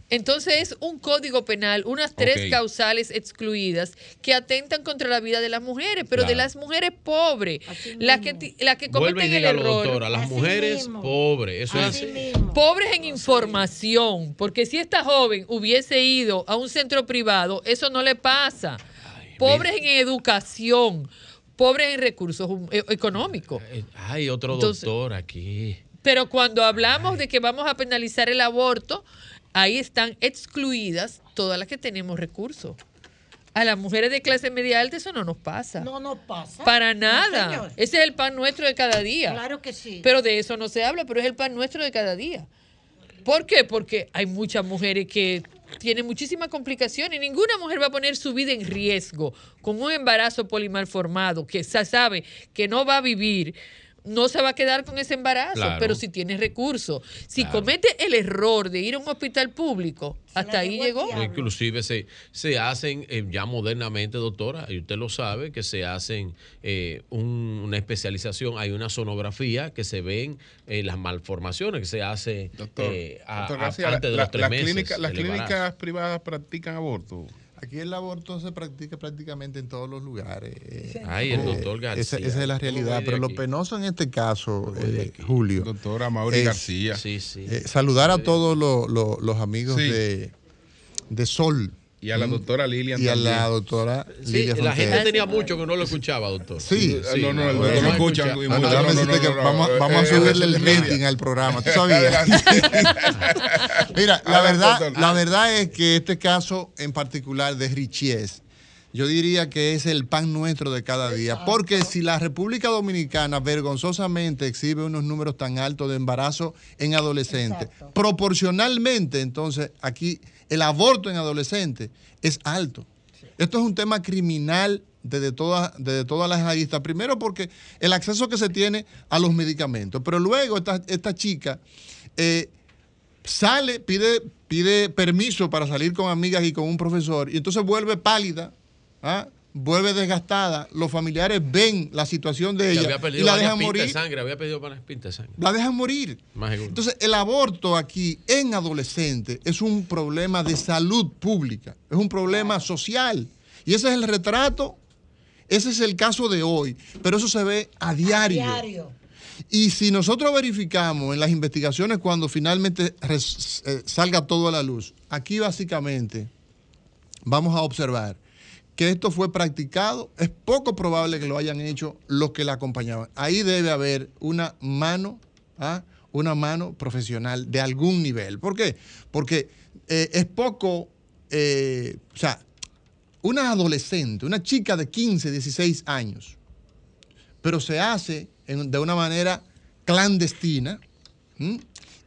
Speaker 21: Entonces es un código penal, unas tres causales excluidas que atentan contra la vida de las mujeres, pero de las mujeres pobres, las que, las que
Speaker 14: y
Speaker 21: cometen el error.
Speaker 14: doctora. Las mujeres pobres. Eso
Speaker 21: Así
Speaker 14: es.
Speaker 21: Pobres en información, porque si esta joven hubiese ido a un centro privado, eso no le pasa. Pobres en educación, pobres en recursos e- económicos.
Speaker 14: Hay otro
Speaker 21: Entonces-
Speaker 14: doctor aquí.
Speaker 21: Pero cuando hablamos de que vamos a penalizar el aborto, ahí están excluidas todas las que tenemos recursos. A las mujeres de clase media alta eso no nos pasa.
Speaker 8: No nos pasa.
Speaker 21: Para nada. Ese es el pan nuestro de cada día.
Speaker 8: Claro que sí.
Speaker 21: Pero de eso no se habla, pero es el pan nuestro de cada día. ¿Por qué? Porque hay muchas mujeres que tienen muchísimas complicaciones y ninguna mujer va a poner su vida en riesgo con un embarazo polimalformado que se sabe que no va a vivir. No se va a quedar con ese embarazo,
Speaker 14: Claro.
Speaker 21: pero si tiene recursos. Si comete el error de ir a un hospital público, hasta ahí llegó.
Speaker 14: Inclusive se, se hacen eh, ya modernamente, doctora, y usted lo sabe, que se hacen eh, un- una especialización, hay una sonografía que se ven eh, las malformaciones que se hace eh, a-
Speaker 2: Doctor
Speaker 14: a- de
Speaker 2: la-
Speaker 14: los tres
Speaker 2: las
Speaker 14: meses.
Speaker 2: clínicas privadas practican aborto.
Speaker 20: Aquí el aborto se practica prácticamente en todos los lugares. eh,
Speaker 14: Ay, el
Speaker 20: eh,
Speaker 14: doctor
Speaker 20: Esa,
Speaker 14: García.
Speaker 20: esa es la
Speaker 14: ¿Cómo
Speaker 20: realidad. Pero lo penoso en este caso, eh, Julio.
Speaker 2: Doctora Mauri
Speaker 20: es,
Speaker 2: García.
Speaker 14: Sí, sí.
Speaker 20: eh, saludar a todos los, los- los amigos
Speaker 2: Sí.
Speaker 20: de, de Sol.
Speaker 2: Y a la
Speaker 20: ¿Mm?
Speaker 2: doctora Lilian
Speaker 20: Y a la doctora
Speaker 14: Sí,
Speaker 20: Lilian
Speaker 14: la gente tenía mucho que no lo escuchaba, doctor.
Speaker 20: Sí,
Speaker 2: No, no, el doctor no escucha,
Speaker 20: vamos, a
Speaker 2: eh,
Speaker 20: subirle
Speaker 2: eh,
Speaker 20: el
Speaker 2: media.
Speaker 20: rating al programa. ¿Tú sabías? Mira, la verdad, la verdad es que este caso en particular de Richies, yo diría que es el pan nuestro de cada día. Porque si la República Dominicana vergonzosamente exhibe unos números tan altos de embarazo en adolescentes, proporcionalmente, entonces aquí el aborto en adolescentes es alto. Esto es un tema criminal desde todas, desde todas las aristas. Primero porque el acceso que se tiene a los medicamentos, pero luego esta, esta chica eh, sale, pide, pide permiso para salir con amigas y con un profesor, y entonces vuelve pálida, ¿ah? Vuelve desgastada. Los familiares ven la situación de ella y la dejan
Speaker 14: de
Speaker 20: morir.
Speaker 14: sangre, había perdido varias pintas de sangre.
Speaker 20: La dejan morir.
Speaker 14: Más seguro.
Speaker 20: Entonces, el aborto aquí en adolescentes es un problema de salud pública, es un problema social. Y ese es el retrato, ese es el caso de hoy, pero eso se ve a diario.
Speaker 8: Diario.
Speaker 20: Y si nosotros verificamos en las investigaciones cuando finalmente res- eh, salga todo a la luz, aquí básicamente vamos a observar que esto fue practicado, es poco probable que lo hayan hecho los que la acompañaban. Ahí debe haber una mano, ¿ah? una mano profesional de algún nivel. ¿Por qué? Porque eh, es poco, eh, o sea, una adolescente, una chica de 15, 16 años, pero se hace en- de una manera clandestina.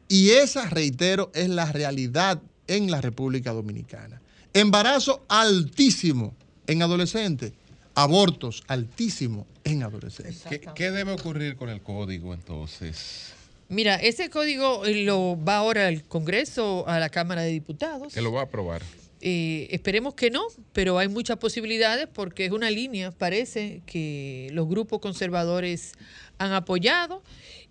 Speaker 20: Y esa, reitero, es la realidad en la República Dominicana. Embarazo altísimo en adolescentes, abortos altísimo en adolescentes.
Speaker 2: ¿Qué, qué debe ocurrir con el código entonces?
Speaker 21: Mira, ese código eh, lo va ahora al Congreso, a la Cámara de Diputados.
Speaker 2: Que lo va a aprobar.
Speaker 21: Eh, esperemos que no, pero hay muchas posibilidades porque es una línea, parece, que los grupos conservadores han apoyado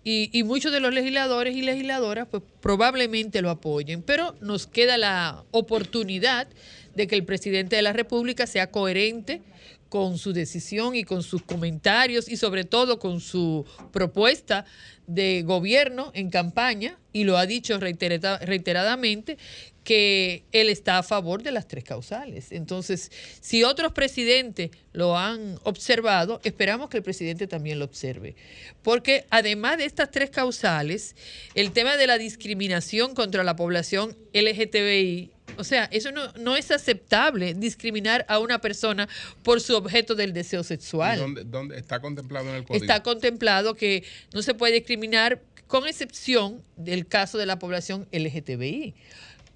Speaker 21: y, y muchos de los legisladores y legisladoras pues probablemente lo apoyen, pero nos queda la oportunidad de que el presidente de la República sea coherente con su decisión y con sus comentarios y sobre todo con su propuesta de gobierno en campaña, y lo ha dicho reiterada- reiteradamente, que él está a favor de las tres causales. Entonces, si otros presidentes lo han observado, esperamos que el presidente también lo observe. Porque además de estas tres causales, el tema de la discriminación contra la población LGTBI, o sea, eso no, no es aceptable discriminar a una persona por su objeto del deseo sexual.
Speaker 2: ¿Dónde, dónde está contemplado en el código?
Speaker 21: Está contemplado que no se puede discriminar con excepción del caso de la población LGTBI.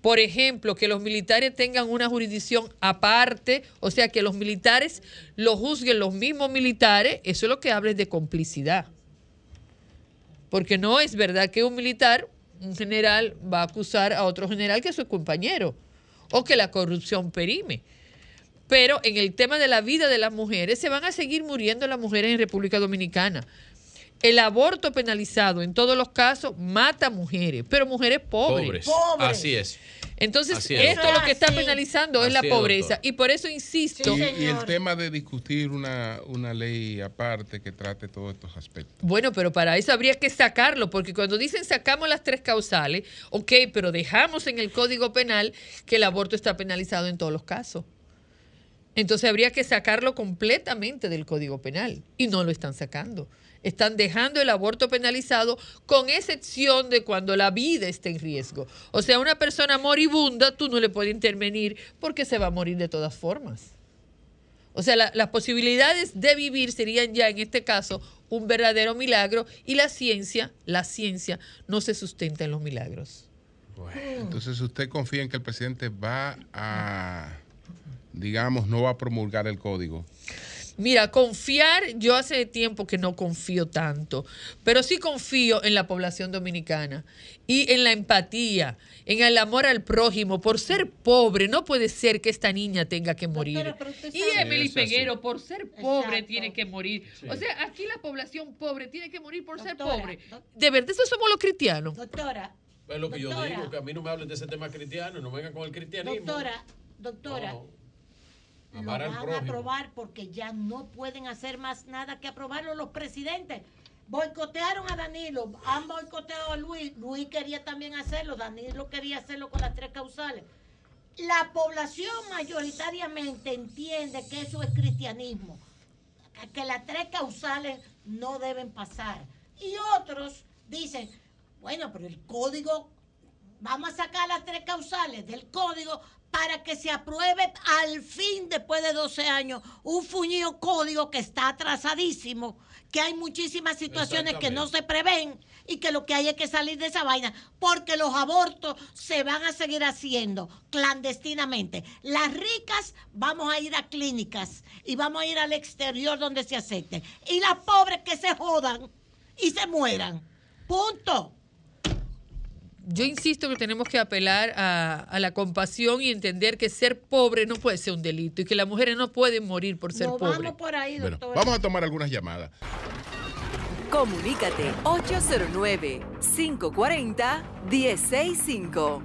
Speaker 21: Por ejemplo, que los militares tengan una jurisdicción aparte, o sea, que los militares lo juzguen los mismos militares, eso es lo que habla de complicidad. Porque no es verdad que un militar, un general, va a acusar a otro general que es su compañero, o que la corrupción perime. Pero en el tema de la vida de las mujeres, se van a seguir muriendo las mujeres en República Dominicana. El aborto penalizado en todos los casos mata mujeres, pero mujeres pobres.
Speaker 14: Pobres. Así es.
Speaker 21: Entonces,
Speaker 14: Así es,
Speaker 21: esto lo que está penalizando es la pobreza. Y por eso insisto.
Speaker 2: Y, y el tema de discutir una, una ley aparte que trate todos estos aspectos.
Speaker 21: Bueno, pero para eso habría que sacarlo, porque cuando dicen sacamos las tres causales, ok, pero dejamos en el Código Penal que el aborto está penalizado en todos los casos. Entonces habría que sacarlo completamente del Código Penal y no lo están sacando. Están dejando el aborto penalizado con excepción de cuando la vida está en riesgo. O sea, una persona moribunda, tú no le puedes intervenir porque se va a morir de todas formas. O sea, la- las posibilidades de vivir serían ya en este caso un verdadero milagro y la ciencia, la ciencia no se sustenta en los milagros.
Speaker 2: Entonces, ¿usted confía en que el presidente va a, digamos, no va a promulgar el código?
Speaker 21: Mira, confiar, yo hace tiempo que no confío tanto, pero sí confío en la población dominicana y en la empatía, en el amor al prójimo. Por ser pobre, no puede ser que esta niña tenga que morir. Y Emily. Peguero, por ser pobre,
Speaker 8: Exacto.
Speaker 21: tiene que morir.
Speaker 8: Sí.
Speaker 21: O sea, aquí la población pobre tiene que morir por ser pobre. De verdad, eso somos los cristianos.
Speaker 8: Doctora,
Speaker 14: Es lo que yo digo, que a mí no me hablen de ese tema cristiano, no vengan con el cristianismo.
Speaker 8: doctora, doctora,
Speaker 14: No.
Speaker 8: Lo van a aprobar porque ya no pueden hacer más nada que aprobarlo los presidentes. Boicotearon a Danilo, han boicoteado a Luis, Luis quería también hacerlo, Danilo quería hacerlo con las tres causales. La población mayoritariamente entiende que eso es cristianismo, que las tres causales no deben pasar. Y otros dicen, bueno, pero el código vamos a sacar las tres causales del código para que se apruebe al fin, después de 12 años, un fuñido código que está atrasadísimo, que hay muchísimas situaciones que no se prevén y que lo que hay es que salir de esa vaina, porque los abortos se van a seguir haciendo clandestinamente. Las ricas vamos a ir a clínicas y vamos a ir al exterior donde se acepten. Y las pobres que se jodan y se mueran. Punto.
Speaker 21: Yo insisto que tenemos que apelar a, a la compasión y entender que ser pobre no puede ser un delito y que las mujeres no pueden morir por ser
Speaker 8: No
Speaker 21: pobres.
Speaker 8: vamos por ahí,
Speaker 2: Bueno, vamos a tomar algunas llamadas.
Speaker 22: Comunícate 809-540-1065.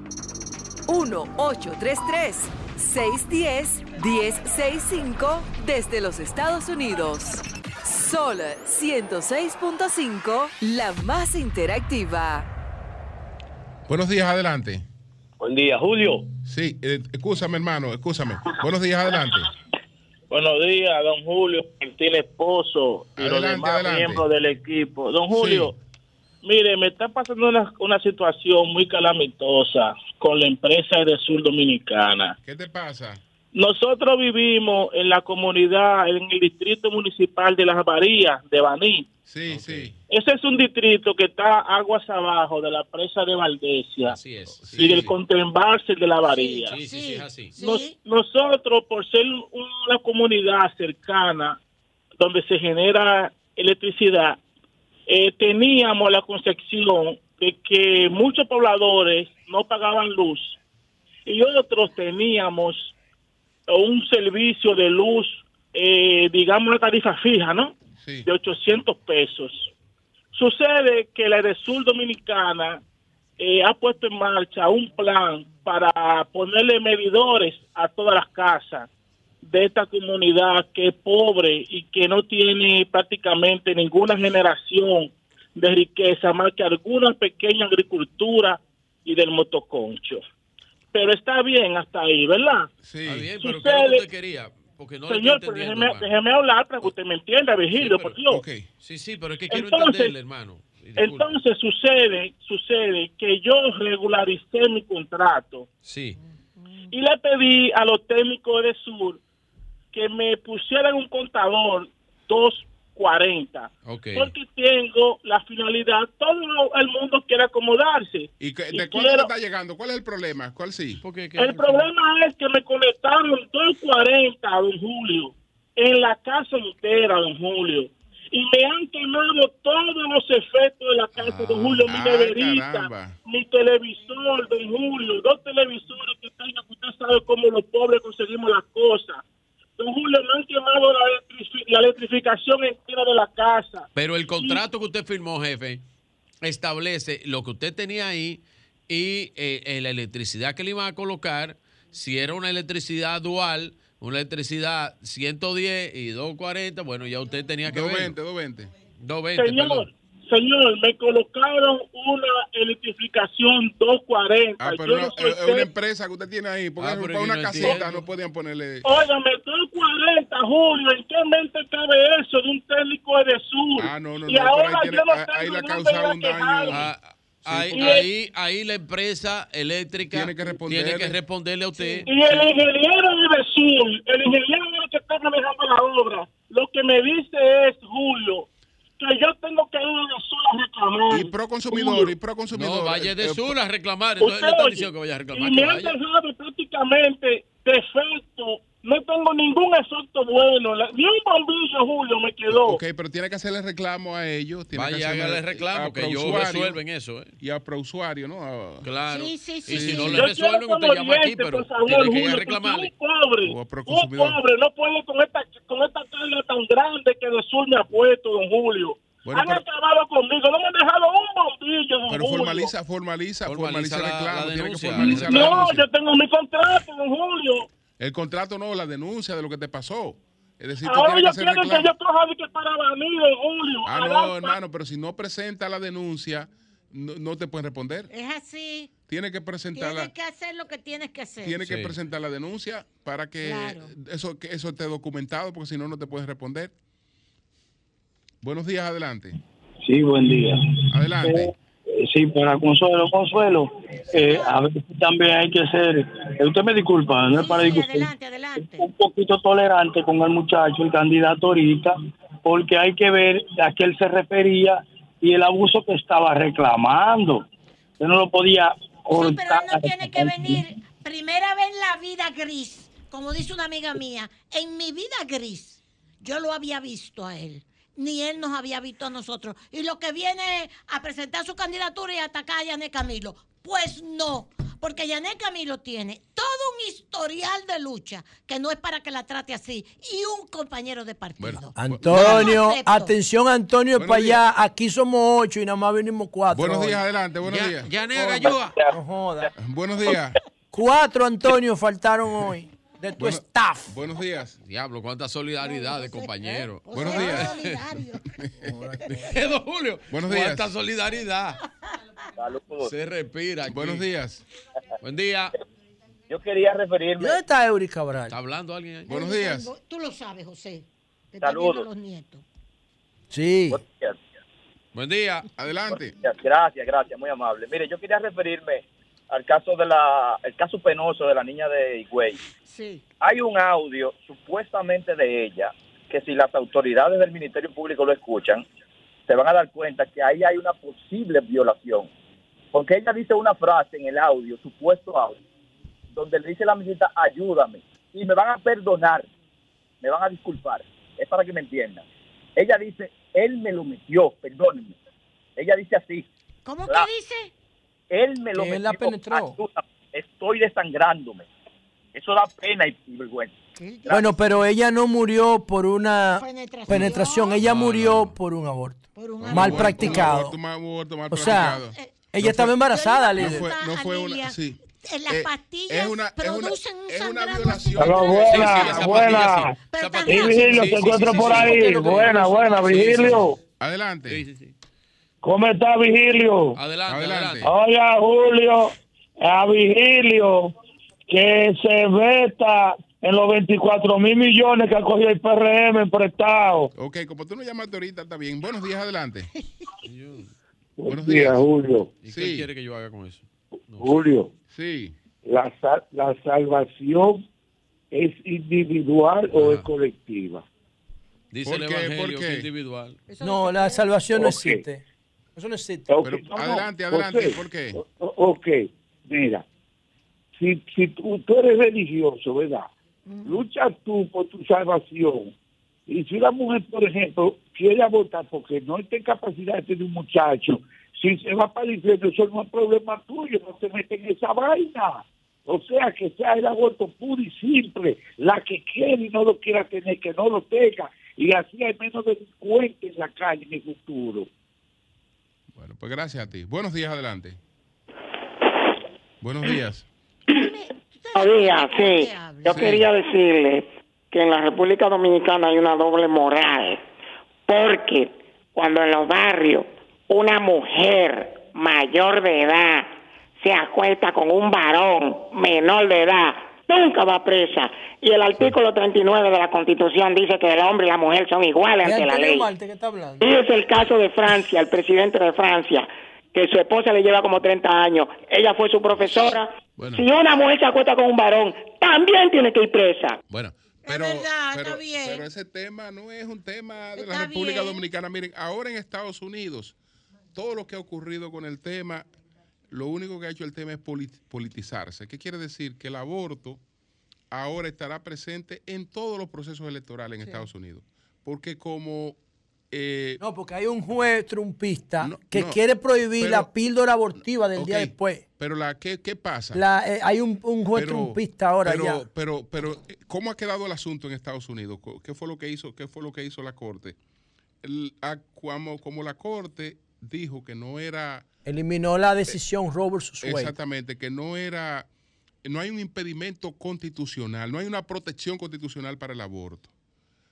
Speaker 22: 1-833-610-1065 desde los Estados Unidos. Sol 106.5, la más interactiva.
Speaker 2: Buenos días, adelante.
Speaker 23: Buen día, Julio.
Speaker 2: Sí, eh, escúchame, hermano, escúchame. Buenos días, adelante.
Speaker 23: Buenos días, don Julio Martínez Pozo y los
Speaker 2: Adelante,
Speaker 23: demás
Speaker 2: adelante.
Speaker 23: miembros del equipo. Don Julio, mire, me está pasando una, una situación muy calamitosa con la empresa de Sur Dominicana.
Speaker 2: ¿Qué te pasa?
Speaker 23: Nosotros vivimos en la comunidad, en el distrito municipal de Las Varías, de Baní.
Speaker 2: Sí, sí.
Speaker 23: Ese es un distrito que está aguas abajo de la presa de Valdesia
Speaker 14: Así es.
Speaker 23: y del contembarse de la Varía.
Speaker 14: Sí, sí, sí, es así.
Speaker 23: Nos- nosotros, por ser una comunidad cercana donde se genera electricidad, eh, teníamos la concepción de que muchos pobladores no pagaban luz y otros teníamos un servicio de luz, eh, digamos, una tarifa fija, ¿no? De 800 pesos. Sucede que la Sur Dominicana eh, ha puesto en marcha un plan para ponerle medidores a todas las casas de esta comunidad que es pobre y que no tiene prácticamente ninguna generación de riqueza más que alguna pequeña agricultura y del motoconcho. pero está bien hasta ahí, ¿verdad?
Speaker 14: Sí. Está bien, pero ¿qué es lo que usted quería? Porque no
Speaker 23: Señor, pero déjeme, déjeme hablar para que usted me entienda, Virgilio, por Dios.
Speaker 14: Sí, sí, pero es que quiero
Speaker 23: Entonces-
Speaker 14: entenderle, hermano.
Speaker 23: Entonces sucede, sucede que yo regularicé mi contrato
Speaker 14: Sí.
Speaker 23: y le pedí a los técnicos de Sur que me pusieran un contador 240.
Speaker 2: Ok.
Speaker 23: Porque tengo la finalidad, todo el mundo quiere acomodarse.
Speaker 2: ¿Y que-
Speaker 23: Y
Speaker 2: de cuánto
Speaker 23: quiero-
Speaker 2: le está llegando? ¿Cuál es el problema? ¿Cuál sí?
Speaker 23: El problema es que me conectaron 240, don Julio, en la casa entera, don Julio. Y me han quemado todos los efectos de la casa, don Julio, mi
Speaker 2: ay,
Speaker 23: neverita,
Speaker 2: caramba.
Speaker 23: mi televisor, don Julio, dos televisores que tengo, que usted sabe cómo los pobres conseguimos las cosas. Don Julio, me han quemado la, electrifi- la electrificación entera de la casa.
Speaker 14: Pero el contrato que usted firmó, jefe, establece lo que usted tenía ahí y eh, eh, la electricidad que le iban a colocar, si era una electricidad dual, una electricidad 110 y 240, bueno, ya usted tenía que ver.
Speaker 2: 220, 220.
Speaker 14: 220,
Speaker 23: Señor,
Speaker 14: perdón.
Speaker 23: Señor, me colocaron una electrificación 240.
Speaker 2: Ah, pero
Speaker 23: no soy
Speaker 2: es una
Speaker 23: técnico.
Speaker 2: empresa que usted tiene ahí. Porque
Speaker 14: Ah,
Speaker 2: para una
Speaker 14: no
Speaker 2: casita
Speaker 14: entiendo.
Speaker 2: no podían ponerle.
Speaker 23: Óigame, 240, Julio, ¿en qué mente cabe eso de un técnico de sur?
Speaker 2: Ah, no, no,
Speaker 23: y
Speaker 2: no,
Speaker 23: ahora
Speaker 2: ahí tiene-
Speaker 23: yo no
Speaker 2: ahí-
Speaker 23: tengo
Speaker 2: ahí le ha
Speaker 23: dónde
Speaker 2: causado
Speaker 23: ir a
Speaker 2: un daño.
Speaker 14: Ah, ahí, ahí, ahí la empresa eléctrica
Speaker 2: Tiene que responderle.
Speaker 14: tiene que responderle a usted.
Speaker 23: Y el ingeniero de sur, el ingeniero que está manejando la obra, lo que me dice es, Julio, que yo tengo que ir de sur a reclamar.
Speaker 2: Y pro consumidor, y pro consumidor.
Speaker 14: No, vaya de
Speaker 2: eh,
Speaker 14: sur a reclamar. Entonces
Speaker 23: Usted
Speaker 14: le están
Speaker 23: oye,
Speaker 14: diciendo que vaya a reclamar.
Speaker 23: Y me han dejado prácticamente defecto. No tengo ningún efecto bueno. La- Ni un bombillo, Julio, me quedó.
Speaker 2: Ok, pero tiene que hacerle reclamo a ellos. Tiene
Speaker 14: Vaya,
Speaker 2: que hacerle-
Speaker 14: hágale reclamo,
Speaker 2: a
Speaker 14: que ellos resuelven eso, ¿eh?
Speaker 2: Y a prousuario, ¿no? A-
Speaker 14: Claro.
Speaker 23: Sí, sí,
Speaker 14: y
Speaker 23: sí,
Speaker 14: si
Speaker 23: sí.
Speaker 14: no
Speaker 23: Yo
Speaker 14: le
Speaker 23: quiero
Speaker 14: resuelven, usted llama aquí, pero
Speaker 23: favor,
Speaker 14: tiene que ir
Speaker 23: Julio,
Speaker 14: a
Speaker 23: porque
Speaker 14: reclamarle.
Speaker 23: Un pobre,
Speaker 2: O a pro
Speaker 23: un pobre no puede con esta, con esta carga tan grande que de sur me ha puesto, don Julio.
Speaker 2: Bueno,
Speaker 23: han
Speaker 2: pero-
Speaker 23: acabado conmigo, no me han dejado un bombillo, don
Speaker 2: Pero
Speaker 23: Julio.
Speaker 2: formaliza, formaliza, formaliza,
Speaker 14: Formaliza
Speaker 2: el
Speaker 14: la-
Speaker 2: reclamo.
Speaker 14: la
Speaker 2: tiene que
Speaker 14: denuncia.
Speaker 2: formalizar la
Speaker 23: No,
Speaker 2: denuncia.
Speaker 23: yo tengo mi contrato, don Julio.
Speaker 2: El contrato no, la denuncia de lo que te pasó. Es decir,
Speaker 23: Ahora
Speaker 2: que hacer
Speaker 23: quieren que yo coja de que para venir, don Julio.
Speaker 2: Ah, no, hermano, pero si no presenta la denuncia, no, no te pueden responder.
Speaker 8: Es así.
Speaker 2: Tiene que presentarla.
Speaker 8: Tienes que hacer lo que tienes que hacer.
Speaker 2: Tiene que presentar la denuncia para que
Speaker 8: Claro.
Speaker 2: eso que eso esté documentado, porque si no, no te pueden responder. Buenos días, adelante.
Speaker 24: Sí, buen día.
Speaker 2: Adelante.
Speaker 24: Eh, sí, para Consuelo, Consuelo, eh, a veces también hay que ser, eh, usted me disculpa, no es para discutir,
Speaker 8: adelante, adelante.
Speaker 24: un poquito tolerante con el muchacho, el candidato ahorita, porque hay que ver a qué él se refería y el abuso que estaba reclamando. Usted no lo podía
Speaker 8: Sí, pero
Speaker 24: cortar.
Speaker 8: él no tiene que venir. Primera vez en la vida gris, como dice una amiga mía, en mi vida gris, yo lo había visto a él. Ni él nos había visto a nosotros. Y lo que viene a presentar su candidatura y atacar a Yané Camilo. Pues no, porque Yané Camilo tiene todo un historial de lucha que no es para que la trate así. Y un compañero de partido.
Speaker 13: Antonio,
Speaker 8: No
Speaker 13: atención Antonio,
Speaker 2: Buenos
Speaker 13: para allá. Aquí somos ocho y nada más venimos cuatro.
Speaker 2: Buenos
Speaker 13: hoy.
Speaker 2: días, adelante, buenos días.
Speaker 13: No joda.
Speaker 2: Buenos días.
Speaker 13: Cuatro Antonio faltaron hoy de tu
Speaker 2: Bueno-
Speaker 13: staff.
Speaker 2: Buenos días.
Speaker 14: Diablo, cuánta solidaridad de compañeros.
Speaker 2: Buenos días.
Speaker 14: Eh, don Julio.
Speaker 2: Buenos días.
Speaker 14: Cuánta solidaridad. Se respira. aquí.
Speaker 2: Buenos días.
Speaker 14: Buen día.
Speaker 25: Yo quería referirme.
Speaker 13: ¿Dónde está Eury Cabral?
Speaker 14: ¿Está hablando alguien ahí?
Speaker 2: Buenos días.
Speaker 8: Tú lo sabes, José. Te
Speaker 25: Saludos.
Speaker 8: los nietos.
Speaker 13: Sí.
Speaker 14: Buen día.
Speaker 2: Adelante.
Speaker 25: Gracias, gracias, muy amable. Mire, yo quería referirme al caso de la, el caso penoso de la niña de Higüey.
Speaker 8: Sí.
Speaker 25: Hay un audio supuestamente de ella que si las autoridades del Ministerio Público lo escuchan, se van a dar cuenta que ahí hay una posible violación. Porque ella dice una frase en el audio, supuesto audio, donde le dice a la ministra, ayúdame, y me van a perdonar, me van a disculpar. Es para que me entiendan. Ella dice, él me lo metió, perdónenme. Ella dice así.
Speaker 8: ¿Cómo
Speaker 25: La-
Speaker 8: que dice?
Speaker 25: Él me lo
Speaker 13: Que
Speaker 25: metió.
Speaker 13: él la penetró.
Speaker 25: estoy desangrándome. Eso da pena y, vergüenza.
Speaker 13: Bueno, pero ella no murió por una
Speaker 8: Penetración.
Speaker 13: penetración, ella murió por un aborto. mal practicado.
Speaker 2: Un aborto mal
Speaker 13: O sea,
Speaker 2: practicado.
Speaker 13: ella estaba embarazada,
Speaker 2: No
Speaker 13: líder.
Speaker 2: fue, no fue una. Sí.
Speaker 8: En las
Speaker 2: Eh,
Speaker 8: pastillas
Speaker 2: es una- es una-
Speaker 8: producen un
Speaker 2: es una
Speaker 8: sangrado
Speaker 2: violación.
Speaker 4: buena, buena. Y Vigilio, se encuentra por ahí. Buena, buena, Vigilio.
Speaker 2: Adelante.
Speaker 4: ¿Cómo está Vigilio?
Speaker 14: Adelante,
Speaker 2: Adelante.
Speaker 14: adelante.
Speaker 4: Oiga, Julio, a Vigilio que se veta en los 24 mil millones que ha cogido el PRM prestado.
Speaker 2: Ok, como tú no llamaste ahorita, está bien. Buenos días, adelante.
Speaker 26: Buenos días, Julio.
Speaker 14: ¿Y qué quiere que yo haga con eso?
Speaker 26: Julio,
Speaker 2: Sí.
Speaker 26: la, sa- la salvación es individual o es colectiva.
Speaker 14: Dice
Speaker 2: ¿Por
Speaker 14: el
Speaker 2: qué?
Speaker 14: Evangelio
Speaker 2: ¿Por
Speaker 14: que
Speaker 2: qué?
Speaker 14: es individual.
Speaker 13: No, la salvación no
Speaker 26: Ok.
Speaker 13: existe. Eso no existe.
Speaker 26: Ok,
Speaker 2: Pero
Speaker 26: no, no,
Speaker 2: adelante, adelante,
Speaker 26: José,
Speaker 2: ¿por qué?
Speaker 26: o- o- Ok, mira, si, si tú, tú eres religioso, ¿verdad? Lucha tú por tu salvación. Y si la mujer, por ejemplo, quiere abortar porque no en capacidad de tener un muchacho, si se va para el infierno, eso no es problema tuyo, no te metes en esa vaina. O sea, que sea el aborto puro y simple. La que quiere y no lo quiera tener, que no lo tenga. Y así hay menos delincuentes en la calle en el futuro.
Speaker 2: Bueno, pues gracias a ti. Buenos días, adelante. Buenos días.
Speaker 27: Buenos días, sí. Yo
Speaker 2: Sí.
Speaker 27: quería decirle que en la República Dominicana hay una doble moral, porque cuando en los barrios una mujer mayor de edad se acuesta con un varón menor de edad, nunca va presa. Y el artículo 39 de la Constitución dice que el hombre y la mujer son iguales
Speaker 13: ¿Es
Speaker 27: ante la ley.
Speaker 13: Marte que está hablando?
Speaker 27: Y es el caso de Francia, el presidente de Francia, que su esposa le lleva como 30 años. Ella fue su profesora.
Speaker 2: Bueno.
Speaker 27: Si una mujer se acuesta con un varón, también tiene que ir presa.
Speaker 2: Bueno, pero, pero, pero ese tema no es un tema de la
Speaker 27: Está
Speaker 2: República
Speaker 27: bien.
Speaker 2: Dominicana. Miren, ahora en Estados Unidos, todo lo que ha ocurrido con el tema, lo único que ha hecho el tema es polit- politizarse. ¿Qué quiere decir? Que el aborto ahora estará presente en todos los procesos electorales en Estados Unidos. Porque como... eh,
Speaker 13: No, porque hay un juez trumpista que
Speaker 2: no,
Speaker 13: quiere prohibir
Speaker 2: pero-
Speaker 13: la píldora abortiva del día después.
Speaker 2: Pero la, ¿qué, qué pasa?
Speaker 13: La, eh, hay un, un juez
Speaker 2: Pero-
Speaker 13: trumpista ahora
Speaker 2: pero,
Speaker 13: ya.
Speaker 2: Pero, pero, eh, ¿cómo ha quedado el asunto en Estados Unidos? ¿Qué fue lo que hizo, qué fue lo que hizo la corte? El- a- como, como la corte dijo que no era
Speaker 13: Eliminó la decisión versus Wade.
Speaker 2: exactamente, que no era, no hay un impedimento constitucional, no hay una protección constitucional para el aborto.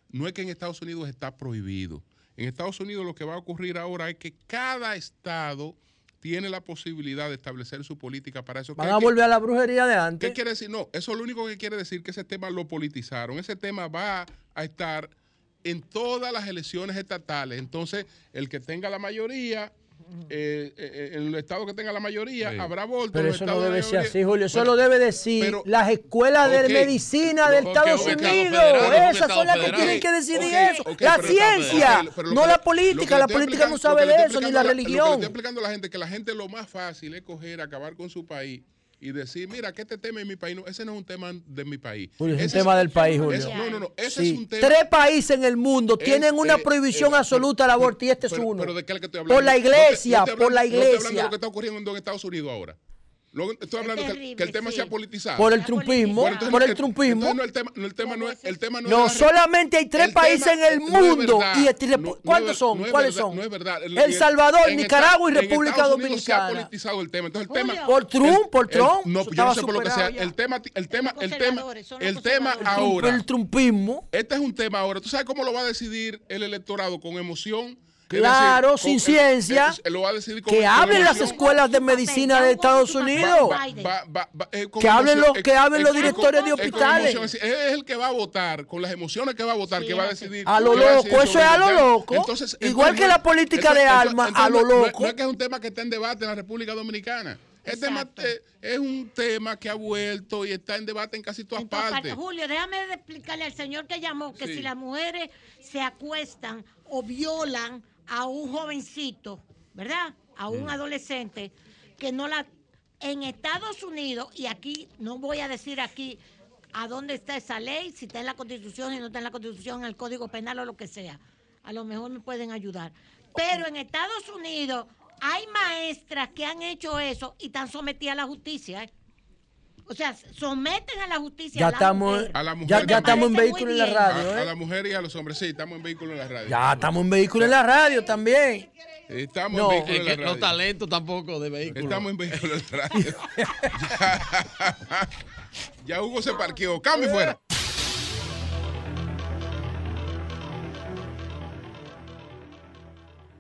Speaker 2: No es que en Estados Unidos está prohibido. En Estados Unidos lo que va a ocurrir ahora es que cada estado tiene la posibilidad de establecer su política para eso.
Speaker 13: Van
Speaker 2: ¿Qué-
Speaker 13: a volver a la brujería de antes.
Speaker 2: ¿Qué quiere decir? No, eso es lo único que quiere decir que ese tema lo politizaron. Ese tema va a estar en todas las elecciones estatales. Entonces, el que tenga la mayoría, eh, eh, en el estado que tenga la mayoría, habrá votos.
Speaker 13: Pero
Speaker 2: los
Speaker 13: eso no
Speaker 2: de
Speaker 13: debe ser así, Julio. Eso
Speaker 2: Bueno,
Speaker 13: lo debe decir
Speaker 2: pero-
Speaker 13: las escuelas de medicina de Estados
Speaker 2: un estado
Speaker 13: Unidos.
Speaker 2: federal,
Speaker 13: Esas son las que tienen que decidir eso. la
Speaker 2: está
Speaker 13: ciencia,
Speaker 2: pero
Speaker 13: no
Speaker 2: que-
Speaker 13: la política. La política no sabe de eso, ni la
Speaker 2: a Lo que le
Speaker 13: religión.
Speaker 2: estoy explicando a la gente que la gente lo más fácil es coger, acabar con su país y decir, mira, que este tema en mi país, no, ese no es un tema de mi país.
Speaker 13: Julio, es un
Speaker 2: Ese
Speaker 13: tema del país,
Speaker 2: ese-
Speaker 13: Julio.
Speaker 2: no, no, no, ese
Speaker 13: Sí.
Speaker 2: es un tema.
Speaker 13: Tres países en el mundo
Speaker 2: Es-
Speaker 13: tienen una
Speaker 2: eh,
Speaker 13: prohibición
Speaker 2: eh,
Speaker 13: absoluta al aborto y este es
Speaker 2: pero,
Speaker 13: uno.
Speaker 2: pero ¿de qué es que estoy hablando?
Speaker 13: Por la
Speaker 2: No te-
Speaker 13: iglesia,
Speaker 2: no estoy
Speaker 13: por la
Speaker 2: hablando- no estoy hablando de
Speaker 13: iglesia.
Speaker 2: lo que está ocurriendo en Estados Unidos ahora. Luego estoy hablando el- que el tema sea politizado.
Speaker 13: Por el trumpismo,
Speaker 2: Bueno, entonces
Speaker 13: por
Speaker 2: no-
Speaker 13: el trumpismo.
Speaker 2: no, el tema, no, el tema no es, el tema no,
Speaker 13: No,
Speaker 2: es la-
Speaker 13: solamente hay tres países en el
Speaker 2: no es
Speaker 13: mundo.
Speaker 2: verdad.
Speaker 13: y
Speaker 2: No- no
Speaker 13: ¿Cuántos
Speaker 2: es-
Speaker 13: son?
Speaker 2: no es
Speaker 13: ¿Cuáles
Speaker 2: verdad,
Speaker 13: son?
Speaker 2: No es verdad.
Speaker 13: El Salvador, Nicaragua y
Speaker 2: en
Speaker 13: República
Speaker 2: Estados Unidos Se ha
Speaker 13: Dominicana.
Speaker 2: politizado el tema. Entonces el tema
Speaker 13: Por Trump,
Speaker 2: el-
Speaker 13: por
Speaker 2: el-
Speaker 13: Trump.
Speaker 2: no, yo no sé por lo que sea.
Speaker 13: ya.
Speaker 2: El tema, el tema, el tema, el tema ahora.
Speaker 13: El trumpismo.
Speaker 2: Este es un tema ahora. ¿Tú sabes cómo lo va a decidir el electorado? Con emoción.
Speaker 13: Claro,
Speaker 2: decir,
Speaker 13: sin
Speaker 2: con-
Speaker 13: ciencia.
Speaker 2: eh, lo va a decidir con
Speaker 13: Que hablen las escuelas de medicina de Estados Unidos.
Speaker 2: Va- va- va- va- eh, con
Speaker 13: Que hablen los- que hablen los directores de hospitales.
Speaker 2: Es el que va a votar, con las emociones que va a votar, que va a decidir.
Speaker 13: A lo loco, eso es a lo loco.
Speaker 2: Entonces,
Speaker 13: Igual
Speaker 2: entonces,
Speaker 13: que la política de
Speaker 2: entonces- entonces
Speaker 13: a lo loco.
Speaker 2: No es que es un tema que está en debate en la República Dominicana. El tema eh, es un tema que ha vuelto y está en debate en casi todas partes.
Speaker 8: Julio, déjame explicarle al señor que llamó que
Speaker 2: Sí.
Speaker 8: si las mujeres se acuestan o violan a un jovencito, ¿verdad? A un
Speaker 2: Mm.
Speaker 8: adolescente, que no la... En Estados Unidos, y aquí, no voy a decir aquí a dónde está esa ley, si está en la Constitución, si no está en la Constitución, en el Código Penal o lo que sea. A lo mejor me pueden ayudar. Pero en Estados Unidos hay maestras que han hecho eso y están sometidas a la justicia. ¿eh? O sea, someten a la justicia
Speaker 13: Ya
Speaker 8: a la
Speaker 13: estamos,
Speaker 8: mujer.
Speaker 2: A la mujer
Speaker 13: ya, estamos en vehículo en la radio.
Speaker 2: A, a
Speaker 13: ¿eh?
Speaker 2: la mujer y a los hombres, sí, estamos en vehículo en la radio.
Speaker 13: Ya estamos en vehículo en la radio también.
Speaker 2: Estamos
Speaker 13: No,
Speaker 2: en vehículo
Speaker 14: Es
Speaker 2: en la
Speaker 14: los
Speaker 2: radio.
Speaker 14: talentos tampoco de vehículos.
Speaker 2: Estamos en vehículo en la radio. ya, ya Hugo se parqueó. Cambio fuera.